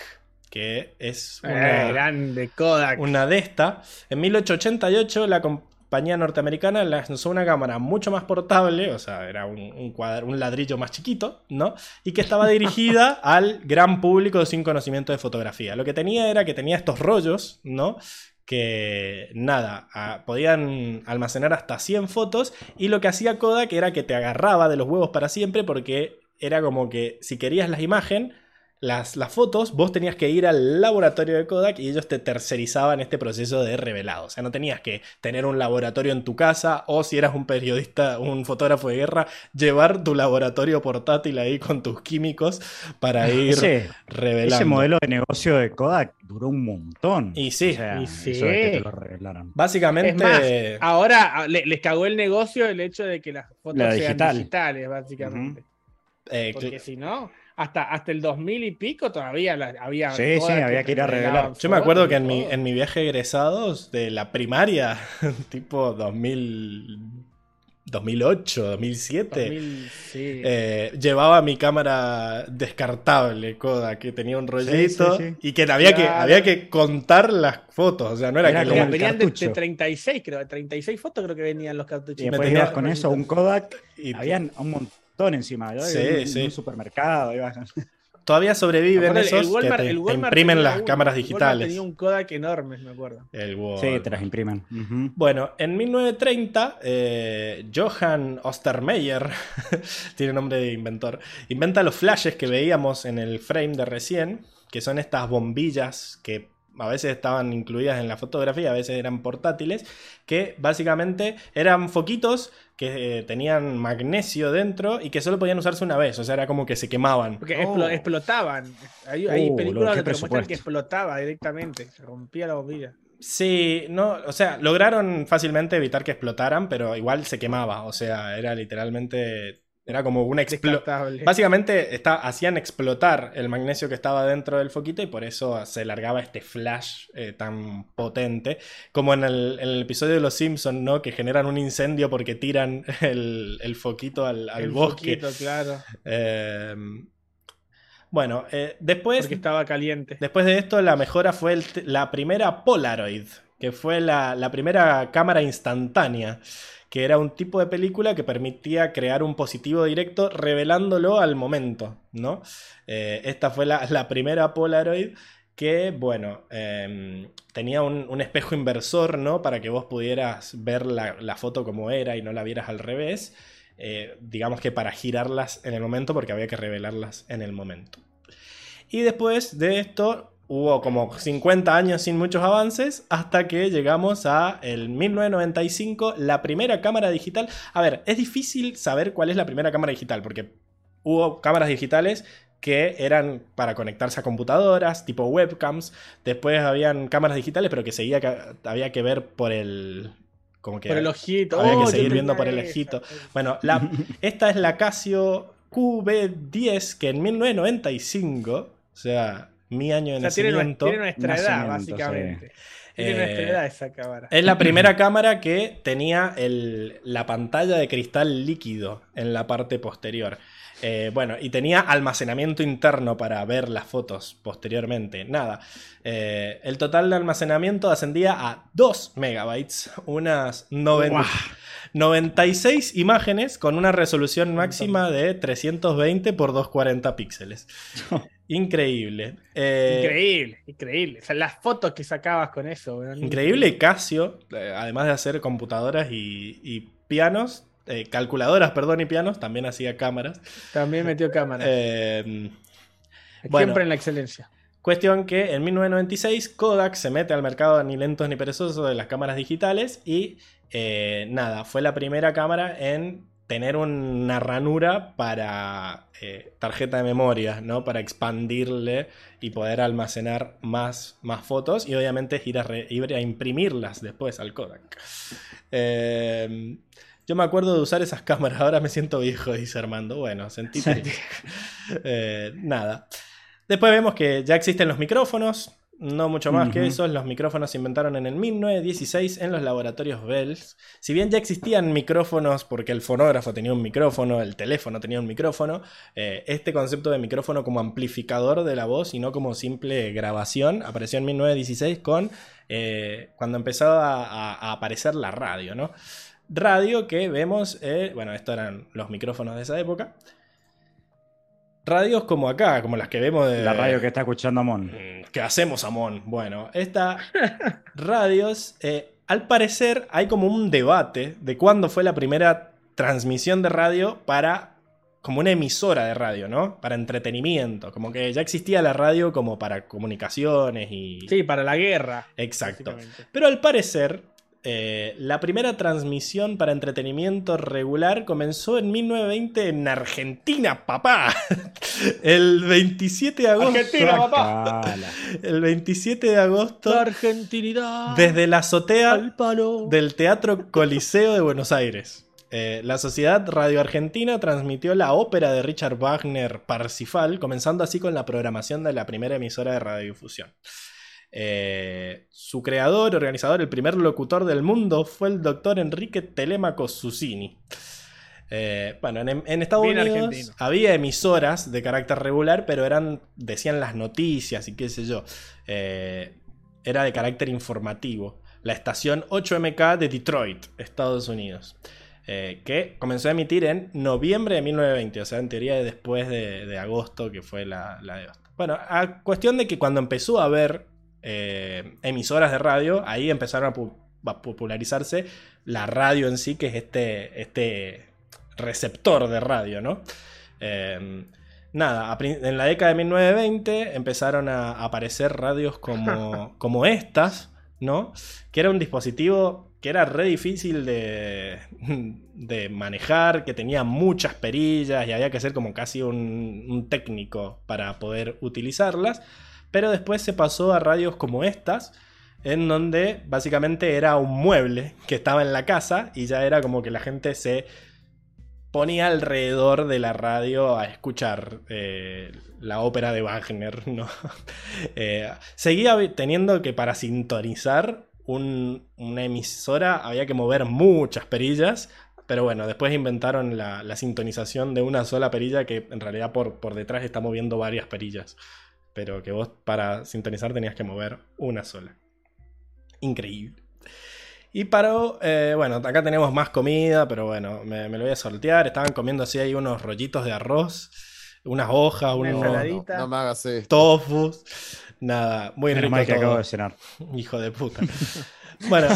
que es una, Eh, grande Kodak. una de esta. En 1888 la compañía norteamericana lanzó una cámara mucho más portable, o sea, era un, un cuadro- un ladrillo más chiquito, ¿no? Y que estaba dirigida (laughs) al gran público sin conocimiento de fotografía. Lo que tenía era que tenía estos rollos, ¿no? que nada, podían almacenar hasta 100 fotos y lo que hacía Kodak era que te agarraba de los huevos para siempre porque era como que si querías la imagen, las, las fotos, vos tenías que ir al laboratorio de Kodak y ellos te tercerizaban este proceso de revelado. O sea, no tenías que tener un laboratorio en tu casa o si eras un periodista, un fotógrafo de guerra, llevar tu laboratorio portátil ahí con tus químicos para ir Ese, revelando. ese modelo de negocio de Kodak duró un montón. Y sí, O sea, y eso de que te lo revelaron. Básicamente... Es más, ahora ah, le- les cagó el negocio el hecho de que las fotos La sean digital. digitales, básicamente. eh, Porque si no, hasta, hasta el 2000 y pico todavía la- había. Sí, sí, había que ir a revelar. Yo me acuerdo que en mi, en mi viaje de egresados de la primaria, (laughs) tipo 2000, 2008, 2007, 2000, sí. eh, llevaba mi cámara descartable, Kodak, que tenía un rollito sí, sí. y que había, que Claro. había que contar las fotos, o sea, no era, Era que el venían de, de 36, creo. de 36 fotos creo que venían los cartuchos. Y después tenía- ibas con eso, un Kodak, y habían un montón encima. ¿no? Sí, en, un- sí. en un supermercado. ibas- (laughs) todavía sobreviven esos que te, Walmart imprimen las cámaras digitales. tenía un Kodak enorme, me acuerdo. El Sí, te las imprimen. Bueno, en 1930, eh, Johann Ostermeyer, (laughs) tiene nombre de inventor, inventa los flashes que veíamos en el frame de recién, que son estas bombillas que a veces estaban incluidas en la fotografía, a veces eran portátiles, que básicamente eran foquitos que eh, tenían magnesio dentro y que solo podían usarse una vez, o sea, era como que se quemaban. Porque Oh. explo- explotaban. Hay, hay Uh, películas lo muestran que explotaba directamente. Se rompía la bombilla. Sí, no, o sea, lograron fácilmente evitar que explotaran, pero igual se quemaba, o sea, era literalmente, era como una explosión. Básicamente está, hacían explotar el magnesio que estaba dentro del foquito y por eso se largaba este flash eh, tan potente. Como en el, en el episodio de Los Simpsons, ¿no? Que generan un incendio porque tiran (laughs) el, el foquito al, al El bosque. foquito, claro. Eh, bueno, eh, después, Porque estaba caliente. después de esto, la mejora fue la primera Polaroid, que fue la, la primera cámara instantánea que era un tipo de película que permitía crear un positivo directo revelándolo al momento, ¿no? Eh, esta fue la, primera Polaroid que, bueno, em, tenía un, espejo inversor, ¿no? Para que vos pudieras ver la, la foto como era y no la vieras al revés. Eh, digamos que para girarlas en el momento, porque había que revelarlas en el momento. Y después de esto hubo como 50 años sin muchos avances hasta que llegamos a el 1995, la primera cámara digital. A ver, es difícil saber cuál es la primera cámara digital porque hubo cámaras digitales que eran para conectarse a computadoras, tipo webcams. Después habían cámaras digitales, pero que seguía que había que ver por el como que Por el ojito. había Oh, que yo seguir viendo por el ojito. Bueno, la, (laughs) esta es la Casio QB10 que en 1995, o sea, mi año de O sea, nacimiento, tiene nuestra edad, básicamente. Tiene Eh, nuestra edad esa cámara. es la (clears throat) primera cámara que tenía el- la pantalla de cristal líquido en la parte posterior. Eh, bueno, y tenía almacenamiento interno para ver las fotos posteriormente. Nada. Eh, el total de almacenamiento ascendía a 2 megabytes, unas noven- Guau. 96 imágenes con una resolución máxima de 320 x 240 píxeles. (laughs) Increíble. Eh, increíble, increíble. O sea, las fotos que sacabas con eso. Increíble Casio, eh, además de hacer computadoras y, y pianos, eh, calculadoras, perdón, y pianos, también hacía cámaras. También metió cámara. Eh, bueno. Siempre en la excelencia. cuestión que en 1996 Kodak se mete al mercado ni lentos ni perezosos de las cámaras digitales y nada, fue la primera cámara en tener una ranura para eh, tarjeta de memoria, ¿no? Para expandirle y poder almacenar más, más fotos y obviamente ir a, re- ir a imprimirlas después al Kodak. Eh, yo me acuerdo de usar esas cámaras, ahora me siento viejo, dice Armando. Bueno, sentí (laughs) Eh, nada. Después vemos que ya existen los micrófonos. No mucho más que eso. Los micrófonos se inventaron en el 1916 en los laboratorios Bell. Si bien ya existían micrófonos, porque el fonógrafo tenía un micrófono, el teléfono tenía un micrófono, eh, este concepto de micrófono como amplificador de la voz y no como simple grabación apareció en 1916 con eh, cuando empezó a, a- a aparecer la radio, ¿no? Radio que vemos, eh, bueno, estos eran los micrófonos de esa época. Radios como acá, como las que vemos de... La radio que está escuchando Amon. Mm, ¿Qué hacemos, Amon? Bueno, estas radios, eh, al parecer hay como un debate de cuándo fue la primera transmisión de radio para como una emisora de radio, ¿no? Para entretenimiento, como que ya existía la radio como para comunicaciones y... Sí, para la guerra. Exacto. Pero al parecer, eh, la primera transmisión para entretenimiento regular comenzó en 1920 en Argentina, papá. (laughs) El 27 de agosto. Argentina, papá. El 27 de agosto, La argentinidad. desde la azotea al palo. del Teatro Coliseo de Buenos Aires. Eh, la Sociedad Radio Argentina transmitió la ópera de Richard Wagner Parsifal, comenzando así con la programación de la primera emisora de radiodifusión. Eh, su creador, organizador, el primer locutor del mundo fue el doctor Enrique Telemaco Susini. Eh, bueno, en, en Estados Bien Unidos argentino. había emisoras de carácter regular, pero eran decían las noticias y qué sé yo. Eh, era de carácter informativo. La estación 8MK de Detroit, Estados Unidos. eh, que comenzó a emitir en noviembre de 1920, o sea, en teoría después de, de agosto, que fue la, la de. Bueno, a cuestión de que cuando empezó a haber eh, emisoras de radio, ahí empezaron a, pu- a popularizarse la radio en sí, que es este, este receptor de radio, ¿no? Eh, nada, en la década de 1920 empezaron a aparecer radios como, (laughs) como estas, ¿no? Que era un dispositivo que era re difícil de, de manejar, que tenía muchas perillas y había que ser como casi un, un técnico para poder utilizarlas. Pero después se pasó a radios como estas, en donde básicamente era un mueble que estaba en la casa y ya era como que la gente se ponía alrededor de la radio a escuchar eh, la ópera de Wagner, (laughs) ¿no? Eh, seguía teniendo que para sintonizar un- una emisora había que mover muchas perillas, pero bueno, después inventaron la, la sintonización de una sola perilla que en realidad por, por detrás está moviendo varias perillas, pero que vos para sintonizar tenías que mover una sola. Increíble. Y paró, eh, bueno, acá tenemos más comida, pero bueno, me, me lo voy a sortear. Estaban comiendo así ahí unos rollitos de arroz. unas hojas, Una unos ensaladita. No, no me hagas esto. tofus. Nada, muy Menos rico mal que acabo todo. de cenar. Hijo de puta. (laughs) Bueno,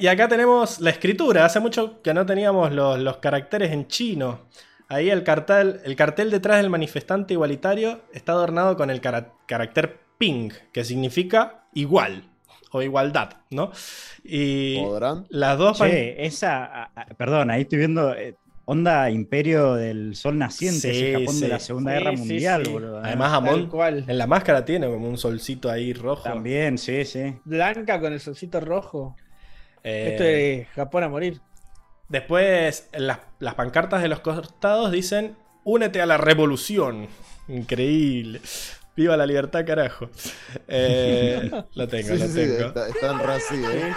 y acá tenemos la escritura. Hace mucho que no teníamos los, los caracteres en chino. Ahí el cartel, el cartel detrás del manifestante igualitario está adornado con el cara- carácter ping, que significa igual o igualdad, ¿no? Y ¿Podrán? las dos Che, esa. Perdón, ahí estoy viendo. eh, onda Imperio del Sol Naciente, Sí, ese Japón sí. de la Segunda Sí, Guerra sí, Mundial, sí. boludo. ¿eh? Además, Tal Amon cual. en la máscara tiene como un solcito ahí rojo. También, sí, sí. Blanca con el solcito rojo. Eh, Esto es Japón a morir. Después, las, las pancartas de los costados dicen: Únete a la revolución. Increíble. Viva la libertad, carajo. Eh, lo tengo, Sí, lo sí, tengo. está- ¿eh?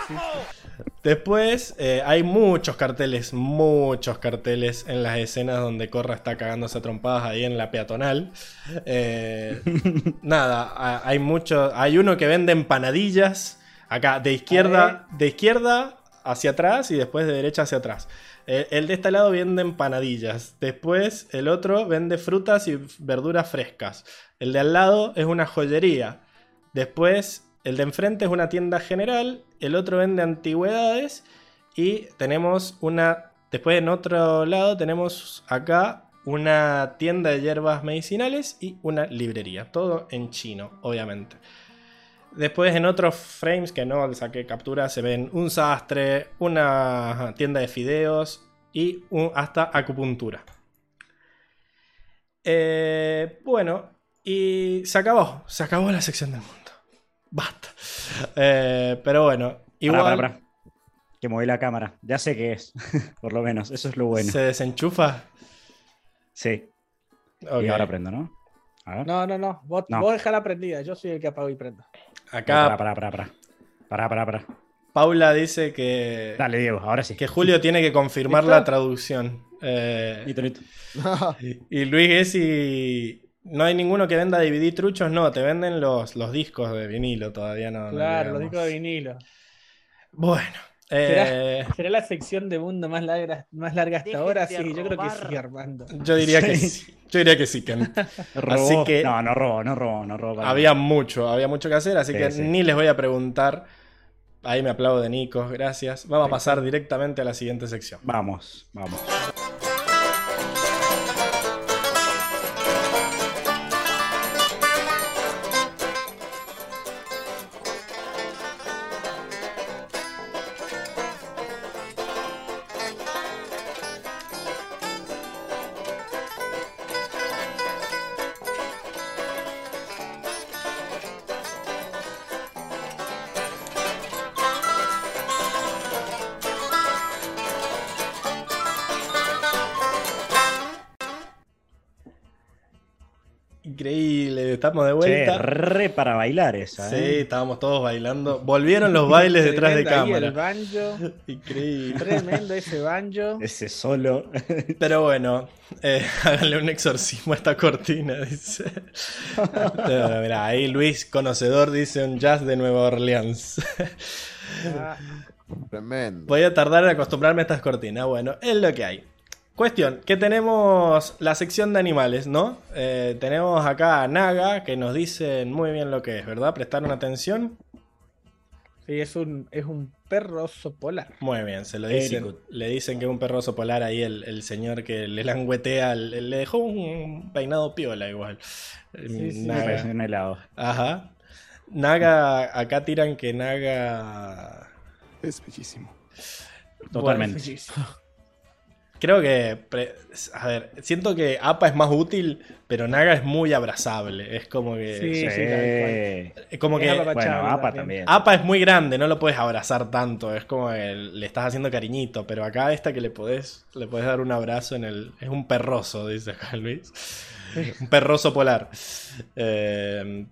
Después, eh, hay muchos carteles, muchos carteles en las escenas donde Corra está cagándose a trompadas ahí en la peatonal. Eh, (laughs) nada, hay mucho. Hay uno que vende empanadillas. Acá, de izquierda, de izquierda hacia atrás y después de derecha hacia atrás. Eh, el de este lado vende empanadillas. Después, el otro vende frutas y verduras frescas. El de al lado es una joyería. Después, el de enfrente es una tienda general, el otro vende antigüedades y tenemos una... Después en otro lado tenemos acá una tienda de hierbas medicinales y una librería. Todo en chino, obviamente. Después en otros frames que no saqué captura se ven un sastre, una tienda de fideos y un- hasta acupuntura. Eh, bueno, y se acabó, se acabó la sección del mundo. Basta. Eh, pero bueno, igual Pará, pará, pará. Que moví la cámara. Ya sé qué es, (laughs) por lo menos. Eso es lo bueno. se desenchufa. Sí. Y ahora prendo, ¿no? A ver. No, no, no. Vos, No. vos dejala prendida. Yo soy el que apago y prendo. Acá Pará, pará, pará, pará. Pará, pará, pará. Paula dice que, Dale, Diego, ahora sí. que Julio tiene que confirmar ¿Listo? la traducción. Eh, Listo, listo. (laughs) y Luis Gessi, no hay ninguno que venda DVD truchos, no, te venden los, los discos de vinilo, todavía no. no claro, los discos de vinilo. Bueno, eh, Será la sección de mundo más larga, más larga hasta Dejen ahora, sí, yo creo que sí, Armando. yo diría que Sí. Yo diría que sí, Ken. (laughs) Robó. Así que- No, no robó, no robó, no robó. Había mucho, había mucho que hacer, así Sí, que sí. ni les voy a preguntar. Ahí me aplaudo de Nico, gracias. Vamos a pasar directamente a la siguiente sección. Vamos, vamos. Estamos de Che, vuelta. re para bailar esa, Sí, ¿eh? estábamos todos bailando. Volvieron los bailes detrás de ahí El cámara. banjo. (laughs) Increíble. Tremendo ese banjo. Ese solo. (laughs) Pero bueno, eh, (laughs) háganle un exorcismo a esta cortina, dice. No, mirá, ahí Luis, conocedor, dice un jazz de Nueva Orleans. Ah, Tremendo. Voy a tardar en acostumbrarme a estas cortinas. Bueno, es lo que hay. Cuestión, que tenemos la sección de animales, ¿no? Eh, tenemos acá a Naga, que nos dicen muy bien lo que es, ¿verdad? ¿Prestaron atención? sí, es un, es un perro oso polar. Muy bien, se lo Very dicen. Le dicen que es un perroso polar ahí el, el señor que le languetea, le, le dejó un peinado piola igual. Sí, sí. Me Naga. parece un helado. Ajá. Naga, acá tiran que Naga. Es bellísimo. Totalmente. Bellísimo. (laughs) Creo que. pre- A ver, siento que APA es más útil, pero Naga es muy abrazable. Es como que. Sí, Sí. sí, tal cual. Es como Es que. Bueno, APA también. también. APA es muy grande, no lo puedes abrazar tanto. Es como que le estás haciendo cariñito. Pero acá esta que le podés, le podés dar un abrazo en el. Es un perroso, dice acá Luis. (laughs) Un perroso polar. Eh,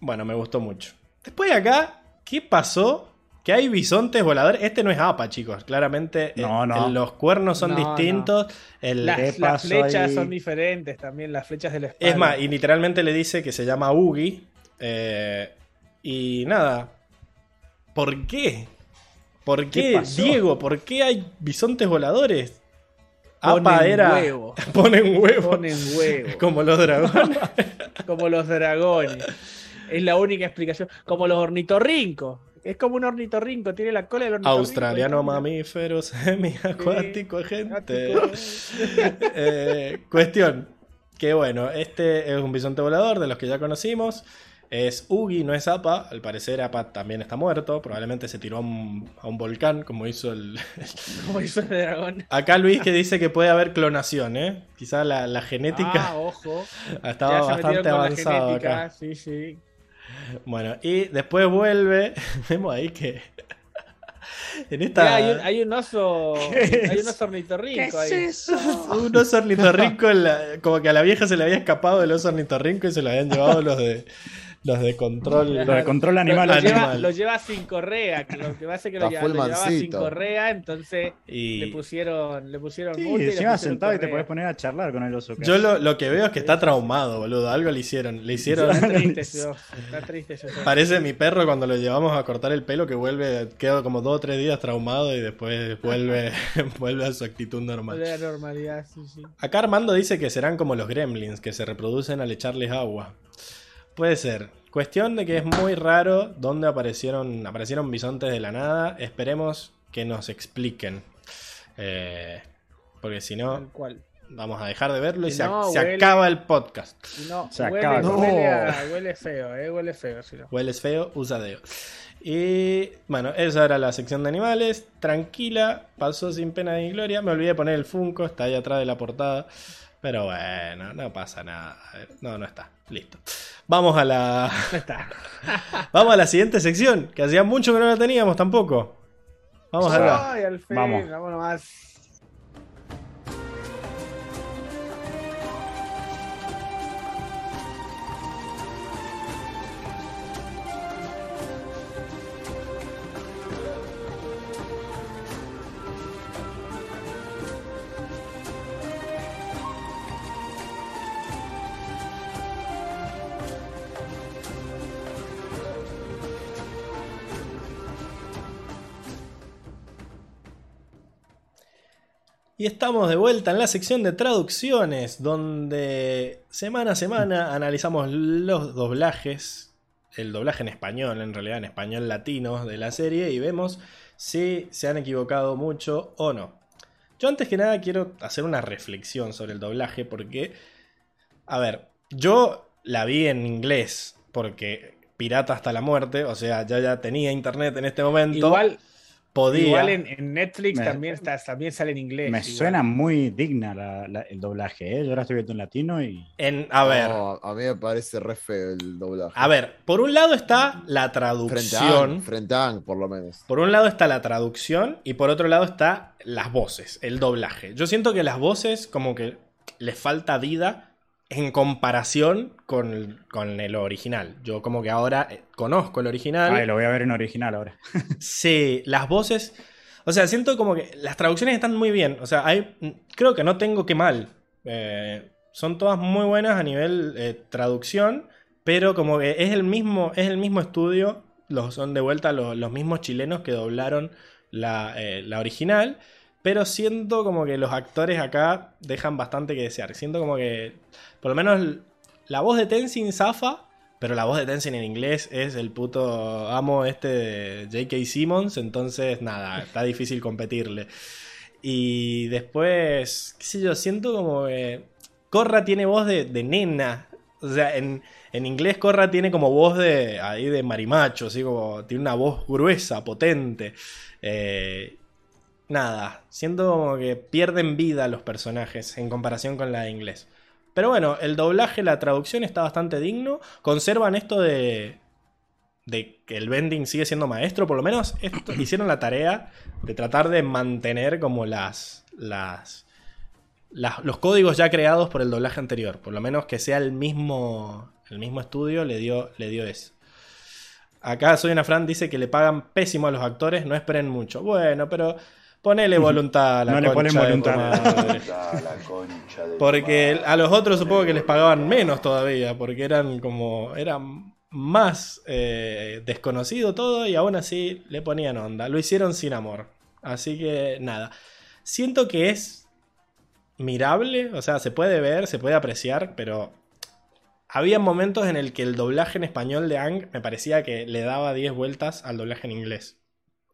bueno, me gustó mucho. Después de acá, ¿qué pasó? Que hay bisontes voladores. Este no es APA, chicos. Claramente eh, No, los cuernos son No, distintos. El- Las, ¿Qué las pasó flechas ahí? son diferentes también, las flechas de la espada. Es más, y literalmente le dice que se llama Ugi. eh, y nada. ¿Por qué? ¿Por ¿Qué? Diego? ¿Por qué hay bisontes voladores? APA Ponen era. huevo. (laughs) Ponen huevo. Ponen huevo. (laughs) Como los dragones. (laughs) Como los dragones. Es la única explicación. Como los ornitorrincos. Es como un ornitorrinco, tiene la cola del ornitorrinco. Australiano mamífero (laughs) semiacuático, gente. (laughs) Eh, cuestión. Que bueno, este es un bisonte volador de los que ya conocimos. Es Ugi, no es Apa. Al parecer Apa también está muerto. Probablemente se tiró a un, a un volcán, como hizo el... (laughs) Como hizo el dragón. Acá Luis que dice que puede haber clonación, ¿eh? Quizá la, la genética Ah, ojo. estaba bastante avanzada acá. Sí, sí. Bueno, y después vuelve. (laughs) Vemos ahí que... (laughs) En esta... hay, un, hay un oso. (laughs) ¿Qué Hay un oso ornitorrinco ¿Qué ahí. es eso? Un oso ornitorrinco, en la- como que a la vieja se le había escapado el oso ornitorrinco y se lo habían llevado los de los de control. Lo de control Lo, animal. lo animal. lleva, lo lleva sin correa, que lo que pasa es que lo, lleva- lo llevaba sin correa, entonces le pusieron, le pusieron Sí, multa y encima pusieron sentado y te podés poner a charlar con el oso. yo lo, lo que veo es que está traumado, boludo. Algo le hicieron. Le hicieron. (laughs) Está triste oso, está triste oso. Parece mi perro cuando lo llevamos a cortar el pelo que vuelve, queda como dos o tres días traumado y después vuelve, (laughs) vuelve a su actitud normal. La normalidad, sí, sí. Acá Armando dice que serán como los gremlins, que se reproducen al echarles agua. Puede ser. Cuestión de que es muy raro dónde aparecieron, aparecieron bisontes de la nada. Esperemos que nos expliquen. Eh, porque si no, vamos a dejar de verlo y Si se, no, se huele- acaba el podcast. No, Se huele, acaba. huele, No. a- huele feo, eh, huele feo. Si no. Hueles feo, usa deo. Y bueno, esa era la sección de animales. Tranquila, pasó sin pena ni gloria. Me olvidé de poner el Funko, está ahí atrás de la portada. Pero bueno, no pasa nada. No, no está. Listo. Vamos a la. No está. (laughs) Vamos a la siguiente sección, que hacía mucho que no la teníamos tampoco. Vamos a fin, Vamos. vamos nomás. Y estamos de vuelta en la sección de traducciones, donde semana a semana analizamos los doblajes, el doblaje en español, en realidad en español latino de la serie, y vemos si se han equivocado mucho o no. Yo antes que nada quiero hacer una reflexión sobre el doblaje, porque, a ver, yo la vi en inglés, porque pirata hasta la muerte, o sea, ya ya tenía internet en este momento. Igual, podía. igual en, en Netflix Me- también, está, también sale en inglés. Me igual. suena muy digna la- la- el doblaje, ¿eh? Yo ahora estoy viendo en latino y. en, a ver. No, a mí me parece re feo el doblaje. A ver, por un lado está la frente a traducción. Frente a Ang, por lo menos. Por un lado está la traducción y por otro lado está las voces, el doblaje. Yo siento que las voces como que les falta vida en comparación con el, con el original. Yo como que ahora eh, conozco el original. Ay, lo voy a ver en original ahora. (laughs) Sí, las voces. O sea, siento como que las traducciones están muy bien. O sea, hay, creo que no tengo que mal. Eh, son todas muy buenas a nivel eh, traducción, pero como que es el mismo, es el mismo estudio. Los, son de vuelta los, los mismos chilenos que doblaron la, eh, la original. Pero siento como que los actores acá dejan bastante que desear. Siento como que, por lo menos, la voz de Tenzin zafa, pero la voz de Tenzin en inglés es el puto amo este de J.K. Simmons, entonces nada, está difícil competirle. Y después, qué sé yo, siento como que Corra tiene voz de, de nena. O sea, en, en inglés Corra tiene como voz de ahí de marimacho, así como tiene una voz gruesa, potente. Eh, nada, siento como que pierden vida los personajes en comparación con la de inglés. Pero bueno, el doblaje, la traducción está bastante digno. Conservan esto de, de que el bending sigue siendo maestro. Por lo menos esto- (clears throat) hicieron la tarea de tratar de mantener como las, las, las- los códigos ya creados por el doblaje anterior. Por lo menos que sea el mismo, el mismo estudio le dio, le dio eso. Acá Soy una Fran dice que le pagan pésimo a los actores, no esperen mucho. Bueno, pero ponele voluntad a la No le ponen concha de voluntad. (laughs) Porque a los otros supongo que les pagaban menos todavía, porque eran como. eran más eh, desconocido todo y aún así le ponían onda. Lo hicieron sin amor. Así que nada. Siento que es mirable, o sea, se puede ver, se puede apreciar, pero había momentos en el que el doblaje en español de Ang me parecía que le daba 10 vueltas al doblaje en inglés.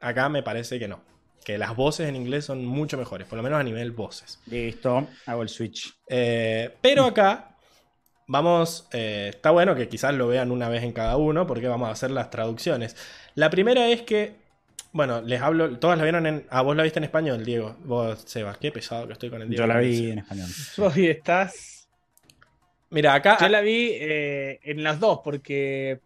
Acá me parece que no. Que las voces en inglés son mucho mejores, por lo menos a nivel voces. Listo, hago el switch. Eh, pero acá vamos, eh, está bueno que quizás lo vean una vez en cada uno porque vamos a hacer las traducciones. La primera es que, bueno, les hablo, todas la vieron en, ah, vos la viste en español, Diego, vos, Sebas, qué pesado que estoy con el Diego. Yo la vi en español. (laughs) Hoy estás. Mira, acá Yo la vi eh, en las dos, porque.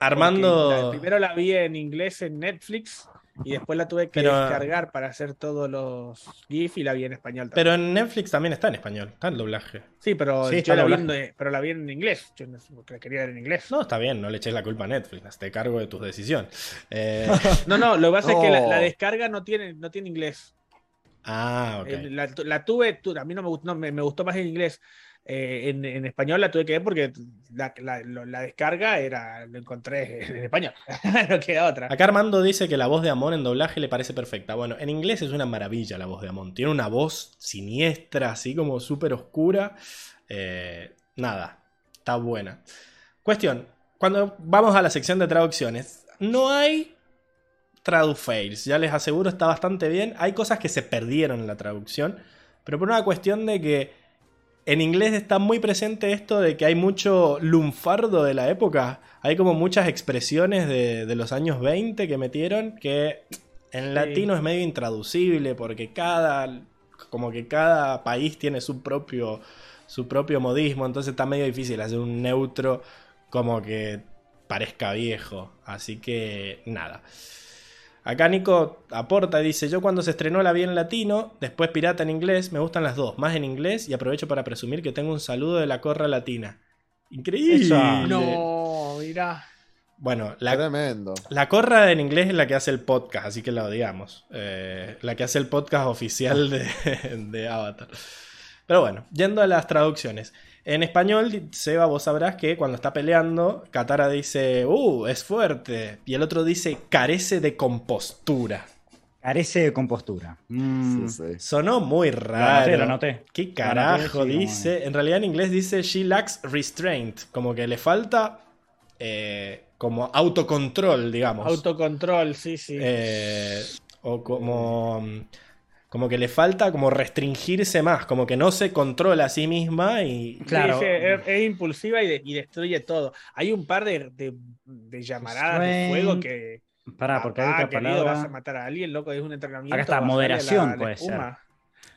Armando... porque la- primero la vi en inglés en Netflix y después la tuve que Pero- descargar para hacer todos los GIF y la vi en español también. Pero en Netflix también está en español, está el doblaje. sí, pero Sí, yo la vi, en, pero la vi en inglés. Yo no la quería ver en inglés. No, está bien, no le eches la culpa a Netflix, te cargo de tus decisiones. Eh, (laughs) No, no, lo que pasa es que la, No. la descarga no tiene, no tiene inglés. ah, ok. Eh, La, la tuve, tu- a mí no me gustó, no, me, me gustó más en inglés. Eh, en, español la tuve que ver porque la, la- la descarga era, lo encontré en español. (laughs) no queda otra. Acá Armando dice que la voz de Amon en doblaje le parece perfecta. Bueno, en inglés es una maravilla la voz de Amon. Tiene una voz siniestra, así como súper oscura. Eh, nada, está buena. Cuestión, cuando vamos a la sección de traducciones, no hay tradu fails. Ya les aseguro, está bastante bien. Hay cosas que se perdieron en la traducción, pero por una cuestión de que en inglés está muy presente esto de que hay mucho lunfardo de la época. Hay como muchas expresiones de, de los años 20 que metieron que en latino es medio intraducible porque cada como que cada país tiene su propio su propio modismo, entonces está medio difícil hacer un neutro como que parezca viejo, así que nada. Acá Nico aporta y dice, yo cuando se estrenó la vi en latino, después pirata en inglés, me gustan las dos, más en inglés y aprovecho para presumir que tengo un saludo de la corra latina. Increíble. No, mira. Bueno, la, Tremendo. la corra en inglés es la que hace el podcast, así que la odiamos. Eh, la que hace el podcast oficial de, (laughs) de Avatar. Pero bueno, yendo a las traducciones. En español, Seba, vos sabrás que cuando está peleando, Katara dice, uh, es fuerte. Y el otro dice, carece de compostura. Carece de compostura. Mm, Sí, sí. Sonó muy Lo raro. anoté, lo anoté. ¿Qué Lo carajo anoté, sí, dice? En realidad en inglés dice she lacks restraint. Como que le falta eh, como autocontrol, digamos. Autocontrol, sí, sí. Eh, o como, como que le falta como restringirse más, como que no se controla a sí misma y... Claro. sí, es, es impulsiva y, de- y destruye todo. Hay un par de, de, de llamaradas de fuego que. Pará, porque hay otra querido, vas a palabra. matar a alguien, loco, es un entrenamiento. Acá está, moderación la- la puede espuma.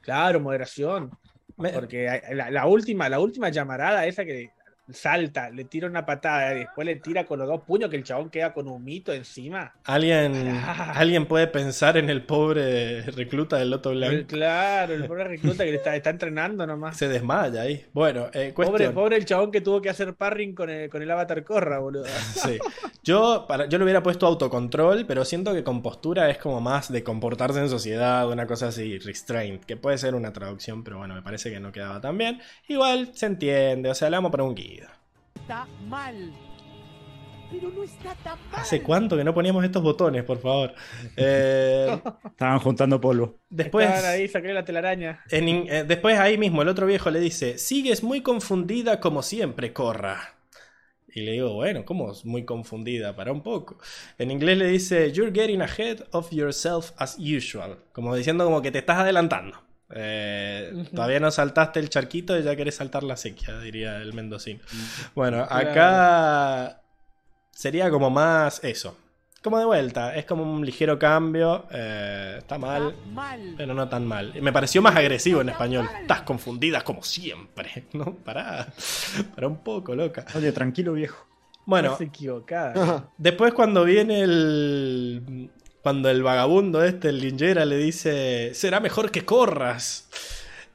Claro, moderación. Porque la última, la última llamarada, esa que salta, le tira una patada y después le tira con los dos puños que el chabón queda con humito encima. ¿Alguien, alguien puede pensar en el pobre recluta del Loto El- Blanco. claro, el pobre recluta que le está, está entrenando nomás. Se desmaya ahí. Bueno, eh, Pobre, pobre el chabón que tuvo que hacer parring con el, con el avatar Corra, boludo. (laughs) Sí. Yo, para, yo le hubiera puesto autocontrol, pero siento que compostura es como más de comportarse en sociedad, una cosa así, restraint, que puede ser una traducción, pero bueno, me parece que no quedaba tan bien. Igual se entiende, o sea, le vamos para un guido. Está mal. Pero no está tan mal. ¿Hace cuánto que no poníamos estos botones, por favor? Eh, (laughs) Estaban juntando polvo. después, Estaban ahí, saqué la telaraña. en eh, después ahí mismo el otro viejo le dice, sigues muy confundida como siempre, Corra. Y le digo, bueno, ¿cómo es muy confundida? Para un poco. En inglés le dice, You're getting ahead of yourself as usual. Como diciendo como que te estás adelantando. Eh. Todavía no saltaste el charquito y ya querés saltar la sequía, diría el mendocino. Bueno, Claro. acá sería como más eso. Como de vuelta, es como un ligero cambio. eh, está mal, Está mal. pero no tan mal. Me pareció más agresivo en español. Estás confundida como siempre. (laughs) ¿No? Pará. Pará un poco, loca. Oye, tranquilo, viejo. Bueno, Estás equivocada. después cuando viene el. Cuando el vagabundo este, el linjera, le dice. Será mejor que corras.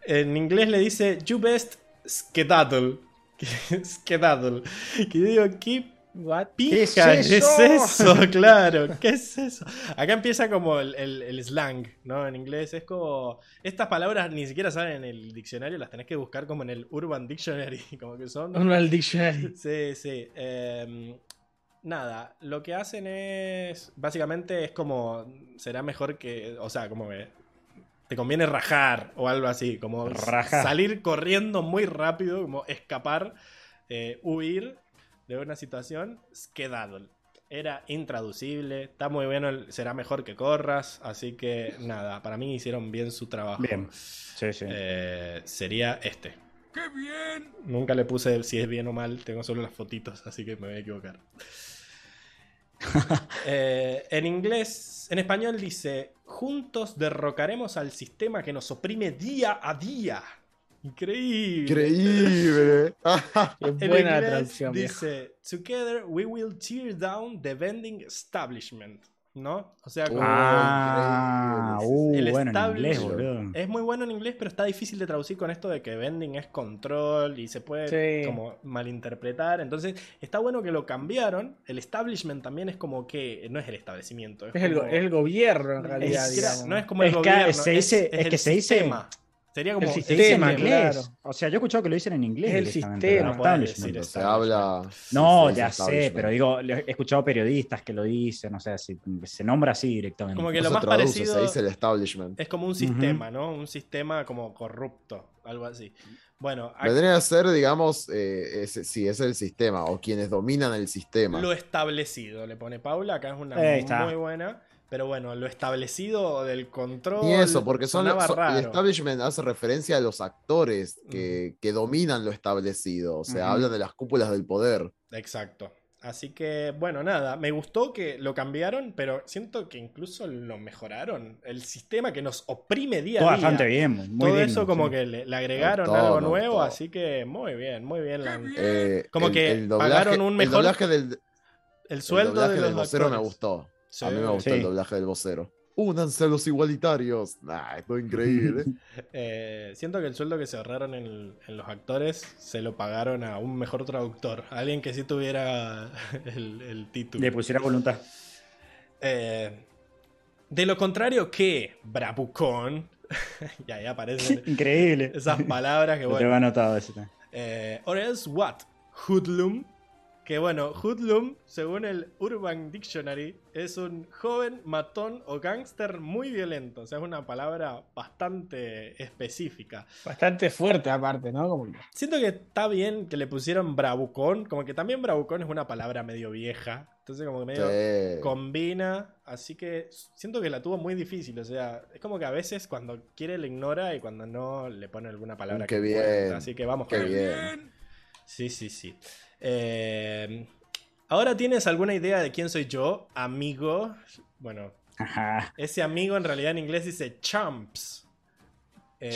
En inglés le dice. You best skedaddle. (laughs) Skedaddle. Que digo, ¿qué What? pija es es eso? (laughs) Claro, ¿qué es eso? Acá empieza como el, el- el slang, ¿no? En inglés es como. Estas palabras ni siquiera salen en el diccionario, las tenés que buscar como en el Urban Dictionary, (laughs) como que son. Mal dictionary. Sí, sí. em, nada, lo que hacen es. Básicamente es como. Será mejor que. O sea, como que. te conviene rajar o algo así, como Rajar. salir corriendo muy rápido, como escapar, eh, huir de una situación, skedaddle. Era intraducible, está muy bueno, el- será mejor que corras, así que nada, para mí hicieron bien su trabajo. Bien. Sí, sí. Eh, sería este. ¡Qué bien! Nunca le puse si es bien o mal, tengo solo las fotitos, así que me voy a equivocar. (laughs) Eh, en inglés, en español dice: Juntos derrocaremos al sistema que nos oprime día a día. Increíble. Increíble. (laughs) Qué En buena inglés traducción. viejo. dice: Together we will tear down the vending establishment. ¿No? O sea, como. Ah, uh, el bueno, en inglés, boludo. Es muy bueno en inglés, pero está difícil de traducir con esto de que vending es control y se puede Sí. como malinterpretar. Entonces, está bueno que lo cambiaron. El establishment también es como que no es el establecimiento. Es, Es el, go- como- es el gobierno, en realidad. siquiera- digamos. no es como el Es que gobierno. se dice- es el que se dice- sistema. Sería como el Se sistema, en claro. inglés. O sea, yo he escuchado que lo dicen en inglés. Es el sistema. No decir Se habla. No, se ya sé, pero digo, le- he escuchado periodistas que lo dicen, o sea, si- se nombra así directamente. Como que No lo se más traduce, parecido se dice el establishment. es como un sistema, ¿no? Un sistema como corrupto, algo así. Bueno, Vendría a ser, digamos, eh, ese- sí, es el sistema, o quienes dominan el sistema. Lo establecido, le pone Paula, acá es una muy buena. Pero bueno, lo establecido del control. Ni eso, porque son, son- el establishment hace referencia a los actores que, que dominan lo establecido. O sea, hablan de las cúpulas del poder. Exacto. Así que, bueno, nada, me gustó que lo cambiaron, pero siento que incluso lo mejoraron. El sistema que nos oprime día a día. bastante bien, muy Todo digno, eso como sí. que le, le agregaron algo nuevo, así que muy bien, muy bien. la- Eh, Como que pagaron un el mejor- doblaje del, el el sueldo doblaje de del los vocero me gustó. Sí. A mí me gustó Sí. el doblaje del vocero. Únanse a los igualitarios. Nah, esto es increíble. (laughs) Eh, siento que el sueldo que se ahorraron en, en los actores se lo pagaron a un mejor traductor, a alguien que sí tuviera (laughs) el, el título. Le pusiera voluntad. Eh, de lo contrario que Bravucón, (laughs) y ahí aparecen Increíble. esas palabras que Lo tengo bueno. anotado tema. Eh, or else what? Hoodlum. Que bueno, hoodlum, según el Urban Dictionary, es un joven matón o gángster muy violento. O sea, es una palabra bastante específica. Bastante fuerte, aparte, ¿no? Como que- Siento que está bien que le pusieron bravucón, como que también bravucón es una palabra medio vieja. Entonces como que medio Sí. combina, así que siento que la tuvo muy difícil, o sea, es como que a veces cuando quiere le ignora y cuando no le pone alguna palabra Qué que bien. así que vamos Qué bien. Sí, sí, sí. Eh, Ahora tienes alguna idea de quién soy yo, amigo. Bueno, Ajá. ese amigo en realidad en inglés dice chumps. Eh.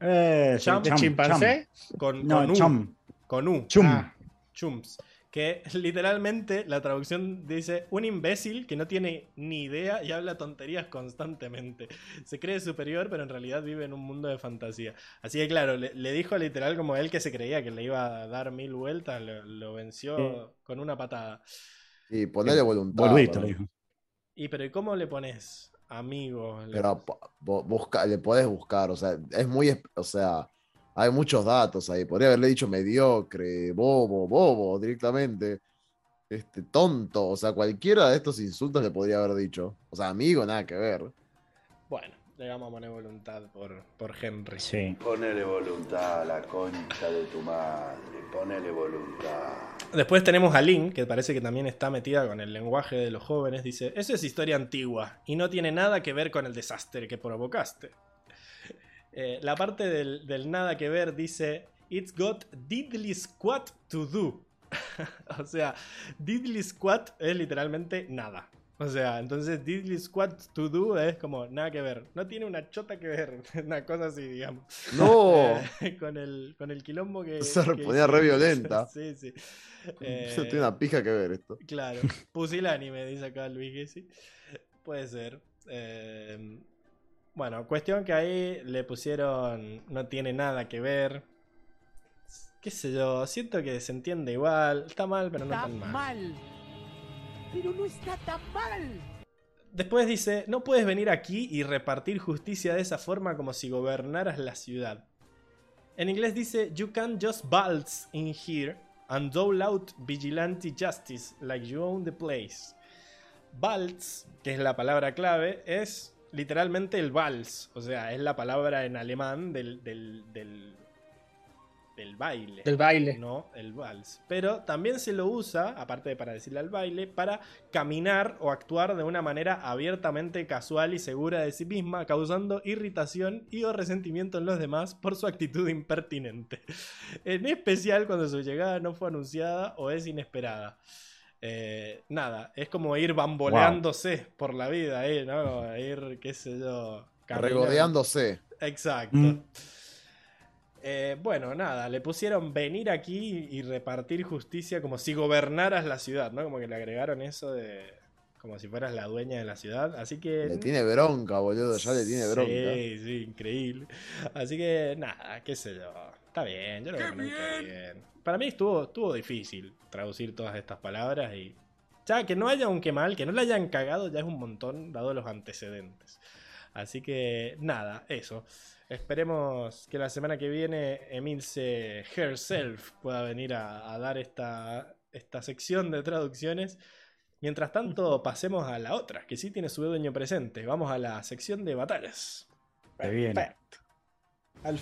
Eh, champ- ¿De champ, chimpancé? Con. No, con U. chum. Con U. Chum. Ah, chumps. Que literalmente la traducción dice un imbécil que no tiene ni idea y habla tonterías constantemente. Se cree superior, pero en realidad vive en un mundo de fantasía. Así que claro, le, le dijo literal como él que se creía que le iba a dar mil vueltas, lo, lo venció Sí. con una patada. Y ponerle voluntad. Boludito, ¿no? dijo. Y pero ¿y cómo le pones amigo? Pero busca, le podés buscar, o sea, es muy, o sea, hay muchos datos ahí. Podría haberle dicho mediocre, bobo, bobo, directamente. Este, tonto, o sea, cualquiera de estos insultos le podría haber dicho. O sea, amigo, nada que ver. Bueno, le vamos a poner voluntad por, por Henry. Sí. Ponele voluntad a la concha de tu madre. Ponele voluntad. Después tenemos a Lynn, que parece que también está metida con el lenguaje de los jóvenes. Dice, eso es historia antigua y no tiene nada que ver con el desastre que provocaste. Eh, la parte del, del nada que ver dice, It's got diddly squat to do. (laughs) o sea, diddly squat es literalmente nada. O sea, entonces diddly squat to do es como nada que ver. No tiene una chota que ver. (laughs) Una cosa así, digamos. No. (laughs) Eh, con, el, con el quilombo que... Se ponía re violenta. sí, sí. Eh, tiene una pija que ver esto. Claro, pusilánime, dice acá Luis Gessi. Puede ser. Eh, bueno, cuestión que ahí le pusieron. No tiene nada que ver. Qué sé yo, siento que se entiende igual. Está mal, pero no Está tan mal. mal. Pero no está tan mal. Después dice: No puedes venir aquí y repartir justicia de esa forma como si gobernaras la ciudad. En inglés dice: You can't just waltz in here and dole out vigilante justice like you own the place. Waltz, que es la palabra clave, es literalmente el vals. O sea, es la palabra en alemán del, del, del, del baile. Del baile. No, el vals. Pero también se lo usa, aparte de para decirle al baile, para caminar o actuar de una manera abiertamente casual y segura de sí misma, causando irritación y o resentimiento en los demás por su actitud impertinente. En especial cuando su llegada no fue anunciada o es inesperada. Eh, nada, es como ir bamboleándose por la vida, eh, ¿no? Ir, qué sé yo. caminando. Regodeándose. Exacto. Mm. Eh, bueno, nada, le pusieron venir aquí y repartir justicia como si gobernaras la ciudad, ¿no? Como que le agregaron eso de. como si fueras la dueña de la ciudad. Así que. Le tiene bronca, boludo. Ya le tiene bronca. Sí, sí, increíble. Así que, nada, qué sé yo. Está bien, yo lo veo bien. Para mí estuvo, estuvo difícil traducir todas estas palabras y. Ya, que no haya un que mal, que no le hayan cagado, ya es un montón, dado los antecedentes. Así que, nada, eso. Esperemos que la semana que viene Emilce herself pueda venir a, a dar esta, esta sección de traducciones. Mientras tanto, (laughs) pasemos a la otra, que sí tiene su dueño presente. Vamos a la sección de batallas. Perfecto. Al-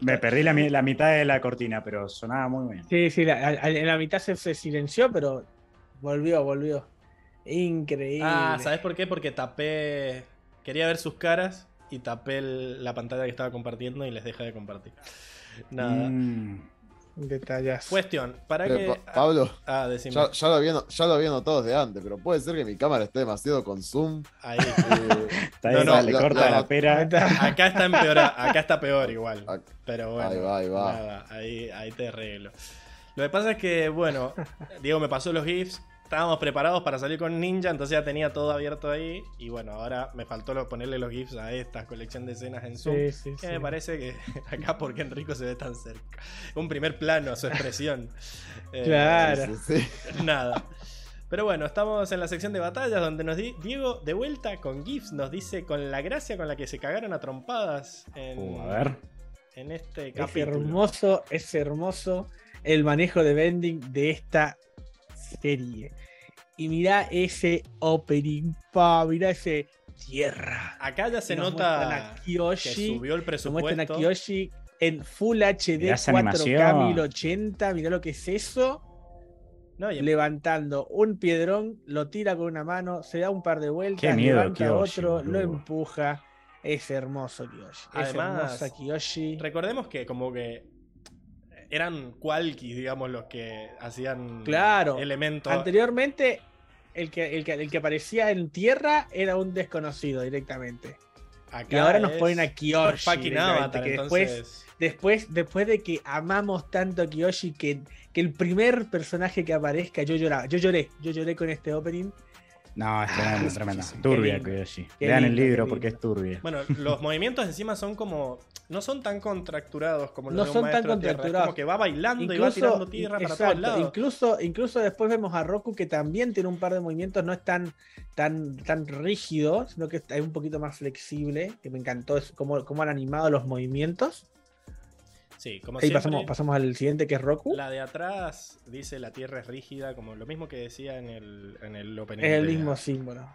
Me perdí la, mi- la mitad de la cortina, pero sonaba muy bien. Sí, sí, la- en la mitad se, se silenció, pero volvió, volvió. Increíble. Ah, ¿sabes por qué? Porque tapé. Quería ver sus caras y tapé el- la pantalla que estaba compartiendo y les dejé de compartir. Nada. Mm. Detallas. Cuestión, ¿para Pero, qué? Pa- Pablo, Ah, decime. ya, ya lo había, ya lo había notado desde antes, pero puede ser que mi cámara esté demasiado con zoom. Ahí. eh, Está No, bien, no, la- corta la- la, pera. Acá está empeorado, acá está peor igual. Pero bueno, Ahí va, ahí va. nada, ahí, ahí te arreglo. Lo que pasa es que, bueno, Diego me pasó los GIFs. Estábamos preparados para salir con Ninja, entonces ya tenía todo abierto ahí. Y bueno, ahora me faltó lo- ponerle los GIFs a esta colección de escenas en Zoom. Sí, sí, que sí. me parece que (laughs) acá porque Enrico se ve tan cerca. Un primer plano, su expresión. Eh, (laughs) Claro. sí, sí. Nada. Pero bueno, estamos en la sección de batallas donde nos di Diego de vuelta con GIFs nos dice con la gracia con la que se cagaron a trompadas en, Uh, a ver. en este Es capítulo. hermoso, es hermoso el manejo de bending de esta serie. Y mirá ese opening, pa, mirá ese tierra. Acá ya se nos nota a que Kiyoshi, subió el Nos muestran a presupuesto. Kiyoshi en Full HD Mirá esa 4K animación. 1080. Mirá lo que es eso. No, y- Levantando un piedrón, lo tira con una mano, se da un par de vueltas, Qué miedo, levanta Kiyoshi, otro, lo empuja. Es hermoso Kiyoshi. Es Además, hermosa Kiyoshi. recordemos que como que eran Qualkis, digamos, los que hacían Claro. elementos. Anteriormente, el que, el, que, el que aparecía en tierra era un desconocido directamente. Acá Y ahora nos ponen a Kiyoshi. Avatar, que entonces... después, después, después de que amamos tanto a Kiyoshi, que, que el primer personaje que aparezca, yo lloraba. Yo lloré, yo lloré con este opening. No, es tremendo, Ah, tremendo. qué Turbia. Qué Vean el libro porque es turbia. Bueno, los movimientos encima son como. No son tan contracturados como los No de un son tan maestro tierra. Es contracturados. como que va bailando y va tirando tierra para exacto, todos lados. Incluso, incluso después vemos a Roku que también tiene un par de movimientos, no es tan, tan, tan rígido, sino que es un poquito más flexible, que me encantó es cómo, cómo han animado los movimientos. Sí, como Ahí siempre. pasamos, pasamos al siguiente que es Roku. La de atrás dice la tierra es rígida, como lo mismo que decía en el, en el opening. Es el mismo símbolo.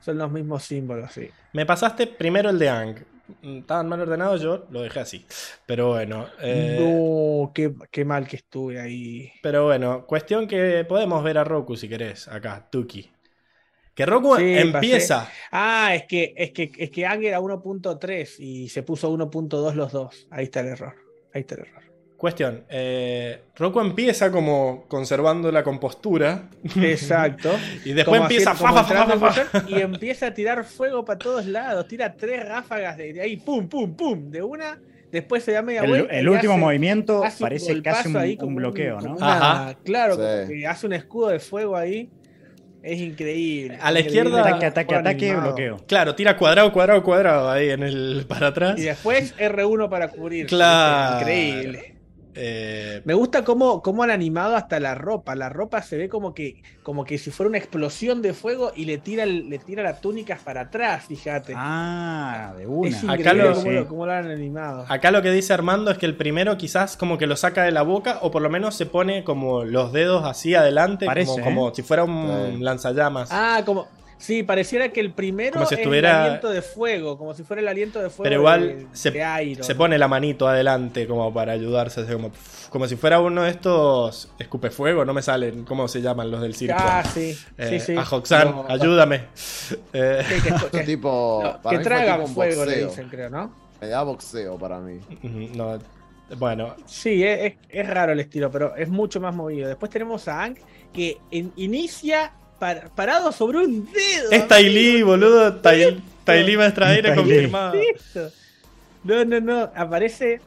Son los mismos símbolos, sí. Me pasaste primero el de Ang. Mm, Estaban mal ordenados, yo lo dejé así. Pero bueno. eh, No, qué, qué mal que estuve ahí. Pero bueno, cuestión que podemos ver a Roku si querés, acá, Tuki. Que Roku Sí, empieza. Ah, es que, es que, es que Ang era 1.3 y se puso 1.2 los dos. Ahí está el error. Ahí está el error. Cuestión, eh, Roku empieza como conservando la compostura. Exacto. (laughs) y después Como empieza haciendo- como fa, fa, fa, entrando fa, en fa. moción y empieza a tirar fuego para todos lados. Tira tres ráfagas de, de ahí, pum, pum, pum, de una. Después se da media El, vuelta. el último hace- movimiento hace parece casi un, ahí un bloqueo, ¿no? una- Ajá. Claro, Sí. como que hace un escudo de fuego ahí. Es increíble. A la increíble. izquierda- Ataque, ataque, ataque, animado. bloqueo. Claro, tira cuadrado, cuadrado, cuadrado ahí en el (laughs) para atrás. Y después R1 para cubrir. Claro. Increíble. Eh, Me gusta cómo, cómo han animado hasta la ropa. La ropa se ve como que, como que si fuera una explosión de fuego y le tira, le tira la túnica para atrás, fíjate. Ah, de una. es Acá lo- cómo, sí. lo, cómo lo han animado. acá lo que dice Armando es que el primero quizás como que lo saca de la boca o por lo menos se pone como los dedos así adelante, Parece, como, ¿eh? como si fuera un Sí. lanzallamas. Ah, como. Sí, pareciera que el primero Como si es estuviera- el aliento de fuego, como si fuera el aliento de fuego. Pero igual de, se, de Iron. se pone la manito adelante como para ayudarse, así como, como si fuera uno de estos escupefuego, no me salen, ¿cómo se llaman los del circo? Ah, sí. (laughs) Eh, sí, sí. A Hoxan, No, ayúdame. Eh, que- que- Esto que- tipo. no, para que mí fue traga tipo un fuego, le dicen, creo, ¿no? Me da boxeo para mí. no, bueno, Sí, es, es- es raro el estilo, pero es mucho más movido. Después tenemos a Ang que en- inicia par- parado sobre un dedo. es Tylee, boludo. Tylee maestra aire confirmado. No, no, no. Aparece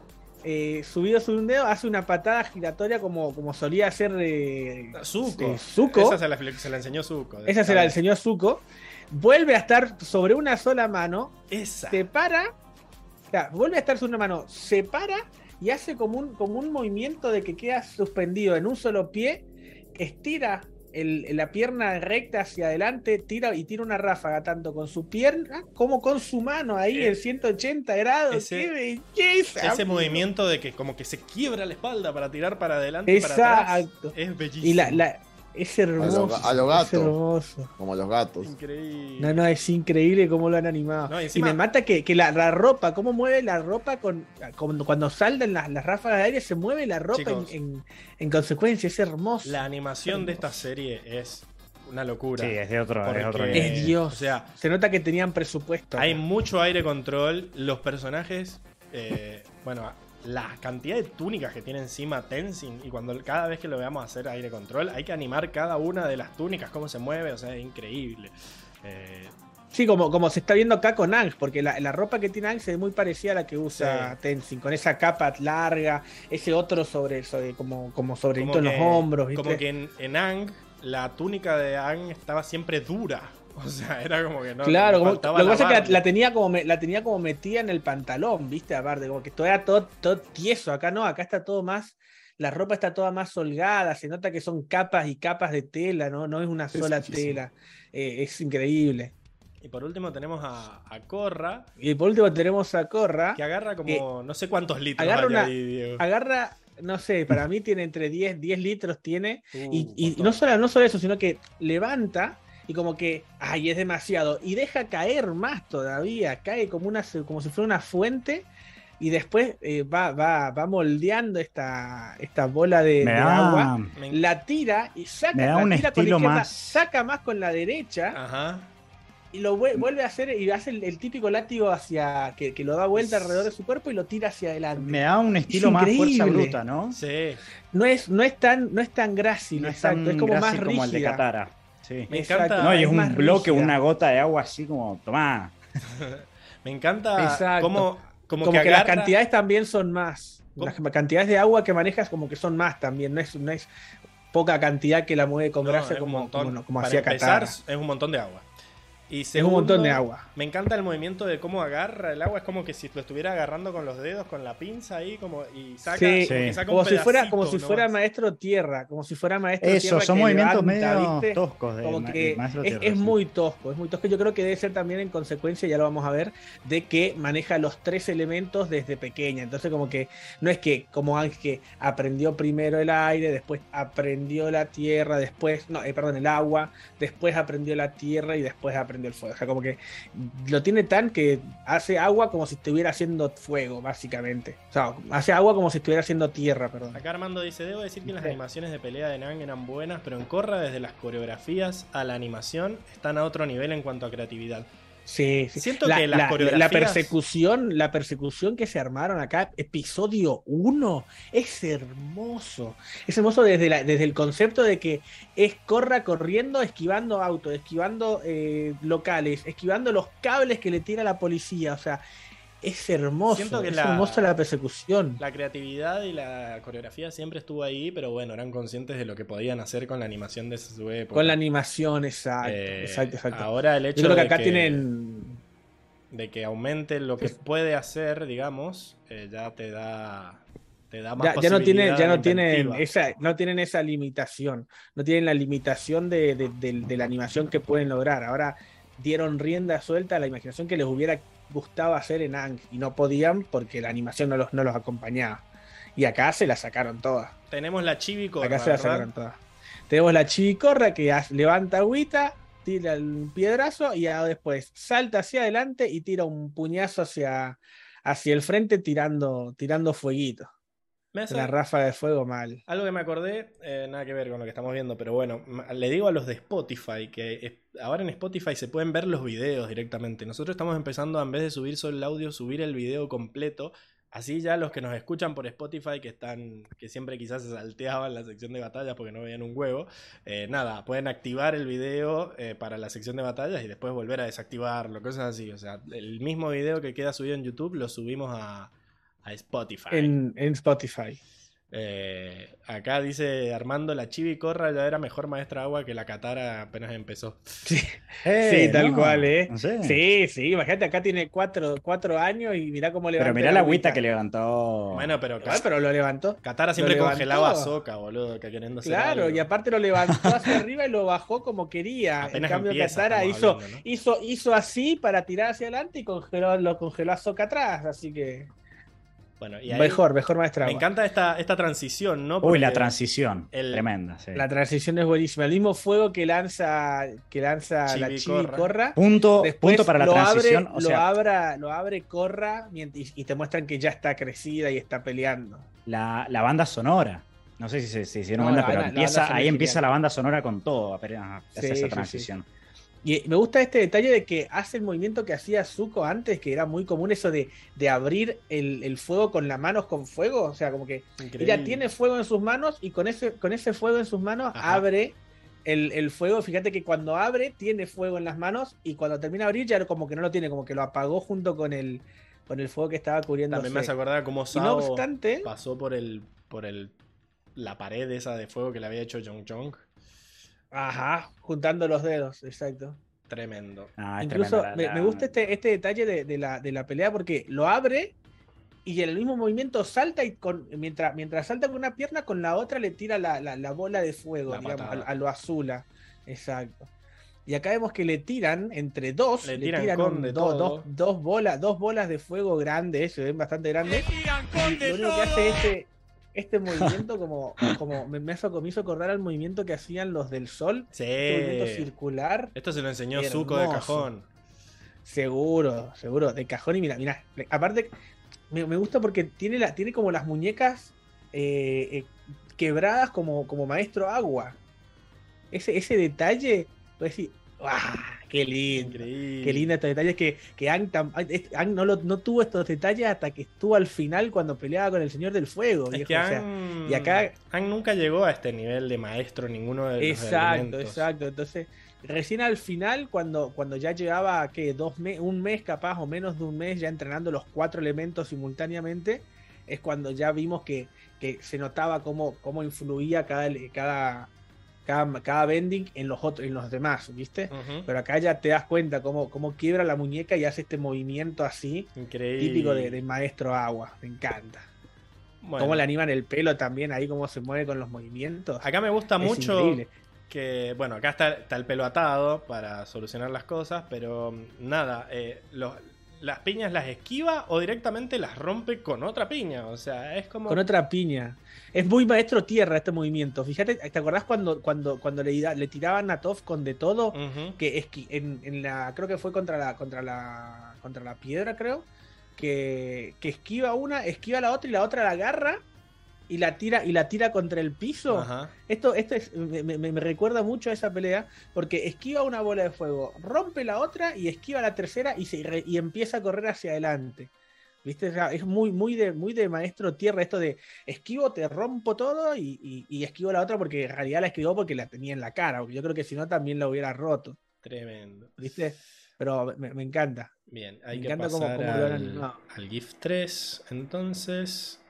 eh, subido sobre un dedo, hace una patada giratoria como, como solía hacer eh, Zuko. eh, Zuko. Esa se la, se la enseñó Zuko. Esa se la enseñó Zuko. Vuelve a estar sobre una sola mano. Esa. Se para. o sea, vuelve a estar sobre una mano. Se para y hace como un, como un movimiento de que queda suspendido en un solo pie. Estira el- la pierna recta hacia adelante, tira y tira una ráfaga tanto con su pierna como con su mano ahí Eh, en 180 grados. ese- ¡Qué belleza! Ese amigo! movimiento de que como que se quiebra la espalda para tirar para adelante y para atrás. Exacto. Es bellísimo. Y la, la- es hermoso. a lo es gato. hermoso. Como los gatos. Increíble. No, no, es increíble cómo lo han animado. No, y me mata que, que la, la ropa, cómo mueve la ropa con, con- cuando saltan las, las ráfagas de aire, se mueve la ropa en, Chicos. en- en consecuencia, es hermoso. La animación de esta serie es una locura. Sí, es de otro, es Porque- otro Es. Dios. O sea, se nota que tenían presupuesto. hay mucho aire control. Los personajes, eh, bueno, la cantidad de túnicas que tiene encima Tenzin y cuando cada vez que lo veamos hacer aire control, hay que animar cada una de las túnicas, cómo se mueve, o sea, es increíble. Eh, Sí, como, como se está viendo acá con Ang, porque la, la ropa que tiene Ang se ve muy parecida a la que usa Sí. Tenzin, con esa capa larga, ese otro sobre, sobre como, como sobre como en los que- hombros, ¿viste? Como que en, en Ang, la túnica de Ang estaba siempre dura. (laughs) O sea, era como que no. Claro, como- lo que pasa es que la, tenía como me- la tenía como metida en el pantalón, ¿viste? Aparte, como que todo era todo, todo tieso. Acá no, acá está todo más. La ropa está toda más holgada, se nota que son capas y capas de tela, ¿no? No es una sola tela. Eh, es increíble. Y por último tenemos a, a Korra, Y por último tenemos a Corra. que agarra como no sé cuántos litros agarra hay una- ahí, Diego. Agarra, no sé, para mí tiene entre 10, 10 litros tiene. Uh, Y, y no, solo, no solo eso, sino que levanta y como que, ay, es demasiado. Y deja caer más todavía, cae como, una, como si fuera una fuente. Y después eh, va, va, va moldeando esta, esta bola de, Me de da, agua. Me- La tira y saca, Me da la un tira con la estilo izquierda, más- saca más con la derecha Ajá. y lo vuel- vuelve a hacer y hace el, el típico látigo hacia que, que lo da vuelta alrededor de su cuerpo y lo tira hacia adelante. me da un estilo más fuerza increíble. bruta, ¿no? Sí. No es, no es tan, no es tan grácil, No es exacto, tan es como más grácil como el de rígida. Katara. Sí. Me Exacto, encanta- No, y es es un bloque, rígida. una gota de agua así como, tomá. (laughs) Me encanta Exacto. cómo, como, Como, que, que, las cantidades también son más. ¿Cómo? Las cantidades de agua que manejas como que son más también, no es, no es poca cantidad que la mueve con No, gracia como, montón. como, hacía Katara. es un montón de agua. Y Es un montón de agua. Me encanta el movimiento de cómo agarra el agua. Es como que si lo estuviera agarrando con los dedos, con la pinza ahí, como y saca, Sí, como, que Sí. saca Como un si fuera, como si fuera maestro tierra, como si fuera maestro Eso, tierra son que movimientos levanta, medio ¿viste? toscos de como ma- que Maestro es, Tierra, es sí. muy tosco, es muy tosco. Yo creo que debe ser también en consecuencia, ya lo vamos a ver, de que maneja los tres elementos desde pequeña. Entonces, como que no es que como Ángel que aprendió primero el aire, después aprendió la tierra, después, no, eh, perdón, el agua, después aprendió la tierra y después aprendió el fuego. O sea, como que lo tiene tan que hace agua como si estuviera haciendo fuego, básicamente. O sea, hace agua como si estuviera haciendo tierra, perdón. Acá Armando dice, debo decir que las Sí. animaciones de pelea de Nang eran buenas, pero en Korra desde las coreografías a la animación están a otro nivel en cuanto a creatividad. Sí, sí. Siento la, que las la- coreografías- la persecución, la persecución que se armaron acá, episodio 1, es hermoso. Es hermoso desde, la- desde el concepto de que es corra corriendo, esquivando autos, esquivando eh, locales, esquivando los cables que le tira la policía. O sea, es hermoso. Siento que es la- hermosa la persecución. La creatividad y la coreografía siempre estuvo ahí, pero bueno, eran conscientes de lo que podían hacer con la animación de su época. Con la animación, exacto. Eh, exacto, exacto. Ahora el hecho Yo creo que de acá que- tienen. de que aumente lo que puede hacer, digamos, eh, ya te da te da más Ya, ya no tienen, ya no tienen esa, no tienen esa limitación, no tienen la limitación de, de- de- de la animación que pueden lograr. Ahora dieron rienda suelta a la imaginación que les hubiera gustado hacer en Ang y no podían porque la animación no los, no los acompañaba. Y acá se la sacaron todas. Tenemos la chibi corra, acá se la sacaron todas. Tenemos la chivicorra que levanta agüita, tira el piedrazo y después salta hacia adelante y tira un puñazo hacia, hacia el frente tirando, tirando fueguito. Hace- Una ráfaga de fuego mal. Algo que me acordé, eh, nada que ver con lo que estamos viendo, pero bueno, le digo a los de Spotify que es- ahora en Spotify se pueden ver los videos directamente. Nosotros estamos empezando, a, en vez de subir solo el audio, subir el video completo. Así ya los que nos escuchan por Spotify, que están, que siempre quizás se salteaban la sección de batallas porque no veían un huevo, eh, nada, pueden activar el video eh, para la sección de batallas y después volver a desactivarlo, cosas así. O sea, el mismo video que queda subido en YouTube lo subimos a, a Spotify. En, en Spotify. Eh, acá dice Armando, la Chibi Corra ya era mejor maestra agua que la Katara apenas empezó. Sí, (laughs) Eh, sí, tal no, cual, ¿eh? no sé. Sí, sí, imagínate, acá tiene cuatro, cuatro años y mirá cómo levantó. Pero mirá la agüita que levantó. Bueno, pero, Igual, pero lo levantó. Katara siempre congelaba a. Soca, boludo, que queriendo hacer Claro, algo. y aparte lo levantó hacia (laughs) arriba y lo bajó como quería. Apenas en cambio, empieza, Katara estamos hizo, hablando, ¿no? hizo, hizo así para tirar hacia adelante y congeló, lo congeló a Soca atrás. Así que Bueno, y ahí mejor, mejor maestra. Me encanta esta, esta transición, ¿no? Uy, la transición. el- Tremenda, sí. La transición es buenísima. El mismo fuego que lanza, que lanza la Chibi Corra. Corra. Punto, punto para la lo transición. Abre, o lo, sea, abra, lo abre Corra y, y te muestran que ya está crecida y está peleando. la, la banda sonora. No sé si se si, se dieron No, pero banda- la empieza, banda ahí empieza genial. la banda sonora con todo. apenas hace Sí, esa sí. Y me gusta este detalle de que hace el movimiento que hacía Zuko antes, que era muy común eso de, de abrir el, el fuego con las manos con fuego. O sea, como que Increíble. ella tiene fuego en sus manos y con ese, con ese fuego en sus manos Ajá. abre el, el fuego. Fíjate que cuando abre tiene fuego en las manos y cuando termina de abrir ya como que no lo tiene, como que lo apagó junto con el, con el fuego que estaba cubriendo. También me hace acordar cómo Y no Sao obstante, pasó por el por el la pared esa de fuego que le había hecho Jong Jong. Ajá, juntando los dedos, exacto. Tremendo. Ah, Incluso me, la- me gusta este, este detalle de, de la, de la pelea porque lo abre y en el mismo movimiento salta y con, mientras, mientras salta con una pierna, con la otra le tira la, la- la bola de fuego, La digamos, a, lo azula. Exacto. Y acá vemos que le tiran entre dos, Le le, tiran tiran, con un- de dos, todo. dos, dos bolas, dos bolas de fuego grandes, se ven bastante grandes. Y lo único que hace este, este movimiento como, como me, me hizo, me hizo acordar al movimiento que hacían los del sol, Sí. este movimiento circular. Esto se lo enseñó Zuko de cajón. Seguro, seguro, de cajón y mira, mira, aparte me, me gusta porque tiene la, tiene como las muñecas eh, eh, quebradas como, como maestro agua. Ese, ese detalle, puedes decir, ¡guau! ¡Qué lindo! Increíble. Qué lindo estos detalles que, que Aang, tam- no, lo- no tuvo estos detalles hasta que estuvo al final cuando peleaba con el Señor del Fuego. Es viejo, o sea, y acá- Aang nunca llegó a este nivel de maestro ninguno de los Exacto, elementos. exacto. Entonces, recién al final, cuando, cuando ya llevaba ¿qué? Dos un mes capaz o menos de un mes ya entrenando los cuatro elementos simultáneamente, es cuando ya vimos que, que se notaba cómo, cómo influía cada, cada, cada, cada bending en los otros, en los demás, ¿viste? Pero acá ya te das cuenta cómo, cómo quiebra la muñeca y hace este movimiento así, Increíble. típico de, de maestro agua. Me encanta. Bueno, Cómo le animan el pelo también, ahí cómo se mueve con los movimientos. acá me gusta Es mucho increíble. que, bueno, acá está, está el pelo atado para solucionar las cosas, pero mm, nada, eh, los- las piñas las esquiva o directamente las rompe con otra piña. O sea, es como... Con otra piña. Es muy maestro tierra este movimiento. Fíjate, ¿te acordás cuando, cuando, cuando le, tiraban a Toph con de todo? Que esqui- en, en la. Creo que fue contra la. contra la. contra la piedra, creo. Que, que esquiva una, esquiva la otra y la otra la agarra. Y la tira y la tira contra el piso. Ajá. Esto, esto es- me, me- me recuerda mucho a esa pelea porque esquiva una bola de fuego, rompe la otra y esquiva la tercera y, se, re- y empieza a correr hacia adelante. ¿Viste? O sea, es muy, muy, de, muy de maestro tierra esto de esquivo, te rompo todo y, y- y esquivo la otra porque en realidad la esquivó porque la tenía en la cara. Porque yo creo que si no también la hubiera roto. Tremendo. ¿Viste? Pero me, me encanta. Bien, hay Me que cómo- pasar cómo han al, al GIF 3, entonces.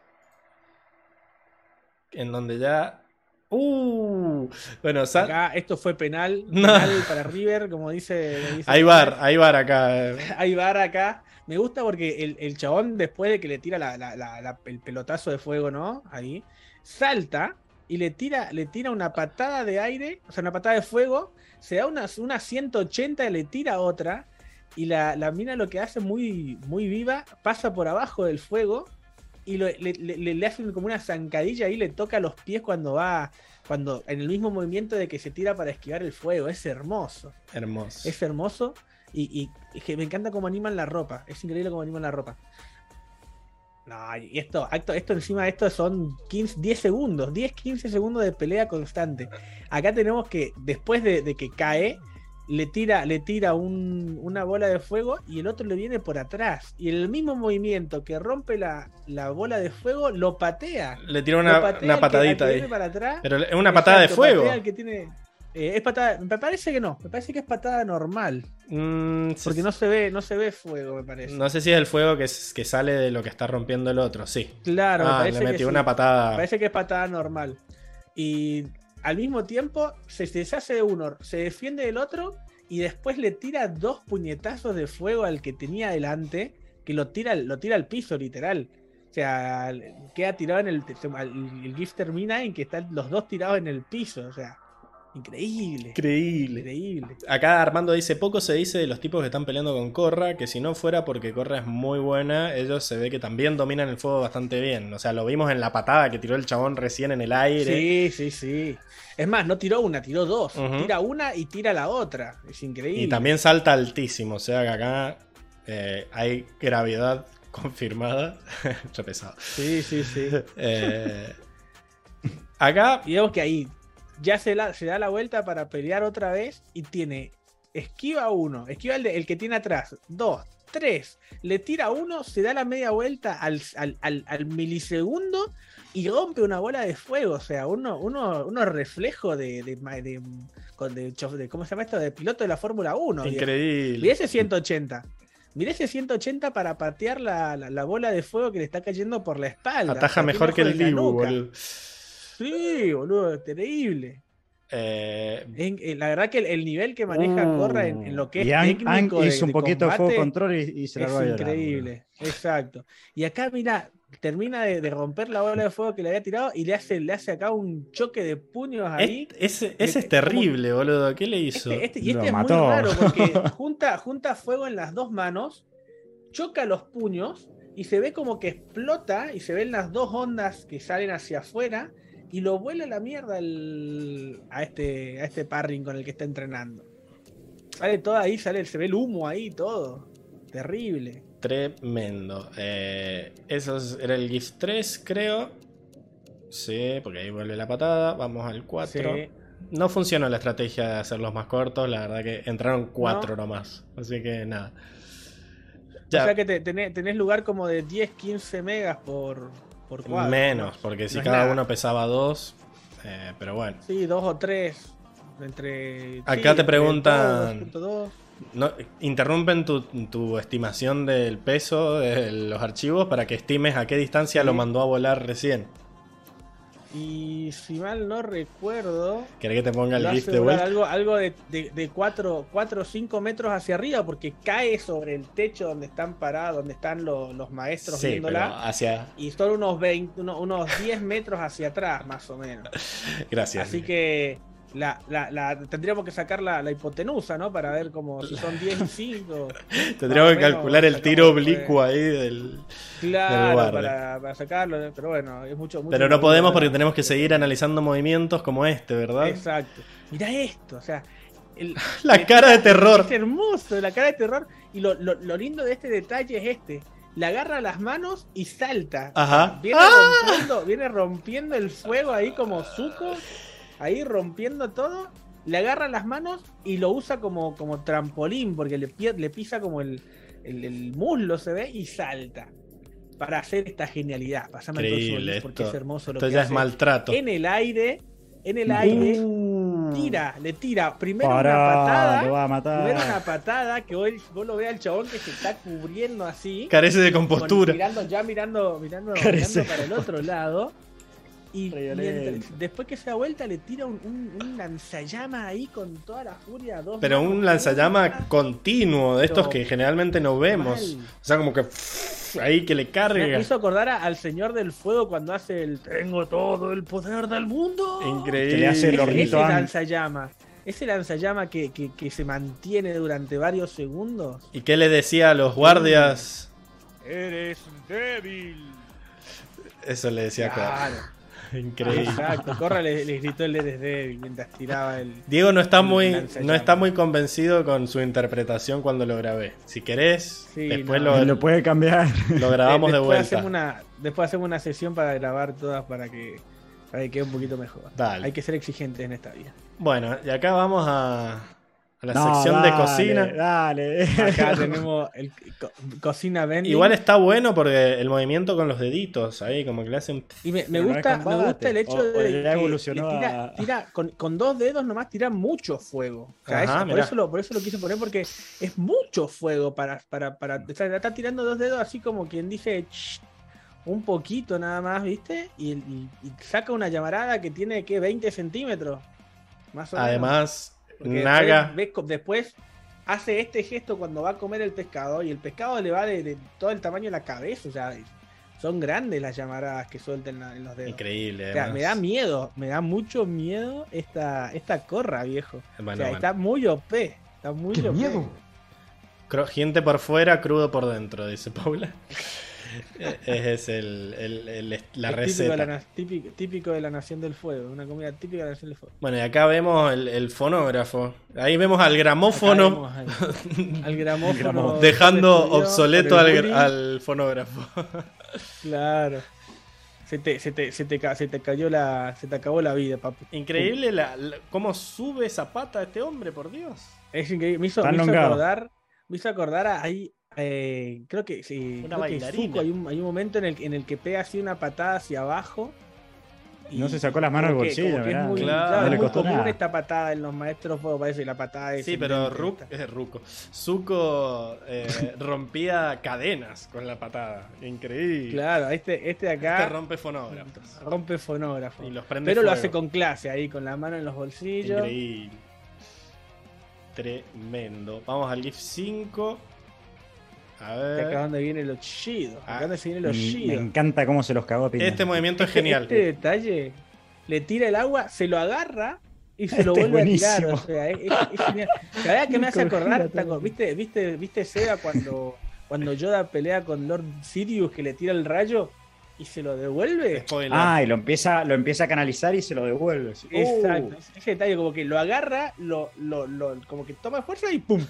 En donde ya. ¡Uh! Bueno, Acá esto fue penal, (laughs) No. penal para River, como dice. dice (laughs) hay bar, hay bar acá. (laughs) hay bar acá. Me gusta porque el, el chabón, después de que le tira la- la- la- la- el pelotazo de fuego, ¿no? Ahí, salta y le tira, le tira una patada de aire, o sea, una patada de fuego, se da una, una 180 y le tira otra. Y la, la mina lo que hace muy, muy viva, pasa por abajo del fuego y lo- le, le- le- le hacen como una zancadilla y le toca los pies cuando va, cuando en el mismo movimiento de que se tira para esquivar el fuego. Es hermoso. Hermoso. Es hermoso y, que me encanta cómo animan la ropa. Es increíble cómo animan la ropa. No, y esto, esto, esto encima de esto son 15, 10 segundos, 10, 15 segundos de pelea constante. Acá tenemos que, después de, de que cae, le tira, le tira un- una bola de fuego y el otro le viene por atrás. Y el mismo movimiento que rompe la, la bola de fuego, lo patea. Le tira una, patea una patadita ahí. viene para atrás. Pero es una patada de fuego. que tiene, eh, es patada, me parece que no, me parece que es patada normal. Mm, Porque no se ve, no se ve fuego, me parece. No sé si es el fuego que, es- que sale de lo que está rompiendo el otro, sí. Claro, me Ah, parece le que metió sí. una patada. Me parece que es patada normal. Y al mismo tiempo se deshace de uno, se defiende del otro y después le tira dos puñetazos de fuego al que tenía delante, que lo tira, lo tira al piso, literal. O sea, queda tirado en el. El, el GIF termina en que están los dos tirados en el piso. O sea, increíble. Increíble. Increíble. Acá Armando dice, poco se dice de los tipos que están peleando con Corra, que si no fuera porque Corra es muy buena, ellos se ve que también dominan el fuego bastante bien. O sea, lo vimos en la patada que tiró el chabón recién en el aire. Sí, sí, sí. Es más, no tiró una, tiró dos. Tira una y tira la otra. Es increíble. Y también salta altísimo, o sea que acá eh, hay gravedad (laughs) confirmada. (laughs) Re pesado. Sí, sí, sí. (laughs) Eh, acá, vemos que ahí ya se, la- se da la vuelta para pelear otra vez y tiene esquiva uno, esquiva el, de- el que tiene atrás, dos, tres, le tira uno, se da la media vuelta al, al- al- al milisegundo y rompe una bola de fuego. O sea, uno, uno, uno reflejo de, de, de- de ¿cómo se llama esto? De piloto de la Fórmula 1. viejo. increíble. Mirá ese 180. Mirá ese 180 para patear la, la- la bola de fuego que le está cayendo por la espalda. Ataja mejor que el Dibu, boludo. Sí, boludo, terrible. Eh, En- en- la verdad que el, el nivel que maneja Uh, Corra en, en lo que es Ang- técnico Ang de- hizo un de poquito de fuego control y, y se la es llorar, increíble. Exacto. Y acá, mira, termina de, de romper la bola de fuego que le había tirado y le hace, le hace acá un choque de puños ahí. Ese, ese es como- terrible, boludo. ¿Qué le hizo? Este, este- y Lo este es mató. muy raro porque (laughs) junta, junta fuego en las dos manos, choca los puños y se ve como que explota y se ven las dos ondas que salen hacia afuera y lo vuela a la mierda el- a, este, a este parring con el que está entrenando. Sale todo ahí, sale, se ve el humo ahí, todo. Terrible. Tremendo. Eh, eso era el GIF 3, creo. Sí, porque ahí vuelve la patada. Vamos al 4. Sí. No funcionó la estrategia de hacerlos más cortos. La verdad que entraron 4 nomás. Así que nada. Ya, O sea que te- tenés, tenés lugar como de 10, 15 megas por, por cuadro. menos, ¿no? porque si No cada nada. uno pesaba 2. pero bueno. Sí, dos o tres. Entre. Acá sí, te preguntan- 2.2. No, interrumpen tu, tu estimación del peso de los archivos para que estimes a qué distancia Sí. lo mandó a volar recién. Y si mal no recuerdo, ¿Querés que te ponga el GIF de vuelta? algo, algo de, de, 4 o 5 metros hacia arriba porque cae sobre el techo donde están parados, donde están los, los maestros Sí, viéndola. hacia. Y son unos, 20, uno- unos 10 metros hacia atrás, más o menos. (laughs) Gracias. Así que la, la- la- tendríamos que sacar la, la hipotenusa, ¿no? Para ver como si son 10 y 5. (laughs) Tendríamos que calcular el tiro oblicuo ahí del. Claro, para, para sacarlo, pero bueno, es mucho. mucho Pero no podemos porque tenemos que seguir analizando movimientos como este, ¿verdad? Exacto. Mirá esto, o sea. el- (laughs) La el- cara de terror. Es hermoso, la cara de terror. Y lo, lo- lo lindo de este detalle es este: le agarra las manos y salta. Ajá. Viene, ¡Ah! rompiendo, viene rompiendo el fuego ahí como suco, ahí rompiendo todo. Le agarra las manos y lo usa como, como trampolín, porque le, le pisa como el, el- el muslo, se ve, y salta. Para hacer esta genialidad. Pasame el Increíble link porque esto. es hermoso lo Esto que ya es maltrato. En el aire, en el aire, Uh, tira, le tira primero una patada. lo va a matar. Primero una patada que vos, vos lo veas al chabón que se está cubriendo así. Carece de con- compostura. mirando, ya mirando, mirando, mirando para el otro lado. Y mientras- después que se da vuelta le tira un, un, un lanzallamas ahí con toda la furia. Dos Pero un lanzallama continuo, de estos Pero que generalmente no vemos. mal. O sea, como que pff, ahí que le Me carga. hizo acordar a- al señor del fuego cuando hace el Tengo todo el poder del mundo. Increíble. Que le hace el Ese, hornito ese lanzallama. Ese lanzallama que, que, que se mantiene durante varios segundos. ¿Y qué le decía a los guardias? Eres débil. Eso le decía a Corra. (laughs) Increíble. Exacto. Corra le, le gritó el eres débil mientras tiraba el. Diego no está el muy, no está muy convencido con su interpretación cuando lo grabé. Si querés, Sí, después no. lo, Lo puede cambiar. lo grabamos de vuelta. Hacemos una, después hacemos una sesión para grabar todas para que, para que quede un poquito mejor. Dale. Hay que ser exigentes en esta vida. Bueno, y acá vamos a, a la No, sección de cocina. Dale. Acá (laughs) tenemos el co- cocina vending. Igual está bueno porque el movimiento con los deditos ahí, como que le hacen. Y me, me Pero no gusta, me gusta el hecho O- de ya que evolucionó le tira, a- tira con, con dos dedos nomás tira mucho fuego. O sea, Ajá, es- por, eso lo, por eso lo quise poner porque es mucho fuego para, para, para o sea, está tirando dos dedos así como quien dice "Shh", un poquito nada más, ¿viste? Y, y- y saca una llamarada que tiene que 20 centímetros. Más o menos. Porque Naga. Después, después hace este gesto cuando va a comer el pescado y el pescado le va de, de todo el tamaño de la cabeza. O sea, son grandes las llamaradas que sueltan en los dedos. Increíble. O sea, me da miedo, me da mucho miedo esta, esta corra, viejo. Bueno, o sea, bueno. está muy OP. Está muy ¡Qué OP. miedo! Crujiente por fuera, crudo por dentro, dice Paula. (laughs) (laughs) Ese es el, el- el- la Es típico de, receta. la, típico, típico de la Nación del Fuego. Una comida típica de la Nación del Fuego. Bueno, y acá vemos el, el fonógrafo. Ahí vemos al gramófono vemos al, al gramófono. Gramófono. (laughs) dejando obsoleto al, fonógrafo. (laughs) Claro. Se te, se te, se te, se te cayó la. Se te acabó la vida, papi. Increíble la- la- cómo sube esa pata este hombre, por Dios. Es increíble. Me hizo, me hizo acordar. Me hizo acordar a ahí. Eh, creo que sí. Una creo que bailarina. Zuko, hay, un, hay un momento en el, en el que pega así una patada hacia abajo. No se sacó las manos del bolsillo, que es muy, Claro. No muy común nada. esta patada en los maestros fuego, parece la patada de Sí, pero esta. es Ruko. Zuko eh, (laughs) rompía cadenas con la patada. Increíble. Claro, este, este de Este acá rompe fonógrafos. rompe fonógrafo. Y los prende Pero lo hace con clase ahí, con la mano en los bolsillos. Increíble. Tremendo. Vamos al GIF 5. A De acá ver. donde viene lo chido. Ah, Acá donde se viene lo Me, me chido. encanta cómo se los cagó a piña. Este movimiento es genial. Este detalle le tira el agua, se lo agarra y se lo Este es vuelve a tirar. O sea, es, es- es genial. La verdad que me hace acordar, ¿te todo. acor- ¿viste, viste, viste Sega cuando, cuando Yoda pelea con Lord Sirius que le tira el rayo y se lo devuelve? Spoiler. Ah, y lo empieza, lo empieza a canalizar y se lo devuelve. Exacto. Uh, Ese detalle como que lo agarra, lo, lo, lo- como que toma fuerza y ¡pum!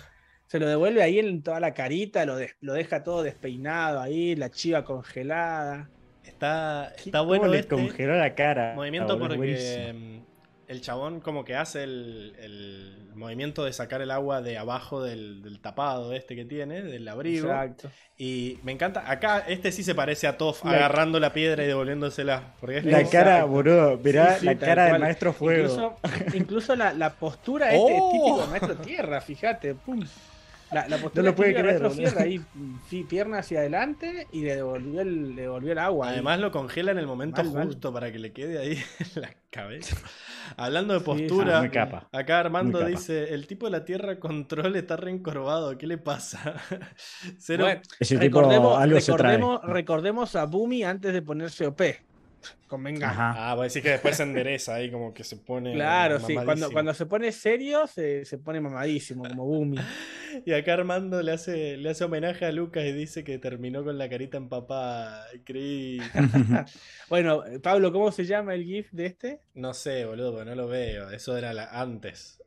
Se lo devuelve ahí en toda la carita, lo, des- lo deja todo despeinado ahí, la chiva congelada. Está, está cómo bueno le este congeló la cara. movimiento porque buenísimo. mm, el chabón como que hace el, el movimiento de sacar el agua de abajo del, del tapado este que tiene, del abrigo. Exacto. Y me encanta. Acá este sí se parece a Toff La- agarrando la piedra y devolviéndosela. Porque es La como- cara, boludo, mirá Sí, sí, la cara del maestro fuego. Incluso, incluso la, la postura este es ¡Oh! típico del maestro tierra, fíjate, pum. La, la postura lo puede creer, ahí, sí, pierna hacia adelante y le devolvió el, le devolvió el agua. ahí. Además lo congela en el momento Mal, mal. justo para que le quede ahí (laughs) en la cabeza. Hablando de Sí, postura, Ah, acá Armando dice, el tipo de la Tierra control está reencorvado, ¿qué le pasa? (laughs) Cero... Bueno, recordemos, algo se trae. recordemos, recordemos a Bumi antes de ponerse OP. Convenga. Ajá. Ah, voy a decir que después se endereza ahí, como que se pone. Claro, sí. Cuando, cuando se pone serio, se, se pone mamadísimo, como Bumi. (laughs) Y acá Armando le hace, le hace homenaje a Lucas y dice que terminó con la carita empapada. Increíble. (laughs) (laughs) Bueno, Pablo, ¿cómo se llama el GIF de este? No sé, boludo, no lo veo. Eso era la- antes.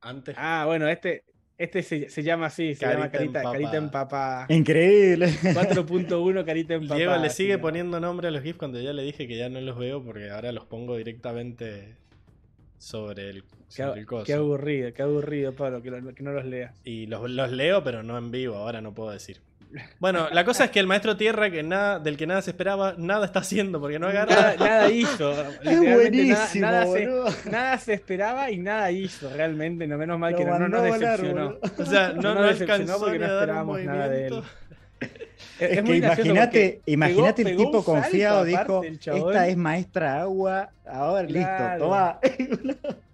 Antes. Ah, bueno, este, Este se, se llama así, se llama Carita Carita, Carita Empapada. Increíble. 4.1 Carita Empapada. Diego le sigue poniendo nombre a los GIFs cuando ya le dije que ya no los veo porque ahora los pongo directamente sobre el, Qué, sobre el coso. qué aburrido, qué aburrido, Pablo, que, lo- que no los leas. Y los, los leo, pero no en vivo, ahora no puedo decir. Bueno, la cosa es que el maestro Tierra, que nada, del que nada se esperaba, nada está haciendo porque no agarra. Nada, nada hizo. Es (laughs) literalmente buenísimo, nada, nada se, nada se esperaba y nada hizo, realmente. No menos mal Lo que no, no nos volar, decepcionó. O sea, no, No no, nos decepcionó alcanzó porque no esperábamos nada de él. Es, Es, que gracioso imagínate, imagínate el tipo salto confiado, aparte dijo, esta es maestra agua, ahora Claro. listo, toma. (laughs)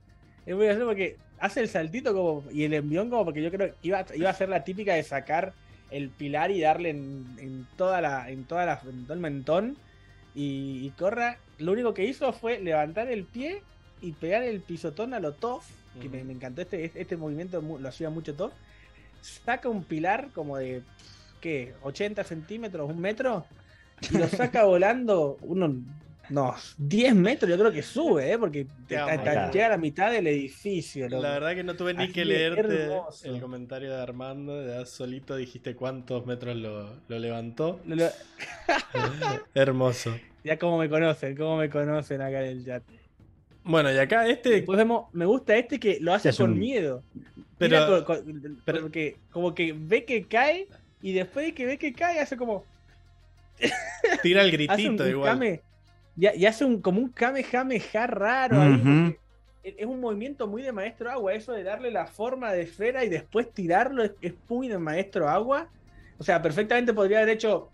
Es muy gracioso porque hace el saltito como y el envión como porque yo creo que iba, iba a ser la típica de sacar el pilar y darle en, en toda la en toda la en todo el mentón. Y, y Corra lo único que hizo fue levantar el pie y pegar el pisotón a lo Toff que me, encantó este este movimiento lo hacía mucho Toff saca un pilar como de ¿qué? 80 centímetros un metro y lo saca (laughs) volando unos no, 10 metros yo crro que sube, ¿eh? porque Te llega a la mitad del edificio. loco. La verdad que no tuve ni Así que leerte el comentario de Armando, ya solito dijiste cuántos metros lo, lo levantó. Lo- lo- (laughs) Hermoso. ya como me conocen, como me conocen acá en el chat. Bueno, y acá este, Después vemos, me gusta este que lo hace Es con un- miedo. Pero- Mira, con- con- pero- porque como que ve que cae y después de que ve que cae hace como tira el (laughs) hace un, gritito un igual. Ya, y hace un como un kamehameha raro ahí, Ujú. porque es un movimiento muy de maestro agua, eso de darle la forma de esfera y después tirarlo es, es muy de maestro agua. O sea, perfectamente podría haber hecho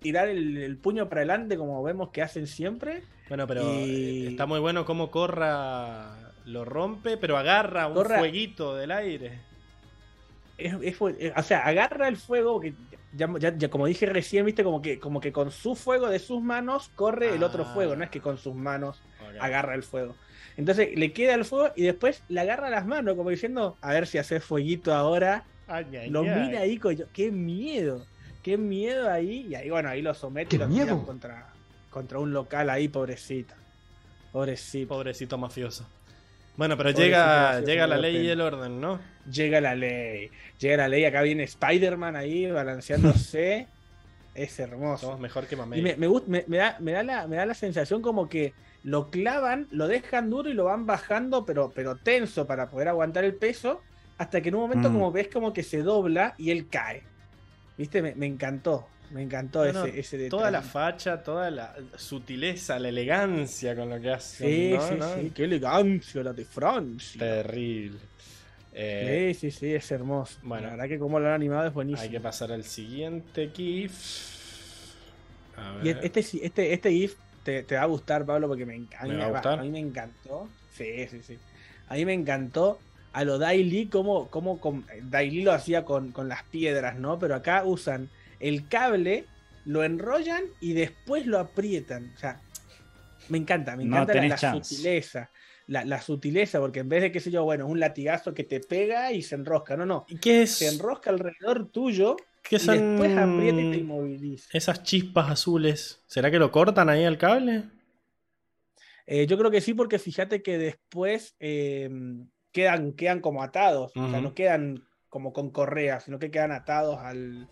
tirar el, el puño para adelante como vemos que hacen siempre. Bueno, pero Y- eh, está muy bueno cómo Corra lo rompe, pero agarra un Corra- fueguito del aire. Es- es- o sea, agarra el fuego, que ya, ya- ya como dije recién, viste, como que, como que con su fuego de sus manos corre el otro Ah. fuego, no es que con sus manos agarra el fuego. Entonces le queda el fuego y después le agarra las manos, como diciendo, a ver si hace fueguito ahora. Ay, ay, Lo ay. mira ahí, coño, qué miedo, qué miedo ahí. Y ahí, bueno, ahí lo somete y ¡Qué lo miedo! contra, contra un local ahí, pobrecito. Pobrecito. Pobrecito mafioso. Bueno, pero llega, llega la ley y el orden, ¿no? Llega la ley, llega la ley. Acá viene Spider-Man ahí balanceándose. (laughs) es hermoso. Somos mejor que Mamey. Y me, me, gust- me- me da, me, da la, me da la sensación como que lo clavan, lo dejan duro y lo van bajando, pero, pero tenso para poder aguantar el peso, hasta que en un momento Mm. como ves como que se dobla y él cae. ¿Viste? Me, me encantó, me encantó No, no, ese, ese detalle. Toda la facha, toda la sutileza, la elegancia con lo que hace. Sí, sí, sí, qué elegancia la de Francia. Terrible. Eh, Sí, sí, sí, es hermoso. bueno. la verdad que como lo han animado es buenísimo. hay que pasar al siguiente GIF. A Y este, este, este GIF te, te va a gustar, Pablo, porque me, a, mí ¿Me a a mí me encantó. Sí, sí, sí. A mí me encantó a lo Dai Li, como, como con, Dai Li lo hacía con, con las piedras, ¿no? Pero acá usan el cable, lo enrollan y después lo aprietan. O sea, me encanta, me No encanta la, sutileza. La, la sutileza, porque en vez de, qué sé yo, bueno, un latigazo que te pega y se enrosca. No, no. ¿Y ¿Qué es? Se enrosca alrededor tuyo ¿Qué y son después aprieta y te inmoviliza. esas chispas azules? ¿Será que lo cortan ahí al cable? Eh, yo creo que sí, porque fíjate que después eh, quedan, quedan como atados, o sea, no quedan como con correas, sino que quedan atados al.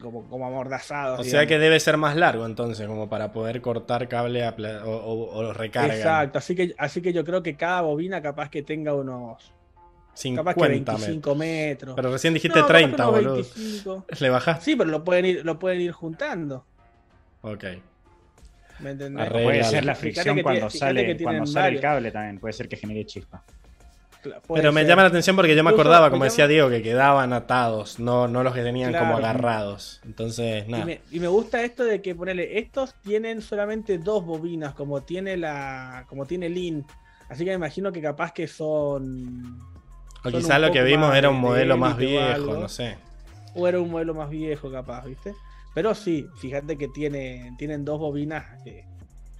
Como, como amordazados. O sea que debe ser más largo entonces, como para poder cortar cable a o, o- recargan. Exacto, así que, así que yo creo que cada bobina capaz que tenga unos. 50 capaz que metros. 25 metros. Pero recién dijiste No, capaz que 30, unos boludo. 25. (laughs) ¿Le bajaste? Sí, pero lo pueden ir, lo pueden ir juntando. Ok. ¿Me entendés? Puede ser la fricción cuando tiene- sale, cuando sale el cable también, puede ser que genere chispa. Pero me ser. llama la atención porque yo me Incluso acordaba, me como llama- decía Diego, que quedaban atados, no, no los que tenían como agarrados. Entonces, Y nada. me, y me gusta esto de que ponele, estos tienen solamente dos bobinas, como tiene la. como tiene Lin. Así que me imagino que capaz que son. O son quizás lo que vimos era un de modelo más viejo, no sé. O era un modelo más viejo, capaz, ¿viste? Pero sí, fíjate que tiene, tienen dos bobinas que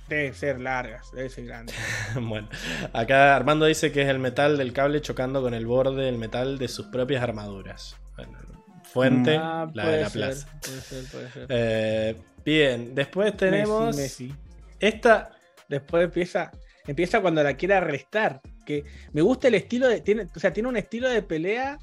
deben ser largas, deben ser grandes. (laughs) bueno, acá Armando dice que es el metal del cable chocando con el borde del metal de sus propias armaduras. Bueno, fuente, Ah, la de la ser, plaza. Puede ser, puede ser. Eh, bien, después tenemos Messi, Messi. esta. Después empieza, empieza cuando la quiere arrestar. que me gusta el estilo de. Tiene, o sea, tiene un estilo de pelea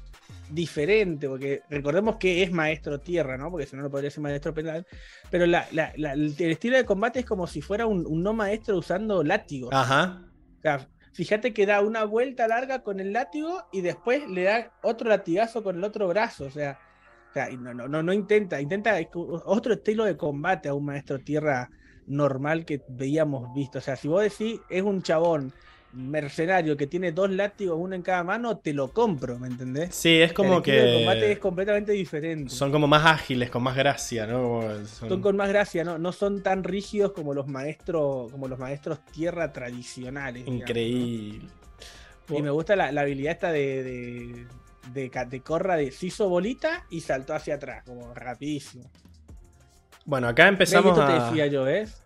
diferente, porque recordemos que es maestro tierra, ¿no? Porque si no, no podría ser maestro penal. Pero la- la- la- el estilo de combate es como si fuera un, un no maestro usando látigos. Ajá. O sea, fíjate que da una vuelta larga con el látigo y después le da otro latigazo con el otro brazo. O sea, o sea, y no, no, no, no intenta, intenta otro estilo de combate a un maestro tierra normal que veíamos visto. O sea, si vos decís es un chabón mercenario que tiene dos látigos, uno en cada mano, te lo compro, ¿me entendés? Sí, es como el estilo de combate es que completamente diferente. son como más ágiles, con más gracia, ¿no? Son- Son con más gracia, ¿no? No son tan rígidos como los maestros, como los maestros tierra tradicionales. digamos, ¿no? Increíble. Y me gusta la, la habilidad esta de, de, de, de corra de se hizo bolita y saltó hacia atrás, como rapidísimo. Bueno, acá empezamos esto te a... decía yo, ¿ves?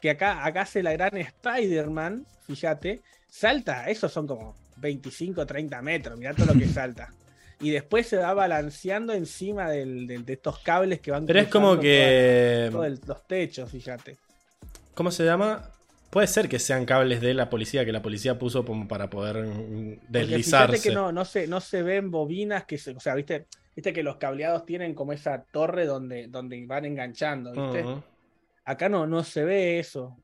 Que acá, acá hace la gran Spider-Man, fíjate, salta, esos son como 25, 30 metros, mirá todo lo que (laughs) salta. Y después se va balanceando encima del- del- de estos cables que van Pero es como que... el- los techos, fíjate. ¿Cómo se llama? Puede ser que sean cables de la policía, que la policía puso como para poder mm, deslizarse. Fíjate que no, no, se, no se ven bobinas que se, o sea, viste, viste que los cableados tienen como esa torre donde, donde van enganchando, ¿viste? Acá no, no se ve eso.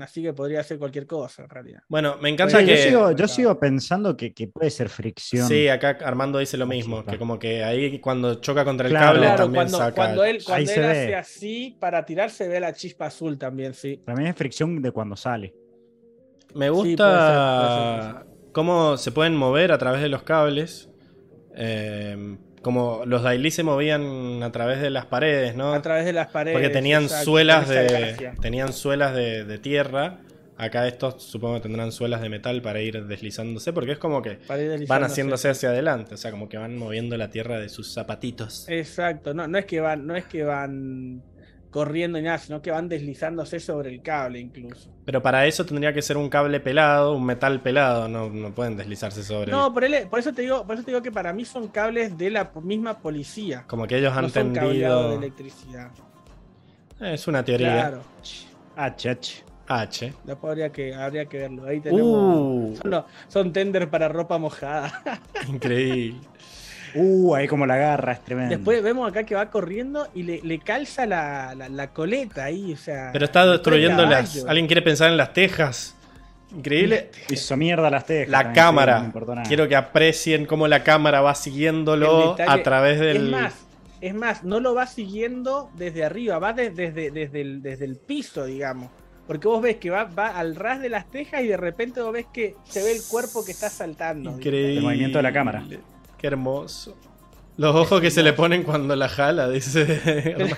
Así que podría ser cualquier cosa en realidad. Bueno, me encanta que... yo, sigo, yo sigo pensando que, que puede ser fricción. Sí, acá Armando dice lo mismo, que como que ahí cuando choca contra el Claro. cable Claro, también cuando, saca... cuando él, Ahí cuando se él ve. hace así para tirar se ve la chispa azul también, sí. También es fricción de cuando sale. Me Sí, gusta puede ser, puede cómo se pueden mover a través de los cables. Eh, como los Daily se movían a través de las paredes, ¿no? A través de las paredes. Porque tenían exacto, suelas de gracia. tenían suelas de, de tierra. Acá estos supongo que tendrán suelas de metal para ir deslizándose, porque es como que van haciéndose hacia adelante, o sea, como que van moviendo la tierra de sus zapatitos. Exacto, no, no es que van, no es que van corriendo ni nada, sino que van deslizándose sobre el cable incluso. Pero para eso tendría que ser un cable pelado, un metal pelado, no, no pueden deslizarse sobre No, por, él- por eso te digo, por eso te digo que para mí son cables de la misma policía. Como que ellos han no son cableados de tendido. electricidad. Es una teoría. Claro. H, H. H. Después habría que, habría que verlo. Ahí tenemos. Uh, Son, los- son tender para ropa mojada. (laughs) increíble. Uh, ahí como la garra, es tremendo. Después vemos acá que va corriendo y le, le calza la, la- la coleta ahí, o sea. Pero está destruyendo las. ¿Alguien quiere pensar en las tejas? Increíble. Hizo mierda las tejas. La cámara. no. Quiero que aprecien cómo la cámara va siguiéndolo a través del. Es más, es más, no lo va siguiendo desde arriba, va de- desde, desde, el, desde el piso, digamos. Porque vos ves que va, va al ras de las tejas y de repente vos ves que se ve el cuerpo que está saltando. Increíble. El movimiento de la cámara. Qué hermoso. Los ojos que se le ponen cuando la jala, dice. (laughs)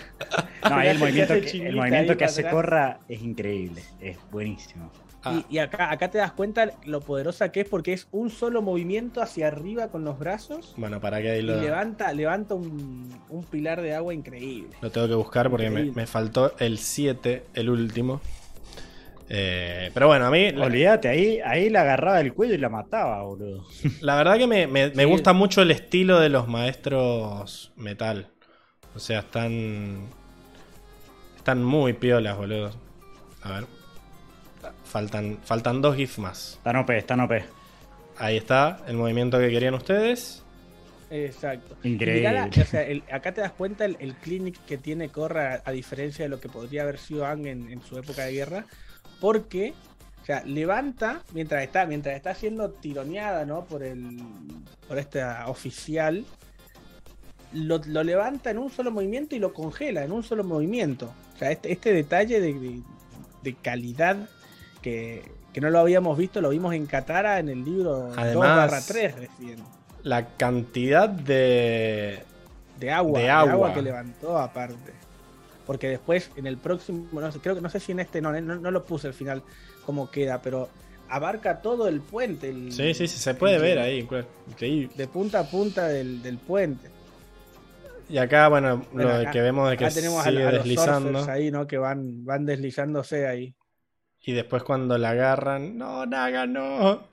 No, ahí (laughs) el Se movimiento, que, el movimiento que hace. Corra es increíble. Es buenísimo. Ah, Y, y acá, acá te das cuenta lo poderosa que es porque es un solo movimiento hacia arriba con los brazos bueno, para que ahí y lo, levanta, levanta un, un pilar de agua increíble. lo tengo que buscar porque me, me faltó el 7, el último. Eh, pero bueno, a mí. Olvídate, ahí, ahí la agarraba del cuello y la mataba, boludo. (laughs) La verdad que me, me- me Sí. gusta mucho el estilo de los maestros metal. O sea, están. Están muy piolas, boludo. A ver. Faltan, faltan dos GIFs más. Están OP, están OP. Ahí está, el movimiento que querían ustedes. Exacto. Increíble. la- o sea, el- acá te das cuenta el, el clinic que tiene Corra, a diferencia de lo que podría haber sido Ang en, en su época de guerra, porque o sea, levanta mientras está, mientras está siendo tironeada ¿no? por el por esta oficial, lo, lo levanta en un solo movimiento y lo congela en un solo movimiento. O sea, este, este detalle de, de- de calidad que, que no lo habíamos visto, lo vimos en Katara en el libro Además- 2/3 recién. La cantidad de. De agua, De agua. que levantó aparte. Porque después, en el próximo, no sé, creo que no sé si en este, no, no, no lo puse al final cómo queda, pero abarca todo el puente. el- Sí, sí, sí, se puede el- ver ahí. Increíble. De punta a punta del, del puente. Y acá, bueno, Bueno, lo acá- que vemos de que tenemos a, sigue a los deslizando. ahí, ¿no? Que van, van deslizándose ahí. Y después cuando la agarran. No, Naga, no.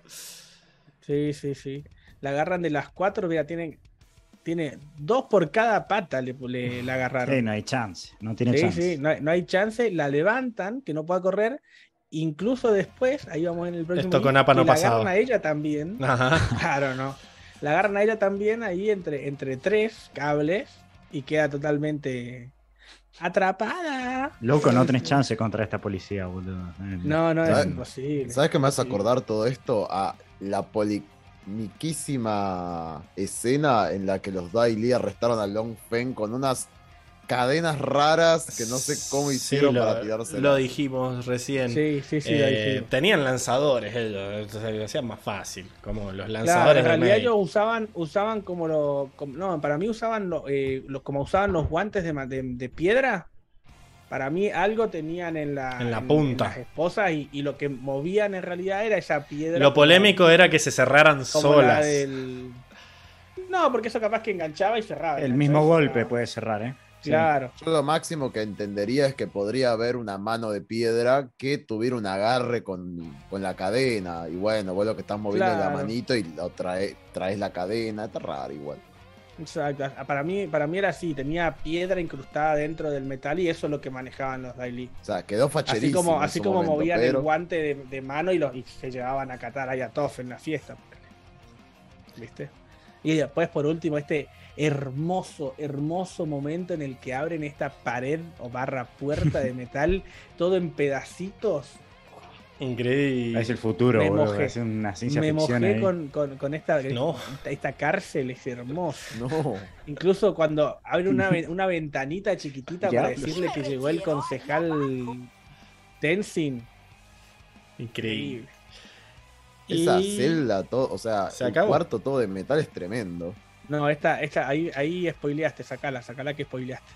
Sí, sí, sí. La agarran de las cuatro, mira, tienen, tiene dos por cada pata le, le- la agarraron. Sí, no hay chance. No tiene Sí, chance. sí, no hay, no hay chance, la levantan, que no pueda correr, incluso después, ahí vamos en el próximo. Esto con APA no la agarran a ella también. Ajá. (laughs) Claro, no. La agarran a ella también ahí entre, entre tres cables y queda totalmente atrapada. Loco, no tenés chance contra esta policía, boludo. No, no, es imposible. ¿Sabes qué me hace acordar todo esto? A la polemiquísima escena en la que los Dai Li arrestaron a Long Feng con unas cadenas raras que no sé cómo Sí, hicieron lo, para tirarse. Lo dijimos recién. Sí, sí, sí, Eh, tenían lanzadores ellos, entonces lo hacían más fácil, como los Claro, lanzadores en de realidad ellos usaban, usaban como lo, como- no, para mí usaban lo- eh, los, como usaban los guantes de, de piedra. Para mí algo tenían en la, En la punta. las esposas y, y lo que movían en realidad era esa piedra. Lo como- polémico era que se cerraran como la solas. del- No, porque eso capaz que enganchaba y cerraba. El mismo golpe puede cerrar, ¿eh? Sí. Claro. Yo lo máximo que entendería es que podría haber una mano de piedra que tuviera un agarre con, con la cadena. Y bueno, vos lo que estás moviendo es la Claro. manito y lo trae, traes la cadena. Está raro igual. Exacto. Para mí, para mí era así, tenía piedra incrustada dentro del metal y eso es lo que manejaban los Daily. O sea, quedó Así facherísimo. como, en así como momento, movían pero- el guante de, de mano y, los, y se llevaban a catar ahí a Toff en la fiesta. ¿Viste? Y después, por último, este hermoso, hermoso momento en el que abren esta pared o barra puerta de (laughs) metal, todo en pedacitos. Increíble. Es el futuro, Me boludo. mojé. Es una ciencia Me ficción mojé ahí. con, con- con esta, (laughs) No. esta, cárcel, es hermoso. No. Incluso cuando abre una, (laughs) una ventanita chiquitita para decirle que llegó el concejal Tenzin. Increíble. Esa Y- celda, todo, o sea, Se el acabó. cuarto todo de metal es tremendo. No, esta, esta, ahí, ahí spoileaste, sacala, sacala que spoileaste.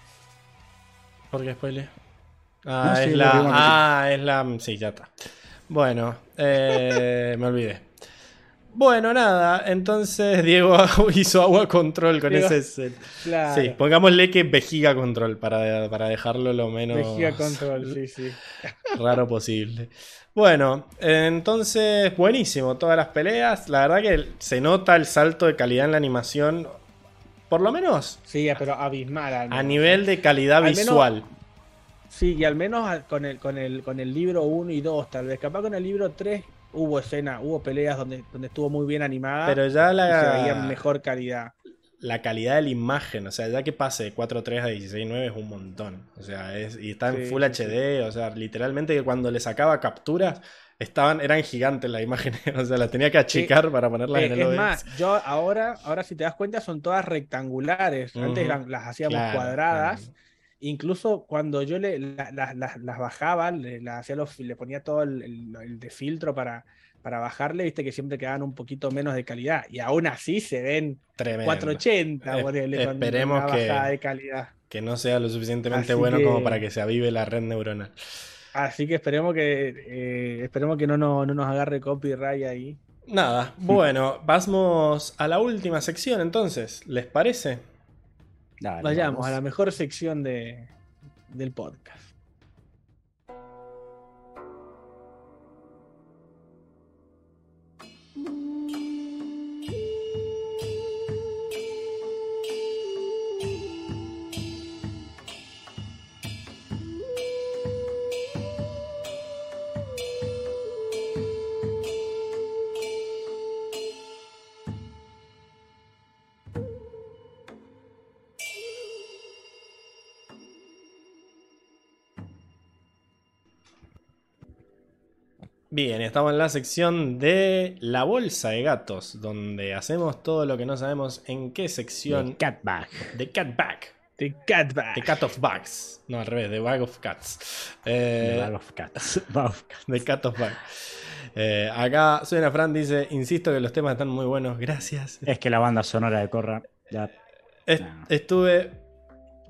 ¿Por qué spoiler? Ah, No, es la. Ah, es la. Sí, ya está. Bueno, eh, me olvidé. Bueno, nada, entonces Diego (laughs) hizo agua control con Diego, ese set. Claro. Sí, pongámosle que vejiga control para, para dejarlo lo menos Vejiga control, sí, sí. (laughs) raro posible. Bueno, entonces, buenísimo, todas las peleas. La verdad que se nota el salto de calidad en la animación, por lo menos Sí, pero abismal. al a nivel de calidad Al menos- visual. Sí, y al menos con el, con el, con el libro 1 y 2, tal vez. Capaz con el libro 3 hubo escena, hubo peleas donde, donde estuvo muy bien animada. Pero ya y se veía la, mejor calidad. la calidad de la imagen, o sea, ya que pase de 4.3 a 16.9 es un montón. O sea, es, y está en Sí, Full sí, HD, o sea, literalmente que cuando le sacaba capturas, estaban, eran gigantes las imágenes, (laughs) o sea, las tenía que achicar para ponerlas Eh, en el es OBS. más, yo ahora, ahora si te das cuenta, son todas rectangulares. Antes Ujú. eran- las hacíamos Claro, cuadradas. claro. Incluso cuando yo le, la- la- las- las bajaba, le, hacía los- le ponía todo el, el- el de filtro para, para bajarle, viste que siempre quedaban un poquito menos de calidad. Y aún así se ven Tremendo. 480, Es- ponele, con esperemos una que- de calidad. Que no sea lo suficientemente Así bueno que- como para que se avive la red neuronal. Así que esperemos que eh, esperemos que no, no, no nos agarre copyright ahí. Nada, (laughs) bueno, vamos a la última sección entonces, ¿les parece? Dale, Vayamos vamos. a la mejor sección de, del podcast. Bien, estamos en la sección de la bolsa de gatos, donde hacemos todo lo que no sabemos en qué sección The Cat Bag. de Cat Bag. The Cat Bag. The Cat of Bags. No, al revés, The Bag of Cats. The Eh, Bag of Cats. (laughs) Bag of Cats. The Cat of Bag. Eh, acá Suena Fran dice: Insisto que los temas están muy buenos, gracias. Es que la banda sonora de Corra ya Est- No. Estuve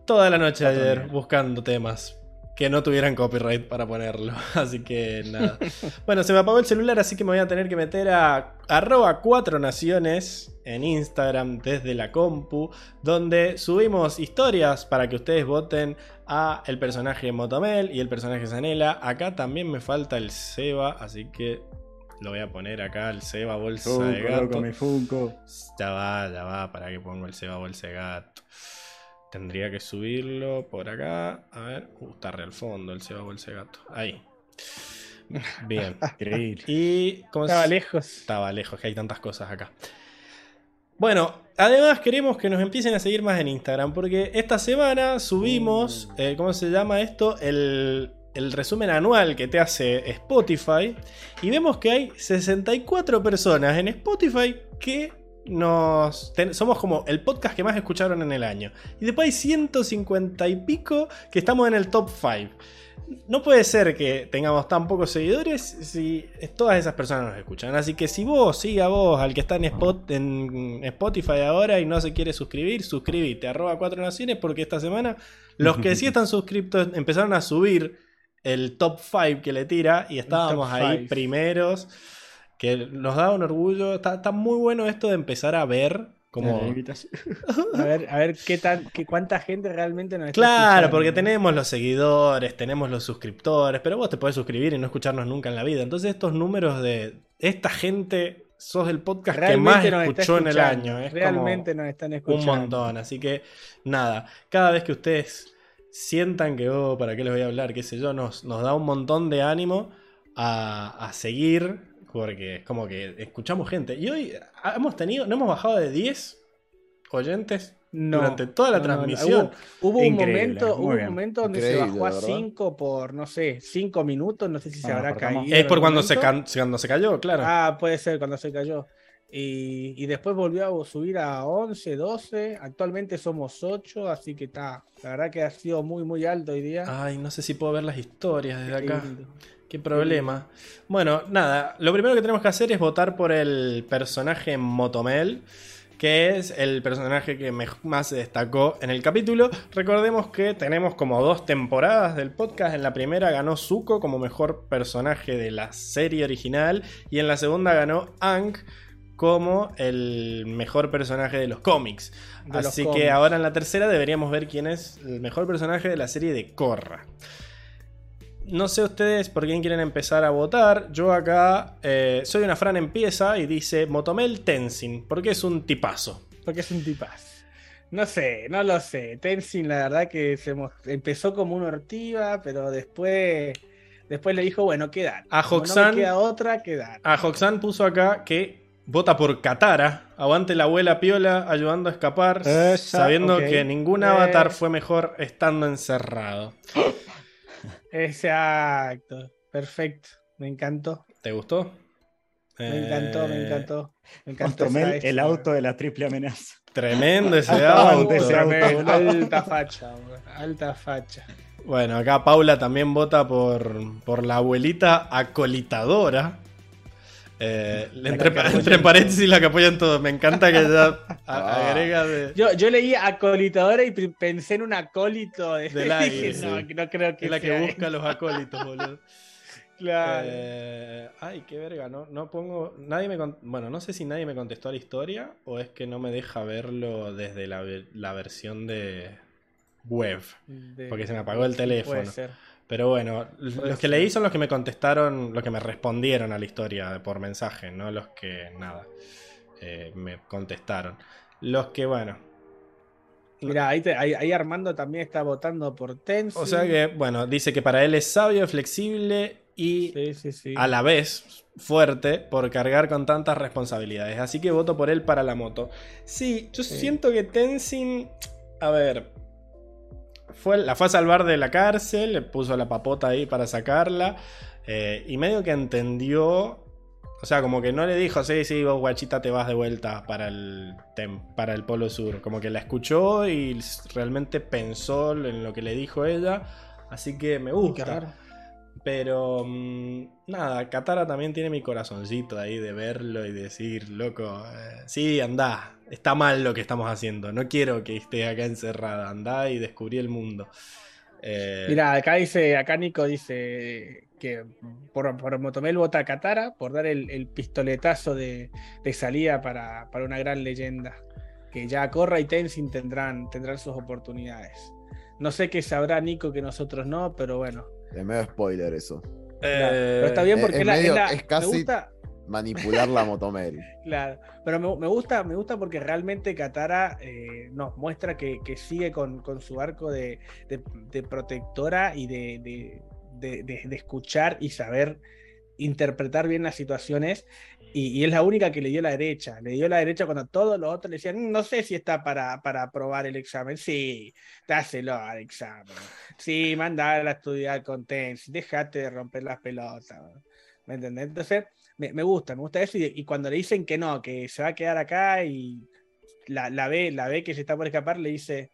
toda la noche ayer buscando temas que no tuvieran copyright para ponerlo. (laughs) Así que nada. bueno, se me apagó el celular, así que me voy a tener que meter a arroba cuatro naciones en Instagram desde la compu, donde subimos historias para que ustedes voten a el personaje Motomel y el personaje Zanela. Acá también me falta el Seba, así que lo voy a poner acá, el Seba bolsa de gato. loco, mi Funko. Ya va, ya va, para que pongo el Seba bolsa de gato. Tendría que subirlo por acá. A ver, uh, está re al fondo el Seba bolsa de gato. Ahí. Bien. (laughs) Increíble. Y ¿cómo Estaba lejos. Estaba lejos, que hay tantas cosas acá. Bueno, además queremos que nos empiecen a seguir más en Instagram, porque esta semana subimos, eh, ¿cómo se llama esto? El, el resumen anual que te hace Spotify. Y vemos que hay 64 personas en Spotify que nos... ten- somos como el podcast que más escucharon en el año. Y después hay 150 y pico que estamos en el top 5. No puede ser que tengamos tan pocos seguidores si todas esas personas nos escuchan. Así que si vos, siga vos, al que está en, Spot, en Spotify ahora y no se quiere suscribir, suscríbete, arroba cuatro naciones, porque esta semana los que sí están suscriptos empezaron a subir el top 5 que le tira y estábamos ahí primeros, que nos da un orgullo. Está, está muy bueno esto de empezar a ver como... (laughs) A ver, a ver qué tan, qué, cuánta gente realmente nos está Claro, escuchando. porque tenemos los seguidores, tenemos los suscriptores, pero vos te podés suscribir y no escucharnos nunca en la vida. Entonces estos números de esta gente, sos el podcast que más escuchó en el año. Es Realmente como nos están un escuchando. montón. Así que nada, cada vez que ustedes sientan que, oh, ¿para qué les voy a hablar? qué sé yo, nos, nos da un montón de ánimo a, a seguir. Porque es como que escuchamos gente. Y hoy hemos tenido, no hemos bajado de 10 oyentes No, durante toda la no, no, no. transmisión. Hubo, hubo un momento, hubo un momento donde Increíble, se bajó a ¿verdad? 5 por, no sé, 5 minutos. No sé si se Ah, habrá caído. Es por cuando se, can- cuando se cayó, claro. Ah, puede ser cuando se cayó. Y, y después volvió a subir a 11, 12. Actualmente somos 8, así que está. La verdad que ha sido muy, muy alto hoy día. Ay, no sé si puedo ver las historias desde Qué acá. lindo. Qué problema. Bueno, nada, lo primero que tenemos que hacer es votar por el personaje Motomel, que es el personaje que más se destacó en el capítulo. Recordemos que tenemos como dos temporadas del podcast. En la primera ganó Zuko como mejor personaje de la serie original y en la segunda ganó Aang como el mejor personaje de los cómics. De los Así que cómics. ahora en la tercera deberíamos ver quién es el mejor personaje de la serie de Korra. No sé ustedes por quién quieren empezar a votar. Yo acá eh, soy una Fran empieza y dice Motomel Tenzin, porque es un tipazo. Porque es un tipaz. No sé, no lo sé. Tenzin, la verdad que se empezó como una ortiva, pero después, después le dijo, bueno, quedan. A no Hoxan- me queda otra, quedan. A Hoxan puso acá que vota por Katara. Aguante la abuela Piola ayudando a escapar, Esa, sabiendo que ningún Eh. avatar fue mejor estando encerrado. (laughs) Exacto. Perfecto. Me encantó. ¿Te gustó? Me encantó, me Eh, encantó. Me encantó. El auto de la triple amenaza. Tremendo ese auto. ese auto. (laughs) Alta facha, alta facha. Bueno, acá Paula también vota por, por la abuelita acolitadora. Eh, entre, paréntesis la que apoyan todo. Me encanta que ella (laughs) a- Ah. agrega de, Yo, yo leí acolitadora y pensé en un acólito de Del (laughs) aire, Dije, no, sí. que no creo que es la que busca él. los acólitos, boludo. (laughs) Claro. Eh, ay, qué verga, no, no pongo. Nadie me con- Bueno, no sé si nadie me contestó a la historia o es que no me deja verlo desde la, la versión de web. De- porque se me apagó el teléfono. Puede ser. Pero bueno, los que leí son los que me contestaron, los que me respondieron a la historia por mensaje, no los que nada eh, me contestaron. Los que, bueno. Mira, ahí, te- ahí- ahí Armando también está votando por Tenzin. O sea que, bueno, dice que para él es sabio, flexible y Sí, sí, sí. a la vez fuerte por cargar con tantas responsabilidades. Así que voto por él para la moto. Sí, yo Sí. siento que Tenzin, a ver, fue, la fue a salvar de la cárcel, le puso la papota ahí para sacarla eh, y medio que entendió. O sea, como que no le dijo, sí, sí, vos guachita te vas de vuelta para el, tem- para el Polo Sur. Como que la escuchó y realmente pensó en lo que le dijo ella. Así que me gusta. Pero mm, nada, Katara también tiene mi corazoncito ahí de verlo y decir, loco, eh, sí, andá, está mal lo que estamos haciendo, no quiero que esté acá encerrada, andá y descubrí el mundo. Eh, Mira, acá dice, acá Nico dice que por, por Motomel vota a Katara por dar el, pistoletazo de, de salida para, para una gran leyenda. Que ya Korra y Tenzin tendrán, tendrán sus oportunidades. No sé qué sabrá Nico que nosotros no, pero bueno. Es medio spoiler eso. Claro. eh, Pero está bien porque es es la- es medio- la- es casi- me gusta, Manipular la motomel. (laughs) Claro, pero me, me gusta, me gusta porque realmente Katara eh, nos muestra que, que sigue con, con su arco de, de- de protectora y de, de- de, de- de escuchar y saber interpretar bien las situaciones. Y, es la única que le dio la derecha. Le dio la derecha cuando todos los otros le decían, "Mm, no sé si está para, para aprobar el examen. Sí, dáselo al examen. Sí, mandala a estudiar con TENS. Déjate de romper las pelotas. ¿Me entendés? Entonces, me, gusta, me gusta eso. Y, y cuando le dicen que no, que se va a quedar acá y la, ve, la ve que se está por escapar, le dice,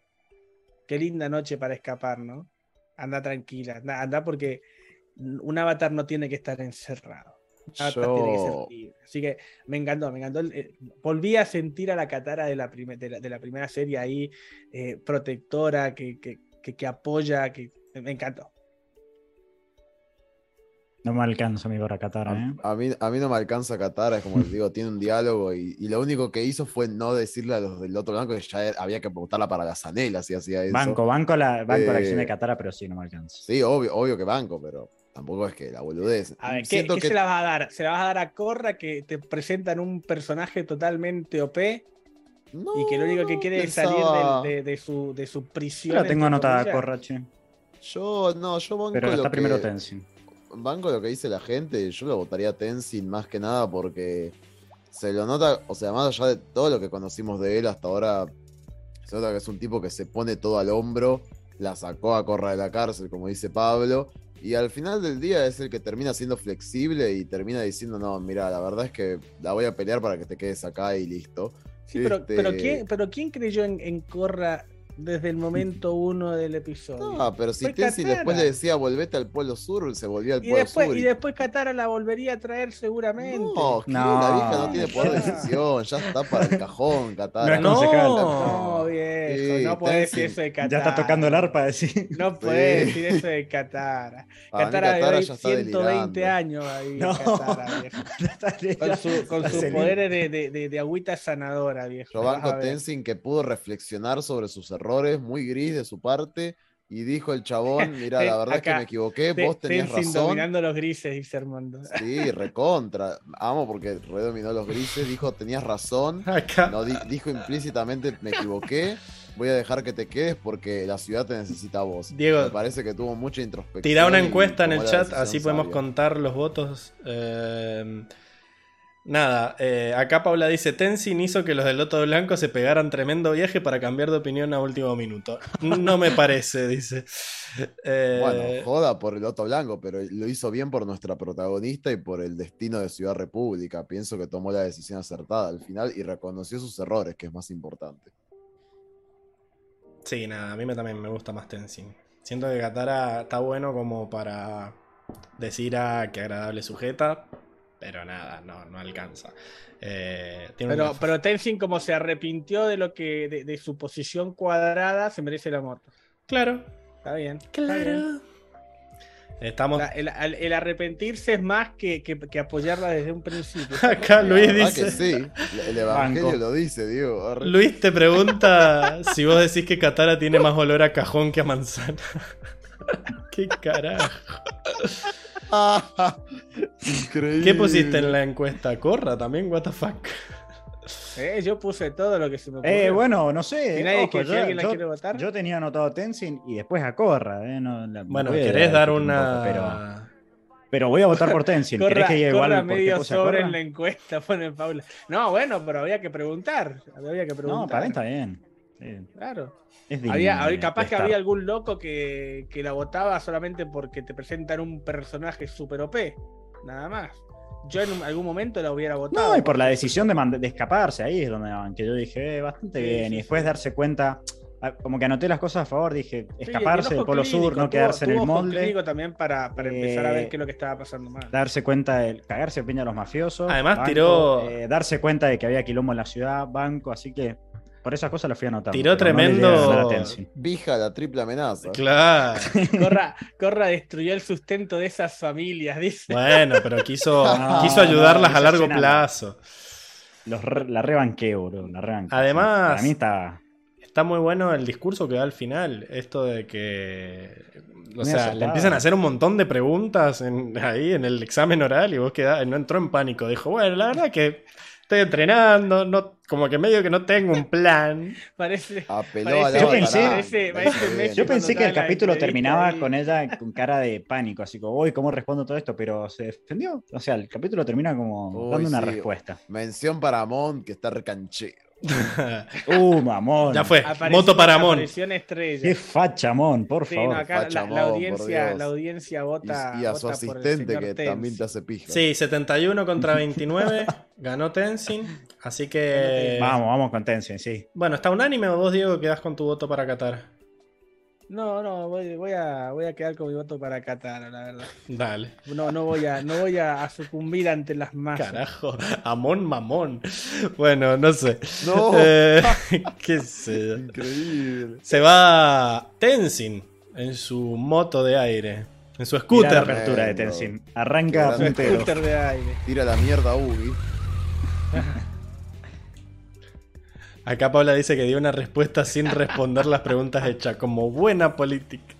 qué linda noche para escapar, ¿no? Anda tranquila, anda porque un avatar no tiene que estar encerrado. Un avatar tiene que ser libre. Así que me encantó, me encantó. Eh, Volví a sentir a la Katara de la, prime- de la, de la primera serie ahí, eh, protectora, que, que, que, que apoya, que me encantó. No me alcanza mi gorra Katara, ¿eh? A, a mí, a mí no me alcanza Katara, es como les digo, tiene un diálogo y, y lo único que hizo fue no decirle a los del otro blanco que ya era- había que votarla para las anelas si hacía eso. Banco, banco la, banco la acción de Katara, pero sí, no me alcanza. Sí, obvio, obvio que banco, pero tampoco es que la boludez. A ver, ¿qué, que se la vas a dar? ¿Se la vas a dar a Corra que te presentan un personaje totalmente OP y que lo único que quiere es salir de, de su, de su Yo prisión? la tengo anotada? Corra, che. Yo, no, yo banco Pero lo está que- primero Tenzin. banco lo que dice la gente, yo lo votaría a Tenzin más que nada porque se lo nota, o sea, más allá de todo lo que conocimos de él hasta ahora, se nota que es un tipo que se pone todo al hombro, la sacó a corra de la cárcel, como dice Pablo, y al final del día es el que termina siendo flexible y termina diciendo, no, mira, la verdad es que la voy a pelear para que te quedes acá y listo. Sí, pero, Este- pero, ¿quién, pero ¿quién creyó en, en Corra desde el momento uno del episodio? No, pero si Katara. después le decía volvete al Polo Sur, se volvía al y, Polo después, Sur. y después Katara la volvería a traer seguramente. No, que No. la vieja no tiene poder de decisión, ya está para el cajón, Katara. No es. No, viejo, Sí, no puedes decir eso de Katara. Ya está tocando el arpa, decir. No puedes Sí. decir eso de Katara. (laughs) Katara, Katara hoy ya está 120 delirando. años ahí. No. Katara, (laughs) viejo. Con, su- con sus poderes de, de, de, de agüita sanadora, viejo. Yo banco. Tenzin que pudo reflexionar sobre sus errores, muy gris de su parte, y dijo el chabón, (laughs) mira, la verdad es que me equivoqué, Te- vos tenías Tenzin razón. dominando los grises, dice Armando. Sí, recontra. Amo porque redominó los grises, dijo, tenías razón. (laughs) Acá. No, di- dijo implícitamente, me equivoqué, voy a dejar que te quedes porque la ciudad te necesita a vos. Diego, me parece que tuvo mucha introspección. Tira una encuesta en el chat, así podemos sabia. contar los votos. Eh, nada, eh, acá Paula dice, Tenzin hizo que los del Loto Blanco se pegaran tremendo viaje para cambiar de opinión a último minuto. No me parece, (laughs) dice. Eh, Bueno, joda por el Loto Blanco, pero lo hizo bien por nuestra protagonista y por el destino de Ciudad República. Pienso que tomó la decisión acertada al final y reconoció sus errores, que es más importante. Sí, nada, a mí me, también me gusta más Tenzin. Siento que Katara está bueno como para decir a qué agradable sujeta, pero nada, no, no alcanza. Eh, tiene Pero, pero Tenzin, como se arrepintió de lo que de, de su posición cuadrada, se merece el amor. Claro, Está bien. está bien. claro. Estamos. La- el, arrepentirse es más que, que- que apoyarla desde un principio. (laughs) Acá La Luis dice. que sí, el Evangelio Banco. lo dice, Diego. Arre. Luis te pregunta si vos decís que Katara tiene más olor a cajón que a manzana. (laughs) ¿Qué carajo? Increíble. ¿Qué pusiste en la encuesta? ¿Corra también? ¿What the fuck? Eh, yo puse todo lo que se me ocurrió. Eh, bueno, no sé. Si nadie ojo, que- si yo, alguien la yo- quiere votar. yo tenía anotado Tenzin y después a Corra. eh, no, la- Bueno, voy a ¿querés dar una. poco, pero, pero voy a votar por Tenzin. ¿Querés Corra, que diga igual corra medio sobre Corra? en la encuesta, (laughs) pone Paula. No, bueno, pero había que preguntar. Había que preguntar. No, para mí está bien. Claro. es digno Había, capaz que había algún loco que, que la votaba solamente porque te presentan un personaje super OP. Nada más. Yo en un- algún momento la hubiera votado. No, y por la decisión de, de escaparse, ahí es donde van, que yo dije, eh, bastante Sí, bien. sí, y después sí. darse cuenta, como que anoté las cosas a favor, dije, escaparse el del Polo clínico, Sur, no tuvo- quedarse en el molde, también para, para empezar a ver Eh, qué es lo que estaba pasando mal. darse cuenta de cagarse de piña a los mafiosos. Además, tiró- eh, darse cuenta de que había quilombo en la ciudad, banco, así que por esas cosas las fui anotando. Tiró no tremendo-. Vija la triple amenaza. Claro. (laughs) Corra, Corra destruyó el sustento de esas familias, dice. Bueno, pero quiso, (laughs) No, quiso ayudarlas no, a esa largo plazo. Los re- la rebanqué, bro, la rebanqué. Además- Para mí está... Está muy bueno el discurso que da al final. Esto de que. O sea, le empiezan a hacer un montón de preguntas en- ahí en el examen oral y vos quedás, no entró en pánico. Dijo, bueno, la verdad que Estoy entrenando, no, como que medio que no tengo un plan. Parece. Apeló Parece- a la Yo pensé- parece- parece Yo pensé que el capítulo terminaba ahí. con ella con cara de pánico, así como, uy, ¿cómo respondo todo esto? Pero se defendió. O sea, el capítulo termina como Uy, dando una sí. respuesta. Mención para Amon, que está recanchero. (laughs) Uh, mamón. ya fue. Apareció- Moto para Mon. estrella. Qué fachamón, por Sí, favor. no, acá la, Facha la audiencia, la audiencia Y, vota. y a su vota por el asistente, que Tenz. también te hace pija. Sí, 71 contra 29. (laughs) ganó Tenzin. Así que. Vamos, vamos con Tencent, sí. Bueno, ¿está unánime o vos, Diego, quedás con tu voto para Qatar? No, no, voy, voy a, voy a quedar con mi voto para Qatar, la verdad. Dale. No, no voy a, no voy a, a sucumbir ante las masas. Carajo, Amón Mamón. Bueno, no sé. No. Eh, (laughs) qué sé. Increíble. Se va Tenzin en su moto de aire. En su Mirá la scooter. apertura de. Tencent. Arranca puntero. Scooter de aire. Tira la mierda Ubi. (laughs) Acá Paula dice que dio una respuesta sin responder las preguntas hechas, como buena política.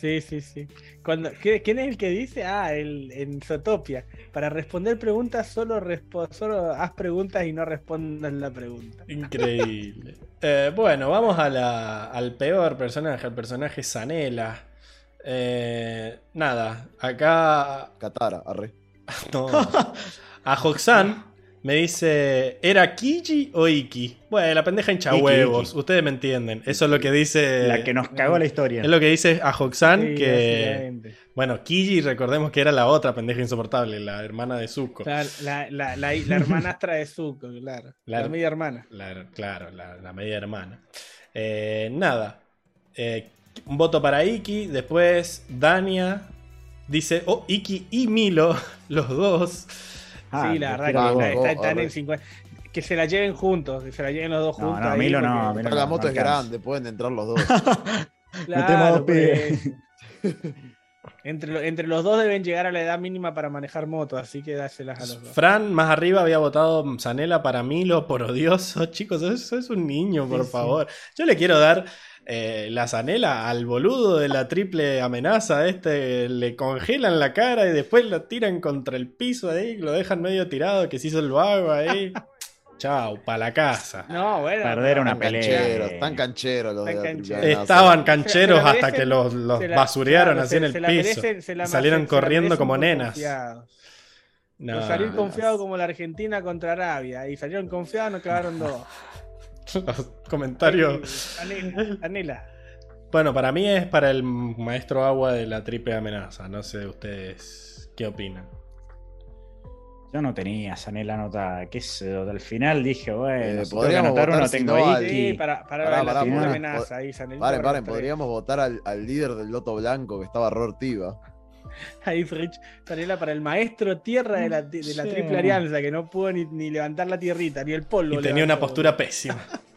Sí, sí, sí. Cuando, ¿qué- ¿Quién es el que dice? Ah, el, en Zootopia. Para responder preguntas, solo, respo- solo haz preguntas y no respondas la pregunta. Increíble. Eh, bueno, vamos a la- al peor personaje, al personaje Sanela. Eh, nada, acá Katara, arre. (laughs) no. a Hoxan me dice, ¿era Kiji o Iki? Bueno, la pendeja hincha Iki, huevos, Iki. ustedes me entienden. Eso es lo que dice... La que nos cagó la historia. Es lo que dice a Hoxan Sí, que... Bueno, Kiji, recordemos que era la otra pendeja insoportable, la hermana de Zuko. La, la, la, la hermanastra de Zuko, claro. La- La, media hermana. La- claro, la, la media hermana. Eh, nada. Eh, un voto para Iki. Después Dania dice, oh, Iki y Milo, (laughs) los dos. Ah, sí, la verdad que vos. están en 50. Que se la lleven juntos, que se la lleven los dos No, juntos. no, ahí, Milo porque- no, Milo Pero la moto es grande, pueden entrar los dos. (laughs) Metemos Claro, pues. entre, entre los dos deben llegar a la edad mínima para manejar motos, así que dáselas a los dos. Fran, más arriba, había votado Sanela para Milo por odioso. (laughs) Chicos, eso es un niño, por Sí, sí. favor. Yo le quiero dar eh, la Sanela al boludo de la triple amenaza. Este le congelan la cara y después lo tiran contra el piso ahí, lo dejan medio tirado, que se hizo el vago ahí. (laughs) Chao, pa' la casa. No, bueno. Perder una Tan pelea. cancheros, tan cancheros los de Tan cancheros. Estaban cancheros Se hasta merecen, que los, los la- basurearon claro, así en el se la piso. merecen- la salieron merecen- se la corriendo como nenas. No, salir no. confiado como la Argentina contra Arabia. Y salieron confiados, nos clavaron dos. (laughs) (laughs) los comentarios. Anela. Anela. Bueno, para mí es para el maestro agua de la triple amenaza. No sé ustedes qué opinan. Yo no tenía Sanela anotada. ¿Qué yo? Al final dije, bueno, Eh, podríamos anotar votar uno, tengo Iki. Sí, para, para Pará, la pará, amenaza. Ahí, Sanelita Paren, paren, podríamos votar al, al líder del Loto Blanco que estaba Rortiva. (laughs) Ahí, Rich, Sanela para el maestro tierra de la, de la Sí. triple alianza, que no pudo ni, ni levantar la tierrita, ni el polvo. Y tenía una postura pésima. (laughs)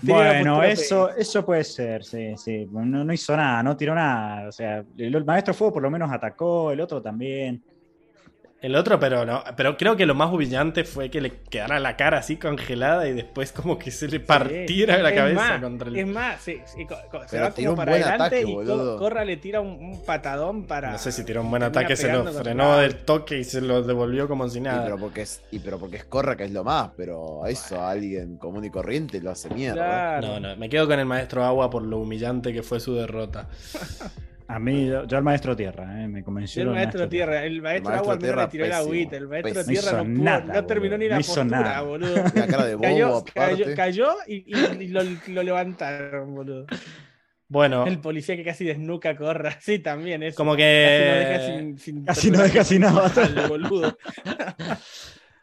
Bueno, eso, pésima. eso puede ser, sí, sí. No, no hizo nada, no tiró nada. O sea, el, el maestro fuego por lo menos atacó, el otro también. El otro, pero no. Pero creo que lo más humillante fue que le quedara la cara así congelada y después como que se le partiera la Es cabeza más, contra el. Es más, sí, sí, co- co- se Pero va tiró como un para buen adelante ataque, y boludo. Corra le tira un, un patadón para. No sé si tiró un buen ataque, se lo frenó la- del toque y se lo devolvió como si Y nada. pero, porque es, y pero porque es Corra que es lo más, pero a eso a alguien común y corriente lo hace mierda. Claro. No, no, me quedo con el maestro agua por lo humillante que fue su derrota. (laughs) A mí, yo, al maestro tierra, eh, me Yo convenció. el maestro tierra, el maestro, maestro agua al menos tierra, le tiró la pésimo, agüita, el maestro pésimo. tierra no, No hizo pudo, nada, no terminó ni la no postura, nada. boludo. Una cara de bobo Cayó, cayó, aparte. cayó y, y- y lo, lo levantaron, boludo. Bueno, El policía que casi desnuca corra, (laughs) sí, también es. como Casi lo deja que sin, sin (laughs) Casi no deja sin nada. boludo.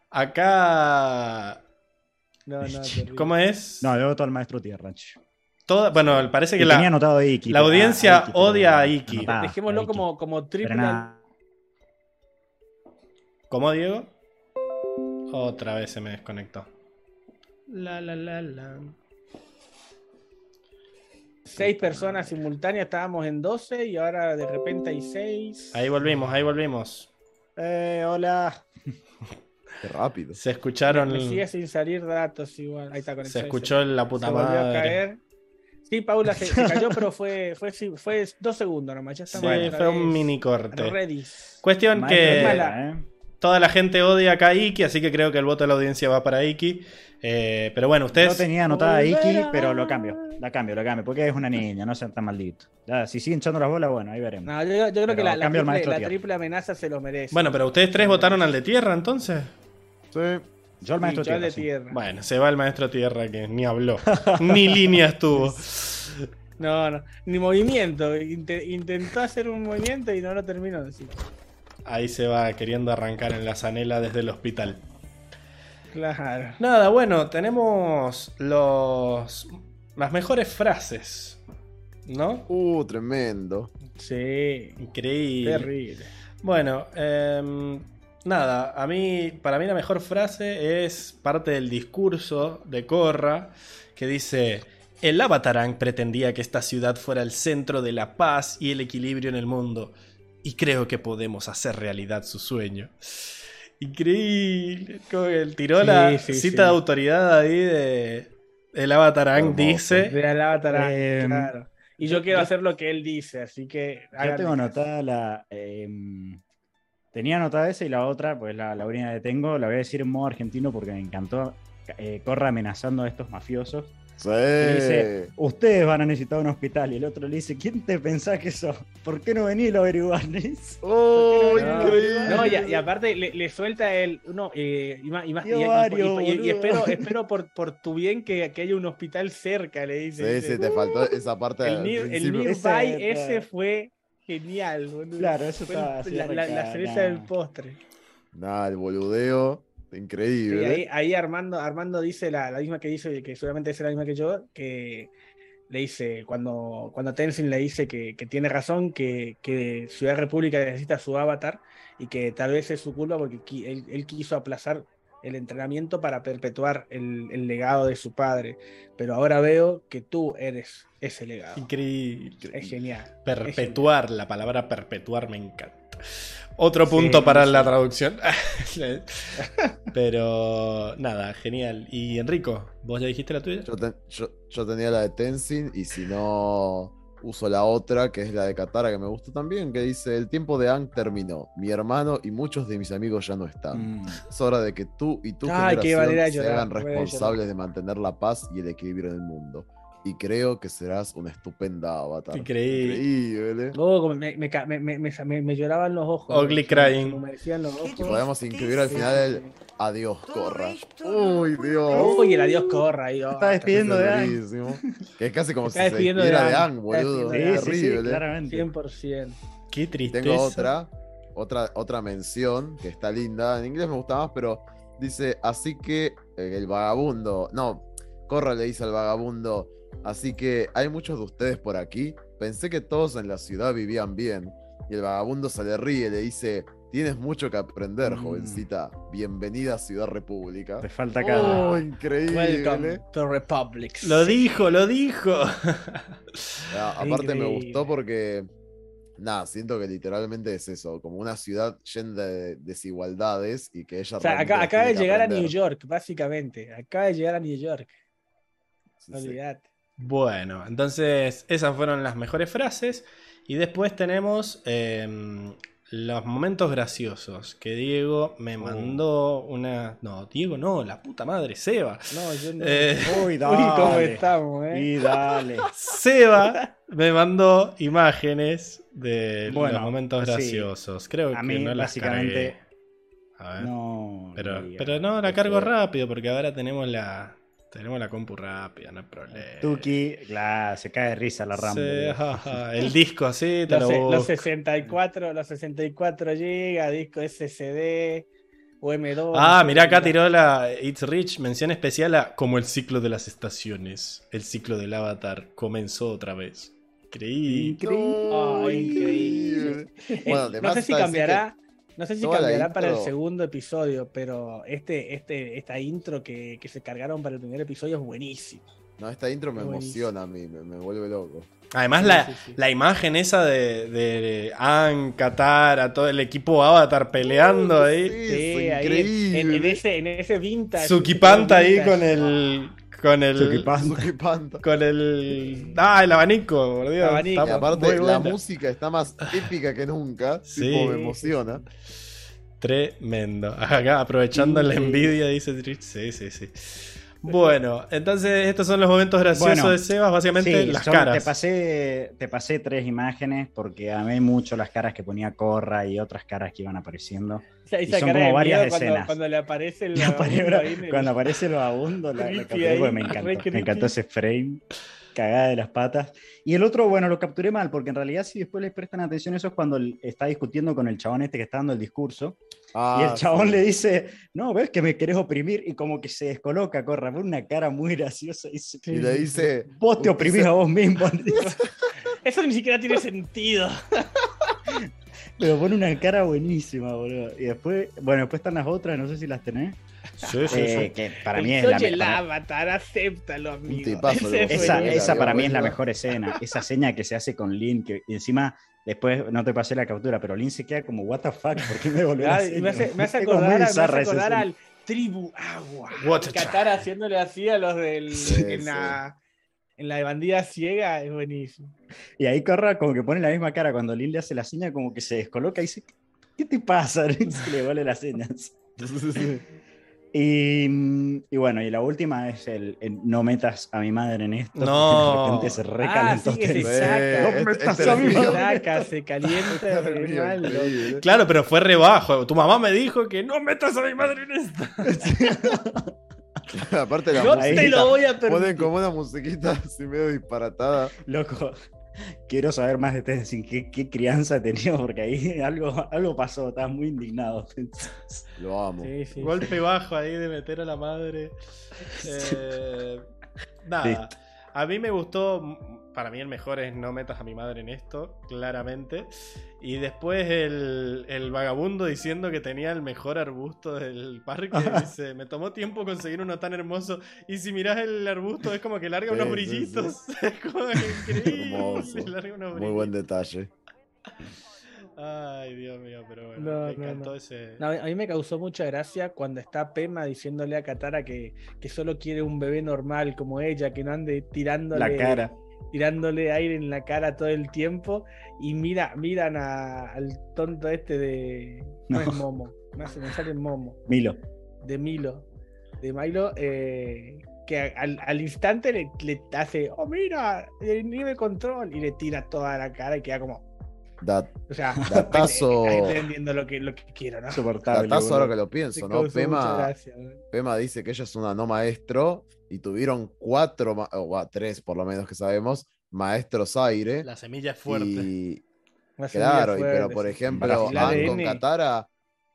acá. No, no. ¿Cómo es? No, yo voto al maestro tierra. ch. Toda- bueno, parece que Y la, tenía anotado a Iki. la pero- audiencia a Iki, pero odia a Iki. Dejémoslo a Iki. como, como triple. ¿Cómo, Diego? Otra vez se me desconectó. La la la la. Seis personas simultáneas, estábamos en 12 y ahora de repente hay seis. Ahí volvimos, ahí volvimos. Eh, hola. Qué rápido. Se escucharon. Me sigue sin salir datos igual. Ahí está con el Se escuchó la se puta volvió a madre. caer. Sí, Paula se, se cayó, pero fue, fue, sí, fue dos segundos nomás. Ya Sí, estamos otra fue un mini corte. Ready. Cuestión Maestro que. eh. toda la gente odia acá a Iki, así que creo que el voto de la audiencia va para Iki. Eh, pero bueno, ustedes. Yo tenía anotada a Iki, pero lo cambio. La cambio, lo cambio. Porque es una niña, no sean tan maldito. Ya, si siguen echando las bolas, bueno, ahí veremos. No, yo, yo creo Pero que la, la triple, la triple amenaza se lo merece. Bueno, pero ustedes tres votaron al de tierra entonces. Sí. Yo al maestro yo tierra, de sí. tierra. Bueno, se va el maestro tierra que ni habló, (laughs) ni líneas tuvo. No, no, ni movimiento. Inte- intentó hacer un movimiento y no lo terminó. de decir. Ahí se va queriendo arrancar en la zanela desde el hospital. Claro. Nada, bueno, tenemos los las mejores frases, ¿no? Uh, tremendo. Sí. Increíble. Terrible. Bueno, em, nada, a mí, para mí la mejor frase es parte del discurso de Korra que dice, el Avatarang pretendía que esta ciudad fuera el centro de la paz y el equilibrio en el mundo, y creo que podemos hacer realidad su sueño. Increíble, como que él tiró Sí, la sí, cita sí. de autoridad ahí de... El Avatarang dice... De la Avatar, Eh, claro. Y yo quiero hacer lo que él dice, así que. Yo tengo anotada la. eh, tenía anotada esa y la otra, pues la, la única que tengo, la voy a decir en modo argentino porque me encantó. Eh, Corra amenazando a estos mafiosos. Sí. Le dice, ustedes van a necesitar un hospital. Y el otro le dice, ¿quién te pensás que sos? ¿Por qué no venís y lo averiguás? (laughs) ¡Oh, No, increíble! No, y, y aparte le, le suelta el. No, eh, y, más- y y- y- y- varios, y- y boludo. espero, (laughs) espero por, por tu bien que, que haya un hospital cerca, le dice. Sí, dice, sí, te faltó esa parte El, el nearby Ese- ese fue genial, boludo. Claro, eso Fue estaba el- así la, la- cereza nah. del postre. Nada, el boludeo. Sí, Increíble. ahí, ahí Armando, Armando dice la, la misma que dice, que seguramente es la misma que yo, que le dice, cuando, cuando Tenzin le dice que, que tiene razón, que, que Ciudad República necesita su avatar y que tal vez es su culpa porque qui- él, él quiso aplazar el entrenamiento para perpetuar el, el legado de su padre. Pero ahora veo que tú eres ese legado. Increíble. Es genial. Perpetuar, la palabra perpetuar me encanta. Otro punto Sí, para sí. la traducción. (laughs) Pero nada, genial. Y Enrico, ¿vos ya dijiste la tuya? Yo, ten- yo- yo tenía la de Tenzin y si no uso la otra, que es la de Katara, que me gustó también, que dice, el tiempo de Ang terminó. Mi hermano y muchos de mis amigos ya no están. Mm. Es hora de que tú y tu Ay, generación se hagan responsables de mantener la paz y el equilibrio en el mundo. Y creo que serás una estupenda avatar. Increíble. Increíble. Oh, como me, me, ca- me, me, me- me- me lloraban los ojos. Ugly crying. se me humedecían los ojos. Y podemos incluir al final el adiós, corra. Uy, Dios. Uy, el adiós corra oh, está despidiendo de Ang. Que es casi como si está se despidiera de Ang. Boludo. Sí, sí, claramente. 100%. Qué tristeza. Tengo otra, otra, otra mención que está linda. En inglés me gusta más, pero dice, así que eh, el vagabundo, no, Corra le dice al vagabundo, así que hay muchos de ustedes por aquí. Pensé que todos en la ciudad vivían bien. Y el vagabundo se le ríe y le dice, tienes mucho que aprender, Mm. jovencita. Bienvenida a Ciudad República. Te falta cada. Oh, increíble. Welcome to Republic. Lo dijo, lo dijo. (laughs) Ah, aparte me gustó porque, nada, siento que literalmente es eso, como una ciudad llena de desigualdades y que ella... O sea, acá, acaba de llegar a. New York, básicamente. Acaba de llegar a New York. Sí, sí. Olvídate. Bueno, entonces esas fueron las mejores frases. Y después tenemos em, los momentos graciosos. Que Diego me Oh. mandó una. No, Diego no, la puta madre, Seba. No, yo no. Eh, Uy, (laughs) Uy, cómo dale. estamos, eh. Y dale. Seba me mandó imágenes de Bueno, los momentos sí. graciosos. Creo A que mí, no las básicamente, cargué. A ver. No. pero, pero no, la cargo rápido porque ahora tenemos la. Tenemos la compu rápida, no hay problema. Tuki, claro, se cae de risa la. Sí, jaja, el disco así, te Los, lo los busco. 64, los 64 GB, disco SSD, UM2. Ah, mirá, acá tiró la It's Rich, mención especial a como el ciclo de las estaciones. El ciclo del avatar comenzó otra vez. Increíble. No, increíble. Bueno, no sé si cambiará. No sé si cambiará para el segundo episodio, pero este, este, esta intro que, que se cargaron para el primer episodio es buenísimo. No, esta intro me emociona a mí, me, me vuelve loco. Además, Sí, la, sí, sí. la imagen esa de, de An, Katara, todo el equipo Avatar peleando ahí. Sí, es Sí, ahí en, increíble. ese, en ese vintage. Suki Panta ahí vintage. con el. Con el. Con el. Ah, el abanico, por Dios. Abanico. está aparte la música está más épica que nunca. Sí. (laughs) Tipo, me emociona. Tremendo. Acá aprovechando la envidia, dice Trich. Sí, sí, sí. Bueno, entonces estos son los momentos graciosos Bueno, de Sebas, básicamente Sí, las son- caras. Te pasé, te pasé tres imágenes porque amé mucho las caras que ponía Corra y otras caras que iban apareciendo. Esa, Y son como varias cuando, escenas. cuando le aparece (laughs) el vagabundo Cuando aparece el vagabundo, la, la Creepy capturé ahí, porque me encantó. Me encantó ese frame. Cagada de las patas. Y el otro, bueno, lo capturé mal, porque en realidad, si después les prestan atención, eso es cuando está discutiendo con el chabón este que está dando el discurso. Y el Ah, chabón sí. le dice, no, ves que me querés oprimir, y como que se descoloca, corra, pone una cara muy graciosa. Y dice, Y le dice. vos te oprimís a vos mismo. (laughs) (laughs) Eso ni siquiera tiene sentido. (laughs) Pero pone una cara buenísima, boludo. Y después, bueno, después están las otras, no sé si las tenés. Sí, sí, eh, sí. que para mí es la el mejor. avatar, acéptalo, amigo. Esa, para mí es la mejor escena. Esa seña que se hace con Lin, que encima después no te pasé la captura, pero Lin se queda como, ¿What the fuck? ¿Por qué me volvió y seña? me hace, me hace (laughs) acordar, a- me hace acordar al tribu agua. A Katara haciéndole así a los del. Sí, en, sí. la, en la de bandida ciega es buenísimo. Y ahí Corra como que pone la misma cara cuando Lin le hace la seña, como que se descoloca y dice, ¿qué te pasa? Se (laughs) le vuelve las señas. (laughs) Y, mm, y bueno, y la última es el, el no metas a mi madre en esto. No. De repente se Ah, recalentó. sí, que se saca. Eh, No metas este a mi madre. saca, se calienta. Este. Claro, pero fue rebajo. Tu mamá me dijo que no metas a mi madre en esto. (laughs) Aparte la No musiquita, te lo voy a Ponen permitir. como una musiquita así medio disparatada. Loco, quiero saber más de Tenzin, qué, qué crianza tenía, porque ahí (laughs) algo, algo pasó, estaba muy indignado. (laughs) Lo amo. Sí, sí, Golpe bajo ahí de meter a la madre. (laughs) Eh, nada. Listo. A mí me gustó. Para mí el mejor es no metas a mi madre en esto, claramente. Y después el, el vagabundo diciendo que tenía el mejor arbusto del parque. (laughs) Dice, me tomó tiempo conseguir uno tan hermoso. Y si mirás el arbusto es como que larga unos Sí, sí, brillitos. (laughs) Es como increíble. Hermoso. (laughs) larga unos Muy buen detalle. Ay, Dios mío, pero bueno. No, me no, encantó no. ese. No, a mí me causó mucha gracia cuando está Pema diciéndole a Katara que, que solo quiere un bebé normal como ella, que no ande tirándole, La cara. Tirándole aire en la cara todo el tiempo. Y mira, miran a- al tonto este de. No, No. es Momo. Me, hace, me sale Momo. Milo. De Milo. De Milo. eh, que al, al instante le, le hace. Oh, mira, el nivel control. Y le tira toda la cara y queda como. Dat- O sea, (laughs) Datazo. entendiendo lo que, lo que quiero, ¿no? Datazo ahora que lo pienso, ¿no? Pema, gracia, ¿no? Pema dice que ella es una no maestro y tuvieron cuatro, o va, tres por lo menos que sabemos, maestros aire. La semilla es fuerte. Y semilla claro, y- pero por ejemplo, Aang con. Katara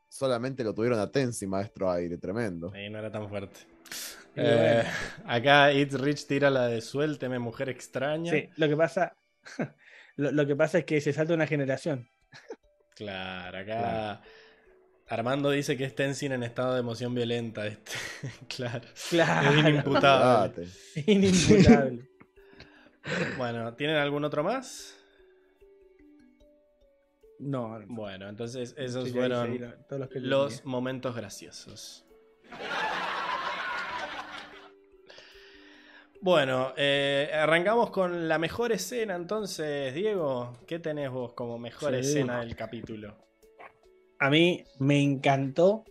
solamente lo tuvieron a Tensi, maestro aire, tremendo. Sí, no era tan fuerte. Eh, bueno. acá It's Rich tira la de suélteme, mujer extraña. Sí, lo que pasa. (laughs) Lo, lo que pasa es que se salta una generación. Claro, acá Armando dice que es Tenzin en estado de emoción violenta. Este. (laughs) claro. Claro. Es inimputable. (laughs) Inimputable. Bueno, ¿tienen algún otro más? No, no. Bueno, entonces esos Sí, fueron ahí todos los que los momentos graciosos. Bueno, eh, arrancamos con la mejor escena entonces, Diego. ¿Qué tenés vos como mejor Sí. escena del capítulo? A mí me encantó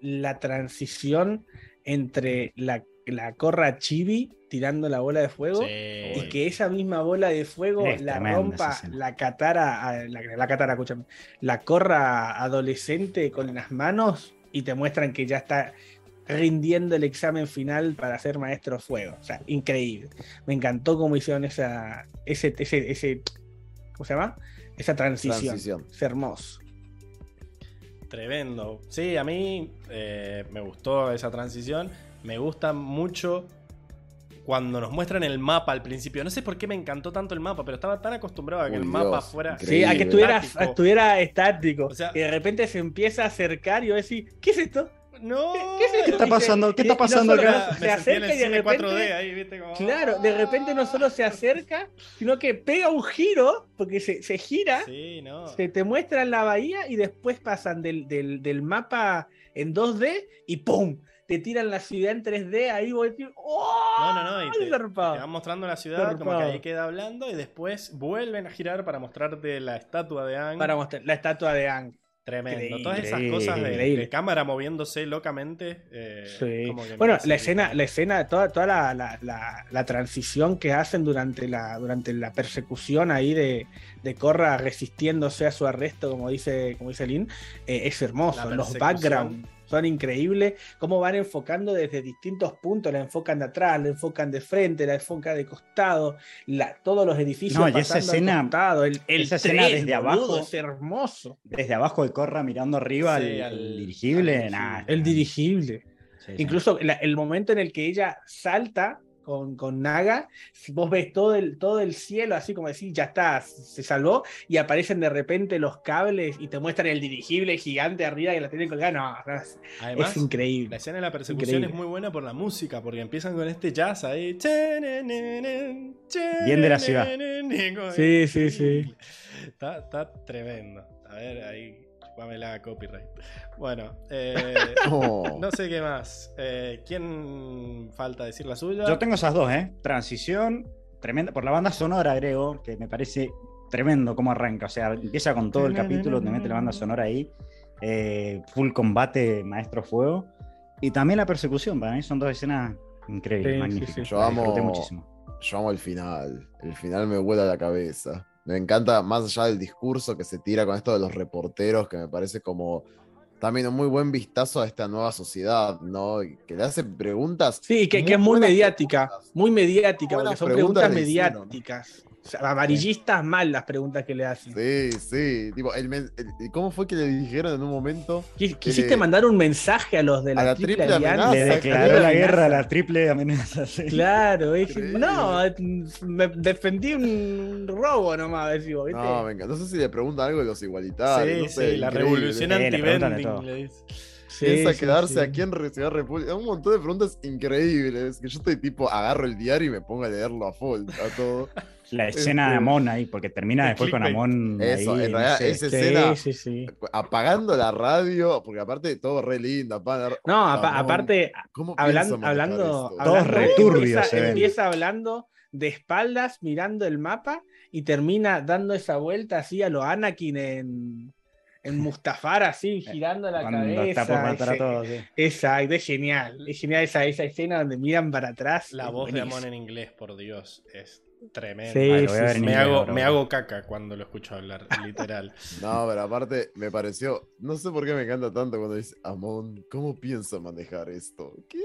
la transición entre la, la corra chibi tirando la bola de fuego Sí. y que esa misma bola de fuego Es la rompa la catara, la, la catara, escúchame, la corra adolescente con las manos y te muestran que ya está rindiendo el examen final para ser maestro fuego. O sea, increíble. Me encantó cómo hicieron esa, ese, ese, ese, ¿cómo se llama? Esa transición. Transición. Es hermoso. Tremendo. Sí, a mí eh, me gustó esa transición. Me gusta mucho cuando nos muestran el mapa al principio. No sé por qué me encantó tanto el mapa, pero estaba tan acostumbrado a que Uy, el mapa Dios, fuera. Sí, a que Increíble. estuviera, estático. estuviera estático. O sea- y de repente se empieza a acercar y yo decir, ¿qué es esto? No, ¿Qué es? ¿Qué está pasando? ¿Qué y- está no pasando acá? se acerca y de repente 4D ahí, ¿viste? Como, Claro, de repente no solo se acerca, sino que pega un giro, porque se, se gira, Sí, no. se te muestra la bahía y después pasan del, del- del mapa en 2D y ¡pum! Te tiran la ciudad en 3D, ahí vos decís, ¡oh! No, no, no. Y te, te van mostrando la ciudad, como que ahí queda hablando, y después vuelven a girar para mostrarte la estatua de Ang. Para mostrar la estatua de Ang. Tremendo. Todas esas cosas de, cámara moviéndose locamente. eh, Sí. como que me Bueno, la escena, la escena, toda, toda la, la- la- la transición que hacen durante la, durante la persecución ahí de, de Corra resistiéndose a su arresto, como dice, como dice Lynn, eh, es hermoso. Los backgrounds son increíbles. Cómo van enfocando desde distintos puntos, la enfocan de atrás, la enfocan de frente, la enfocan de costado, la, todos los edificios No, y esa escena- costado, el, el esa escena tren, desde boludo, abajo. es hermoso. Desde abajo de Corra mirando arriba Sí, al, dirigible. al nah, El dirigible. sí, sí. Incluso la- el momento en el que ella salta con, con Naga, vos ves todo el, todo el cielo, así como decir, ya está, se salvó, y aparecen de repente los cables y te muestran el dirigible gigante arriba que la tienen colgada. No, Además, es increíble. La escena de la persecución Increíble. es muy buena por la música, porque empiezan con este jazz ahí. Bien de la ciudad. Sí, sí, sí. Está, está tremendo. A ver, ahí, chupame la copyright. Bueno, eh, (laughs) Oh. no sé qué más. Eh, ¿Quién falta decir la suya? Yo tengo esas dos, ¿eh? Transición, tremenda. Por la banda sonora, agrego, que me parece tremendo cómo arranca. O sea, empieza con todo el capítulo, te mete la banda sonora ahí. eh, full combate, maestro fuego. Y también la persecución, para mí son dos escenas increíbles, Sí, magníficas. sí. Yo amo- muchísimo. Yo amo el final. El final me vuela la cabeza. Me encanta, más allá del discurso que se tira con esto de los reporteros, que me parece como también un muy buen vistazo a esta nueva sociedad, ¿no? Y Que le hace preguntas. Sí, que, que es muy mediática, preguntas. muy mediática, porque son preguntas mediáticas. O sea, amarillistas mal las preguntas que le hacen. Sí, sí. Tipo, el men- el- ¿Cómo fue que le dijeron en un momento? Quis- Quisiste le- mandar un mensaje a los de la, a la triple, amenaza, Le declaró la guerra a la triple amenaza. sí. Claro, dije, no, me defendí un robo nomás, decimos, ¿viste? No, venga, no sé si le preguntan algo de los igualitarios. Sí, no sé, sí, la revolución anti-vending. le dice. Sí, Piensa sí, quedarse sí. aquí en Ciudad República. Un montón de preguntas increíbles. Que yo estoy tipo, agarro el diario y me pongo a leerlo a full, a todo. (laughs) La escena de Amon ahí, porque termina después con. Amon. Eso, ahí, en no realidad, sé. esa Sí, escena sí, sí. apagando la radio, porque aparte todo re linda. apagar- No, aparte, ¿cómo hablan- piensan manejar hablando, esto? Todos hablando, returbios empieza, empieza hablando de espaldas, mirando el mapa y termina dando esa vuelta así a lo Anakin en, en (laughs) Mustafar, así, girando la Cuando cabeza. está por matar a ese- todos. sí. Exacto, es genial. Es genial esa, esa escena donde miran para atrás. La voz de buenísimo. Amon en inglés, por Dios, es Sí, sí, en Me hago, me hago caca cuando lo escucho hablar, (laughs) literal. No, pero aparte me pareció, no sé por qué me encanta tanto cuando dice, Amon, ¿cómo piensa manejar esto? ¿Qué?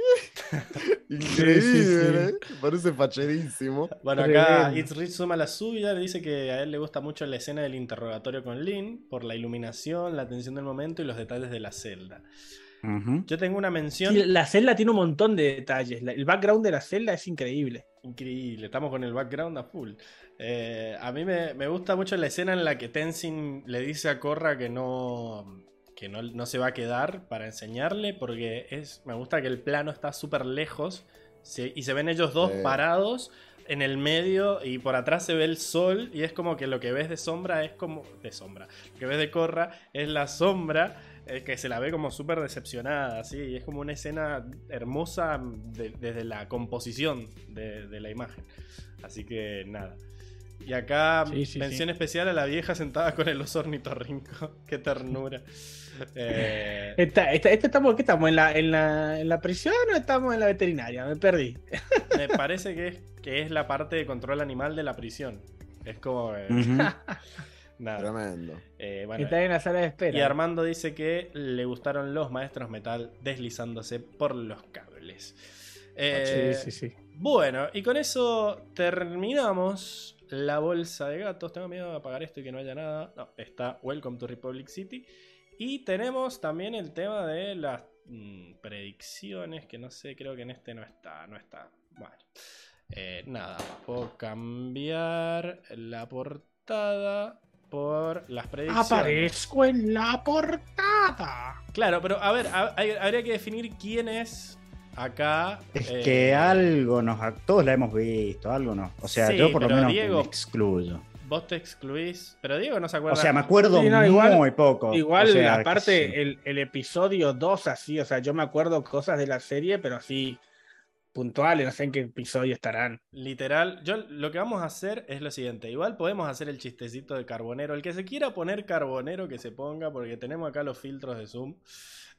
Increíble, (laughs) sí, sí. ¿eh? Parece facherísimo. Bueno, acá Tremendo. It's Rich suma la suya, le dice que a él le gusta mucho la escena del interrogatorio con Lynn por la iluminación, la tensión del momento y los detalles de la celda. Yo tengo una mención Sí, la celda tiene un montón de detalles. El background de la celda es increíble. increíble, estamos con el background a full. Eh, a mí me, me gusta mucho la escena en la que Tenzin le dice a Korra que no que no, no se va a quedar para enseñarle porque es me gusta que el plano está súper lejos se- y se ven ellos dos Sí. parados en el medio y por atrás se ve el sol y es como que lo que ves de sombra es como de sombra lo que ves de Korra es la sombra eh, que se la ve como súper decepcionada así y es como una escena hermosa de- desde la composición de, de la imagen así que nada y acá Sí, sí, mención especial a la vieja sentada con el oso ornitorrinco (laughs) qué ternura Eh, Esta, esta- esta estamos, ¿qué estamos? ¿En la, en, la, ¿En la prisión o estamos en la veterinaria? Me perdí. Me parece que es, que es la parte de control animal de la prisión. Es como. eh. (laughs) nada. Tremendo. Eh, bueno, Está en la sala de espera. y Armando dice que le gustaron los maestros metal deslizándose por los cables. Eh, Sí, sí, sí. Bueno, y con eso terminamos la bolsa de gatos. Tengo miedo de apagar esto y que no haya nada. No, está Welcome to Republic City. Y tenemos también el tema de las mm, predicciones, que no sé, creo que en este no está. No está. Bueno. Eh, nada, puedo cambiar la portada por las predicciones. Aparezco en la portada. Claro, pero a ver, hay- habría que definir quién es acá. Es eh, que algo nos. Todos la hemos visto, algo no. O sea, Sí, yo por lo menos Diego- me excluyo. Vos te excluís. Pero Diego no se O acuerda. sea, me acuerdo Sí, no, igual- muy poco. Igual, O sea, aparte, el, el episodio 2, así, o sea, yo me acuerdo cosas de la serie, pero así, puntuales, no sé en qué episodio estarán. Literal, yo lo que vamos a hacer es lo siguiente. Igual podemos hacer el chistecito de carbonero. El que se quiera poner carbonero, que se ponga, porque tenemos acá los filtros de Zoom.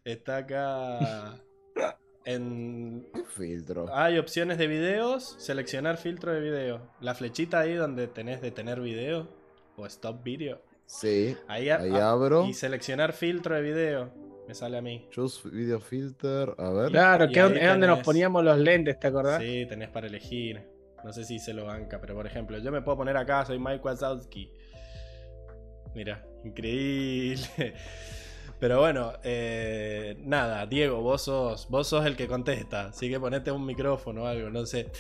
Está acá (laughs) en... ¿Qué filtro? Hay opciones de videos, seleccionar filtro de video. La flechita ahí donde tenés de tener video o stop video. Sí. Ahí, abro. Y seleccionar filtro de video. Me sale a mí. Choose video filter. A ver. Claro, que es donde nos poníamos los lentes, ¿te acordás? Sí, tenés para elegir. No sé si se lo banca, pero por ejemplo, yo me puedo poner acá, soy Mike Wazowski. Mira, increíble. (laughs) Pero bueno, eh, nada, Diego, vos sos, vos sos el que contesta, así que ponete un micrófono o algo, no sé.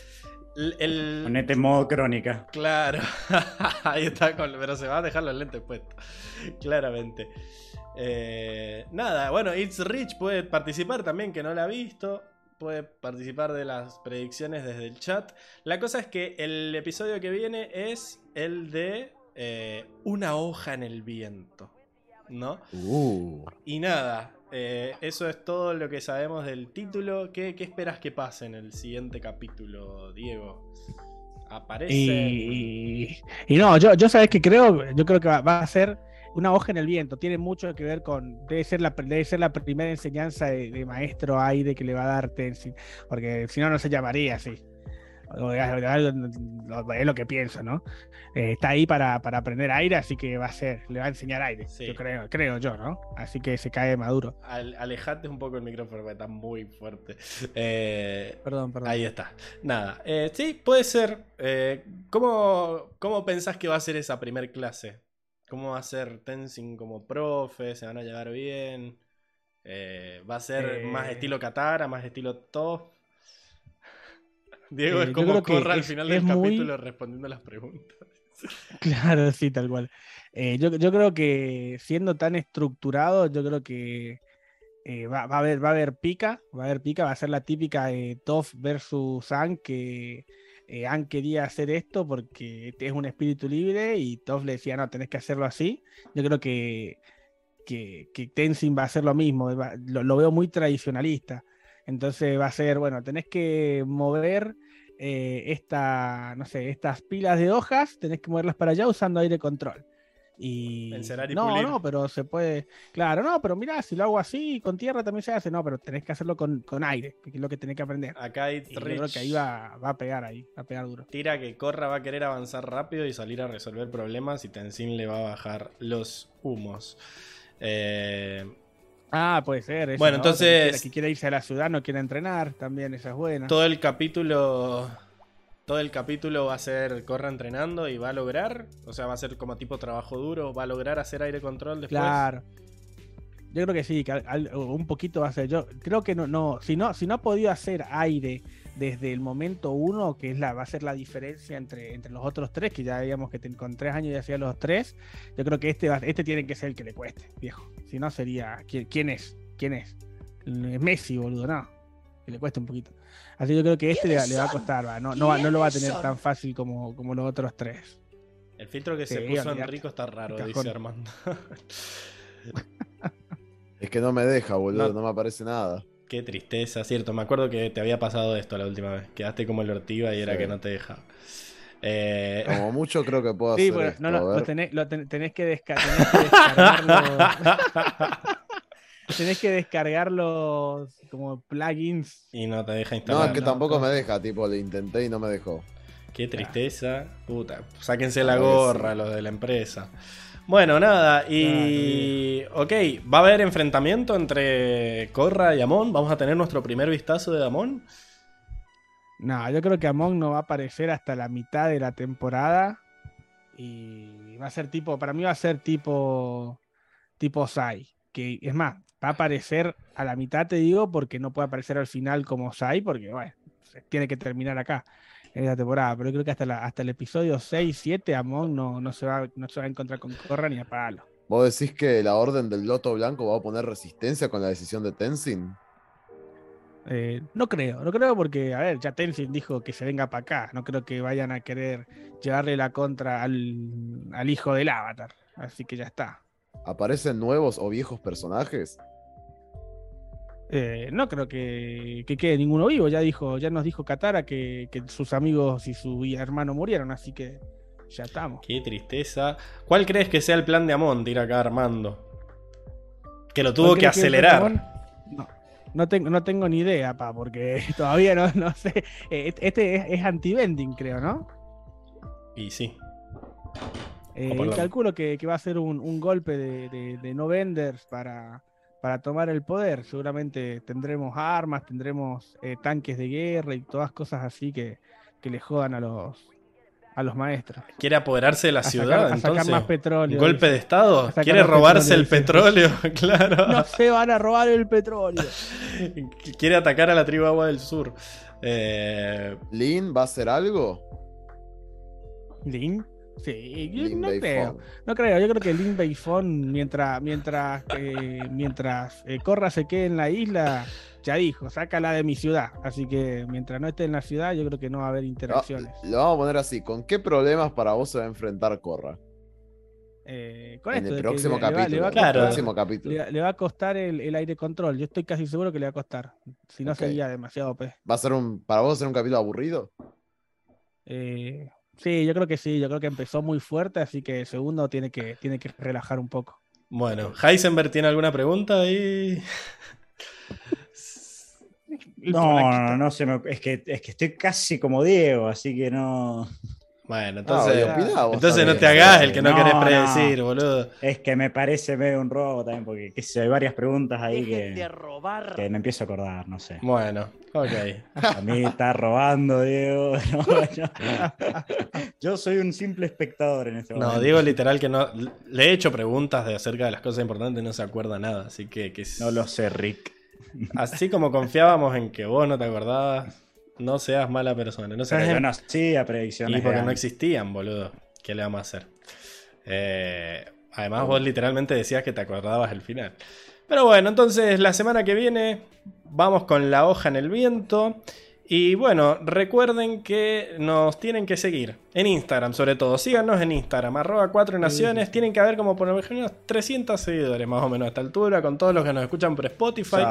El, el- Ponete en modo crónica. Claro, (laughs) ahí está, con- pero se va a dejar los lentes puestos, claramente. Eh, nada, bueno, It's Rich puede participar también, que no la ha visto. Puede participar de las predicciones desde el chat. La cosa es que el episodio que viene es el de eh, Una hoja en el viento, ¿no? Uh. Y nada, eh, eso es todo lo que sabemos del título. ¿Qué, esperas que pase en el siguiente capítulo, Diego? Aparece. Y, no, yo, sabes que creo, yo creo que va, va a ser una hoja en el viento. Tiene mucho que ver con, debe ser la, debe ser la primera enseñanza de, de maestro aire que le va a dar Tenzin, porque si no, no se llamaría así. Es lo que pienso, ¿no? Eh, está ahí para, para aprender aire, así que va a ser, le va a enseñar aire, Sí. yo creo, creo yo, ¿no? Así que se cae maduro. Al- alejate un poco el micrófono, porque está muy fuerte. Eh, Perdón, perdón. ahí está. Nada. eh, sí, puede ser. Eh, ¿cómo, ¿Cómo pensás que va a ser esa primer clase? ¿Cómo va a ser Tenzin como profe? ¿Se van a llevar bien? Eh, ¿Va a ser Eh, más estilo Katara, más estilo Toph? Diego Eh, es como corra al final es del capítulo respondiendo las preguntas. (laughs) Claro, sí, tal cual. Eh, yo, yo creo que siendo tan estructurado, yo creo que eh, va, va a haber, va a haber pica, va a haber pica, va a ser la típica eh, Toph versus Anne, que Anne quería hacer esto porque es un espíritu libre y Toph le decía, no, tenés que hacerlo así. Yo creo que, que, que Tenzin va a hacer lo mismo, lo veo muy tradicionalista. Entonces va a ser, bueno, tenés que mover eh, esta, no sé, estas pilas de hojas, tenés que moverlas para allá usando aire control. Y y no, pulir. no, pero se puede, claro, no, pero mira, si lo hago así, con tierra también se hace, no, pero tenés que hacerlo con, con aire, que es lo que tenés que aprender. Acá Y It's yo creo que ahí va, va a pegar ahí, va a pegar duro. tira que Corra va a querer avanzar rápido y salir a resolver problemas y Tenzin le va a bajar los humos. Eh, Ah, puede ser. eso, Bueno, ¿no? Entonces- Que quiere irse a la ciudad, no quiere entrenar, también esa es buena. todo el capítulo. Todo el capítulo va a ser Corra entrenando y va a lograr. O sea, va a ser como tipo trabajo duro. Va a lograr hacer aire control después. Claro. Yo creo que sí, que al- un poquito va a ser. Yo creo que no, no, si no, si no ha podido hacer aire desde el momento uno, que es la, va a ser la diferencia entre, entre los otros tres, que ya veíamos que ten- con tres años ya hacía los tres. Yo creo que este va- este tiene que ser el que le cueste, viejo. Si no sería. ¿Quién, quién es? ¿Quién es? Es Messi, boludo, no. Que le cueste un poquito. Así yo creo que este le, va- le va a costar, va. No, no, no lo va a tener tan fácil como, como los otros tres. El filtro que se puso olvidate. Enrico está raro, dice Armando. (laughs) Es que no me deja, boludo. No. No, me aparece nada. Qué tristeza, cierto. Me acuerdo que te había pasado esto la última vez. Quedaste como el ortiga y era que no te dejaba. Eh, Como mucho creo que puedo Sí, hacer bueno, esto. no, a lo, lo tenés, lo ten- tenés que, desca- tenés que descargarlo. (laughs) tenés que descargar los como plugins. y no te deja No, instalar. es que no, tampoco no. me deja, tipo, le intenté y no me dejó. Qué tristeza. Puta, sáquense la gorra los de la empresa. Bueno, nada, y. Ok, va a haber enfrentamiento entre Corra y Amon. Vamos a tener nuestro primer vistazo de Amon. No, yo creo que Amon no va a aparecer hasta la mitad de la temporada. Y va a ser tipo, para mí va a ser tipo, tipo Sai. Que es más, va a aparecer a la mitad, te digo, porque no puede aparecer al final como Sai, porque bueno, tiene que terminar acá en esta temporada. Pero yo creo que hasta, la- hasta el episodio 6, 7, Amon no, no, se va, no se va a encontrar con Corra ni a palo. ¿Vos decís que la orden del Loto Blanco va a poner resistencia con la decisión de Tenzin? Eh, no creo, no creo porque, a ver, ya Tenzin dijo que se venga para acá. No creo que vayan a querer llevarle la contra al, al hijo del avatar. Así que ya está. ¿Aparecen nuevos o viejos personajes? Eh, no creo que, que quede ninguno vivo. Ya dijo, ya nos dijo Katara que, que sus amigos y su hermano murieron, así que ya estamos. Qué tristeza. ¿Cuál crees que sea el plan de Amon? Tira acá Armando. Que lo tuvo ¿Cuál que acelerar. No, tengo, no tengo ni idea, pa, porque (laughs) todavía no, no sé. Eh, Este es, es anti-bending, creo, ¿no? Y sí. Eh, calculo que, que va a ser un, un golpe de, de- de no venders para, para tomar el poder. Seguramente tendremos armas, tendremos eh, tanques de guerra y todas cosas así que, que le jodan a los, a los maestros. Quiere apoderarse de la A sacar- ciudad, a sacar entonces. más petróleo, Golpe dice. de estado. Quiere robarse el petróleo, petróleo, (laughs) claro. No se van a robar el petróleo. (laughs) Quiere atacar a la tribu Agua del Sur. Eh, ¿Lin va a hacer algo? ¿Lin? Sí, yo Lin no Beifong. creo. No creo, yo creo que Lin Beifón, mientras, mientras, eh, mientras eh, Corra se quede en la isla, ya dijo, sácala de mi ciudad. Así que mientras no esté en la ciudad, yo creo que no va a haber No, interacciones. lo vamos a poner así. ¿Con qué problemas para vos se va a enfrentar Corra? Eh, con En esto el próximo le- le va- capítulo. le va Claro. próximo capítulo. Le, va a costar el, el aire control. Yo estoy casi seguro que le va a costar. Si no sería demasiado OP. ¿Va a ser un. ¿Para vos va a ser un capítulo aburrido? Eh, sí, yo creo que sí. Yo creo que empezó muy fuerte, así que el segundo tiene que, tiene que relajar un poco. bueno, Heisenberg tiene alguna pregunta ahí. (laughs) No, no, no, se me- es, que, es que estoy casi como Diego, así que no. Bueno, Ah, entonces. entonces no te hagas el que no, No, querés no. predecir, boludo. Es que me parece medio un robo también, porque qué sé yo, hay varias preguntas ahí Dejen de que, robar. que me empiezo a acordar, no sé. Bueno, ok. A mí está robando, Diego. (laughs) no, yo, yo soy un simple espectador en este momento. No, digo literal que no. Le he hecho preguntas de acerca de las cosas importantes y no se acuerda nada. Así que, que No lo sé, Rick. así como confiábamos en que vos no te acordabas, no seas mala persona. No seas Pero yo no hacía Y predicciones. porque de no existían, boludo. ¿Qué le vamos a hacer? Eh, además, vos literalmente decías que te acordabas el final. Pero bueno, entonces la semana que viene vamos con la hoja en el viento. Y bueno, recuerden que nos tienen que seguir en Instagram, sobre todo. Síganos en Instagram, arroba cuatro naciones. Tienen que haber como por lo menos 300 seguidores más o menos a esta altura, con todos los que nos escuchan por Spotify.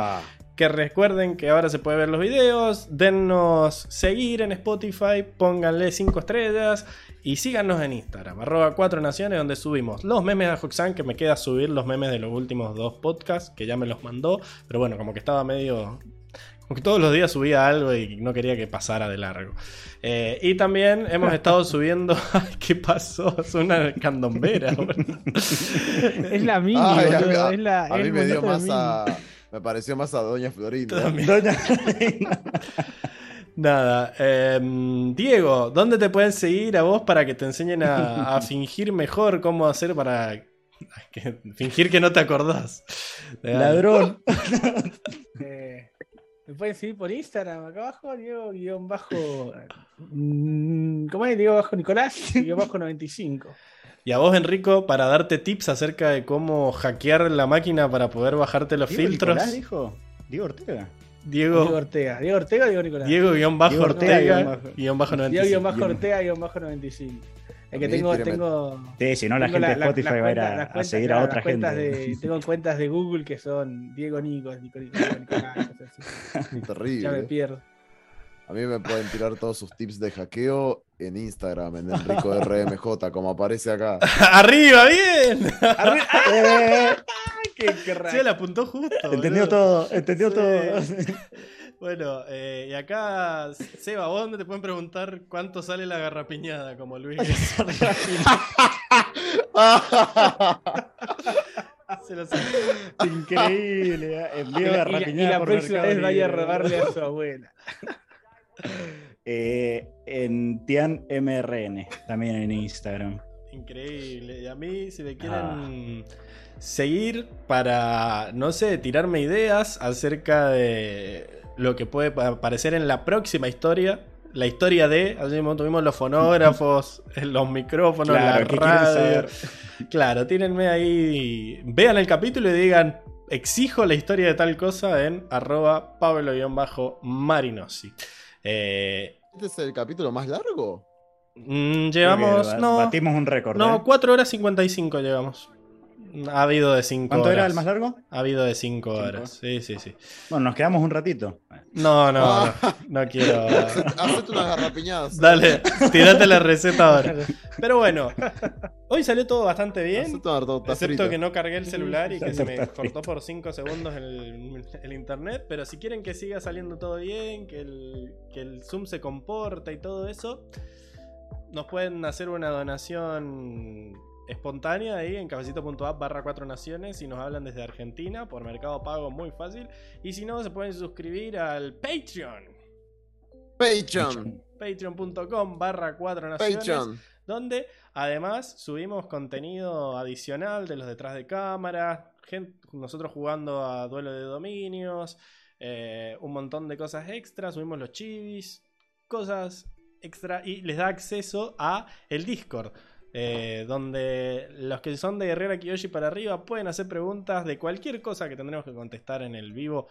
Que recuerden que ahora se puede ver los videos. Dennos seguir en Spotify. Pónganle 5 estrellas. Y síganos en Instagram. Arroba 4 naciones. Donde subimos los memes de Hoxan. Que me queda subir los memes de los últimos dos podcasts. Que ya me los mandó. Pero bueno, como que estaba medio. Como que todos los días subía algo y no quería que pasara de largo. Eh, y también hemos estado (laughs) subiendo. Ay, ¿Qué pasó? Es una candombera. boludo. Es la mini, Ay, a, boludo, es la- a es mí me dio más mini. a. Me pareció más a Doña Florinda. Doña- (laughs) Nada. em, Diego, ¿dónde te pueden seguir a vos para que te enseñen a, a (laughs) fingir mejor cómo hacer para que- fingir que no te acordás? Ladrón. Me pueden seguir por Instagram, acá abajo, Diego guion bajo. mm, ¿Cómo es? Diego bajo Nicolás, (laughs) guion bajo 95. Y a vos, Enrico, para darte tips acerca de cómo hackear la máquina para poder bajarte los ¿Diego filtros. Nicolás dijo? Diego Ortega. Diego Diego, Ortega. Diego Ortega o Diego Nicolás. Diego guion bajo Diego Ortega, Ortega, guion bajo- guion bajo Diego 95. guion bajo Ortega guion bajo 95. Es que tengo, tengo, Sí, si no, la gente de la- Spotify va a ir a, seguir claro, a otra gente. de- (laughs) tengo cuentas de Google que son Diego Nico, Nico, Nico, Nico, Nicolás, cosas así. (laughs) Ya me Terrible. pierdo. A mí me pueden tirar todos sus tips de hackeo en Instagram, en Enrico (laughs) RMJ, como aparece acá. ¡Arriba, bien! Eh, Qué, qué raro. Sí, la apuntó justo. entendió boludo. todo, entendió Sí. todo. Bueno, eh, y acá, Seba, ¿vos dónde te pueden preguntar cuánto sale la garrapiñada como Luis? (laughs) Se. Increíble. ¿eh? Y Envío la, de y la- y rapiñada la por próxima vez vaya a robarle a su abuela. (laughs) Eh, en Tian MRN, también en Instagram. Increíble. Y a mí, si me Ah. quieren seguir para, no sé, tirarme ideas acerca de lo que puede pa- aparecer en la próxima historia. La historia de, así tuvimos los fonógrafos, (laughs) los micrófonos, Claro, la ¿qué quieren radio. saber? (laughs) Claro, tírenme ahí, vean el capítulo y digan, exijo la historia de tal cosa en arroba pablo-marinosi. Eh, ¿Este es el capítulo más largo? mm, llevamos, no, Batimos un récord. no, ¿eh? 4 horas 55 llevamos. Ha habido de 5 horas. ¿Cuánto era el más largo? Ha habido de 5 Cinco. horas. Sí, sí, sí. Bueno, nos quedamos un ratito. No, no, Ah. no, no quiero. (laughs) Hacete unas garrapiñadas. Dale, tirate la receta ahora. Pero bueno, hoy salió todo bastante bien. Excepto que no cargué el celular y que se me cortó por 5 segundos el, el internet. Pero si quieren que siga saliendo todo bien, que el, que el Zoom se comporta y todo eso, nos pueden hacer una donación espontánea ahí en cafecito.app barra 4 naciones y nos hablan desde Argentina por Mercado Pago muy fácil. Y si no, se pueden suscribir al Patreon. Patreon. Patreon.com barra 4 naciones Patreon. donde además subimos contenido adicional de los detrás de cámara, nosotros jugando a duelo de dominios, eh, un montón de cosas extras, subimos los chivis, cosas extra y les da acceso a el Discord. Eh, donde los que son de Guerrera Kiyoshi para arriba pueden hacer preguntas de cualquier cosa que tendremos que contestar en el vivo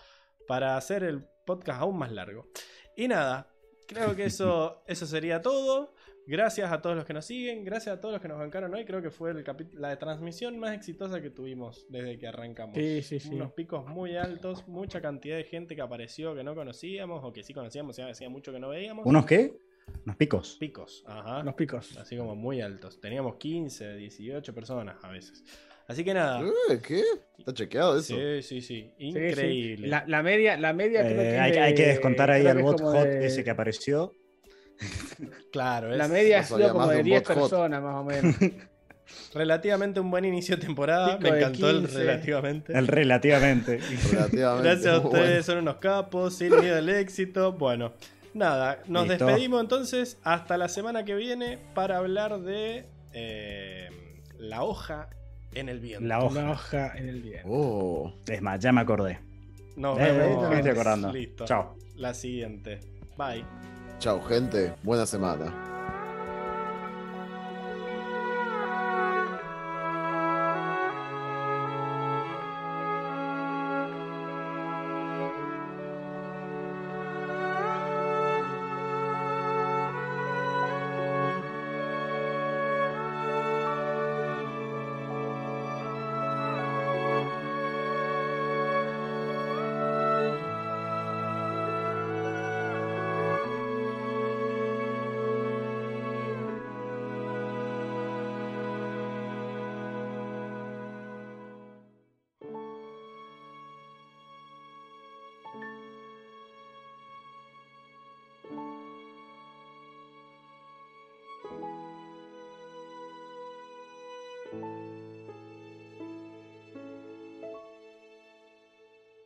para hacer el podcast aún más largo. Y nada, creo que eso, (laughs) eso sería todo. Gracias a todos los que nos siguen, gracias a todos los que nos bancaron hoy. Creo que fue el la transmisión más exitosa que tuvimos desde que arrancamos. Sí, sí, sí. Unos picos muy altos, mucha cantidad de gente que apareció que no conocíamos o que sí conocíamos, ya hacía mucho que no veíamos. ¿Unos qué? Unos picos. picos, ajá. Los picos. Así como muy altos. Teníamos 15, 18 personas a veces. Así que nada. Eh, ¿Qué? ¿Está chequeado eso? Sí, sí, sí. Increíble. sí. La, la media, la media creo Eh, que hay, es hay que de- descontar ahí al bot hot de- ese que apareció. (laughs) Claro, es La media ha sido como de de un 10 bot hot. personas más o menos. (laughs) relativamente un buen inicio de temporada. Pico Me de encantó el 15. relativamente. El relativamente. Relativamente. Gracias a ustedes, bueno. son unos capos, sin miedo al éxito. Bueno, nada, nos Listo. despedimos entonces hasta la semana que viene para hablar de eh, la hoja en el viento. La hoja. En el viento. Oh. Es más, ya me acordé. Nos Eh, vemos. me estoy acordando. Listo. Chao. La siguiente. Bye. Chao, gente. Buena semana.